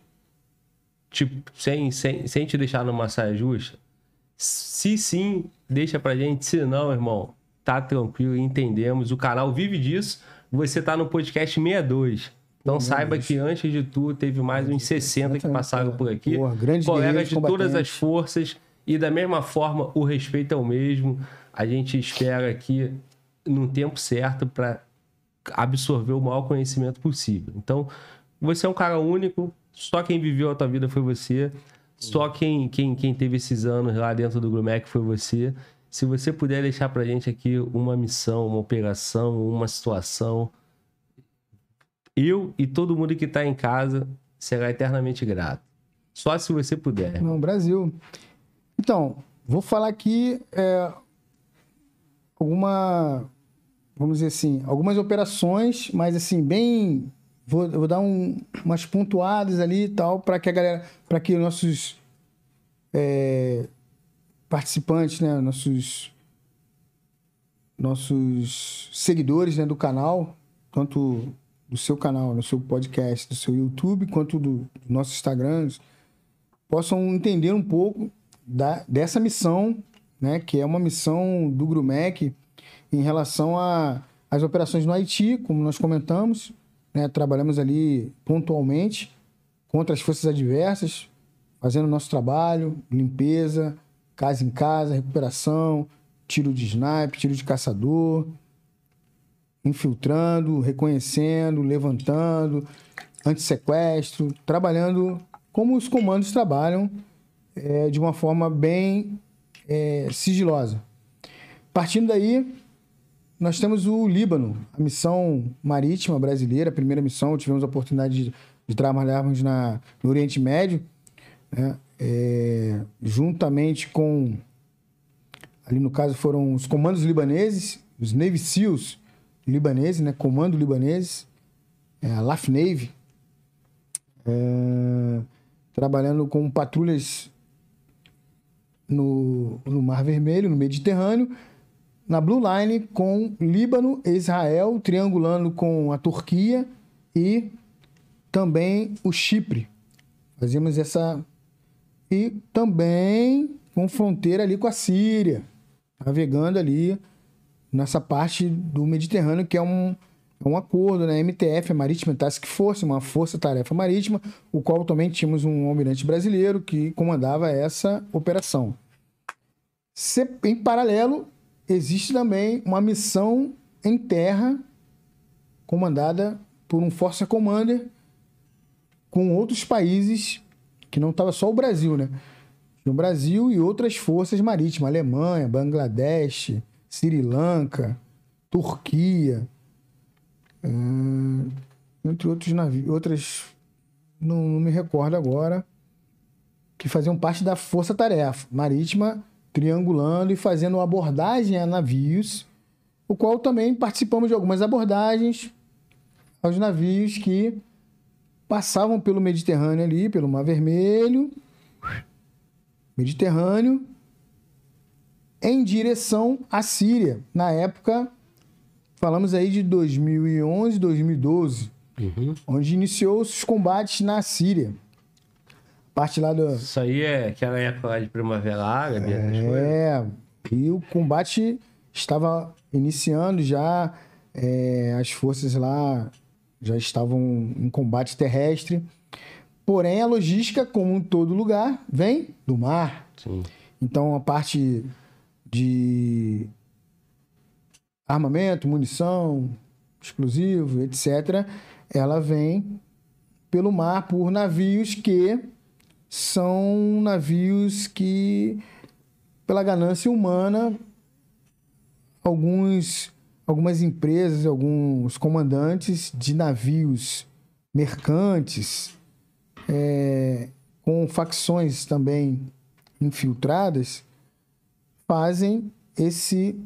te, sem, sem, sem te deixar numa saia justa? Se sim, deixa pra gente. Se não, irmão, tá tranquilo, entendemos. O canal vive disso. Você tá no podcast 62. Então saiba que antes de tu teve mais uns 60 que passaram por aqui. Porra, colegas de todas as forças e da mesma forma o respeito é o mesmo. A gente espera aqui no tempo certo para absorver o maior conhecimento possível. Então, você é um cara único, só quem viveu a tua vida foi você, só quem, quem, quem teve esses anos lá dentro do Grumec foi você. Se você puder deixar pra gente aqui uma missão, uma operação, uma situação, eu e todo mundo que tá em casa será eternamente grato. Só se você puder. Não, Brasil. Então, vou falar aqui é, alguma, vamos dizer assim, algumas operações, mas assim, bem. Vou, vou dar um- umas pontuadas ali e tal, para que a galera, para que nossos é, participantes, né, nossos nossos seguidores né, do canal, tanto do seu canal, do seu podcast, do seu YouTube, quanto do, do nosso Instagram, possam entender um pouco da, dessa missão, né, que é uma missão do Grumec em relação às operações no Haiti, como nós comentamos, né, trabalhamos ali pontualmente contra as forças adversas, fazendo nosso trabalho, limpeza, casa em casa, recuperação, tiro de sniper, tiro de caçador, infiltrando, reconhecendo, levantando, antissequestro, trabalhando como os comandos trabalham é, de uma forma bem é, sigilosa. Partindo daí, nós temos o Líbano, a missão marítima brasileira, a primeira missão, tivemos a oportunidade de, de trabalharmos na, no Oriente Médio, né? É, juntamente com, ali no caso foram os comandos libaneses, os Navy SEALs libaneses, né? comando libaneses, é, a LAF Navy, é, trabalhando com patrulhas no, no Mar Vermelho, no Mediterrâneo, na Blue Line com Líbano Israel, triangulando com a Turquia e também o Chipre. Fazíamos essa. E também com fronteira ali com a Síria, navegando ali nessa parte do Mediterrâneo, que é um, é um acordo, né? MTF, a Maritime Task Force, uma força-tarefa marítima, o qual também tínhamos um almirante brasileiro que comandava essa operação. Se- Em paralelo, existe também uma missão em terra comandada por um Force Commander com outros países, que não estava só o Brasil, né? Tinha o Brasil e outras forças marítimas, Alemanha, Bangladesh, Sri Lanka, Turquia, hum, entre outros navios, outras, não, não me recordo agora, que faziam parte da força-tarefa marítima, triangulando e fazendo abordagem a navios, o qual também participamos de algumas abordagens aos navios que passavam pelo Mediterrâneo ali, pelo Mar Vermelho, Mediterrâneo, em direção à Síria. Na época, falamos aí de 2011, 2012, Uhum. onde iniciou os combates na Síria. Parte lá do. Isso aí é aquela época lá de Primavera Árabe. É, e o combate estava iniciando já, é, as forças lá já estavam em combate terrestre. Porém, a logística, como em todo lugar, vem do mar. Sim. Então, a parte de armamento, munição, explosivo, etc., ela vem pelo mar por navios que são navios que, pela ganância humana, alguns, algumas empresas, alguns comandantes de navios mercantes, é, com facções também infiltradas, fazem esse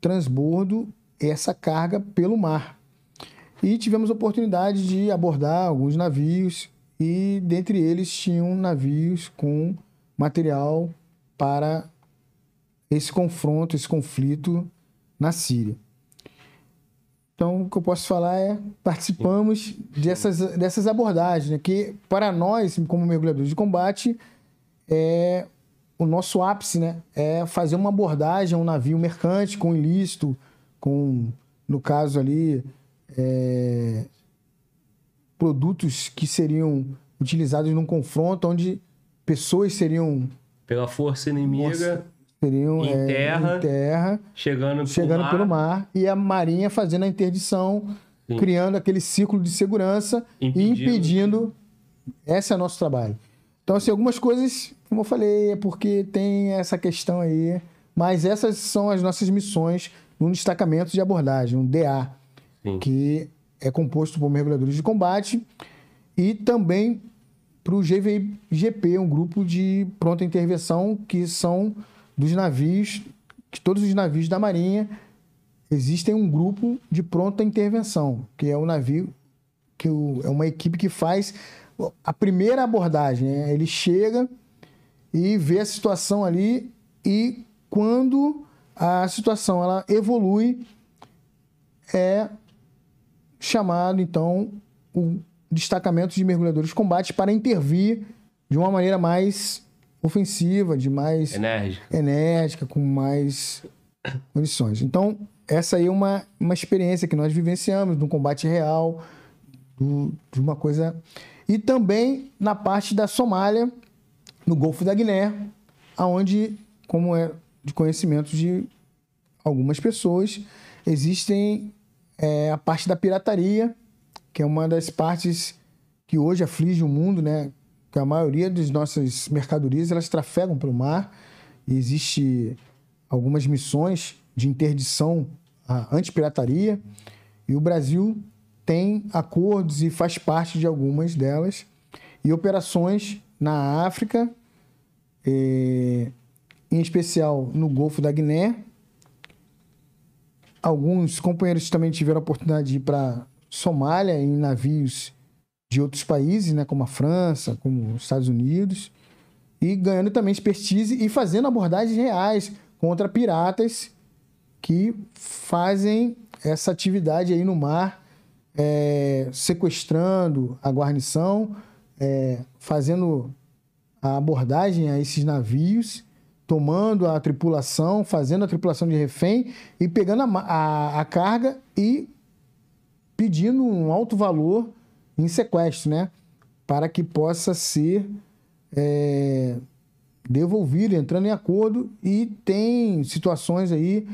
transbordo, essa carga pelo mar. E tivemos oportunidade de abordar alguns navios, e dentre eles tinham navios com material para esse confronto, esse conflito na Síria. Então, o que eu posso falar é participamos dessas, dessas abordagens, né? que para nós, como mergulhadores de combate, é o nosso ápice, né? É fazer uma abordagem a um navio mercante com ilícito, com, no caso ali, é, produtos que seriam utilizados num confronto onde pessoas seriam Pela força inimiga, seriam Em é, terra. em terra chegando, chegando mar, pelo mar e a marinha fazendo a interdição, Sim. criando aquele ciclo de segurança Impedindo. e impedindo. Esse é o nosso trabalho. Então, assim, algumas coisas, como eu falei, é porque tem essa questão aí. Mas essas são as nossas missões num destacamento de abordagem, um DA, Sim. que é composto por mergulhadores de combate e também para o GVIGP, um grupo de pronta intervenção que são dos navios, que todos os navios da Marinha existem um grupo de pronta intervenção, que é o navio que o- é uma equipe que faz a primeira abordagem. né? Ele chega e vê a situação ali e quando a situação ela evolui é chamado então o destacamento de mergulhadores de combate para intervir de uma maneira mais ofensiva, de mais enérgica. enérgica, com mais condições. Então, essa aí é uma, uma experiência que nós vivenciamos no combate real, do- de uma coisa. E também na parte da Somália, no Golfo da Guiné, aonde, como é de conhecimento de algumas pessoas, existem é, a parte da pirataria, que é uma das partes que hoje aflige o mundo, né? Que a maioria das nossas mercadorias elas trafegam pelo mar e existe algumas missões de interdição à antipirataria e o Brasil tem acordos e faz parte de algumas delas e operações na África, eh, em especial no Golfo da Guiné. Alguns companheiros também tiveram a oportunidade de ir para Somália em navios de outros países, né, como a França, como os Estados Unidos, e ganhando também expertise e fazendo abordagens reais contra piratas que fazem essa atividade aí no mar, é, sequestrando a guarnição, é, fazendo a abordagem a esses navios, tomando a tripulação, fazendo a tripulação de refém e pegando a, a, a carga e pedindo um alto valor em sequestro, né? Para que possa ser é, devolvido, entrando em acordo. E tem situações aí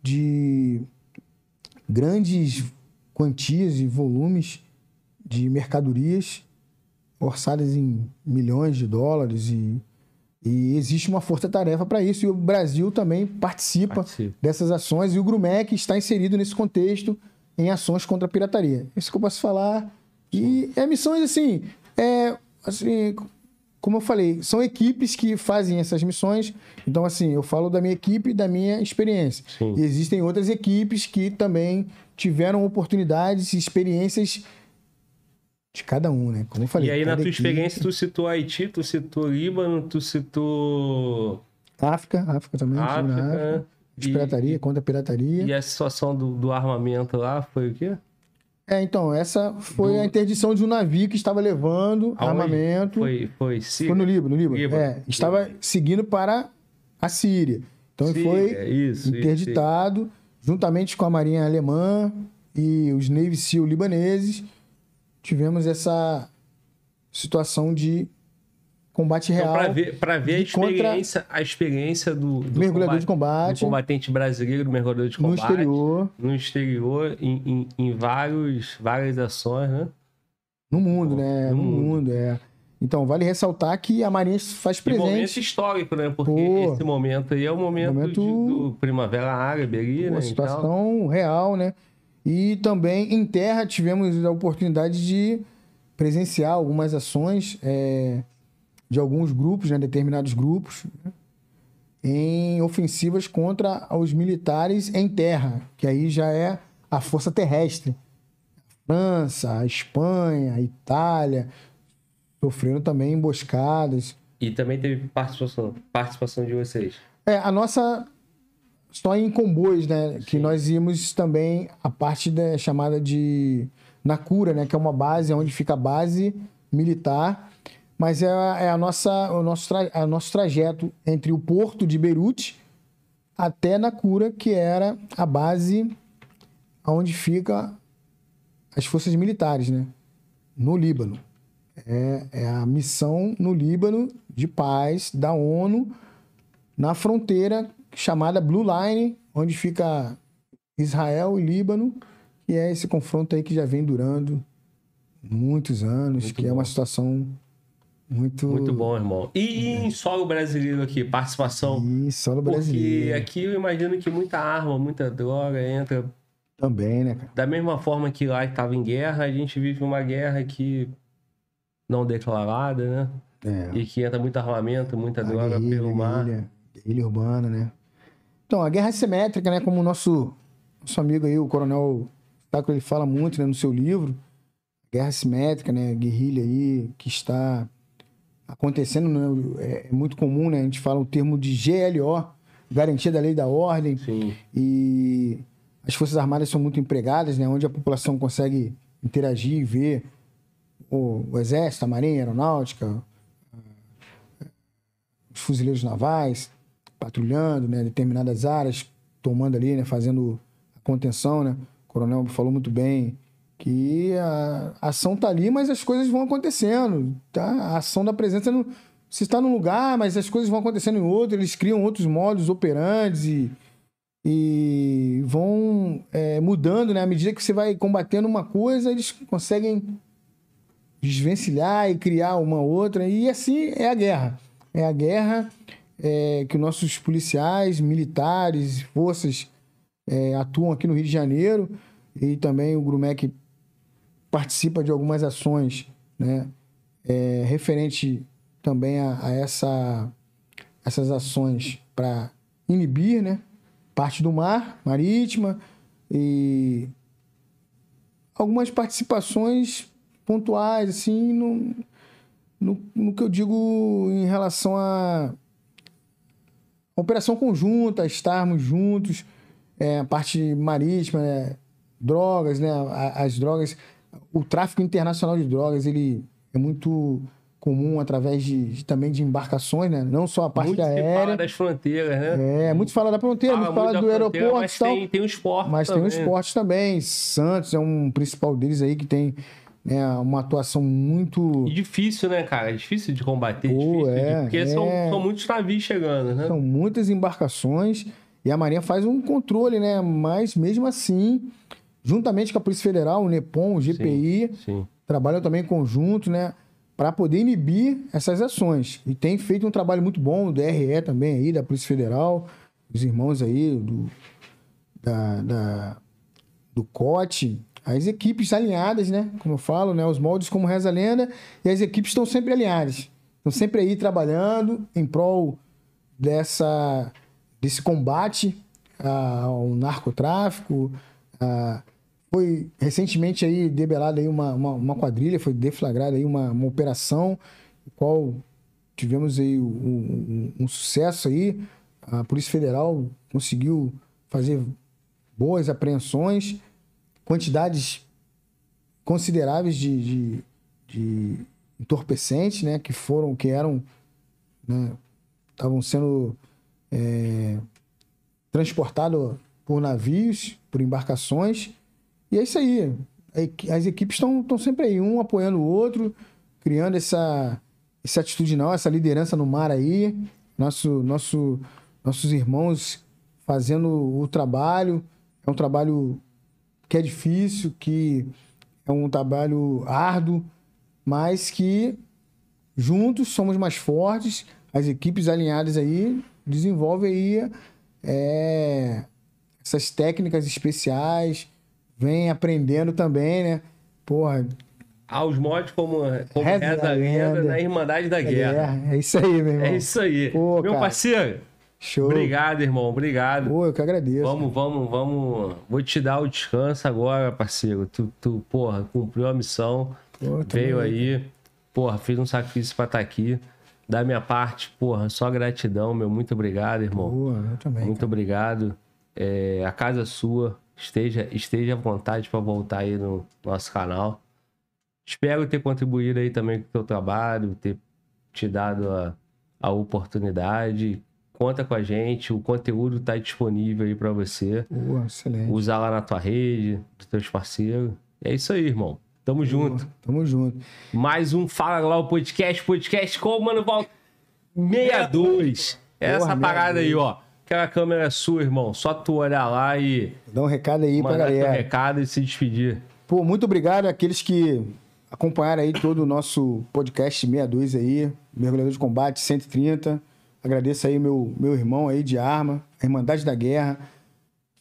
de grandes quantias e volumes de mercadorias orçadas em milhões de dólares e, e existe uma força-tarefa para isso e o Brasil também participa Participa. dessas ações e o Grumec está inserido nesse contexto em ações contra a pirataria. Isso que eu posso falar. E é missões assim, é, assim, como eu falei, são equipes que fazem essas missões. Então, assim, eu falo da minha equipe e da minha experiência. Sim. E existem outras equipes que também tiveram oportunidades e experiências de cada um, né? Como eu falei. e aí, na tua equipe- experiência, tu citou Haiti, tu citou Líbano, tu citou África, África também, África. África. De E, pirataria, contra a pirataria. e a situação do, do armamento lá foi o quê? É, então, essa foi Do- a interdição de um navio que estava levando Aonde? armamento. Foi, foi Síria? Foi no Líbano, no Líbano. Líbano. É, estava seguindo para a Síria. Então Síria, foi isso, isso, interditado, juntamente com a Marinha Alemã e os Navy SEAL libaneses. Tivemos essa situação de combate Então, real. para ver, pra ver a de experiência, a experiência do, do Mergulhador de do combate combatente brasileiro, do mergulhador de no combate. exterior, No exterior, em, em, em vários, várias ações, né? no mundo, né? No No, mundo. mundo, é. Então, vale ressaltar que a Marinha faz E momento presente. histórico, né? Porque Pô. esse momento aí é o momento, Momento- de- do Primavera Árabe ali, né? uma Então, situação real, né? E também em terra tivemos a oportunidade de presenciar algumas ações é, de alguns grupos, né, determinados grupos, em ofensivas contra os militares em terra, que aí já é a força terrestre. França, a Espanha, Itália sofreram também emboscadas. E também teve participação, participação de vocês. É, a nossa só em comboios, né? Que Sim. nós íamos também a parte da chamada de Nakura, né? Que é uma base onde fica a base militar, mas é, a- é a nossa, o nosso, tra, a nosso trajeto entre o porto de Beirute até Nakura, que era a base onde fica as forças militares, né? no Líbano. É, é a missão no Líbano de paz da ONU na fronteira chamada Blue Line, onde fica Israel e Líbano, que é esse confronto aí que já vem durando muitos anos, Muito que é bom. uma situação muito... Muito bom, irmão. E em solo brasileiro aqui, participação? E solo Porque brasileiro aqui eu imagino que muita arma, muita droga entra. também, né, cara? Da mesma forma que lá estava em guerra, a gente vive uma guerra que não declarada, né? É. E que entra muito armamento, muita A droga guerrilha, pelo mar. guerrilha, guerrilha urbana, né? Então, a guerra assimétrica, né? Como o nosso, nosso amigo aí, o Coronel Taco, ele fala muito né, no seu livro. Guerra assimétrica, né? Guerrilha aí que está acontecendo, né? É, é muito comum, né? A gente fala o termo de GLO, Garantia da Lei e da Ordem. Sim, E as Forças Armadas são muito empregadas, né? Onde a população consegue interagir e ver o, o Exército, a Marinha, a Aeronáutica, os fuzileiros navais patrulhando, né? Determinadas áreas, tomando ali, né? Fazendo contenção, né? O coronel falou muito bem que a ação tá ali, mas as coisas vão acontecendo, tá? A ação da presença não... Você está num lugar, mas as coisas vão acontecendo em outro, eles criam outros modos operantes e, e vão é, mudando, né? À medida que você vai combatendo uma coisa, eles conseguem desvencilhar e criar uma outra. E assim é a guerra. É a guerra é, que nossos policiais, militares, forças é, atuam aqui no Rio de Janeiro e também o Grumec participa de algumas ações, né? É, referente também a, a essa, essas ações para inibir, né? Parte do mar, marítima e algumas participações pontuais, assim, no, no, no que eu digo em relação a operação conjunta, estarmos juntos, é, a parte marítima, né, drogas, né, as drogas, o tráfico internacional de drogas, ele é muito comum através de, de- também de embarcações, né, não só a parte muito se fala aérea. das fronteiras, né? É, muito fala da fronteira, Fala muito fala muito do aeroporto mas e tal. tem, tem o esporte Mas tem o também. esporte também. Santos é um principal deles aí que tem né, uma atuação muito. E difícil, né, cara? É difícil de combater, Pô, difícil é, porque é. São, são muitos navios chegando, né? São muitas embarcações e a Marinha faz um controle, né? Mas mesmo assim, juntamente com a Polícia Federal, o NEPOM, o GPI, Sim. trabalham também em conjunto, né? Para poder inibir essas ações. E tem feito um trabalho muito bom, o DRE também aí, da Polícia Federal, os irmãos aí do, da, da- do COT, as equipes alinhadas, né? Como eu falo, né? Os moldes como reza a lenda, e as equipes estão sempre alinhadas. Estão sempre aí trabalhando em prol dessa, desse combate ao narcotráfico. foi recentemente aí debelada aí uma, uma, uma quadrilha, foi deflagrada aí uma, uma operação, qual tivemos aí um, um- um sucesso aí. A Polícia Federal conseguiu fazer boas apreensões, quantidades consideráveis de, de, de entorpecentes, né, que foram, que eram, né, estavam sendo é, transportados por navios, por embarcações, e é isso aí. As equipes estão sempre aí, um apoiando o outro, criando essa, essa atitudinal, essa liderança no mar aí, nosso, nosso, nossos irmãos fazendo o trabalho, é um trabalho que é difícil, que é um trabalho árduo, mas que juntos somos mais fortes, as equipes alinhadas aí desenvolvem aí é, essas técnicas especiais, vem aprendendo também, né? Porra, Aos mods como, como Reza reza, a lenda lenda. na Irmandade da é, Guerra. guerra. é isso aí, meu irmão. É isso aí. Pô, Meu cara. parceiro, Show. obrigado, irmão. Obrigado. Pô, eu que agradeço. Vamos, vamos, vamos. Vou te dar o descanso agora, parceiro. Tu, tu porra, cumpriu a missão. Pô, veio aí. Porra, fez um sacrifício pra estar aqui. Da minha parte, porra, só gratidão, meu. Muito obrigado, irmão. Pô, eu também. Muito obrigado. É, a casa é sua. Esteja, esteja à vontade para voltar aí no nosso canal. Espero ter contribuído aí também com o teu trabalho, ter te dado a, a oportunidade. Conta com a gente, o conteúdo está disponível aí para você. Pô, excelente. Usar lá na tua rede, dos teus parceiros. É isso aí, irmão. Tamo junto. Tamo junto. Mais um Fala Glau Podcast, podcast com o Mano Val 62. É essa Porra, parada aí, 62. ó. Aquela câmera é sua, irmão. Só tu olhar lá e Dá um recado aí pra mandar teu galera. recado e se despedir. Pô, muito obrigado àqueles que acompanharam aí todo o nosso podcast 62 aí, Mergulhador de Combate 130. Agradeço aí meu, meu irmão aí de arma, a Irmandade da Guerra.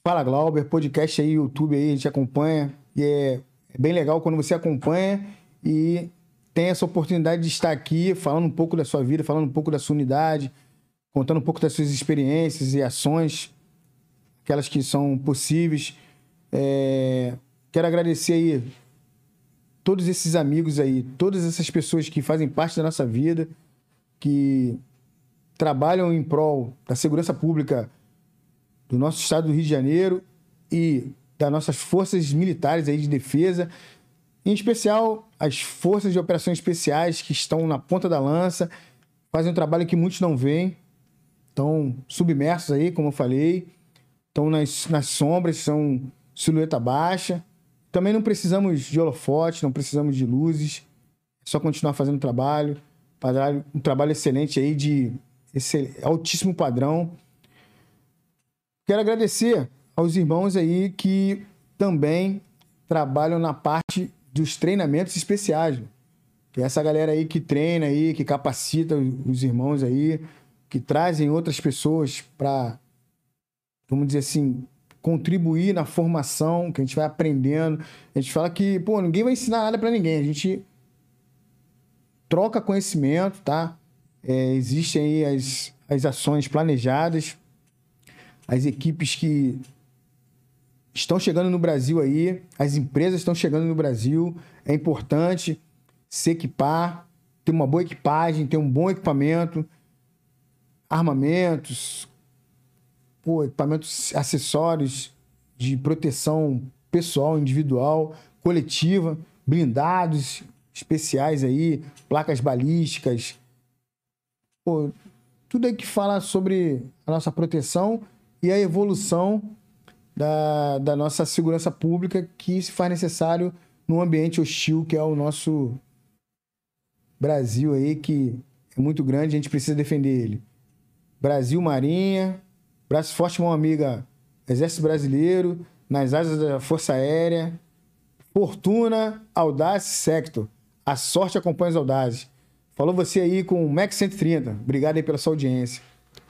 Fala Glauber, podcast aí, YouTube aí, a gente acompanha. E é, é bem legal quando você acompanha e tem essa oportunidade de estar aqui falando um pouco da sua vida, falando um pouco da sua unidade, contando um pouco das suas experiências e ações, aquelas que são possíveis. É, Quero agradecer aí todos esses amigos aí, todas essas pessoas que fazem parte da nossa vida, que trabalham em prol da segurança pública do nosso estado do Rio de Janeiro e das nossas forças militares aí de defesa, em especial as forças de operações especiais que estão na ponta da lança, fazem um trabalho que muitos não veem, estão submersos aí, como eu falei, estão nas, nas sombras, são silhueta baixa. Também não precisamos de holofote, não precisamos de luzes. É só continuar fazendo trabalho. Um trabalho excelente aí de excel- altíssimo padrão. Quero agradecer aos irmãos aí que também trabalham na parte dos treinamentos especiais. é essa galera aí que treina aí, que capacita os irmãos aí, que trazem outras pessoas para, vamos dizer assim, contribuir na formação, que a gente vai aprendendo. A gente fala que, pô, ninguém vai ensinar nada para ninguém. A gente troca conhecimento, tá? É, existem aí as, as ações planejadas, as equipes que estão chegando no Brasil aí, as empresas estão chegando no Brasil. É importante se equipar, ter uma boa equipagem, ter um bom equipamento, armamentos, pô, equipamentos, acessórios de proteção pessoal, individual, coletiva, blindados especiais aí, placas balísticas, pô, tudo aí que fala sobre a nossa proteção e a evolução da, da nossa segurança pública que se faz necessário num ambiente hostil que é o nosso Brasil aí, que é muito grande, a gente precisa defender ele. Brasil Marinha, braço forte, mão amiga, Exército Brasileiro, nas asas da Força Aérea, Fortuna, Audace Sector. A sorte acompanha os audazes. Falou você aí com o Max 130. Obrigado aí pela sua audiência.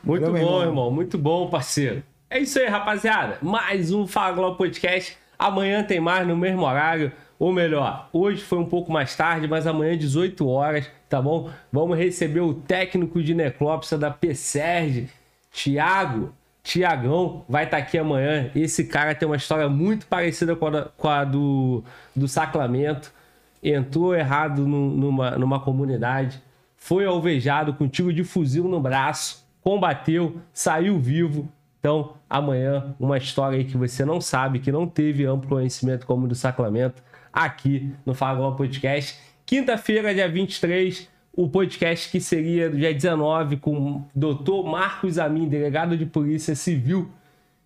Muito Valeu, bom, irmão. irmão. Muito bom, parceiro. É isso aí, rapaziada. Mais um Fala Globo Podcast. Amanhã tem mais no mesmo horário. Ou melhor, hoje foi um pouco mais tarde, mas amanhã 18 horas, tá bom? Vamos receber o técnico de necrópsia da PSERG, Tiago. Tiagão vai estar aqui amanhã. Esse cara tem uma história muito parecida com a, com a do, do Sacramento. Entrou errado nu- numa, numa comunidade, foi alvejado com tiro de fuzil no braço, combateu, saiu vivo. Então, amanhã, uma história aí que você não sabe, que não teve amplo conhecimento como do Sacramento, aqui no Globo Podcast. Quinta-feira, dia 23, o podcast que seria dia 19 com o doutor Marcos Amin, delegado de Polícia Civil.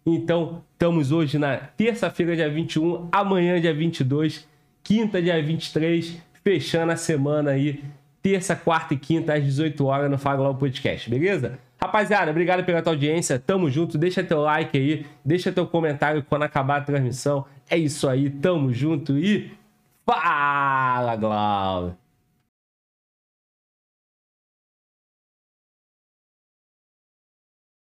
Então, estamos hoje na terça-feira, dia 21, amanhã, dia 22, quinta, dia 23, fechando a semana aí, terça, quarta e quinta, às 18 horas no Fala Globo Podcast, beleza? Rapaziada, obrigado pela tua audiência, tamo junto, deixa teu like aí, deixa teu comentário quando acabar a transmissão. É isso aí, tamo junto e fala, Glauber!